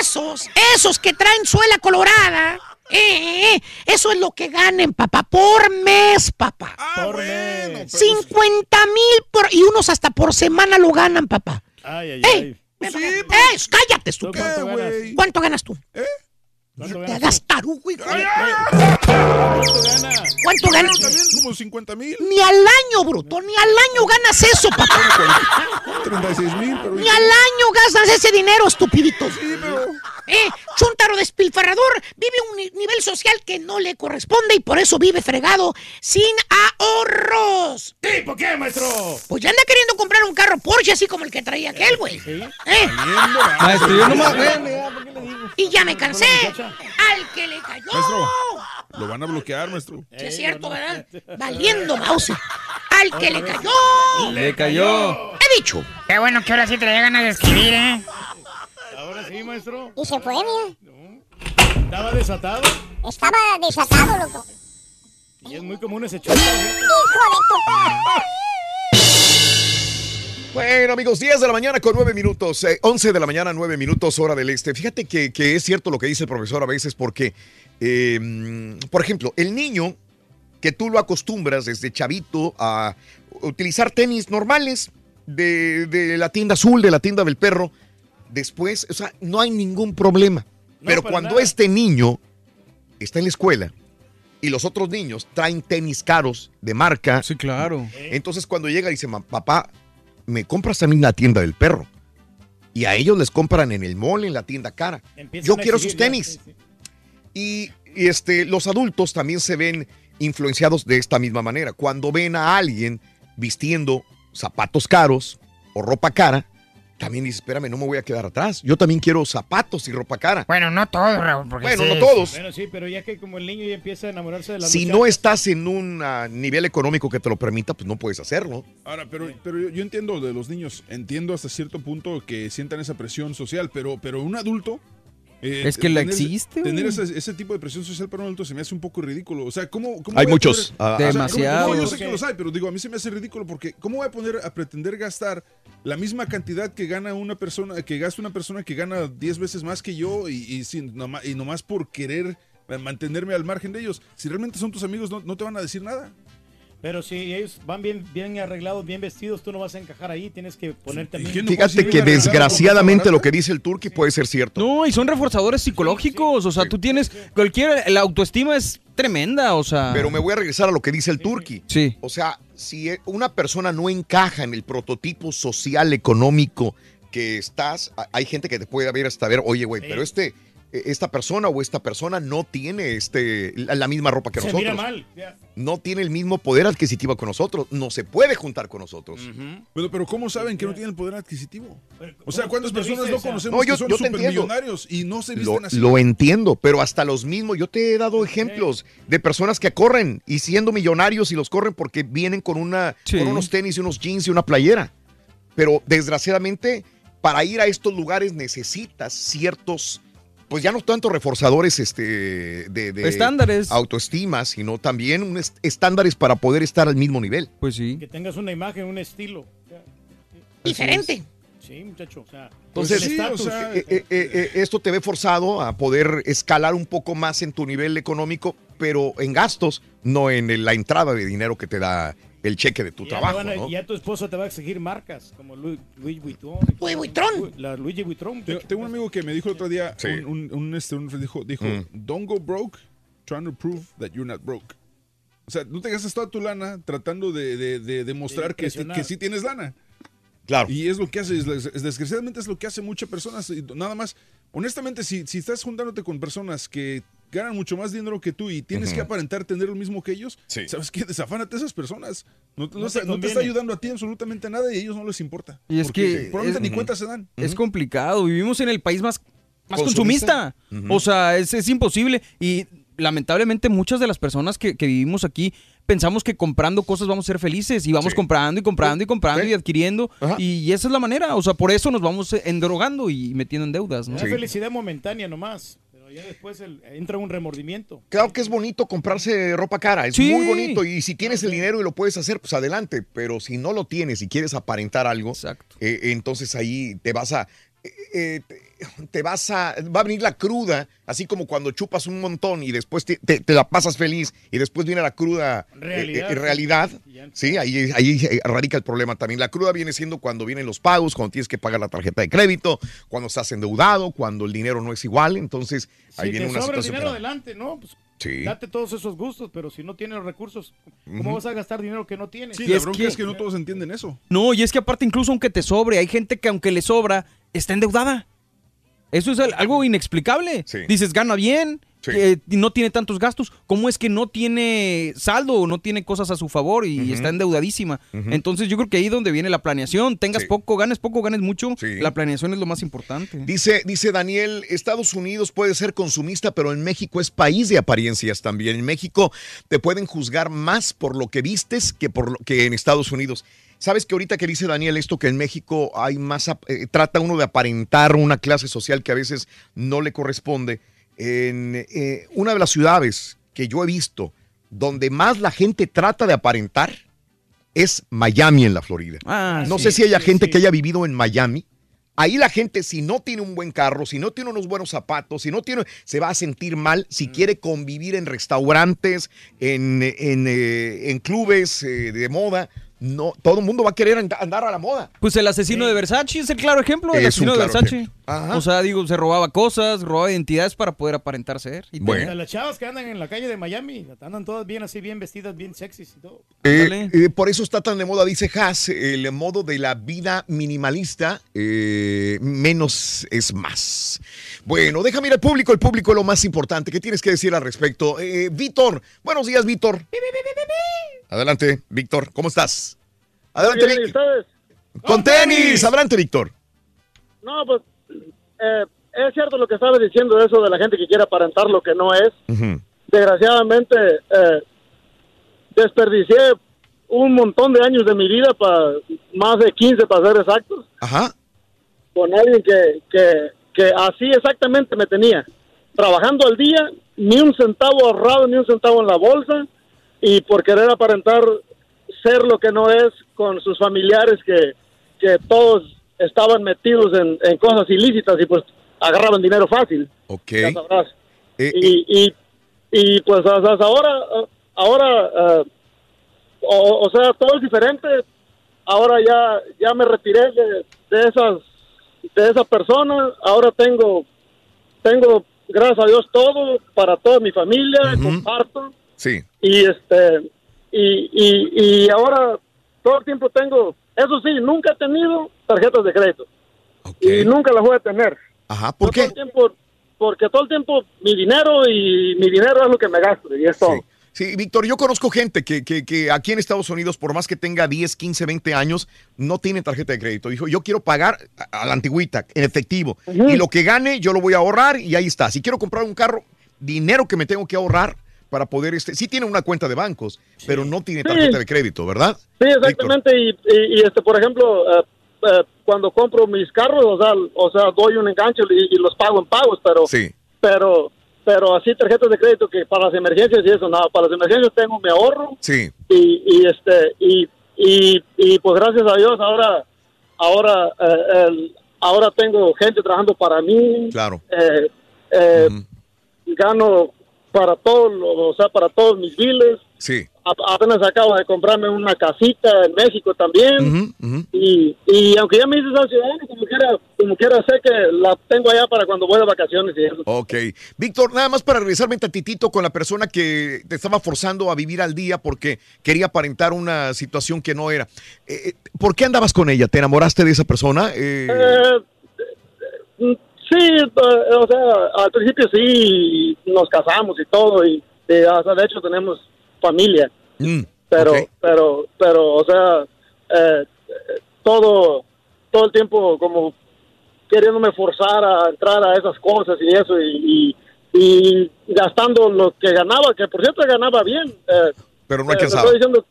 Esos, esos que traen suela colorada. eh, eh, eso es lo que ganen, papá, por mes, papá. Por mes. 50 mil por, y unos hasta por semana lo ganan, papá. Ay. ¡Ey! ¡Cállate, estúpido! ¿Cuánto ganas? ¿Cuánto ganas tú? ¿Cuánto Te ganas? hagas tarugo, hijo ¿Cuánto ganas? ¿Cuánto ganas? También como 50 mil. Ni al año, bruto, ni al año ganas eso, <laughs> papá. 36 mil, pero... Ni al año gastas ese dinero, estupidito. Eh, Chuntaro despilfarrador vive un ni- nivel social que no le corresponde y por eso vive fregado sin ahorros. ¿Y por qué, maestro? Pues ya anda queriendo comprar un carro Porsche así como el que traía aquel, güey. ¿Eh? Maestro, yo nomás, ven, Y ya me cansé. Al que le cayó. Maestro, lo van a bloquear, maestro. Sí, es cierto, ¿verdad? Valiendo mouse. Al que le cayó. Le cayó. He dicho. Qué bueno que ahora sí te da ganas de escribir, ¿eh? Ahora sí, maestro. Y se fue, mira. Estaba desatado. Estaba desatado, loco. Y es muy común ese choque. Bueno, amigos, 10 de la mañana con 9 minutos, eh, 11 de la mañana, 9 minutos, hora del este. Fíjate que, que es cierto lo que dice el profesor a veces, porque, eh, mm, por ejemplo, el niño que tú lo acostumbras desde chavito a utilizar tenis normales de, de la tienda azul, de la tienda del perro, después, o sea, no hay ningún problema. Pero cuando nada. este niño está en la escuela y los otros niños traen tenis caros de marca. Sí, claro. Entonces cuando llega dice, "Ma- papá, me compras a mí la tienda del perro. Y a ellos les compran en el mall, en la tienda cara. Empiezan Yo quiero sus ya, tenis. sí, sí. Y, y, este, los adultos también se ven influenciados de esta misma manera. Cuando ven a alguien vistiendo zapatos caros o ropa cara, también dices, espérame, no me voy a quedar atrás. Yo también quiero zapatos y ropa cara. Bueno, no todos, Raúl. Porque Bueno, sí, no todos. Bueno, sí, pero ya que como el niño ya empieza a enamorarse de la Si no estás en un ah, nivel económico que te lo permita, pues no puedes hacerlo. Ahora, pero, pero yo, yo entiendo de los niños, entiendo hasta cierto punto que sientan esa presión social, pero, pero un adulto... eh, Es que la tener- existe, Tener ese, ese tipo de presión social para un adulto se me hace un poco ridículo. O sea, ¿cómo, cómo Hay muchos, poner- ah, o sea, ¿cómo- Demasiados. cómo- yo sé que los hay, pero digo, a mí se me hace ridículo porque ¿cómo voy a poner a pretender gastar la misma cantidad que gana una persona, que gasta una persona que gana 10 veces más que yo y, y, sin, nomás, y nomás por querer mantenerme al margen de ellos? Si realmente son tus amigos, no, no te van a decir nada. Pero si ellos van bien, bien arreglados, bien vestidos, tú no vas a encajar ahí, tienes que ponerte también. Fíjate que desgraciadamente lo que dice el Turqui puede ser cierto. No, y son reforzadores psicológicos. O sea, tú tienes cualquier. La autoestima es tremenda. O sea. Pero me voy a regresar a lo que dice el Turqui. Sí. O sea, si e- una persona no encaja en el prototipo social económico que estás, a- hay gente que te puede ver hasta ver, oye, güey, pero este, esta persona o esta persona no tiene este, la, la misma ropa que Se nosotros. mira mal. ya. No tiene el mismo poder adquisitivo que nosotros. No se puede juntar con nosotros. Pero, pero ¿cómo saben que no tienen el poder adquisitivo? O sea, ¿cuántas personas no conocemos No, yo- que son yo supermillonarios y no se Lo, visten así? lo entiendo, pero hasta los mismos, yo te he dado ejemplos de personas que corren y siendo millonarios y los corren porque vienen con, una, Sí. con unos tenis y unos jeans y una playera. Pero desgraciadamente, para ir a estos lugares necesitas ciertos, pues ya no tanto reforzadores este, de, de Estándares. autoestima, sino también un est- estándares para poder estar al mismo nivel. Pues sí. Que tengas una imagen, un estilo. Diferente. Sí, muchacho. O sea, Entonces, estatus. eh, eh, eh, eh, esto te ve forzado a poder escalar un poco más en tu nivel económico, pero en gastos, no en la entrada de dinero que te da el cheque de tu Ya trabajo. a- ¿no? Ya tu esposa te va a exigir marcas como Louis, Louis Vuitton. Louis Vuitton. La Luigi Vuitton. Tengo, tengo un amigo que me dijo el otro día, Sí. un, un- un, este, un- dijo, dijo Mm. don't go broke trying to prove that you're not broke. O sea, no te gastes toda tu lana tratando de, de- de demostrar De que, que sí tienes lana. Claro. Y es lo que hace, es- es- desgraciadamente es lo que hace muchas personas. Nada más, honestamente, si, si estás juntándote con personas que ganan mucho más dinero que tú y tienes que aparentar tener lo mismo que ellos, Sí. ¿sabes qué? Desafánate a esas personas. No, no No está- te no te está ayudando a ti absolutamente nada y a ellos no les importa. Y es que probablemente es- ni cuenta se dan. Es complicado. Vivimos en el país más, más Consumista. O sea, es, es imposible. Y lamentablemente muchas de las personas que, que vivimos aquí pensamos que comprando cosas vamos a ser felices y vamos Sí. comprando y comprando y comprando Sí. y adquiriendo. Ajá. Y esa es la manera. O sea, por eso nos vamos eh, endrogando y metiendo en deudas. ¿no? Es felicidad momentánea nomás. Ya después el- entra un remordimiento. Claro que es bonito comprarse ropa cara, es Sí. muy bonito y si tienes el dinero y lo puedes hacer, pues adelante, pero si no lo tienes y quieres aparentar algo, Exacto. eh, entonces ahí te vas a... eh, eh, te, vas a... Va a venir la cruda, así como cuando chupas un montón y después te, te- te la pasas feliz y después viene la cruda eh, Realidad. eh, realidad. Ya. Sí, ahí, ahí eh, radica el problema también. La cruda viene siendo cuando vienen los pagos, cuando tienes que pagar la tarjeta de crédito, cuando estás endeudado, cuando el dinero no es igual, entonces ahí si viene te una sobra el situación. dinero que- adelante, ¿no? Pues Sí. date todos esos gustos, pero si no tienes los recursos, ¿cómo vas a gastar dinero que no tienes? Sí, Y la es bronca que- es que no todos entienden eso. No, y es que aparte incluso aunque te sobre, hay gente que aunque le sobra, está endeudada. Eso es al- algo inexplicable. Sí. Dices, gana bien, Sí. eh, no tiene tantos gastos. ¿Cómo es que no tiene saldo o no tiene cosas a su favor y está endeudadísima? Entonces yo creo que ahí es donde viene la planeación. Tengas Sí. poco, ganes poco, ganes mucho. Sí. La planeación es lo más importante. Dice, dice Daniel, Estados Unidos puede ser consumista, pero en México es país de apariencias también. En México te pueden juzgar más por lo que vistes que por lo que en Estados Unidos. ¿Sabes que ahorita que dice Daniel esto que en México hay más eh, trata uno de aparentar una clase social que a veces no le corresponde? En eh, una de las ciudades que yo he visto donde más la gente trata de aparentar es Miami en la Florida. Ah, No sí. sé si haya sí, gente sí. que haya vivido en Miami. Ahí la gente, si no tiene un buen carro, si no tiene unos buenos zapatos, si no tiene, se va a sentir mal si Mm. quiere convivir en restaurantes, en, en, eh, en clubes eh, de moda. No, todo el mundo va a querer and- andar a la moda. Pues el asesino de Versace es el claro ejemplo. El Es asesino de Versace. O sea, digo, se robaba cosas, robaba identidades para poder aparentar ser. Y Bueno. Las chavas que andan en la calle de Miami, andan todas bien así, bien vestidas, bien sexys y todo. Eh, eh, por eso está tan de moda, dice Haas, el modo de la vida minimalista, eh, menos es más. Bueno, déjame ir al público, el público es lo más importante. ¿Qué tienes que decir al respecto? Eh, Víctor, buenos días, Víctor. Adelante, Víctor, ¿cómo estás? Adelante, Muy bien, ¿y Víctor. Con tenis. Adelante, Víctor. No, pues eh, es cierto lo que estaba diciendo eso de la gente que quiere aparentar lo que no es. Desgraciadamente, eh, desperdicié un montón de años de mi vida, para más de 15 para ser exactos, Ajá. con alguien que, que, que así exactamente me tenía. Trabajando al día, ni un centavo ahorrado, ni un centavo en la bolsa, y por querer aparentar ser lo que no es con sus familiares que, que todos estaban metidos en, en cosas ilícitas y pues agarraban dinero fácil. Ok. Ya sabrás. Eh, y, y, y, pues hasta ahora, ahora, eh, o, o sea, todo es diferente. Ahora ya, ya me retiré de, de esas, de esa persona. Ahora tengo, tengo, gracias a Dios, todo para toda mi familia, comparto. Sí. Y este, y, y, y ahora todo el tiempo tengo, eso sí, nunca he tenido tarjetas de crédito. Y nunca las voy a tener. Ajá, ¿por qué? tiempo, porque todo el tiempo mi dinero y mi dinero es lo que me gasto y es todo. Sí, Víctor, yo conozco gente que, que, que aquí en Estados Unidos, por más que tenga 10, 15, 20 años, no tiene tarjeta de crédito. Dijo, yo quiero pagar a a la antigüita, en efectivo. Y lo que gane, yo lo voy a ahorrar y ahí está. Si quiero comprar un carro, dinero que me tengo que ahorrar para poder, este, sí tiene una cuenta de bancos, pero no tiene tarjeta de crédito, ¿verdad? Sí, exactamente. Y, y, y, este, por ejemplo, eh, cuando compro mis carros, o sea, o sea, doy un enganche y, y los pago en pagos, pero, pero, pero así tarjetas de crédito que para las emergencias y eso, nada, para las emergencias tengo mi ahorro Sí. y, y este, y, y, y pues gracias a Dios ahora, ahora, eh, el- ahora tengo gente trabajando para mí. Claro. Eh, eh, Gano para todos, o sea, para todos mis biles. Sí. A- apenas acabo de comprarme una casita en México también. y, y aunque ya me hice San ciudadano, como quiera, como quiera, sé que la tengo allá para cuando voy de vacaciones y eso. Ok. Víctor, nada más para regresarme tantitito con la persona que te estaba forzando a vivir al día porque quería aparentar una situación que no era. Eh, eh, ¿Por qué andabas con ella? ¿Te enamoraste de esa persona? Eh, Eh, eh, sí, eh, o sea, al principio sí nos casamos y todo, y, y, de hecho tenemos familia. Mm, pero, pero, pero, o sea, eh, eh, todo, todo el tiempo como queriéndome forzar a entrar a esas cosas y eso, y, y, y gastando lo que ganaba, que por cierto ganaba bien. eh, pero no eh, alcanzaba. estoy diciendo,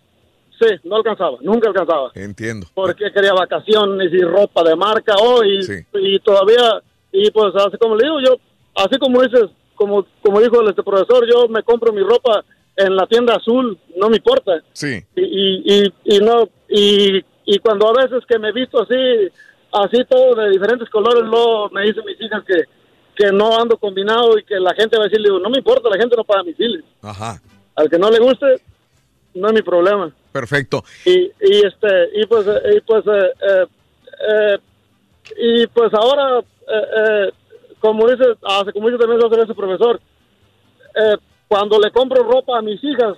sí, no alcanzaba, nunca alcanzaba Entiendo. porque quería vacaciones y ropa de marca oh, y, y todavía y pues así como le digo yo así como dices como como dijo este profesor yo me compro mi ropa en la tienda azul no me importa Sí. y y, y, y no y, y cuando a veces que me he visto así así todo de diferentes colores luego me dicen mis hijas que que no ando combinado y que la gente va a decir le digo no me importa la gente no paga mis biles Ajá. al que no le guste no es mi problema Perfecto. y, y este y pues eh, y pues eh, eh, eh, y pues ahora eh, eh, como dice hace como dice también ese profesor eh, cuando le compro ropa a mis hijas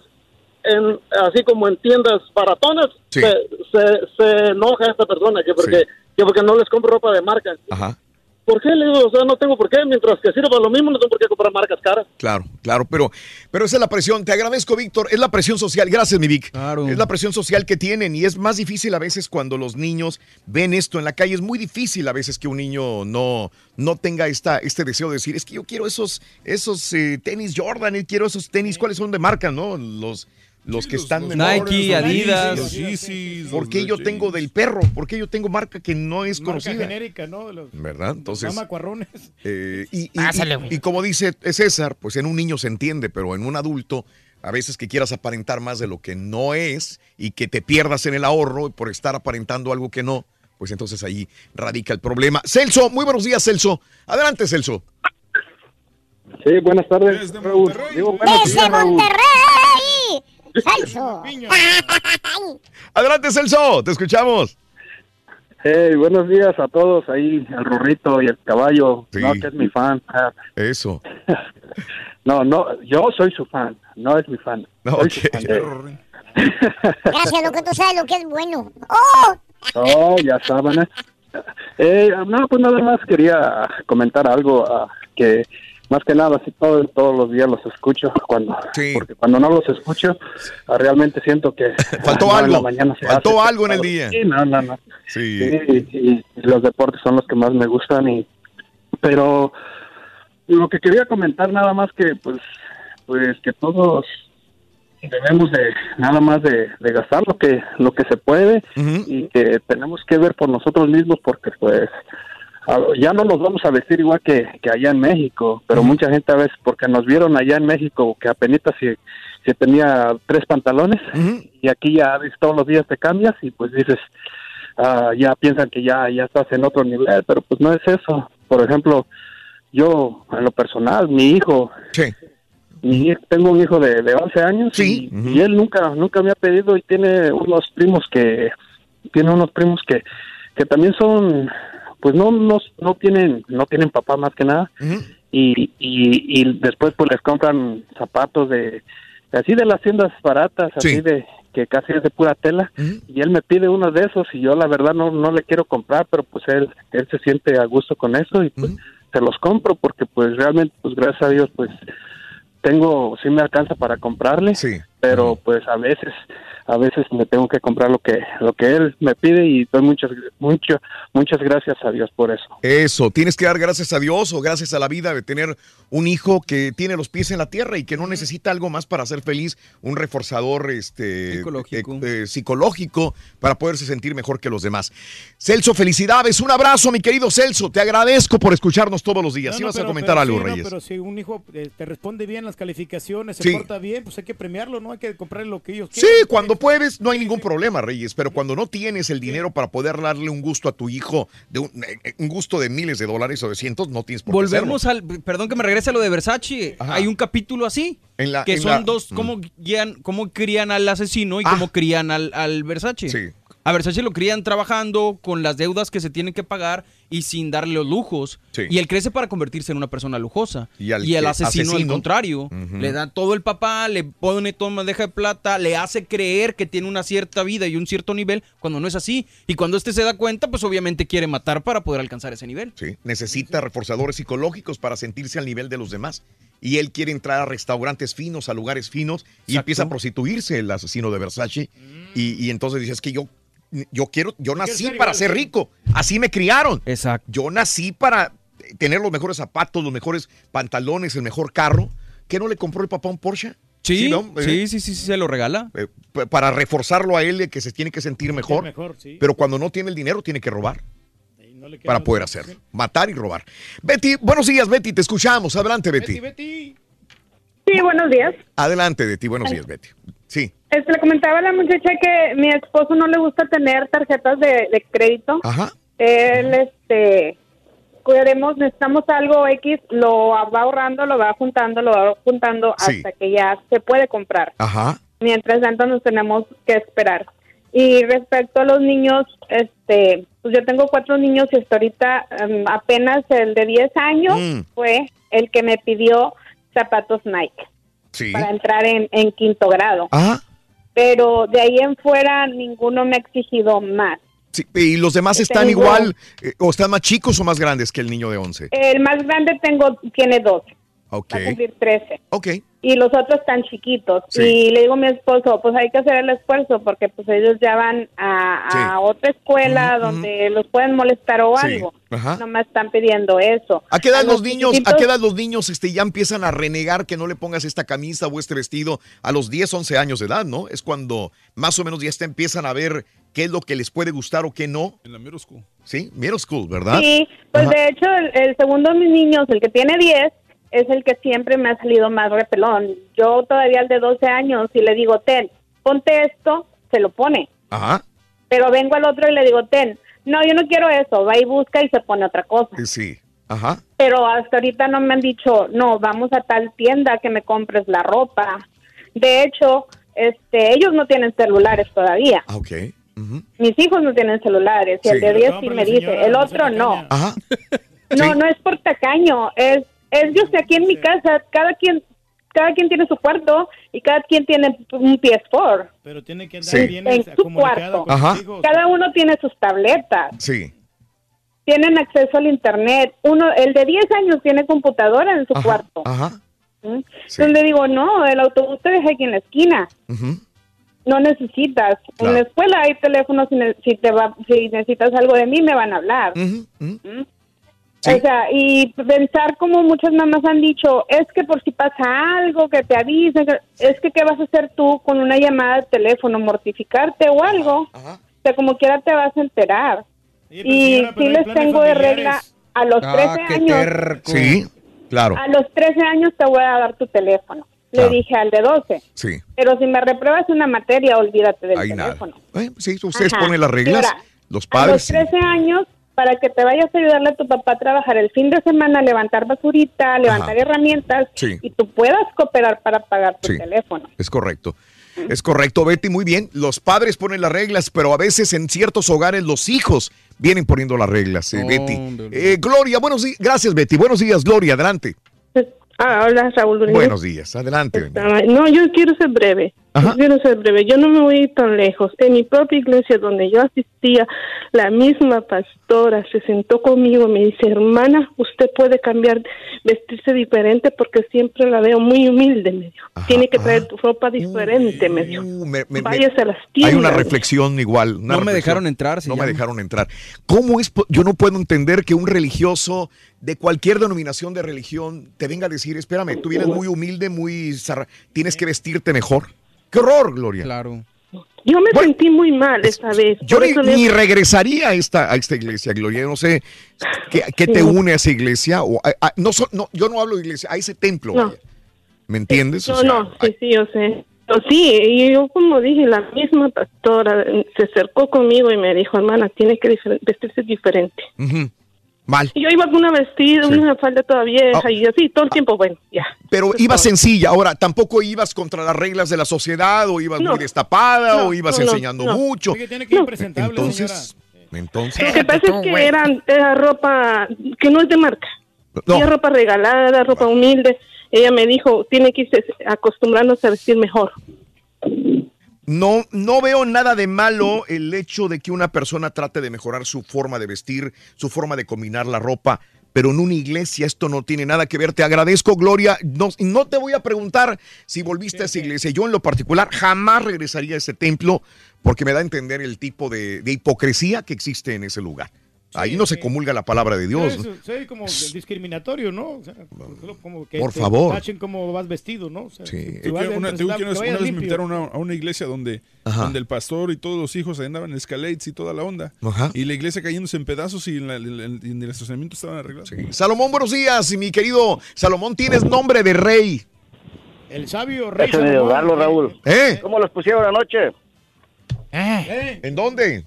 en así como en tiendas baratonas se, se, se enoja esta persona que porque que porque no les compro ropa de marca. Ajá. ¿Por qué le digo? o sea no tengo por qué mientras que sirva lo mismo no tengo por qué comprar marcas caras Claro, claro, pero, pero esa es la presión. Te agradezco, Víctor. Es la presión social. Gracias, mi Vic. Es la presión social que tienen y es más difícil a veces cuando los niños ven esto en la calle. Es muy difícil a veces que un niño no, no tenga esta, este deseo de decir, es que yo quiero esos, esos eh, tenis Jordan, y quiero esos tenis, ¿cuáles son de marca, no? Los, los que están en Nike, Adidas. Los Yeezys, ¿Por los qué yo tengo del perro? ¿Por qué yo tengo marca que no es Marca conocida? genérica, ¿no? Los ¿Verdad? Entonces. Eh, y, y- Pásale, y- güey. y como dice César, pues en un niño se entiende, pero en un adulto, a veces que quieras aparentar más de lo que no es y que te pierdas en el ahorro por estar aparentando algo que no, pues entonces ahí radica el problema. Celso, muy buenos días, Celso. Adelante, Celso. Sí, buenas tardes, Raúl. Digo, buenos ¡Desde días, Raúl. ¡Salso! Adelante, Celso, te escuchamos. Hey, buenos días a todos ahí, al Rorrito y el caballo. Sí. No, que es mi fan. Eso. <laughs> No, no, yo soy su fan, no es mi fan. Soy su fan de- <laughs> Gracias, lo que tú sabes lo que es bueno. ¡Oh! Oh, ya saben. ¿eh? Eh, no, pues nada más quería comentar algo ah, que más que nada, sí, todo, todos los días los escucho. cuando Porque cuando no los escucho, ah, realmente siento que... <laughs> Faltó no, en algo. la mañana se Faltó hace, algo en el día. Sí, no, no, no. Sí. Sí, y, y los deportes son los que más me gustan y pero lo que quería comentar nada más que pues pues que todos debemos de nada más de, de gastar lo que lo que se puede y que tenemos que ver por nosotros mismos porque pues ya no nos vamos a vestir igual que, que allá en México, pero mucha gente a veces porque nos vieron allá en México que apenas si, si tenía tres pantalones y aquí ya todos los días te cambias y pues dices ah, ya piensan que ya ya estás en otro nivel, pero pues no es eso. Por ejemplo, yo en lo personal, mi hijo, mi hij- tengo un hijo de, de 11 años y, y él nunca nunca me ha pedido y tiene unos primos que tiene unos primos que que también son pues no no, no tienen no tienen papá más que nada. Y, y, y después pues les compran zapatos de así de las tiendas baratas así de que casi es de pura tela. Y él me pide uno de esos y yo la verdad no no le quiero comprar pero pues él él se siente a gusto con eso y pues se los compro porque pues realmente pues gracias a Dios pues tengo sí me alcanza para comprarle pero pues a veces a veces me tengo que comprar lo que lo que él me pide y doy muchas mucho, muchas gracias a Dios por eso Eso, tienes que dar gracias a Dios o gracias a la vida de tener un hijo que tiene los pies en la tierra y que no necesita algo más para ser feliz, un reforzador este, psicológico. psicológico para poderse sentir mejor que los demás. Celso, felicidades, un abrazo mi querido Celso, te agradezco por escucharnos todos los días. No, ¿Sí no, vas a pero- comentar pero algo, sí, no, Reyes? pero si un hijo eh, te responde bien las calificaciones, se Sí. porta bien, pues hay que premiarlo, ¿no? Hay que comprarle lo que ellos Sí, quieren. cuando puedes, no hay ningún problema, Reyes, pero cuando no tienes el dinero para poder darle un gusto a tu hijo, de un, eh, un gusto de miles de dólares o de cientos, no tienes por qué Volvemos hacerlo. al. Perdón que me regrese a lo de Versace. Hay un capítulo así. En la- que en son la- dos. Mm. Cómo, guían, cómo crían al asesino y cómo crían al, al Versace. A Versace lo crían trabajando con las deudas que se tienen que pagar y sin darle los lujos. Sí. Y él crece para convertirse en una persona lujosa. Y al el asesino, al contrario. Le da todo el papá, le pone todo en bandeja de plata, le hace creer que tiene una cierta vida y un cierto nivel cuando no es así. Y cuando este se da cuenta, pues obviamente quiere matar para poder alcanzar ese nivel. Sí, necesita reforzadores psicológicos para sentirse al nivel de los demás. Y él quiere entrar a restaurantes finos, a lugares finos, y empieza a prostituirse el asesino de Versace. Y, y entonces dice, es que yo, yo quiero, yo nací ser para igual, ser rico. Así me criaron. Exacto. Yo nací para tener los mejores zapatos, los mejores pantalones, el mejor carro. ¿Qué no le compró el papá un Porsche? Sí, ¿no? sí, Eh, sí, sí, sí, se lo regala. eh, para reforzarlo a él de que se tiene que sentir mejor. mejor, sí. Pero cuando no tiene el dinero, tiene que robar. para poder hacerlo. Matar y robar. Betty, buenos días, Betty, te escuchamos. Adelante, Betty. Sí, buenos días. Adelante, Betty, buenos días, Betty. Sí. Este, le comentaba a la muchacha que mi esposo no le gusta tener tarjetas de, de crédito. Ajá. Él, este, queremos, necesitamos algo X, lo va ahorrando, lo va juntando, lo va juntando Sí. hasta que ya se puede comprar. Ajá. Mientras tanto nos tenemos que esperar. Y respecto a los niños, este, pues yo tengo cuatro niños y hasta ahorita em, apenas el de 10 años Mm. fue el que me pidió zapatos Nike Sí. para entrar en, en quinto grado. Ajá. Pero de ahí en fuera ninguno me ha exigido más. Sí, ¿Y los demás están Tengo- igual eh, o están más chicos o más grandes que el niño de 11? El más grande tengo tiene 12, Ok. va a cumplir 13. Ok. Y los otros están chiquitos. Sí. Y le digo a mi esposo, pues hay que hacer el esfuerzo porque pues ellos ya van a, a Sí. otra escuela donde los pueden molestar o Sí. algo. Ajá. No me están pidiendo eso. ¿A qué edad los niños, a qué edad los niños este, ya empiezan a renegar que no le pongas esta camisa o este vestido? A los 10, 11 años de edad, ¿no? Es cuando más o menos ya está, empiezan a ver qué es lo que les puede gustar o qué no. En la middle school. Sí, middle school, ¿verdad? Sí, pues Ajá. de hecho el, el segundo de mis niños, el que tiene 10, es el que siempre me ha salido más repelón. Yo todavía el de 12 años, si le digo, ten, ponte esto, se lo pone. Ajá. Pero vengo al otro y le digo, ten, no, yo no quiero eso, va y busca y se pone otra cosa. Sí. Ajá. Pero hasta ahorita no me han dicho, no, vamos a tal tienda que me compres la ropa. De hecho, este, ellos no tienen celulares todavía. Ah, ok. Mis hijos no tienen celulares y el de 10 sí me dice, el otro no. Ajá. No, no es por tacaño, es, es yo sé, aquí en mi casa, cada quien cada quien tiene su cuarto y cada quien tiene un PS4 Pero tiene que andar Sí. bien en su cuarto. con Ajá. hijos. Cada uno tiene sus tabletas. Sí. tienen acceso al internet. Uno, el de 10 años tiene computadora en su cuarto. Ajá. ¿Mm? Entonces le digo, no, el autobús te deja aquí en la esquina. No necesitas. Claro. En la escuela hay teléfonos, si, ne- si te va, si necesitas algo de mí, me van a hablar. ¿Mm? O sea, y pensar como muchas mamás han dicho, es que por si pasa algo, que te avisen, es que qué vas a hacer tú con una llamada de teléfono, mortificarte o algo. O sea, como quiera te vas a enterar. y señora, sí les tengo de regla a los Ah, 13 años. Sí, claro. A los 13 años te voy a dar tu teléfono. Le Ah. dije al de 12. Sí. Pero si me repruebas una materia, olvídate del Ahí nada. teléfono. Eh, sí, ustedes Ajá. ponen las reglas, los A padres. los 13 años, para que te vayas a ayudarle a tu papá a trabajar el fin de semana, levantar basurita, levantar herramientas Sí. y tú puedas cooperar para pagar tu Sí. teléfono. Es correcto. Es correcto, Betty, muy bien. Los padres ponen las reglas, pero a veces en ciertos hogares los hijos vienen poniendo las reglas, eh, Betty. Eh, Gloria, buenos días. Gracias, Betty. Buenos días, Gloria. Adelante. Ah, hola, Raúl. Buenos días. Adelante. Ah, No, yo quiero ser breve. Yo quiero ser breve. Yo no me voy a ir tan lejos. En mi propia iglesia donde yo asistía, la misma pastora se sentó conmigo y me dice, hermana, usted puede cambiar, vestirse diferente porque siempre la veo muy humilde, me dijo. Tiene que traer tu ropa diferente, me dijo. Uh, Me- me- me- Váyase a las Hay tiendas. una reflexión igual. una No me dejaron entrar, No me dejaron entrar. ¿Cómo es? po- Yo no puedo entender que un religioso de cualquier denominación de religión te venga a decir, espérame, tú vienes muy humilde, muy... Tienes que vestirte mejor. ¡Qué horror, Gloria! Claro. Yo me sentí muy mal esa vez. Yo ni, regresaría a esta, a esta iglesia, Gloria. Yo no sé qué, qué te Sí. une a esa iglesia. O a- a- no, so- no, yo no hablo de iglesia, a ese templo. No. ¿Me entiendes? O No, sea, no, sí, sí, yo sé. Pero sí, y yo como dije, la misma pastora eh, se acercó conmigo y me dijo, hermana, tiene que difer- vestirse diferente. ujú, Mal. Y yo iba con una vestida, una falda toda vieja Ah. y así, todo el tiempo, bueno, ya. Pero Eso es ibas todo. sencilla. Ahora, tampoco ibas contra las reglas de la sociedad, o ibas No. muy destapada, No, o ibas no, enseñando no. mucho. Oye, tiene que ir presentable, Entonces, entonces. Lo que pasa es que era, era ropa que no es de marca. No. Era ropa regalada, ropa humilde. Ella me dijo, tiene que irse acostumbrándose a vestir mejor. No, no veo nada de malo el hecho de que una persona trate de mejorar su forma de vestir, su forma de combinar la ropa, pero en una iglesia esto no tiene nada que ver. Te agradezco, Gloria. No, no te voy a preguntar si volviste a esa iglesia. Yo en lo particular jamás regresaría a ese templo porque me da a entender el tipo de, de hipocresía que existe en ese lugar. Ahí no se comulga la palabra de Dios. Sí, como discriminatorio, ¿no? O sea, como que Por te favor. tachen cómo vas vestido, ¿no? O sea, si Es tú vas que de una, te presentable, una vez- vez me limpio. invitaron a, a una iglesia donde, Ajá. donde el pastor y todos los hijos andaban en escalates y toda la onda. Ajá. Y la iglesia cayéndose en pedazos y en, la- en- en- en el estacionamiento estaban arreglados. Salomón, buenos días, mi querido Salomón. Tienes nombre de rey. El sabio rey Déjame Salomón. Raúl. ¿Eh? ¿Cómo los pusieron anoche? ¿En dónde?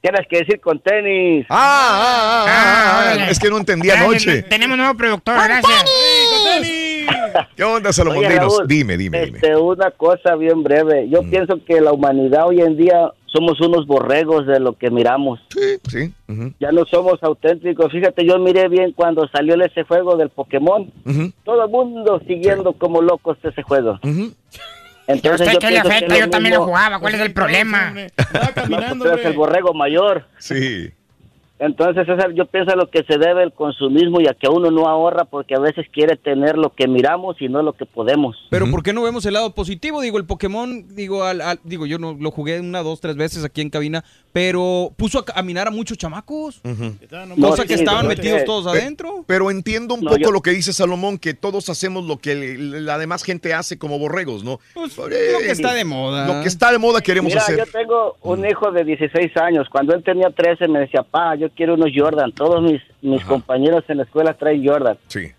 Tienes que decir con tenis. Ah, ah, ah, ah, es que no entendí anoche. Tenemos nuevo productor, gracias. <laughs> ¿Qué onda, Salomón? Oye, Dinos, Raúl, dime, dime, dime. Este, una cosa bien breve. Yo pienso que la humanidad hoy en día somos unos borregos de lo que miramos. Sí, sí. ujú, Ya no somos auténticos. Fíjate, yo miré bien cuando salió ese juego del Pokémon. ujú, Todo el mundo siguiendo como locos ese juego. ujú. Entonces ¿Usted yo qué le que afecta? es Yo lo también lo mismo. jugaba. ¿Cuál es el problema? No, tú eres el borrego mayor. Sí. Entonces, César, yo pienso a lo que se debe el consumismo y a que uno no ahorra porque a veces quiere tener lo que miramos y no lo que podemos. Pero ¿por qué no vemos el lado positivo? Digo, el Pokémon, digo, al, al- digo, yo no lo jugué una, dos, tres veces aquí en cabina, pero puso a caminar a muchos chamacos. Cosa No, que estaban metidos todos adentro. Pero entiendo un No, poco yo- lo que dice Salomón, que todos hacemos lo que la demás gente hace como borregos, ¿no? Pues, Eh, lo que está de moda. Lo que está de moda queremos Mira, hacer. yo tengo un hijo de 16 años. Cuando él tenía 13 me decía, pa, yo quiero unos Jordan. Todos mis, mis compañeros en la escuela traen Jordan. Sí,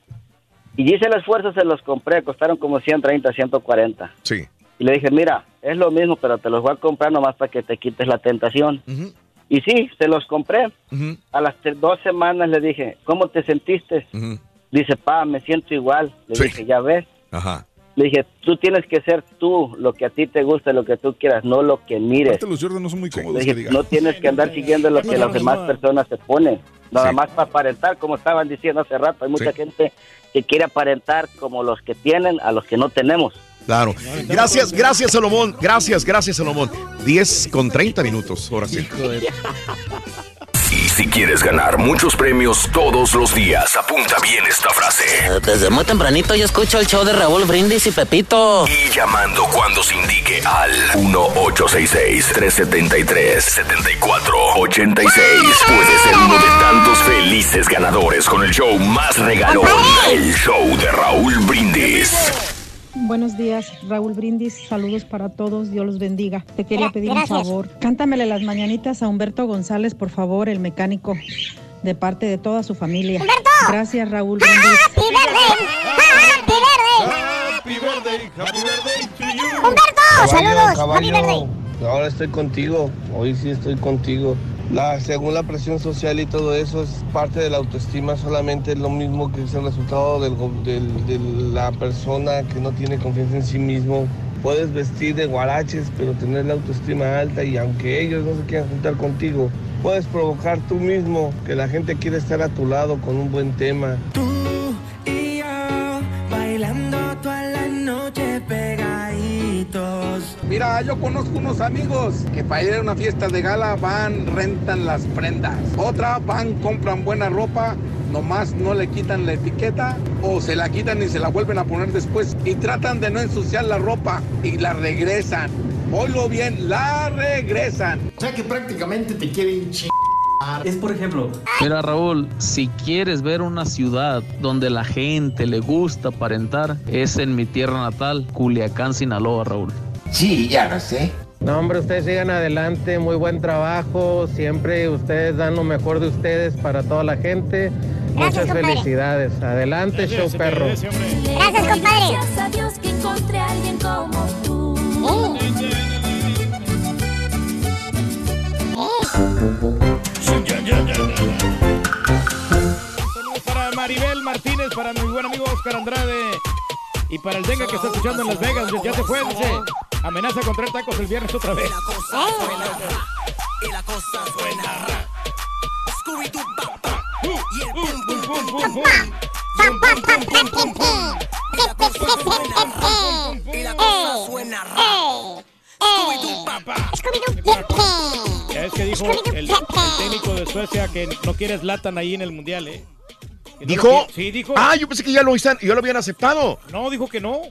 Y hice el esfuerzo, se los compré. Costaron como 130, 140. sí. Y le dije, mira, es lo mismo, pero te los voy a comprar nomás para que te quites la tentación. Y sí, se los compré. A las dos semanas le dije, ¿cómo te sentiste? Dice, pa, me siento igual. Le Sí. dije, ya ves. Ajá. Le dije, tú tienes que ser tú, lo que a ti te gusta, lo que tú quieras, no lo que mires. Aparte, los Jordan no son muy Le cómodos, dije, que diga. no tienes que andar siguiendo lo que las demás personas se ponen. Nada Sí. más para aparentar, como estaban diciendo hace rato. Hay mucha Sí. gente que quiere aparentar como los que tienen a los que no tenemos. Claro. Gracias, gracias, Salomón. Gracias, gracias, Salomón. 10 con 30 minutos, ahora sí. Y si quieres ganar muchos premios todos los días, apunta bien esta frase. Desde muy tempranito yo escucho el show de Raúl Brindis y Pepito. Y llamando cuando se indique al 1-866-373-7486. Puede ser uno de tantos felices ganadores con el show más regalón, el show de Raúl Brindis. Buenos días, Raúl Brindis. Saludos para todos. Dios los bendiga. Te quería Gra- pedir gracias. un favor. Cántamele las mañanitas a Humberto González, por favor, el mecánico, de parte de toda su familia. Gracias, Raúl Brindis. ¡Happy birthday! ¡Happy birthday! ¡Humberto! ¡Saludos! ¡Happy birthday! Ahora estoy contigo, hoy sí estoy contigo. Según la presión social y todo eso es parte de la autoestima, solamente es lo mismo que es el resultado de la persona que no tiene confianza en sí mismo. Puedes vestir de guaraches, pero tener la autoestima alta y aunque ellos no se quieran juntar contigo, puedes provocar tú mismo que la gente quiere estar a tu lado con un buen tema. y yo bailando toda la noche Mira, yo conozco unos amigos que para ir a una fiesta de gala van, rentan las prendas. Otra van, compran buena ropa, nomás no le quitan la etiqueta o se la quitan y se la vuelven a poner después y tratan de no ensuciar la ropa y la regresan. Oílo bien, la regresan. O sea que prácticamente te quieren ch... Es por ejemplo. Mira Raúl, si quieres ver una ciudad donde la gente le gusta aparentar, es en mi tierra natal, Culiacán, Sinaloa, Raúl. Sí, ya lo sé. No, hombre, ustedes sigan adelante, muy buen trabajo, siempre ustedes dan lo mejor de ustedes para toda la gente. Muchas compadre. felicidades. Adelante, show perro. Gracias, compadre. Gracias a Dios que encontré a alguien como tú. Saludos para Maribel Martínez, para mi buen amigo Oscar Andrade. Y para el Dengue que está escuchando en Las Vegas, ya se fue, dice. Amenaza con traer tacos el viernes otra vez. Y la cosa suena. Y el pum, pum, pum, pum, pum. Pam, pam, pam, pam, pam, pam. Y la cosa suena ra. Scooby-Doo, pa, pa. Ya es que dijo el, el técnico de Suecia que no quiere Zlatan ahí en el Mundial, ¿eh? No ¿Dijo? Sí, dijo. Ah, yo pensé que ya lo, están- ya lo habían aceptado. No, dijo que no.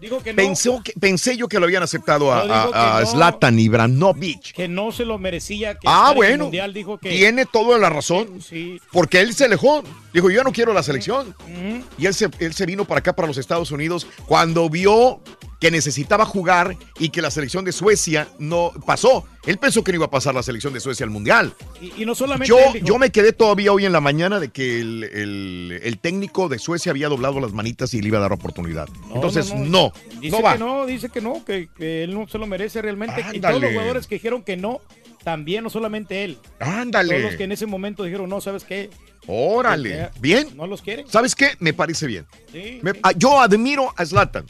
Dijo que no. Pensó que, pensé yo que lo habían aceptado a, No, a- a no. Zlatan Ibrahimovic. Que no se lo merecía. Que Ah, bueno. Mundial dijo que. Tiene toda la razón. Sí. Porque él se alejó. Dijo, yo no quiero la selección. Y él se, él se vino para acá, para los Estados Unidos, cuando vio que necesitaba jugar y que la selección de Suecia no pasó. Él pensó que no iba a pasar la selección de Suecia al Mundial. Y, y no solamente. Yo, él dijo- yo me quedé todavía hoy en la mañana de que el, el- el técnico de Suecia había doblado las manitas y le iba a dar oportunidad. No, Entonces, no, no, no. no, Dice va. que no, dice que no, que, que él no se lo merece realmente. Y todos los jugadores que dijeron que no, también, no solamente él. Ándale. Todos los que en ese momento dijeron, no, ¿sabes qué? Órale. Bien. No los quieren. ¿Sabes qué? Me parece bien. Sí. Me- ah, yo admiro a Zlatan.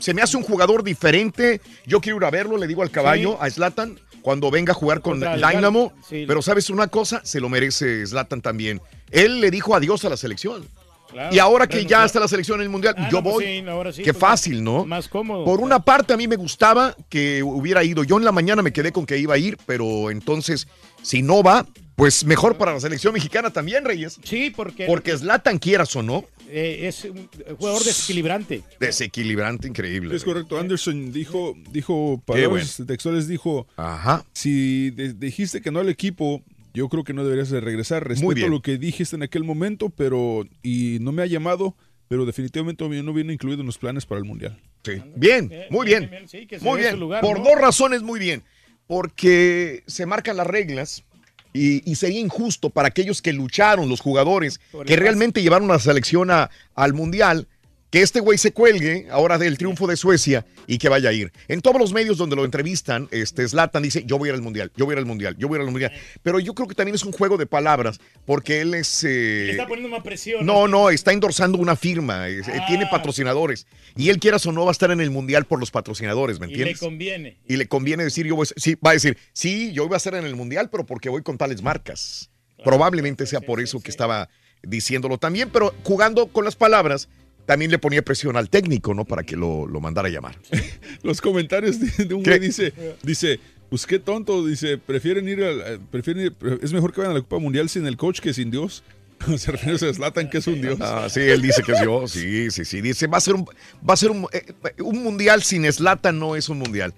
Se me hace un jugador diferente. Yo quiero ir a verlo, le digo al caballo, a Zlatan, cuando venga a jugar con Dynamo. Sí. Pero ¿sabes una cosa? Se lo merece Zlatan también. Él le dijo adiós a la selección. Claro, y ahora que ya está la selección en el Mundial, Ah, yo no, pues voy. sí, ahora sí, Qué pues, fácil, ¿no? Más cómodo. Por una parte a mí me gustaba que hubiera ido. Yo en la mañana me quedé con que iba a ir, pero entonces, si no va, pues mejor para la selección mexicana también, Reyes. Sí, porque, Porque Zlatan, quieras o no, eh, es un jugador desequilibrante. desequilibrante, increíble. Es correcto. Anderson dijo, dijo palabras textuales, dijo, Ajá. si de- dijiste que no al equipo, yo creo que no deberías de regresar. Respeto bien. lo que dijiste en aquel momento, pero y no me ha llamado, pero definitivamente no viene incluido en los planes para el mundial. Sí. Bien, muy bien. Sí, que se Muy bien. lugar, Por ¿no? dos razones, muy bien. Porque se marcan las reglas y, y sería injusto para aquellos que lucharon, los jugadores, que realmente llevaron la selección a- al mundial, que este güey se cuelgue ahora del triunfo de Suecia y que vaya a ir. En todos los medios donde lo entrevistan, este Zlatan dice, yo voy a ir al mundial, yo voy a ir al mundial, yo voy a ir al mundial. Pero yo creo que también es un juego de palabras, porque él es... eh, Le está poniendo más presión. no, no, está endorsando una firma, eh, tiene Ah. patrocinadores. Y él quieras o no va a estar en el mundial por los patrocinadores, ¿me Y le entiendes? conviene. Y le conviene decir, yo voy, a- sí, va a decir, sí, yo iba a estar en el mundial, pero porque voy con tales marcas. Probablemente sea por eso que estaba diciéndolo también, pero jugando con las palabras, también le ponía presión al técnico, ¿no? Para que lo, lo mandara a llamar. <laughs> Los comentarios de, de un ¿Qué? güey dice, dice, Pues qué tonto, dice, prefieren ir, al- eh, prefieren ir- es mejor que vayan a la Copa Mundial sin el coach que sin Dios. <laughs> Se refiere a Zlatan, que es un Dios. Ah, sí, él dice que es Dios. Sí, sí, sí. Dice, va a ser un, va a ser un, eh, un mundial sin Slatan no es un mundial.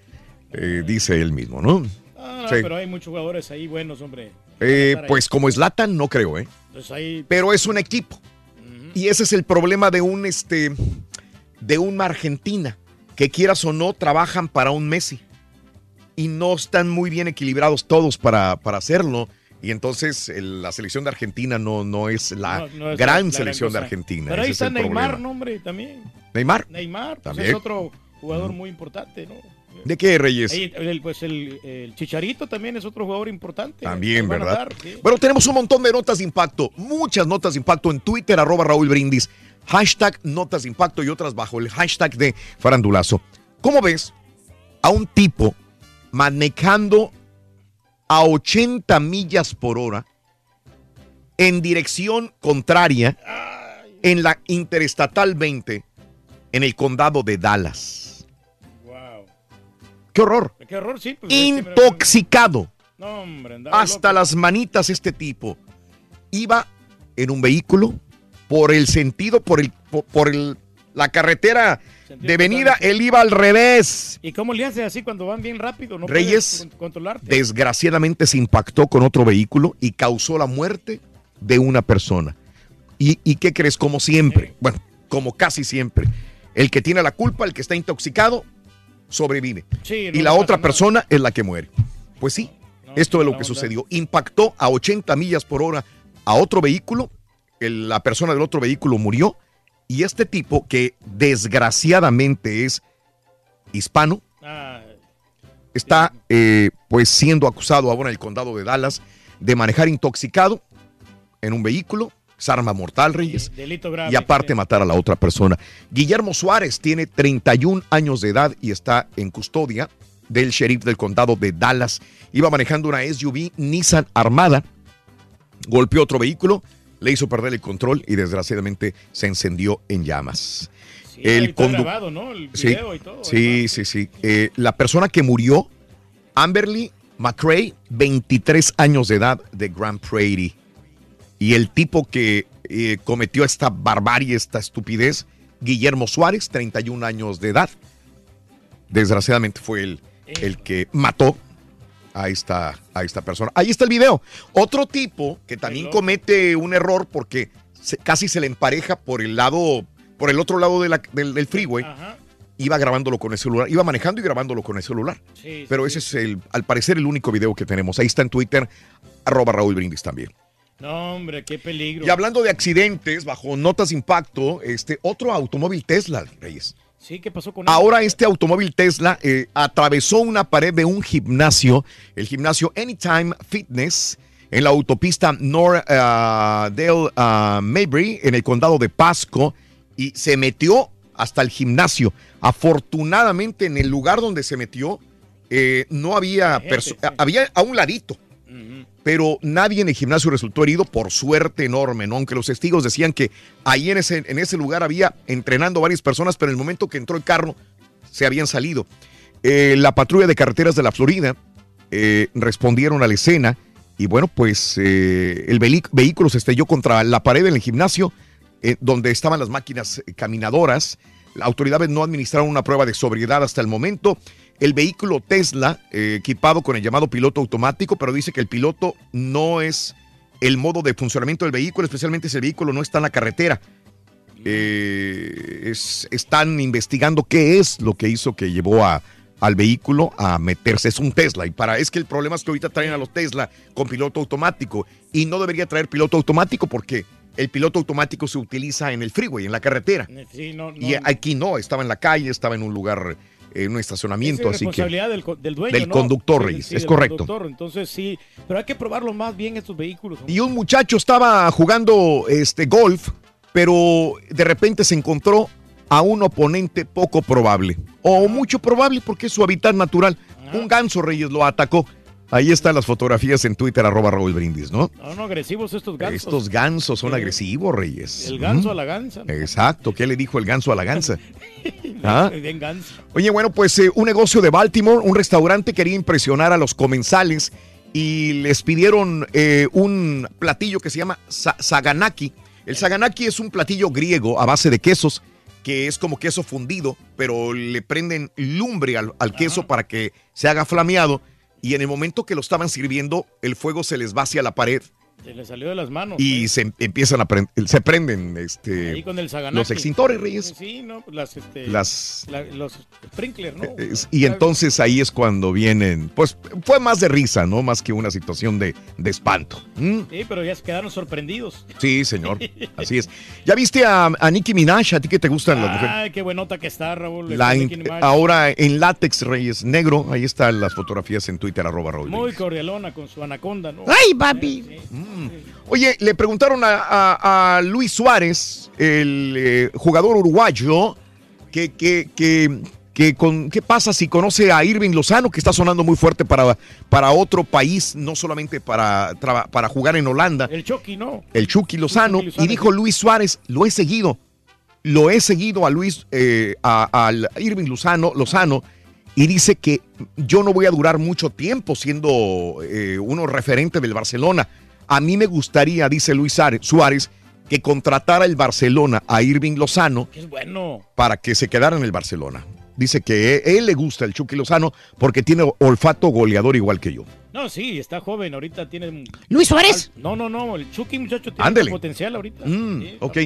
Eh, dice él mismo, ¿no? Ah, no, Sí. pero hay muchos jugadores ahí buenos, hombre. Eh, pues como Slatan no creo, ¿eh? Ahí, Pero es un equipo. Y ese es el problema de un este de una Argentina, que quieras o no trabajan para un Messi. Y no están muy bien equilibrados todos para, para hacerlo. Y entonces el- la selección de Argentina no, no es la no- no es gran la- la selección de. Argentina. Pero ahí Ese es está el Neymar, problema. ¿no, hombre? También. Neymar. Neymar, pues También. es otro jugador muy importante, ¿no? ¿De qué, Reyes? El, pues el, el Chicharito también es otro jugador importante. También, ¿verdad? dar, sí. Bueno, tenemos un montón de notas de impacto, muchas notas de impacto en Twitter, arroba Raúl Brindis, hashtag notas de impacto y otras bajo el hashtag de farandulazo. ¿Cómo ves a un tipo manejando a 80 millas por hora en dirección contraria en la Interestatal 20 en el condado de Dallas? ¡Qué horror! Qué horror, sí. pues, Intoxicado No, hombre, hasta loco. las manitas este tipo. Iba en un vehículo por el sentido, por el, por, por el- la carretera de venida, él iba al revés. ¿Y cómo le hace así cuando van bien rápido? ¿No Reyes, controlarte? Desgraciadamente se impactó con otro vehículo y causó la muerte de una persona. ¿Y, y qué crees? Como siempre, bueno, como casi siempre, el que tiene la culpa, el que está intoxicado, sobrevive. Sí, y la otra persona es la que muere. Pues sí, esto es lo que sucedió. Impactó a 80 millas por hora a otro vehículo, el- la persona del otro vehículo murió y este tipo que desgraciadamente es hispano, Ah, está eh, pues siendo acusado ahora en el condado de Dallas de manejar intoxicado en un vehículo, es arma mortal, Reyes, delito grave. y aparte matar a la otra persona. Guillermo Suárez tiene 31 años de edad y está en custodia del sheriff del condado de Dallas. Iba manejando una SUV Nissan Armada, golpeó otro vehículo, le hizo perder el control y desgraciadamente se encendió en llamas. Sí, condu- grabado, ¿no? El Sí, video y todo. sí, sí, sí. Eh, la persona que murió, Amberly McCrae, 23 años de edad, de Grand Prairie. Y el tipo que eh, cometió esta barbarie, esta estupidez, Guillermo Suárez, 31 años de edad. Desgraciadamente fue el, el que mató a esta, a esta persona. Ahí está el video. Otro tipo que también comete un error porque se- casi se le empareja por el lado, por el otro lado de la- del, del freeway. Iba grabándolo con el celular, iba manejando y grabándolo con el celular. Sí, Pero ese es el, al parecer, el único video que tenemos. Ahí está en Twitter, arroba Raúl Brindis también. No, hombre, qué peligro. Y hablando de accidentes, bajo notas de impacto, este otro automóvil Tesla, Reyes. Sí, ¿qué pasó con él? Ahora este automóvil Tesla eh, atravesó una pared de un gimnasio, el gimnasio Anytime Fitness, en la autopista North ah, Dale Mabry, en el condado de Pasco, y se metió hasta el gimnasio. Afortunadamente, en el lugar donde se metió, eh, no había perso- había a un ladito pero nadie en el gimnasio resultó herido por suerte enorme, ¿no? Aunque los testigos decían que ahí en ese, en ese lugar había entrenando varias personas, pero en el momento que entró el carro se habían salido. Eh, la patrulla de carreteras de la Florida eh, respondieron a la escena y bueno, pues eh, el vehículo se estrelló contra la pared en el gimnasio donde estaban las máquinas caminadoras. Las autoridades no administraron una prueba de sobriedad hasta el momento. El vehículo Tesla, eh, equipado con el llamado piloto automático, pero dice que el piloto no es el modo de funcionamiento del vehículo, especialmente si el vehículo no está en la carretera. Eh, es- están investigando qué es lo que hizo que llevó a, al vehículo a meterse. Es un Tesla. Y para es que el problema es que ahorita traen a los Tesla con piloto automático. Y no debería traer piloto automático porque el piloto automático se utiliza en el freeway, en la carretera. Sí, no, no, Y aquí no, estaba en la calle, estaba en un lugar, en un estacionamiento, es así que... responsabilidad del, co- del dueño, del ¿no? conductor, Reyes, sí, es del correcto. conductor. Entonces sí, pero hay que probarlo más bien estos vehículos. ¿no? Y un muchacho estaba jugando este golf, pero de repente se encontró a un oponente poco probable, o mucho probable porque es su hábitat natural. Un ganso Reyes lo atacó Ahí están las fotografías en Twitter, arroba Raúl Brindis, ¿no? No, no, agresivos estos gansos. Estos gansos son agresivos, Reyes. El ganso ¿Mm? a la gansa. Exacto, ¿qué le dijo el ganso a la gansa? <laughs> <laughs> ¿Ah? Bien ganso. Oye, bueno, pues eh, un negocio de Baltimore, un restaurante quería impresionar a los comensales y les pidieron eh, un platillo que se llama sa- saganaki. El saganaki es un platillo griego a base de quesos, que es como queso fundido, pero le prenden lumbre al, al queso para que se haga flameado. Y en el momento que lo estaban sirviendo, el fuego se les va hacia la pared Se le salió de las manos. y se em- empiezan a prend- se prenden este, Ahí con el Saganaki. los extintores, Reyes. Sí, no, pues las, este, Las- la- los sprinklers, ¿no? Es- Y entonces ahí es cuando vienen, pues fue más de risa, ¿no? Más que una situación de, de espanto. ¿Mm? Sí, pero ya se quedaron sorprendidos. Sí, señor, <laughs> así es. ¿Ya viste a, a Nicki Minaj? ¿A ti que te gustan las mujeres? Ay, qué buenota que está, Raúl. La in- ahora en látex Reyes negro, ahí están las fotografías en Twitter, arroba Raúl. Muy cordialona con su anaconda, ¿no? ¡Ay, papi! Oye, le preguntaron a, a- a Luis Suárez, el eh, jugador uruguayo, que, que, que, que con, qué pasa si conoce a Irving Lozano, que está sonando muy fuerte para, para otro país, no solamente para, para jugar en Holanda, El Chucky, ¿no? el Chucky Lozano, Chucky Lozano, y dijo Luis Suárez, lo he seguido, lo he seguido a Luis, eh, a, Irving Lozano, Lozano, y dice que yo no voy a durar mucho tiempo siendo eh, uno referente del Barcelona. A mí me gustaría, dice Luis Suárez- que contratara el Barcelona a Irving Lozano Es bueno. para que se quedara en el Barcelona. Dice que a él le gusta el Chucky Lozano porque tiene olfato goleador igual que yo. No, sí, está joven, ahorita tiene... un- ¿Luis Suárez? No, no, no, el Chucky, muchacho, tiene Ándele. potencial ahorita. Mm, Sí, ok.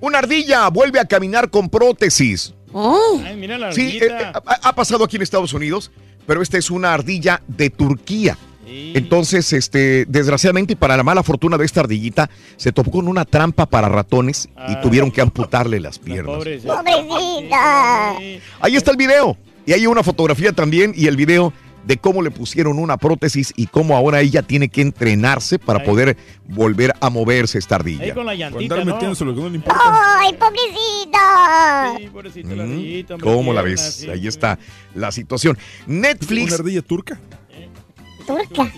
Una ardilla vuelve a caminar con prótesis. Ay, mira la Sí, ardillita. eh, eh, ha, ha pasado aquí en Estados Unidos, pero esta es una ardilla de Turquía. Entonces, este, desgraciadamente y para la mala fortuna de esta ardillita, se topó con una trampa para ratones y tuvieron que amputarle las piernas. Pobrecita. Ahí está el video. Y hay una fotografía también y el video de cómo le pusieron una prótesis y cómo ahora ella tiene que entrenarse para Ahí. poder volver a moverse esta ardilla. Ahí con la llantita, Andar ¿no? metiéndose lo que no le importa. ¡Ay, pobrecita! Sí, pobrecita la Mm, ardillita, ¿Cómo la ves? sí, Ahí sí. está la situación. Netflix. ¿Una ardilla turca? Turca.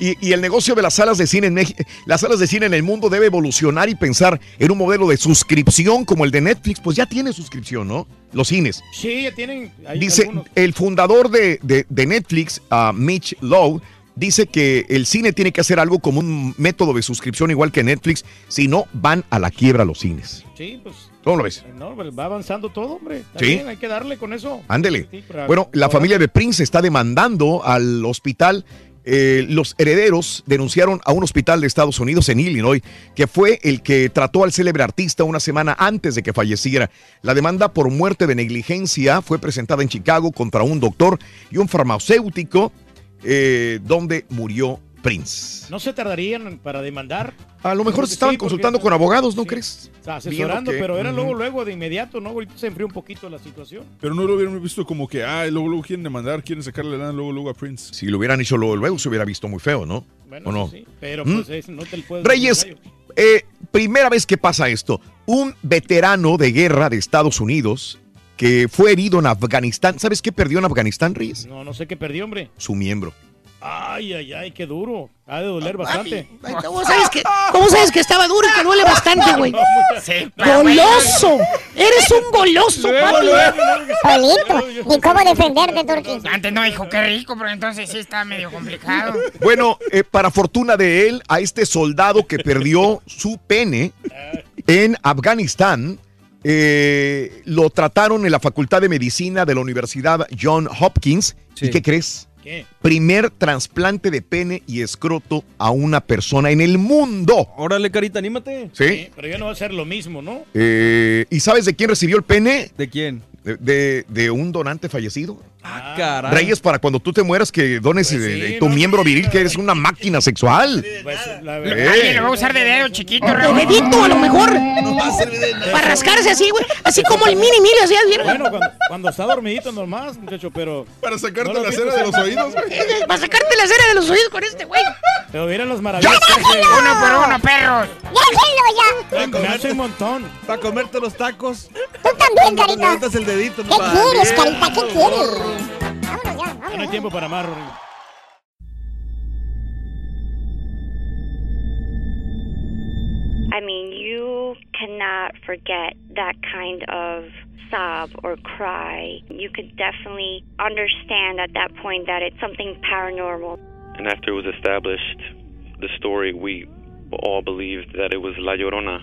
Y, y el negocio de las salas de cine en México, las salas de cine en el mundo debe evolucionar y pensar en un modelo de suscripción como el de Netflix, pues ya tiene suscripción, ¿no? Los cines. Sí, ya tienen... hay Dice algunos. el fundador de, de- de Netflix, ah, Mitch Lowe, dice que el cine tiene que hacer algo como un método de suscripción igual que Netflix, si no van a la quiebra los cines. Sí, pues... ¿Cómo lo ves? No, pues va avanzando todo, hombre. Está Sí. hay que darle con eso. Ándele. Sí, Bueno, la familia de Prince está demandando al hospital. eh, los herederos denunciaron a un hospital de Estados Unidos en Illinois que fue el que trató al célebre artista una semana antes de que falleciera. La demanda por muerte de negligencia fue presentada en Chicago contra un doctor y un farmacéutico eh, donde murió Prince. ¿No se tardarían para demandar? A lo mejor se estaban sí, porque- consultando con abogados, ¿no crees? O sea, asesorando, que- pero era luego, luego, de inmediato, ¿no? Ahorita se enfrió un poquito la situación. Pero no lo hubieran visto como que, ah, luego, luego quieren demandar, quieren sacarle lana luego, luego a Prince. Si lo hubieran hecho luego, luego se hubiera visto muy feo, ¿no? Bueno, ¿O no? sí, pero ¿Mm? pues es- no te lo puedes Reyes, eh, primera vez que pasa esto. Un veterano de guerra de Estados Unidos que fue herido en Afganistán. ¿Sabes qué perdió en Afganistán, Reyes? No, no sé qué perdió, hombre. Su miembro. Ay, ay, ay, qué duro. Ha de doler bastante. ¿Cómo sabes que, <laughs> cómo sabes que estaba duro y que duele bastante, güey? Sí, ¡Goloso! ¡Eres un goloso, papi! Solito. Ni cómo defenderte, Turki. Antes no dijo qué rico, pero entonces sí está medio complicado. Bueno, eh, para fortuna de él, a este soldado que perdió su pene en Afganistán, eh, lo trataron en la Facultad de Medicina de la Universidad John Hopkins. ¿Y qué crees? ¿Qué? Primer trasplante de pene y escroto a una persona en el mundo. Órale, carita, anímate. Sí. Pero ya no va a ser lo mismo, ¿no? Eh, ¿Y sabes de quién recibió el pene? ¿De quién? De, de- de un donante fallecido. Ah, caray. Reyes, para cuando tú te mueras, que dones Pues eh, tu miembro viril, que eres una máquina sexual. Pues, la Alguien lo va a usar de dedo chiquito, De Raúl. dedito, a lo mejor. Para rascarse así, güey. Así como el mini mili, así, ¿vieron? Bueno, cuando, cuando está dormidito nomás, muchacho, pero... Para sacarte No la cera de los oídos, güey. Eh, Para sacarte la cera de los oídos con este, güey. Pero maravillas que hace. Uno por uno, perros. ¡Déjenlo ya! Me hace un montón. Para comerte los tacos. Tú también, Carita. el dedito. ¿Qué quieres, Carita? ¿Qué quieres? Ya. No hay tiempo para más, Rory. I mean, you cannot forget that kind of sob or cry. You could definitely understand at that point that it's something paranormal. And after it was established, the story, we all believed that it was La Llorona.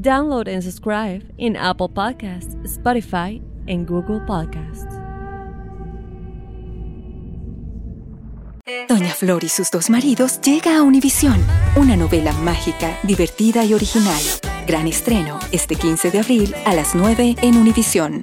Download and subscribe in Apple Podcasts, Spotify, and Google Podcasts. Doña Flor y sus dos maridos llega a Univisión, una novela mágica, divertida y original. Gran estreno este 15 de abril a las 9 en Univisión.